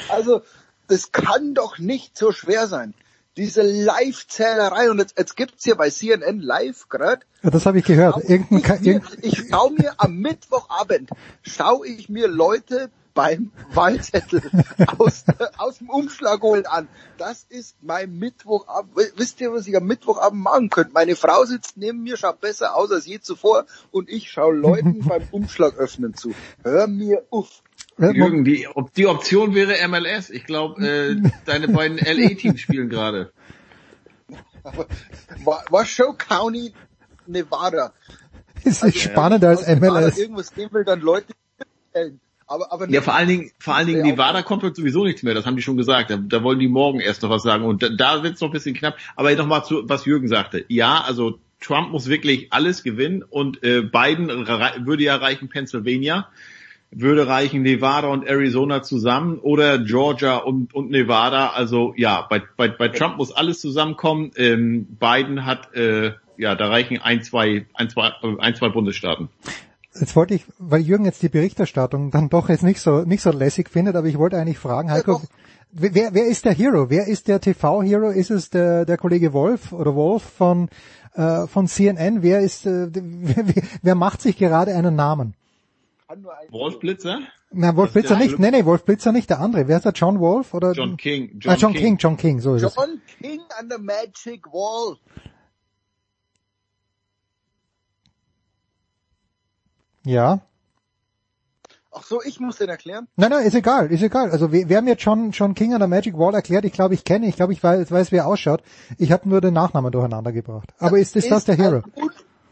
Also, das kann doch nicht so schwer sein. Diese Live-Zählerei und jetzt, jetzt gibt's hier bei CNN live gerade. Ja, das habe ich gehört. Irgendein, Ich, mir, irgend, ich schau mir am Mittwochabend, schau ich mir Leute beim Wahlzettel aus, aus dem Umschlag holen an. Das ist mein Mittwochabend. Wisst ihr, was ich am Mittwochabend machen könnte? Meine Frau sitzt neben mir, schaut besser aus als je zuvor und ich schaue Leuten beim Umschlag öffnen zu. Hör mir auf. Jürgen, die, die Option wäre MLS. Ich glaube, äh, deine beiden LA-Teams spielen gerade. Wa- Washoe County, Nevada. ist es spannender als Wenn MLS. irgendwas sehen will, dann Leute stellen. Aber, aber Ja, vor allen Dingen, vor allen Dingen, Nevada kommt heute sowieso nichts mehr, das haben die schon gesagt. Da, da wollen die morgen erst noch was sagen und da, da wird's noch ein bisschen knapp. Aber nochmal zu, was Jürgen sagte. Ja, also Trump muss wirklich alles gewinnen und äh, Biden würde ja reichen Pennsylvania, würde reichen Nevada und Arizona zusammen oder Georgia und, und Nevada. Also ja, bei, bei, bei Trump muss alles zusammenkommen. Ähm, Biden hat, äh, ja, da reichen ein, zwei, ein, zwei, ein, zwei Bundesstaaten. Jetzt wollte ich, weil Jürgen jetzt die Berichterstattung dann doch jetzt nicht so nicht so lässig findet, aber ich wollte eigentlich fragen, Heiko, wer, wer ist der Hero? Wer ist der TV-Hero? Ist es der, der Kollege Wolf oder Wolf von äh, von CNN? Wer ist äh, wer, wer- macht sich gerade einen Namen? Wolf Blitzer? Na, Wolf Blitzer nicht. Nee, nee, Wolf Blitzer nicht, der andere. Wer ist der? John Wolf oder? John King. ah, John King. John King, so ist es. John King an the Magic Wall. Ja. Ach so, ich muss den erklären. Nein, nein, ist egal, ist egal. Also wer, wer mir John, John King an der Magic Wall erklärt, ich glaube, ich kenne, ich glaube, ich weiß, weiß, wie er ausschaut. Ich habe nur den Nachnamen durcheinander gebracht. Aber ist, ist das der Hero?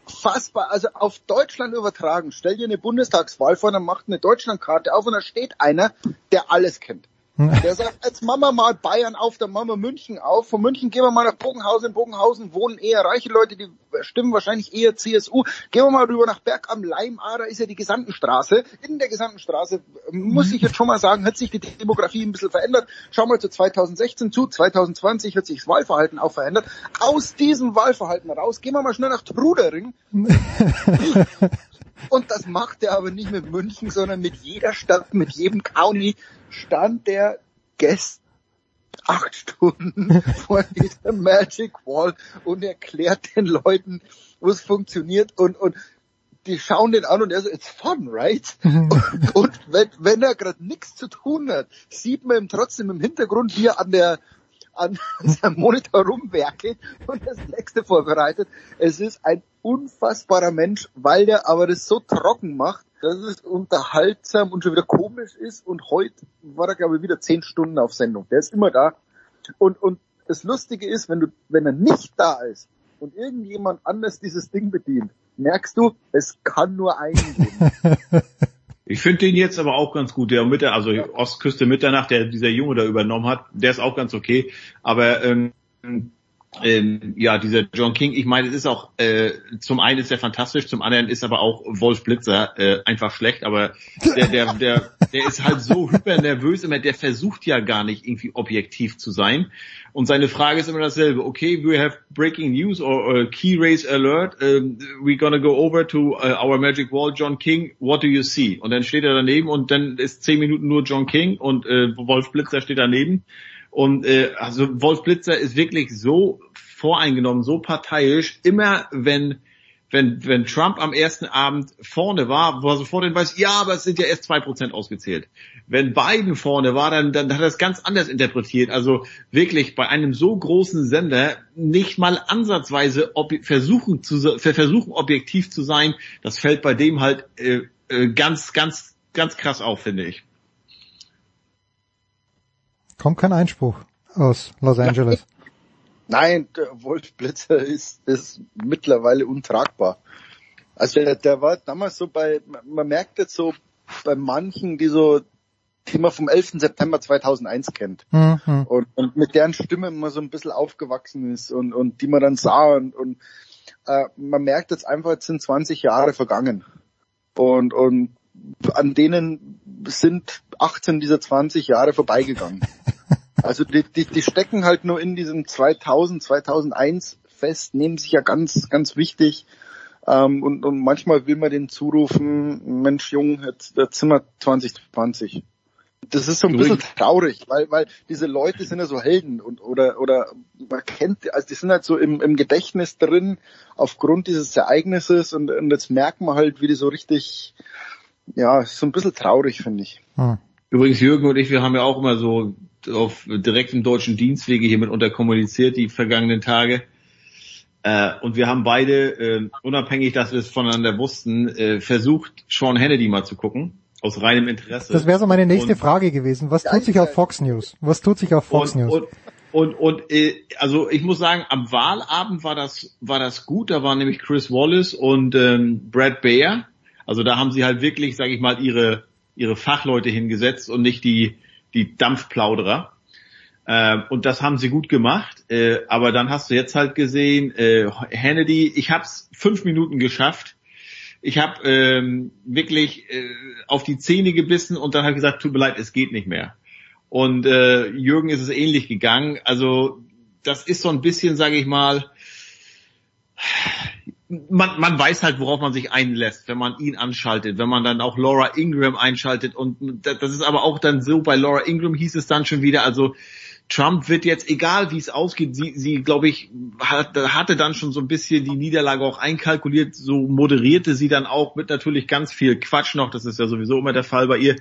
Unfassbar, also auf Deutschland übertragen. Stell dir eine Bundestagswahl vor, dann macht eine Deutschlandkarte auf und da steht einer, der alles kennt. Der sagt, jetzt machen wir mal Bayern auf, dann machen wir München auf. Von München gehen wir mal nach Bogenhausen. In Bogenhausen wohnen eher reiche Leute, die stimmen wahrscheinlich eher CSU. Gehen wir mal rüber nach Berg am Leim. Da ist ja die Gesamtenstraße. In der Gesamtenstraße muss ich jetzt schon mal sagen, hat sich die Demografie ein bisschen verändert. Schau mal zu 2016 zu. 2020 hat sich das Wahlverhalten auch verändert. Aus diesem Wahlverhalten raus gehen wir mal schnell nach Trudering. Und das macht er aber nicht mit München, sondern mit jeder Stadt, mit jedem County stand der gestern acht Stunden vor dieser Magic Wall und erklärt den Leuten, wo es funktioniert und, und die schauen den an und er so, it's fun, right? und, und wenn, wenn er gerade nichts zu tun hat, sieht man ihm trotzdem im Hintergrund, wie er an der an seinem Monitor rumwerkelt und das nächste vorbereitet. Es ist ein unfassbarer Mensch, weil der aber das so trocken macht, dass es unterhaltsam und schon wieder komisch ist und heute war er glaube ich wieder zehn Stunden auf Sendung. Der ist immer da. Und, und das Lustige ist, wenn du, wenn er nicht da ist und irgendjemand anders dieses Ding bedient, merkst du, es kann nur einen geben. Ich finde den jetzt aber auch ganz gut, der Mitte, also Ostküste Mitternacht, der dieser Junge da übernommen hat, der ist auch ganz okay. Aber ähm, ähm, ja, dieser John King, ich meine, es ist auch, äh, zum einen ist er fantastisch, zum anderen ist aber auch Wolf Blitzer äh, einfach schlecht, aber der, der, der, der ist halt so hyper nervös immer, der versucht ja gar nicht irgendwie objektiv zu sein. Und seine Frage ist immer dasselbe. Okay, we have breaking news or, or key race alert. Um, we're gonna go over to uh, our magic wall, John King. What do you see? Und dann steht er daneben und dann ist zehn Minuten nur John King und äh, Wolf Blitzer steht daneben. Und äh, also Wolf Blitzer ist wirklich so voreingenommen, so parteiisch. Immer wenn wenn, wenn Trump am ersten Abend vorne war, wo er sofort den weiß, ja, aber es sind ja erst zwei Prozent ausgezählt. Wenn Biden vorne war, dann, dann hat er es ganz anders interpretiert. Also wirklich bei einem so großen Sender nicht mal ansatzweise versuchen, zu, versuchen objektiv zu sein, das fällt bei dem halt äh, äh, ganz, ganz, ganz krass auf, finde ich. Kommt kein Einspruch aus Los Angeles. Nein, der Wolf Blitzer ist, ist mittlerweile untragbar. Also der, der war damals so bei, man merkt jetzt so bei manchen, die so, die man vom 11. September 2001 kennt. Mhm. Und, und mit deren Stimme man so ein bisschen aufgewachsen ist und, und die man dann sah und, und äh, man merkt jetzt einfach, jetzt sind 20 Jahre vergangen. Und, und an denen sind 18 dieser 20 Jahre vorbeigegangen. Also die, die, die stecken halt nur in diesem 2000, 2001 fest, nehmen sich ja ganz, ganz wichtig. Ähm, und, und manchmal will man den zurufen, Mensch Jung, jetzt der Zimmer 2020. Das ist so ein bisschen traurig, weil, weil diese Leute sind ja so Helden und oder oder man kennt, also die sind halt so im, im Gedächtnis drin aufgrund dieses Ereignisses und, und jetzt merkt man halt, wie die so richtig ja, ist so ein bisschen traurig, finde ich. Hm. Übrigens, Jürgen und ich, wir haben ja auch immer so auf direktem deutschen Dienstwege hier miteinander kommuniziert die vergangenen Tage. Äh, und wir haben beide, äh, unabhängig, dass wir es voneinander wussten, äh, versucht, Sean Hannity mal zu gucken. Aus reinem Interesse. Das wäre so meine nächste und, Frage gewesen. Was tut sich auf Fox News? Was tut sich auf Fox und, News? Und, und, und äh, also ich muss sagen, am Wahlabend war das war das gut. Da waren nämlich Chris Wallace und ähm, Brad Baer. Also da haben sie halt wirklich, sage ich mal, ihre ihre Fachleute hingesetzt und nicht die die Dampfplauderer. Äh, und das haben sie gut gemacht. Äh, aber dann hast du jetzt halt gesehen, äh, Hannity, ich habe es fünf Minuten geschafft. Ich habe ähm, wirklich äh, auf die Zähne gebissen und dann habe gesagt, tut mir leid, es geht nicht mehr. Und äh, Jürgen ist es ähnlich gegangen. Also das ist so ein bisschen, sage ich mal, man, man weiß halt, worauf man sich einlässt, wenn man ihn anschaltet, wenn man dann auch Laura Ingram einschaltet und das ist aber auch dann so, bei Laura Ingram hieß es dann schon wieder, also Trump wird jetzt, egal wie es ausgeht, sie, sie glaube ich, hat, hatte dann schon so ein bisschen die Niederlage auch einkalkuliert, so moderierte sie dann auch mit natürlich ganz viel Quatsch noch, das ist ja sowieso immer der Fall bei ihr.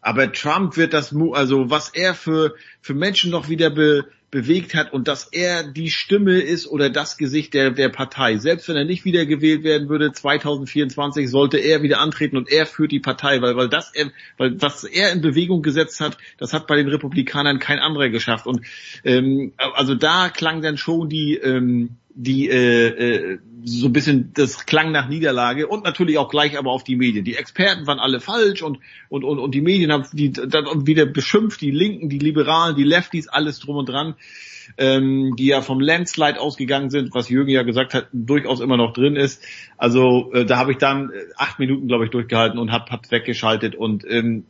Aber Trump wird das, also was er für, für Menschen noch wieder be, bewegt hat und dass er die Stimme ist oder das Gesicht der, der Partei. Selbst wenn er nicht wieder gewählt werden würde, 2024 sollte er wieder antreten und er führt die Partei, weil, weil das er, weil was er in Bewegung gesetzt hat, das hat bei den Republikanern kein anderer geschafft. Und ähm, also da klang dann schon die ähm, die äh, äh, so ein bisschen das klang nach Niederlage und natürlich auch gleich aber auf die Medien. Die Experten waren alle falsch und und und, und die Medien haben die dann wieder beschimpft, die Linken, die Liberalen, die Lefties, alles drum und dran, ähm, die ja vom Landslide ausgegangen sind, was Jürgen ja gesagt hat, durchaus immer noch drin ist. Also äh, da habe ich dann äh, acht Minuten, glaube ich, durchgehalten und hab, hab weggeschaltet und ähm,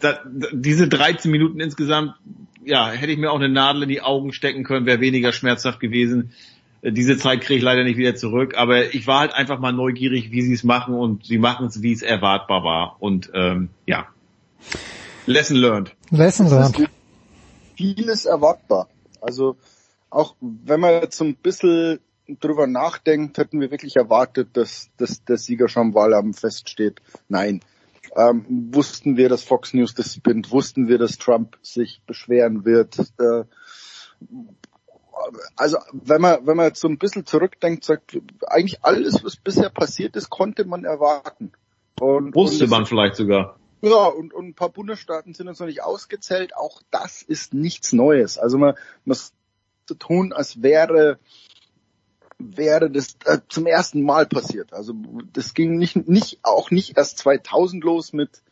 da, diese 13 Minuten insgesamt, ja, hätte ich mir auch eine Nadel in die Augen stecken können, wäre weniger schmerzhaft gewesen diese Zeit kriege ich leider nicht wieder zurück, aber ich war halt einfach mal neugierig, wie sie es machen und sie machen es, wie es erwartbar war. Und ähm, ja, Lesson learned. Lesson learned. Vieles erwartbar. Also auch wenn man jetzt so ein bisschen drüber nachdenkt, hätten wir wirklich erwartet, dass, dass der Sieger schon Wahlabend feststeht. Nein. Ähm, wussten wir, dass Fox News das spinnt, wussten wir, dass Trump sich beschweren wird. Äh, also wenn man, wenn man jetzt so ein bisschen zurückdenkt, sagt, eigentlich alles, was bisher passiert ist, konnte man erwarten. Und, Wusste und man vielleicht sogar. Ja, und, und ein paar Bundesstaaten sind uns noch nicht ausgezählt. Auch das ist nichts Neues. Also man muss zu tun, als wäre wäre das äh, zum ersten Mal passiert. Also das ging nicht, nicht auch nicht erst 2000 los mit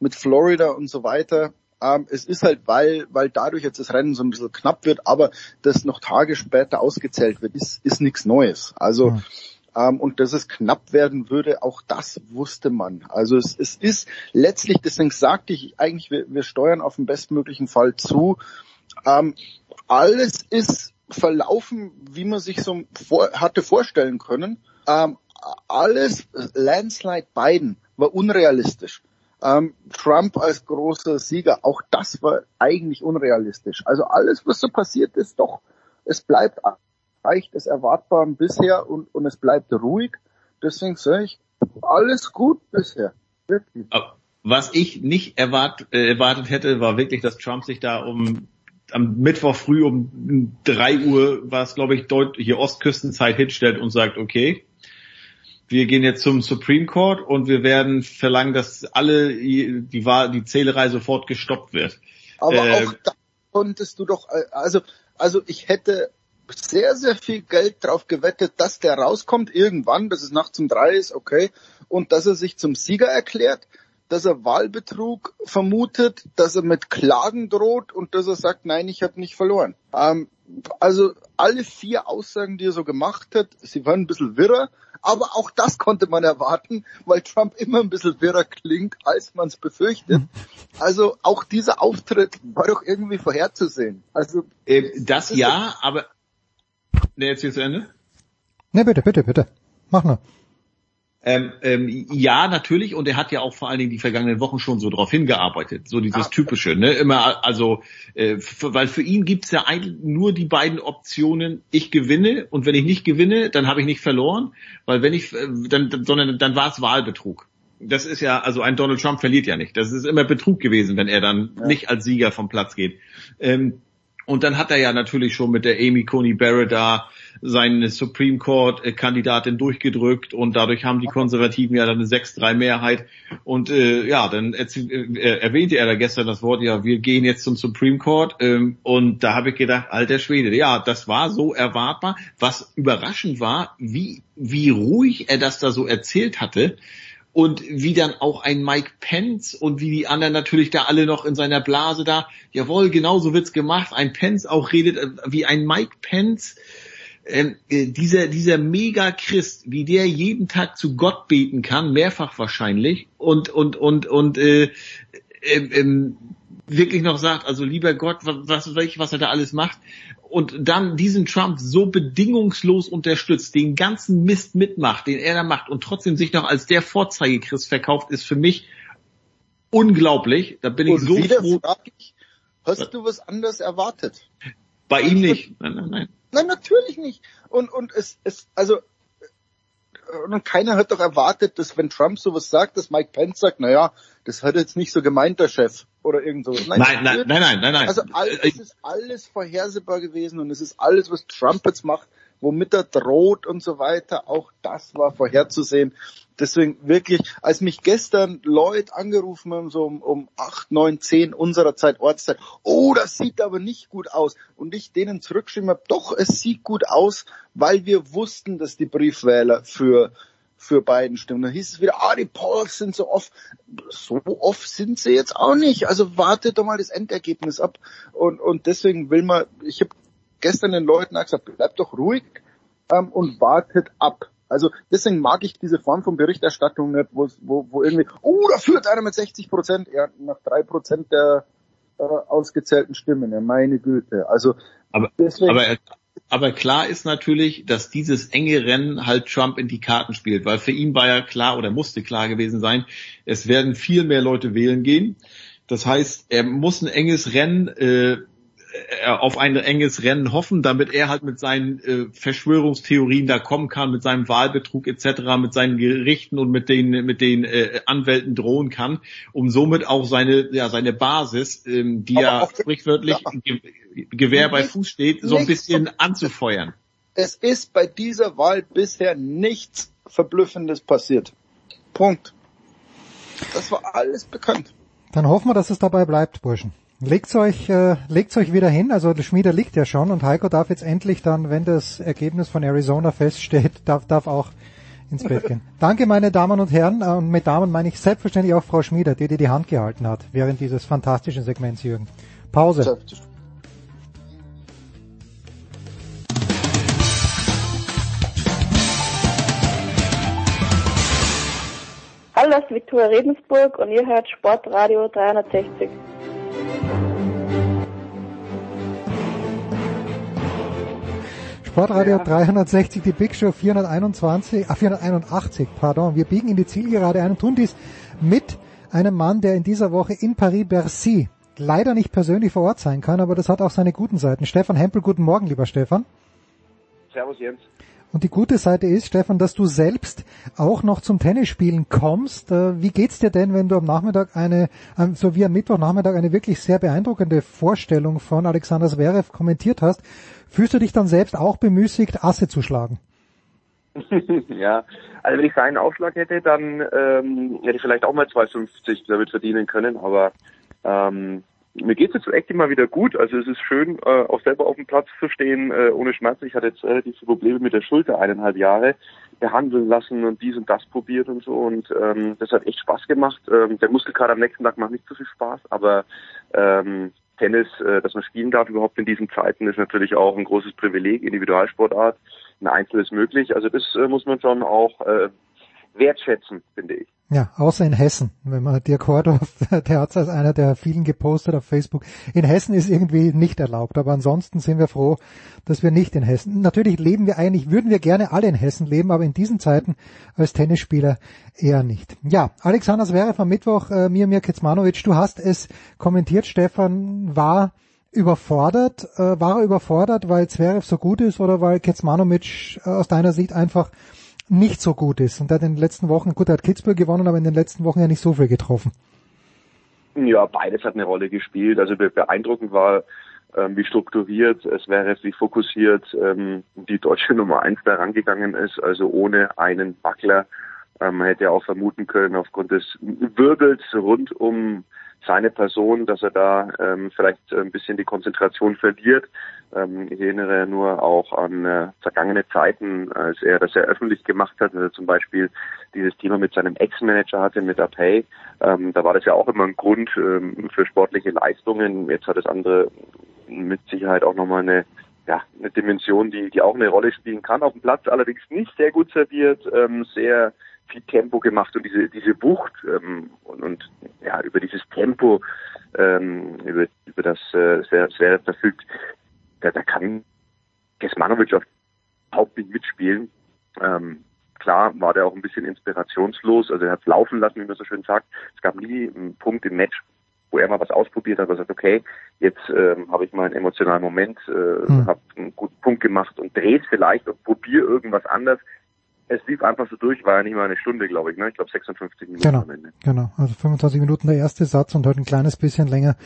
mit Florida und so weiter. Ähm, es ist halt, weil, weil dadurch jetzt das Rennen so ein bisschen knapp wird, aber das noch Tage später ausgezählt wird, ist, ist nichts Neues. Also, mhm. ähm, und dass es knapp werden würde, auch das wusste man. Also es, es ist letztlich, deswegen sagte ich eigentlich, wir, wir steuern auf den bestmöglichen Fall zu. Ähm, alles ist verlaufen, wie man sich so vor, hatte vorstellen können. Ähm, alles Landslide Biden war unrealistisch. Ähm, Trump als großer Sieger, auch das war eigentlich unrealistisch. Also alles, was so passiert ist, doch, es bleibt reicht es erwartbar bisher und, und es bleibt ruhig. Deswegen sage ich, alles gut bisher. Wirklich. Was ich nicht erwart, äh, erwartet hätte, war wirklich, dass Trump sich da um am Mittwoch früh um drei Uhr war es, glaube ich, deut hier Ostküstenzeit hinstellt und sagt, okay, wir gehen jetzt zum Supreme Court und wir werden verlangen, dass alle die, die Zählerei sofort gestoppt wird. Aber äh, auch da konntest du doch, äh, also, also ich hätte sehr, sehr viel Geld drauf gewettet, dass der rauskommt irgendwann, dass es nachts um drei ist, okay, und dass er sich zum Sieger erklärt, dass er Wahlbetrug vermutet, dass er mit Klagen droht und dass er sagt, nein, ich habe nicht verloren. Ähm, also alle vier Aussagen, die er so gemacht hat, sie waren ein bisschen wirrer, aber auch das konnte man erwarten, weil Trump immer ein bisschen wirrer klingt, als man es befürchtet. Also auch dieser Auftritt war doch irgendwie vorherzusehen. Also äh, das, das ja, aber ne, jetzt hier zu Ende? Ne, bitte, bitte, bitte. Mach nur. Ähm, ähm, ja, natürlich, und er hat ja auch vor allen Dingen die vergangenen Wochen schon so drauf hingearbeitet, so dieses ah. typische, ne? Immer, also, äh, weil für ihn gibt's ja eigentlich nur die beiden Optionen, ich gewinne und wenn ich nicht gewinne, dann habe ich nicht verloren, weil wenn ich, äh, dann, sondern dann war es Wahlbetrug. Das ist ja, also ein Donald Trump verliert ja nicht. Das ist immer Betrug gewesen, wenn er dann ja. nicht als Sieger vom Platz geht. Ähm, und dann hat er ja natürlich schon mit der Amy Coney Barrett da seine Supreme Court Kandidatin durchgedrückt und dadurch haben die Konservativen ja dann eine 6-3 Mehrheit und äh, ja, dann äh, erwähnte er da gestern das Wort, ja, wir gehen jetzt zum Supreme Court ähm, und da habe ich gedacht, alter Schwede, ja, das war so erwartbar. Was überraschend war, wie, wie ruhig er das da so erzählt hatte und wie dann auch ein Mike Pence und wie die anderen natürlich da alle noch in seiner Blase da, jawohl, genau so wird's gemacht, ein Pence auch redet äh, wie ein Mike Pence, ähm, äh, dieser, dieser Mega-Christ, wie der jeden Tag zu Gott beten kann, mehrfach wahrscheinlich, und, und, und, und, äh, äh, äh, wirklich noch sagt, also lieber Gott, was, was, was er da alles macht, und dann diesen Trump so bedingungslos unterstützt, den ganzen Mist mitmacht, den er da macht und trotzdem sich noch als der Vorzeigechrist verkauft, ist für mich unglaublich. Da bin und ich so wieder froh. Ich, hast du was anderes erwartet? Bei ihm nicht. Nein, nein, nein. Nein, natürlich nicht. Und, und es, es, also, und keiner hat doch erwartet, dass wenn Trump sowas sagt, dass Mike Pence sagt, na ja, das hat jetzt nicht so gemeint, der Chef oder irgend sowas. Nein, nein, nein, nein, nein, nein, nein. Also alles, es ist alles vorhersehbar gewesen und es ist alles, was Trump jetzt macht, womit er droht und so weiter. Auch das war vorherzusehen. Deswegen wirklich, als mich gestern Leute angerufen haben, so um, um 8, 9, 10 unserer Zeit, Ortszeit, oh, das sieht aber nicht gut aus. Und ich denen zurückgeschrieben habe, doch, es sieht gut aus, weil wir wussten, dass die Briefwähler für für beiden stimmen. Dann hieß es wieder, ah, die Polls sind so oft. So oft sind sie jetzt auch nicht. Also wartet doch mal das Endergebnis ab. Und, und deswegen will man, ich habe gestern den Leuten auch gesagt, bleibt doch ruhig ähm, und wartet ab. Also deswegen mag ich diese Form von Berichterstattung nicht, wo, wo, wo irgendwie, oh, da führt einer mit 60 Prozent, ja, nach drei Prozent der äh, ausgezählten Stimmen, ja, meine Güte. Also aber, deswegen, aber, aber klar ist natürlich, dass dieses enge Rennen halt Trump in die Karten spielt, weil für ihn war ja klar oder musste klar gewesen sein, es werden viel mehr Leute wählen gehen. Das heißt, er muss ein enges Rennen äh, äh, auf ein enges Rennen hoffen, damit er halt mit seinen äh, Verschwörungstheorien da kommen kann, mit seinem Wahlbetrug etc., mit seinen Gerichten und mit den mit den äh, Anwälten drohen kann, um somit auch seine ja seine Basis, ähm, die ja sprichwörtlich ja. Gewehr bei Fuß steht, so ein bisschen anzufeuern. Es ist bei dieser Wahl bisher nichts Verblüffendes passiert. Punkt. Das war alles bekannt. Dann hoffen wir, dass es dabei bleibt, Burschen. Legt's euch, äh, legt's euch wieder hin. Also der Schmieder liegt ja schon und Heiko darf jetzt endlich dann, wenn das Ergebnis von Arizona feststeht, darf, darf auch ins Bett gehen. Danke, meine Damen und Herren. Und mit Damen meine ich selbstverständlich auch Frau Schmieder, die dir die Hand gehalten hat während dieses fantastischen Segments, Jürgen. Pause. Hallo, das ist Viktoria Redensburg und ihr hört Sportradio 360. Sportradio ja. 360, die Big Show 421, ah, 481, pardon. Wir biegen in die Zielgerade ein und tun dies mit einem Mann, der in dieser Woche in Paris-Bercy leider nicht persönlich vor Ort sein kann, aber das hat auch seine guten Seiten. Stefan Hempel, guten Morgen, lieber Stefan. Servus Jens. Und die gute Seite ist, Stefan, dass du selbst auch noch zum Tennisspielen kommst. Äh, wie geht's dir denn, wenn du am Nachmittag eine, ähm, so wie am Mittwochnachmittag eine wirklich sehr beeindruckende Vorstellung von Alexander Zverev kommentiert hast? Fühlst du dich dann selbst auch bemüßigt, Asse zu schlagen? ja, also wenn ich seinen Aufschlag hätte, dann ähm, hätte ich vielleicht auch mal 2,50 damit verdienen können, aber ähm, mir geht es jetzt echt immer wieder gut. Also es ist schön, äh, auch selber auf dem Platz zu stehen, äh, ohne Schmerzen. Ich hatte jetzt relativ viele Probleme mit der Schulter eineinhalb Jahre behandeln lassen und dies und das probiert und so und ähm, das hat echt Spaß gemacht. Ähm, der Muskelkater am nächsten Tag macht nicht so viel Spaß, aber ähm, Tennis, äh, dass man spielen darf überhaupt in diesen Zeiten, ist natürlich auch ein großes Privileg, Individualsportart. Ein Einzel ist möglich. Also das äh, muss man schon auch äh, wertschätzen, finde ich. Ja, außer in Hessen. Wenn man Dirk Hordorf, der hat es als einer der vielen gepostet auf Facebook. In Hessen ist irgendwie nicht erlaubt, aber ansonsten sind wir froh, dass wir nicht in Hessen. Natürlich leben wir eigentlich, würden wir gerne alle in Hessen leben, aber in diesen Zeiten als Tennisspieler eher nicht. Ja, Alexander Zverev am Mittwoch, äh, Mir Kecmanovic, du hast es kommentiert, Stefan, war überfordert, äh, war er überfordert, weil Zverev so gut ist oder weil Kecmanovic äh, aus deiner Sicht einfach nicht so gut ist. Und er hat in den letzten Wochen, gut, er hat Kitzbühel gewonnen, aber in den letzten Wochen ja nicht so viel getroffen. Ja, beides hat eine Rolle gespielt. Also beeindruckend war, ähm, wie strukturiert es wäre, wie fokussiert ähm, die deutsche Nummer eins da rangegangen ist. Also ohne einen Wackler. Ähm, man hätte auch vermuten können, aufgrund des Wirbels rund um seine Person, dass er da ähm, vielleicht ein bisschen die Konzentration verliert. Ähm, ich erinnere nur auch an äh, vergangene Zeiten, als er das sehr öffentlich gemacht hat, also zum Beispiel dieses Thema mit seinem Ex-Manager hatte, mit Apay. Ähm, da war das ja auch immer ein Grund ähm, für sportliche Leistungen. Jetzt hat das andere mit Sicherheit auch nochmal eine ja, eine Dimension, die, die auch eine Rolle spielen kann. Auf dem Platz allerdings nicht sehr gut serviert, ähm, sehr viel Tempo gemacht und diese diese Wucht ähm, und, und ja über dieses Tempo ähm, über über das äh, Sverre verfügt, da, da kann Gesmanovic überhaupt nicht mitspielen. Ähm, klar war der auch ein bisschen inspirationslos, also er hat es laufen lassen, wie man so schön sagt. Es gab nie einen Punkt im Match, wo er mal was ausprobiert hat, wo er sagt, okay, jetzt ähm, habe ich mal einen emotionalen Moment, äh, hm. habe einen guten Punkt gemacht und drehe vielleicht und probiere irgendwas anders es lief einfach so durch, war ja nicht mal eine Stunde, glaube ich, ne? Ich glaube 56 Minuten genau, am Ende. Genau, also 25 Minuten der erste Satz und heute ein kleines bisschen länger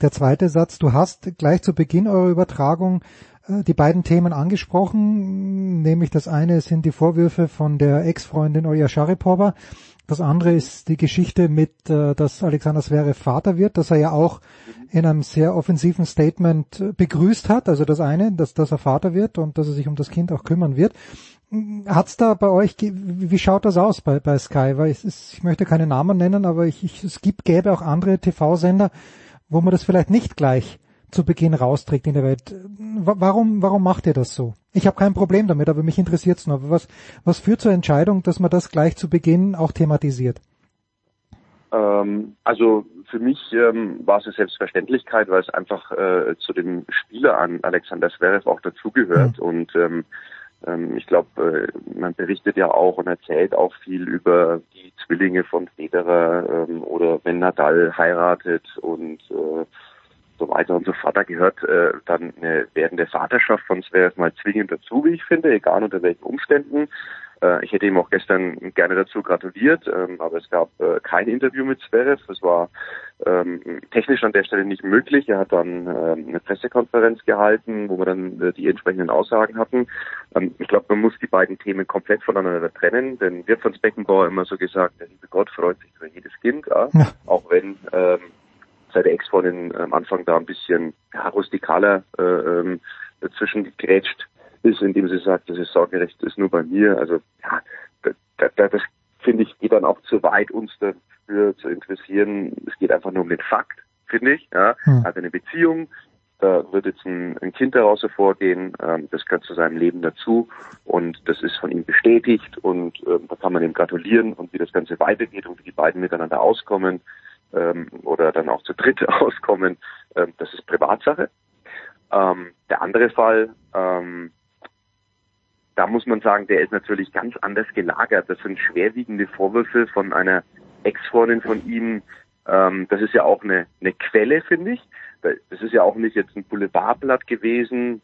der zweite Satz. Du hast gleich zu Beginn eurer Übertragung äh, die beiden Themen angesprochen, nämlich das eine sind die Vorwürfe von der Ex-Freundin Olja Sharipova. Das andere ist die Geschichte mit, äh, dass Alexander Zverev Vater wird, dass er ja auch in einem sehr offensiven Statement begrüßt hat. Also das eine, dass, dass er Vater wird und dass er sich um das Kind auch kümmern wird. Hat's da bei euch, wie schaut das aus bei, bei Sky? Weil es ich möchte keine Namen nennen, aber ich, ich, es gibt, gäbe auch andere TV-Sender, wo man das vielleicht nicht gleich zu Beginn rausträgt in der Welt. Warum, warum macht ihr das so? Ich habe kein Problem damit, aber mich interessiert es nur. Was, was führt zur Entscheidung, dass man das gleich zu Beginn auch thematisiert? Ähm, also für mich ähm, war es eine Selbstverständlichkeit, weil es einfach äh, zu dem Spieler an Alexander Zverev auch dazugehört mhm. und ähm, ähm, ich glaube, äh, man berichtet ja auch und erzählt auch viel über die Zwillinge von Federer ähm, oder wenn Nadal heiratet und äh, so weiter und so fort. Da gehört äh, dann eine werdende Vaterschaft von Zverev mal zwingend dazu, wie ich finde, egal unter welchen Umständen. Äh, ich hätte ihm auch gestern gerne dazu gratuliert, ähm, aber es gab äh, kein Interview mit Zverev. Es war ähm, technisch an der Stelle nicht möglich. Er hat dann ähm, eine Pressekonferenz gehalten, wo wir dann äh, die entsprechenden Aussagen hatten. Ich glaube, man muss die beiden Themen komplett voneinander trennen, denn wird von Beckenbauer immer so gesagt, der liebe Gott freut sich über jedes Kind, ja. auch wenn ähm, seine Ex-Freundin am Anfang da ein bisschen ja, rustikaler äh, ähm, dazwischen gegrätscht ist, indem sie sagt, das ist Sorgerecht ist nur bei mir. Also ja, das, das, das finde ich geht dann auch zu weit, uns dafür zu interessieren. Es geht einfach nur um den Fakt, finde ich. Ja, hm. hat eine Beziehung, da wird jetzt ein, ein Kind daraus hervorgehen, ähm, das gehört zu seinem Leben dazu und das ist von ihm bestätigt und ähm, da kann man ihm gratulieren und wie das Ganze weitergeht und wie die beiden miteinander auskommen ähm, oder dann auch zu dritt auskommen, ähm, das ist Privatsache. Ähm, der andere Fall, ähm, da muss man sagen, der ist natürlich ganz anders gelagert. Das sind schwerwiegende Vorwürfe von einer Ex-Freundin von ihm. Ähm, das ist ja auch eine, eine Quelle, finde ich. Das ist ja auch nicht jetzt ein Boulevardblatt gewesen,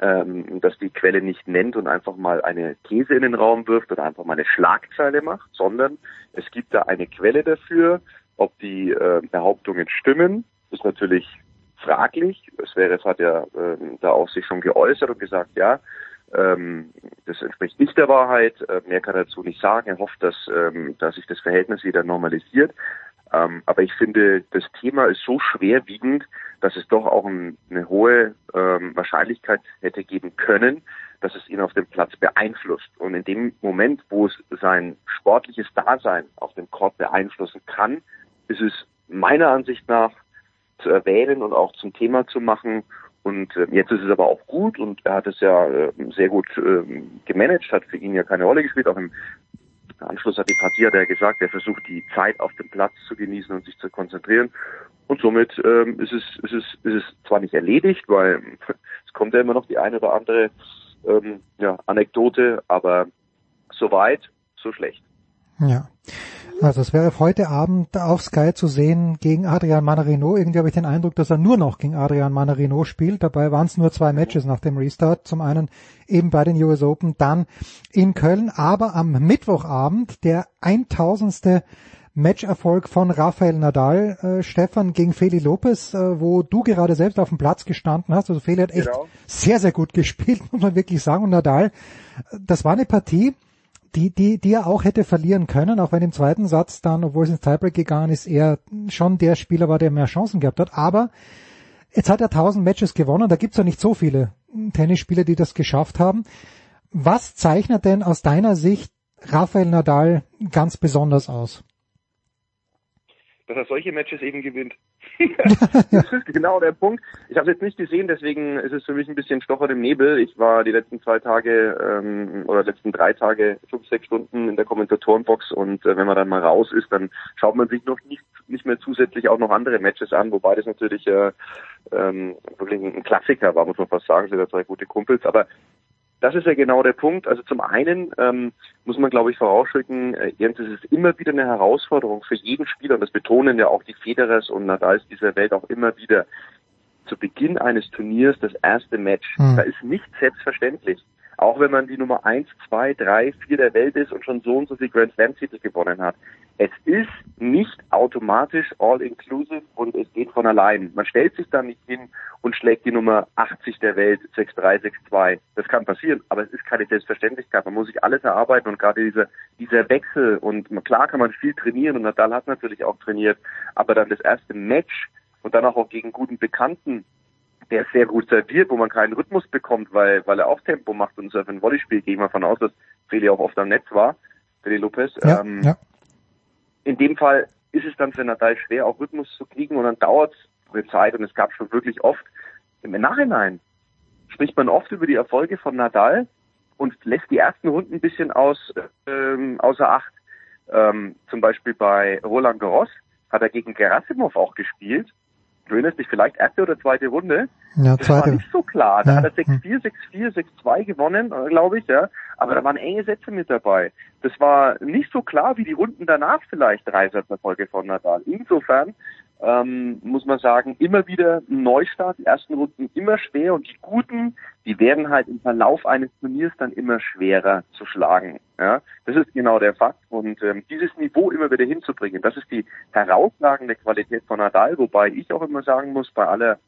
ähm, dass die Quelle nicht nennt und einfach mal eine These in den Raum wirft oder einfach mal eine Schlagzeile macht, sondern es gibt da eine Quelle dafür. Ob die äh, Behauptungen stimmen, ist natürlich fraglich. Zverev hat ja äh, da auch sich schon geäußert und gesagt, ja, ähm, das entspricht nicht der Wahrheit. Äh, mehr kann er dazu nicht sagen. Er hofft, dass, ähm, dass sich das Verhältnis wieder normalisiert. Ähm, aber ich finde, das Thema ist so schwerwiegend, dass es doch auch ein, eine hohe ähm, Wahrscheinlichkeit hätte geben können, dass es ihn auf dem Platz beeinflusst. Und in dem Moment, wo es sein sportliches Dasein auf dem Court beeinflussen kann, ist es meiner Ansicht nach zu erwähnen und auch zum Thema zu machen. Und äh, jetzt ist es aber auch gut und er hat es ja äh, sehr gut äh, gemanagt, hat für ihn ja keine Rolle gespielt. Auch im Anschluss hat die Partie hat er gesagt, er versucht die Zeit auf dem Platz zu genießen und sich zu konzentrieren. Und somit ähm, ist, es, ist, es, ist es zwar nicht erledigt, weil es kommt ja immer noch die eine oder andere ähm, ja, Anekdote, aber so weit, so schlecht. Ja. Also es wäre heute Abend auf Sky zu sehen gegen Adrian Manarino. Irgendwie habe ich den Eindruck, dass er nur noch gegen Adrian Manarino spielt. Dabei waren es nur zwei Matches nach dem Restart. Zum einen eben bei den US Open, dann in Köln. Aber am Mittwochabend der 1000. Matcherfolg von Rafael Nadal, äh, Stefan gegen Feli Lopez, äh, wo du gerade selbst auf dem Platz gestanden hast. Also Feli hat echt genau. sehr, sehr gut gespielt, muss man wirklich sagen. Und Nadal, das war eine Partie, die, die, die er auch hätte verlieren können, auch wenn im zweiten Satz dann, obwohl es ins Tiebreak gegangen ist, er schon der Spieler war, der mehr Chancen gehabt hat. Aber jetzt hat er 1000 Matches gewonnen, da gibt's ja nicht so viele Tennisspieler, die das geschafft haben. Was zeichnet denn aus deiner Sicht Rafael Nadal ganz besonders aus? Dass er solche Matches eben gewinnt. das ist genau der Punkt. Ich habe es jetzt nicht gesehen, deswegen ist es für mich ein bisschen Stocher im Nebel. Ich war die letzten zwei Tage ähm, oder letzten drei Tage fünf, sechs Stunden in der Kommentatorenbox und äh, wenn man dann mal raus ist, dann schaut man sich noch nicht, nicht mehr zusätzlich auch noch andere Matches an, wobei das natürlich äh, ähm, wirklich ein Klassiker war, muss man fast sagen, sind ja zwei gute Kumpels. Aber das ist ja genau der Punkt. Also zum einen ähm, muss man, glaube ich, vorausschicken, äh, es ist immer wieder eine Herausforderung für jeden Spieler, und das betonen ja auch die Federers und Nadals dieser Welt auch immer wieder, zu Beginn eines Turniers das erste Match. Mhm. Da ist nicht selbstverständlich auch wenn man die Nummer eins, zwei, drei, vier der Welt ist und schon so und so viel Grand Slam Titel gewonnen hat. Es ist nicht automatisch all inclusive und es geht von allein. Man stellt sich da nicht hin und schlägt die Nummer 80 der Welt 6-3, 6-2. Das kann passieren, aber es ist keine Selbstverständlichkeit. Man muss sich alles erarbeiten und gerade dieser, dieser Wechsel und klar kann man viel trainieren und Nadal hat natürlich auch trainiert, aber dann das erste Match und dann auch gegen guten Bekannten der sehr gut serviert, wo man keinen Rhythmus bekommt, weil, weil er auch Tempo macht und so ein Volleyspiel gehe ich mal von aus, dass Feli auch oft am Netz war, Feli Lopez. Ja, ähm, ja. In dem Fall ist es dann für Nadal schwer, auch Rhythmus zu kriegen und dann dauert es eine Zeit und es gab schon wirklich oft, im Nachhinein spricht man oft über die Erfolge von Nadal und lässt die ersten Runden ein bisschen aus, ähm, außer Acht. Ähm, zum Beispiel bei Roland Garros hat er gegen Gerasimov auch gespielt erinnerst dich vielleicht erste oder zweite Runde. Ja, das zweite. war nicht so klar. Da ja. hat er 6-4, 6-4, 6-2 gewonnen, äh, glaube ich, ja. Aber da waren enge Sätze mit dabei. Das war nicht so klar wie die Runden danach vielleicht drei Satzerfolge von Nadal. Insofern ähm, muss man sagen, immer wieder ein Neustart, die ersten Runden immer schwer und die Guten, die werden halt im Verlauf eines Turniers dann immer schwerer zu schlagen. Ja, das ist genau der Fakt und ähm, dieses Niveau immer wieder hinzubringen, das ist die herausragende Qualität von Nadal, wobei ich auch immer sagen muss, bei aller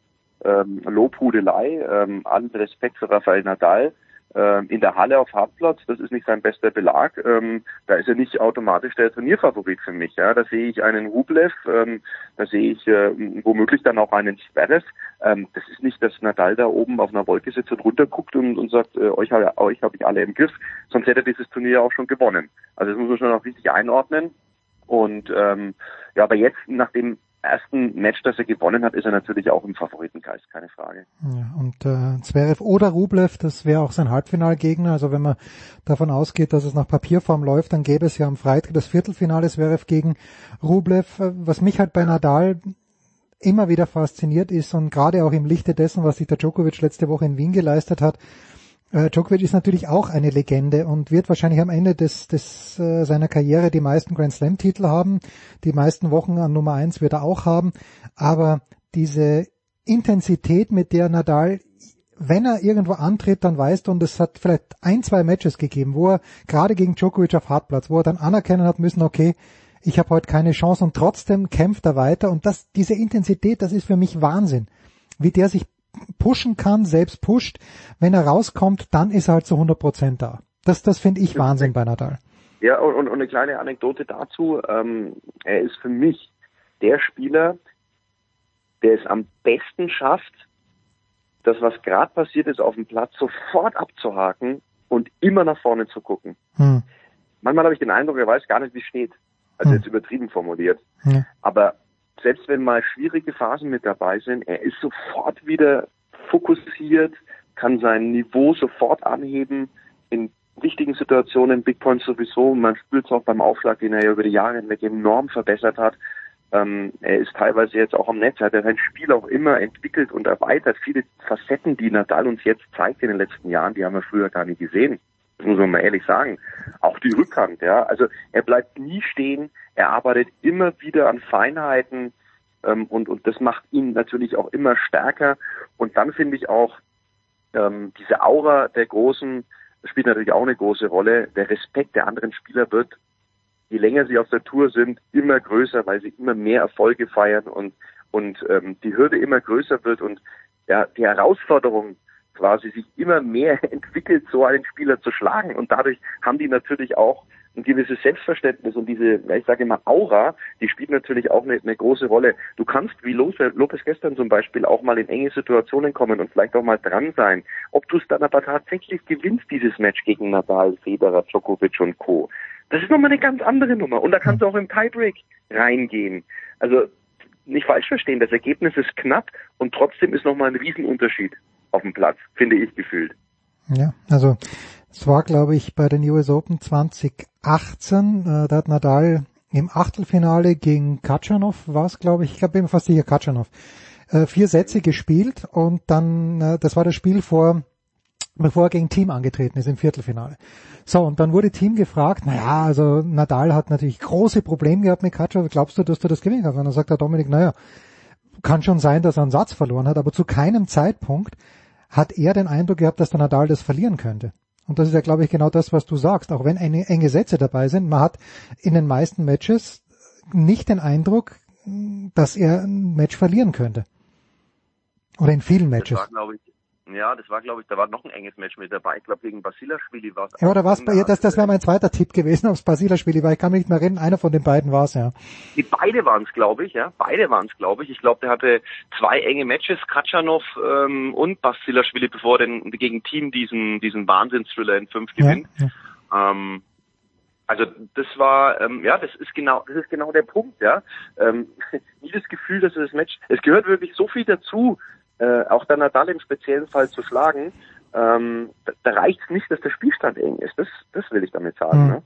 ähm, Lobhudelei, ähm, allen Respekt für Rafael Nadal, in der Halle auf Hartplatz, das ist nicht sein bester Belag. Ähm, da ist er nicht automatisch der Turnierfavorit für mich. Ja, da sehe ich einen Rublev, ähm, da sehe ich äh, womöglich dann auch einen Zverev. Ähm, das ist nicht, dass Nadal da oben auf einer Wolke sitzt und runterguckt und, und sagt, äh, euch, euch habe ich alle im Griff. Sonst hätte er dieses Turnier auch schon gewonnen. Also das muss man schon auch richtig einordnen. Und ähm, ja, aber jetzt, nachdem ersten Match, das er gewonnen hat, ist er natürlich auch im Favoritenkreis, keine Frage. Ja, und äh, Zverev oder Rublev, das wäre auch sein Halbfinalgegner. Also wenn man davon ausgeht, dass es nach Papierform läuft, dann gäbe es ja am Freitag das Viertelfinale Zverev gegen Rublev. Was mich halt bei Nadal immer wieder fasziniert ist und gerade auch im Lichte dessen, was sich der Djokovic letzte Woche in Wien geleistet hat, äh, Djokovic ist natürlich auch eine Legende und wird wahrscheinlich am Ende des, des äh, seiner Karriere die meisten Grand Slam Titel haben. Die meisten Wochen an Nummer eins wird er auch haben. Aber diese Intensität, mit der Nadal wenn er irgendwo antritt, dann weißt du, und es hat vielleicht ein, zwei Matches gegeben, wo er gerade gegen Djokovic auf Hartplatz, wo er dann anerkennen hat müssen, okay, ich habe heute keine Chance und trotzdem kämpft er weiter und das, diese Intensität, das ist für mich Wahnsinn, wie der sich pushen kann, selbst pusht. Wenn er rauskommt, dann ist er halt zu 100 Prozent da. Das, das finde ich Wahnsinn bei Nadal. Ja, und, und eine kleine Anekdote dazu. Ähm, er ist für mich der Spieler, der es am besten schafft, das, was gerade passiert ist, auf dem Platz sofort abzuhaken und immer nach vorne zu gucken. Hm. Manchmal habe ich den Eindruck, er weiß gar nicht, wie es steht. Also hm. jetzt übertrieben formuliert. Hm. Aber selbst wenn mal schwierige Phasen mit dabei sind, er ist sofort wieder fokussiert, kann sein Niveau sofort anheben, in wichtigen Situationen, Big Points sowieso, man spürt es auch beim Aufschlag, den er ja über die Jahre hinweg enorm verbessert hat. Ähm, er ist teilweise jetzt auch am Netz, hat er sein Spiel auch immer entwickelt und erweitert. Viele Facetten, die Nadal uns jetzt zeigt in den letzten Jahren, die haben wir früher gar nicht gesehen. Das muss man mal ehrlich sagen. Auch die Rückhand, ja. Also er bleibt nie stehen, er arbeitet immer wieder an Feinheiten ähm, und, und das macht ihn natürlich auch immer stärker. Und dann finde ich auch ähm, diese Aura der Großen spielt natürlich auch eine große Rolle. Der Respekt der anderen Spieler wird je länger sie auf der Tour sind, immer größer, weil sie immer mehr Erfolge feiern und, und ähm, die Hürde immer größer wird und ja, die Herausforderung quasi sich immer mehr entwickelt, so einen Spieler zu schlagen. Und dadurch haben die natürlich auch ein gewisses Selbstverständnis und diese, ich sage immer Aura, die spielt natürlich auch eine, eine große Rolle. Du kannst, wie Lopez gestern zum Beispiel, auch mal in enge Situationen kommen und vielleicht auch mal dran sein. Ob du es dann aber tatsächlich gewinnst, dieses Match gegen Nadal, Federer, Djokovic und Co. Das ist nochmal eine ganz andere Nummer. Und da kannst du auch im Tiebreak reingehen. Also nicht falsch verstehen, das Ergebnis ist knapp und trotzdem ist nochmal ein Riesenunterschied auf dem Platz, finde ich gefühlt. Ja, also es war, glaube ich, bei den US Open 2018, äh, da hat Nadal im Achtelfinale gegen Katschanov, war es, glaube ich, ich glaube fast sicher Katschanov, äh, vier Sätze gespielt und dann, äh, das war das Spiel vor bevor er gegen Team angetreten ist im Viertelfinale. So, und dann wurde Team gefragt, naja, also Nadal hat natürlich große Probleme gehabt mit Katschov, glaubst du, dass du das gewinnen kannst? Und dann sagt der Dominik, naja, kann schon sein, dass er einen Satz verloren hat, aber zu keinem Zeitpunkt hat er den Eindruck gehabt, dass der Nadal das verlieren könnte. Und das ist ja, glaube ich, genau das, was du sagst. Auch wenn enge, Sätze dabei sind, man hat in den meisten Matches nicht den Eindruck, dass er ein Match verlieren könnte. Oder in vielen Matches. Das war, glaube ich, ja, das war, glaube ich, da war noch ein enges Match mit dabei. Ich glaube, gegen Basilashvili war es. Ja, oder war es bei ihr, das, das wäre mein zweiter Tipp gewesen, ob es Basilashvili war. Ich kann mich nicht mehr erinnern, einer von den beiden war es, ja. Die beide waren es, glaube ich, ja. Beide waren es, glaube ich. Ich glaube, der hatte zwei enge Matches, Katschanov ähm, und Basilashvili, bevor er denn gegen Team diesen, diesen Wahnsinnsthriller in fünf gewinnt. Ja, ja. Ähm, also das war, ähm, ja, das ist genau, das ist genau der Punkt, ja. Ähm, nie das Gefühl, dass das Match, es gehört wirklich so viel dazu, äh, auch der Nadal im speziellen Fall zu schlagen, ähm, da, reicht es nicht, dass der Spielstand eng ist. Das, das will ich damit sagen. Mhm. Ne?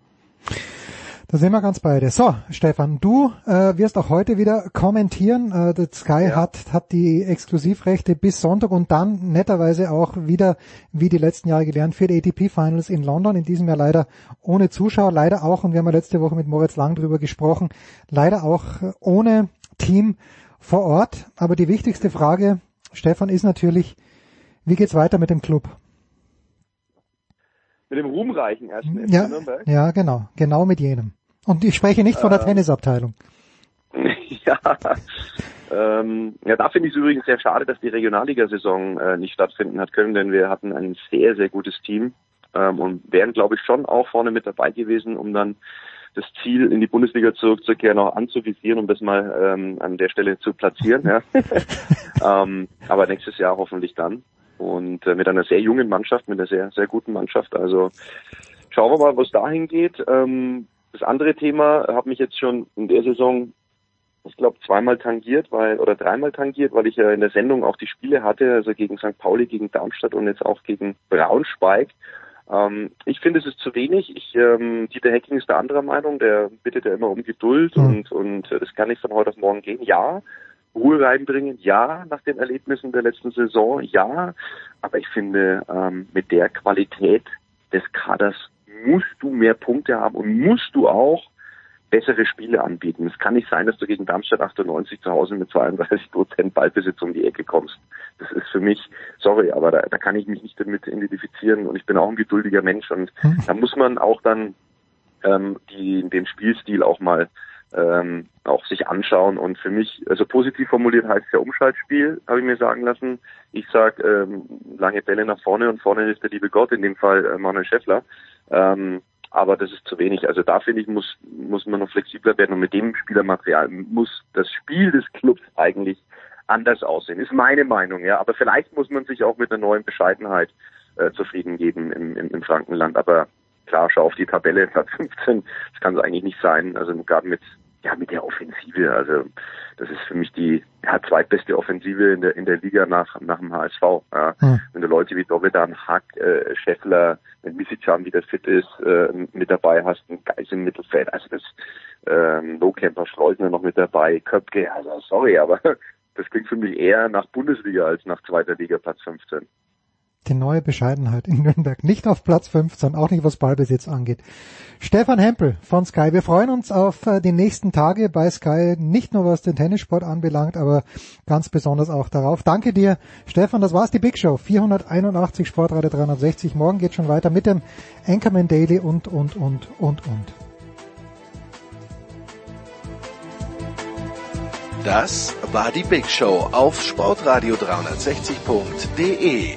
Da sind wir ganz beide. So, Stefan, du äh, wirst auch heute wieder kommentieren. Äh, der Sky ja. hat, hat die Exklusivrechte bis Sonntag und dann netterweise auch wieder, wie die letzten Jahre gelernt, für die ATP Finals in London. In diesem Jahr leider ohne Zuschauer, leider auch, und wir haben ja letzte Woche mit Moritz Lang drüber gesprochen, leider auch ohne Team vor Ort. Aber die wichtigste Frage, Stefan, ist natürlich, wie geht's weiter mit dem Club? Mit dem ruhmreichen ersten ja, Nürnberg? Ja, genau, genau mit jenem. Und ich spreche nicht von der ähm, Tennisabteilung. ja, ähm, ja, da finde ich es übrigens sehr schade, dass die Regionalligasaison äh, nicht stattfinden hat können, denn wir hatten ein sehr, sehr gutes Team ähm, und wären, glaube ich, schon auch vorne mit dabei gewesen, um dann das Ziel, in die Bundesliga zurückzukehren, auch anzuvisieren, um das mal ähm, an der Stelle zu platzieren. Ja. ähm, aber nächstes Jahr hoffentlich dann. Und äh, mit einer sehr jungen Mannschaft, mit einer sehr, sehr guten Mannschaft. Also schauen wir mal, was dahin geht. Ähm, das andere Thema hat mich jetzt schon in der Saison, ich glaube, zweimal tangiert, weil oder dreimal tangiert, weil ich ja in der Sendung auch die Spiele hatte, also gegen St. Pauli, gegen Darmstadt und jetzt auch gegen Braunschweig. Ähm, ich finde, es ist zu wenig. Ich, ähm, Dieter Hecking ist der anderer Meinung. Der bittet ja immer um Geduld mhm. und, und äh, das kann nicht von heute auf morgen gehen. Ja, Ruhe reinbringen, ja, nach den Erlebnissen der letzten Saison, ja. Aber ich finde, ähm, mit der Qualität des Kaders musst du mehr Punkte haben und musst du auch bessere Spiele anbieten. Es kann nicht sein, dass du gegen Darmstadt 98 zu Hause mit 32 Prozent Ballbesitz um die Ecke kommst. Das ist für mich, sorry, aber da, da kann ich mich nicht damit identifizieren und ich bin auch ein geduldiger Mensch und mhm. da muss man auch dann ähm, die, den Spielstil auch mal ähm, auch sich anschauen und für mich, also positiv formuliert heißt ja Umschaltspiel, habe ich mir sagen lassen. Ich sag ähm, lange Bälle nach vorne und vorne ist der liebe Gott, in dem Fall äh, Manuel Schäffler. Ähm, aber das ist zu wenig. Also da finde ich, muss, muss man noch flexibler werden und mit dem Spielermaterial muss das Spiel des Clubs eigentlich anders aussehen. Ist meine Meinung, ja. Aber vielleicht muss man sich auch mit einer neuen Bescheidenheit äh, zufrieden geben im, im, im Frankenland. Aber klar, schau auf die Tabelle, Platz 15, das kann es eigentlich nicht sein. Also gerade mit ja, mit der Offensive. Also das ist für mich die ja, zweitbeste Offensive in der in der Liga nach nach dem HSV. Ja. Hm. Wenn du Leute wie Dovedan, Hack, äh, Scheffler, wenn Misicjan wieder fit ist, äh, mit dabei hast, ein Geist im Mittelfeld, also das ähm, Lowcamper Schleusner noch mit dabei, Köpke, also sorry, aber das klingt für mich eher nach Bundesliga als nach zweiter Liga Platz 15 die neue Bescheidenheit in Nürnberg. Nicht auf Platz 15, auch nicht was Ballbesitz angeht. Stefan Hempel von Sky. Wir freuen uns auf äh, die nächsten Tage bei Sky, nicht nur was den Tennissport anbelangt, aber ganz besonders auch darauf. Danke dir, Stefan. Das war's, die Big Show. 481 Sportradio 360. Morgen geht schon weiter mit dem Anchorman Daily und, und, und, und, und. Das war die Big Show auf sportradio360.de.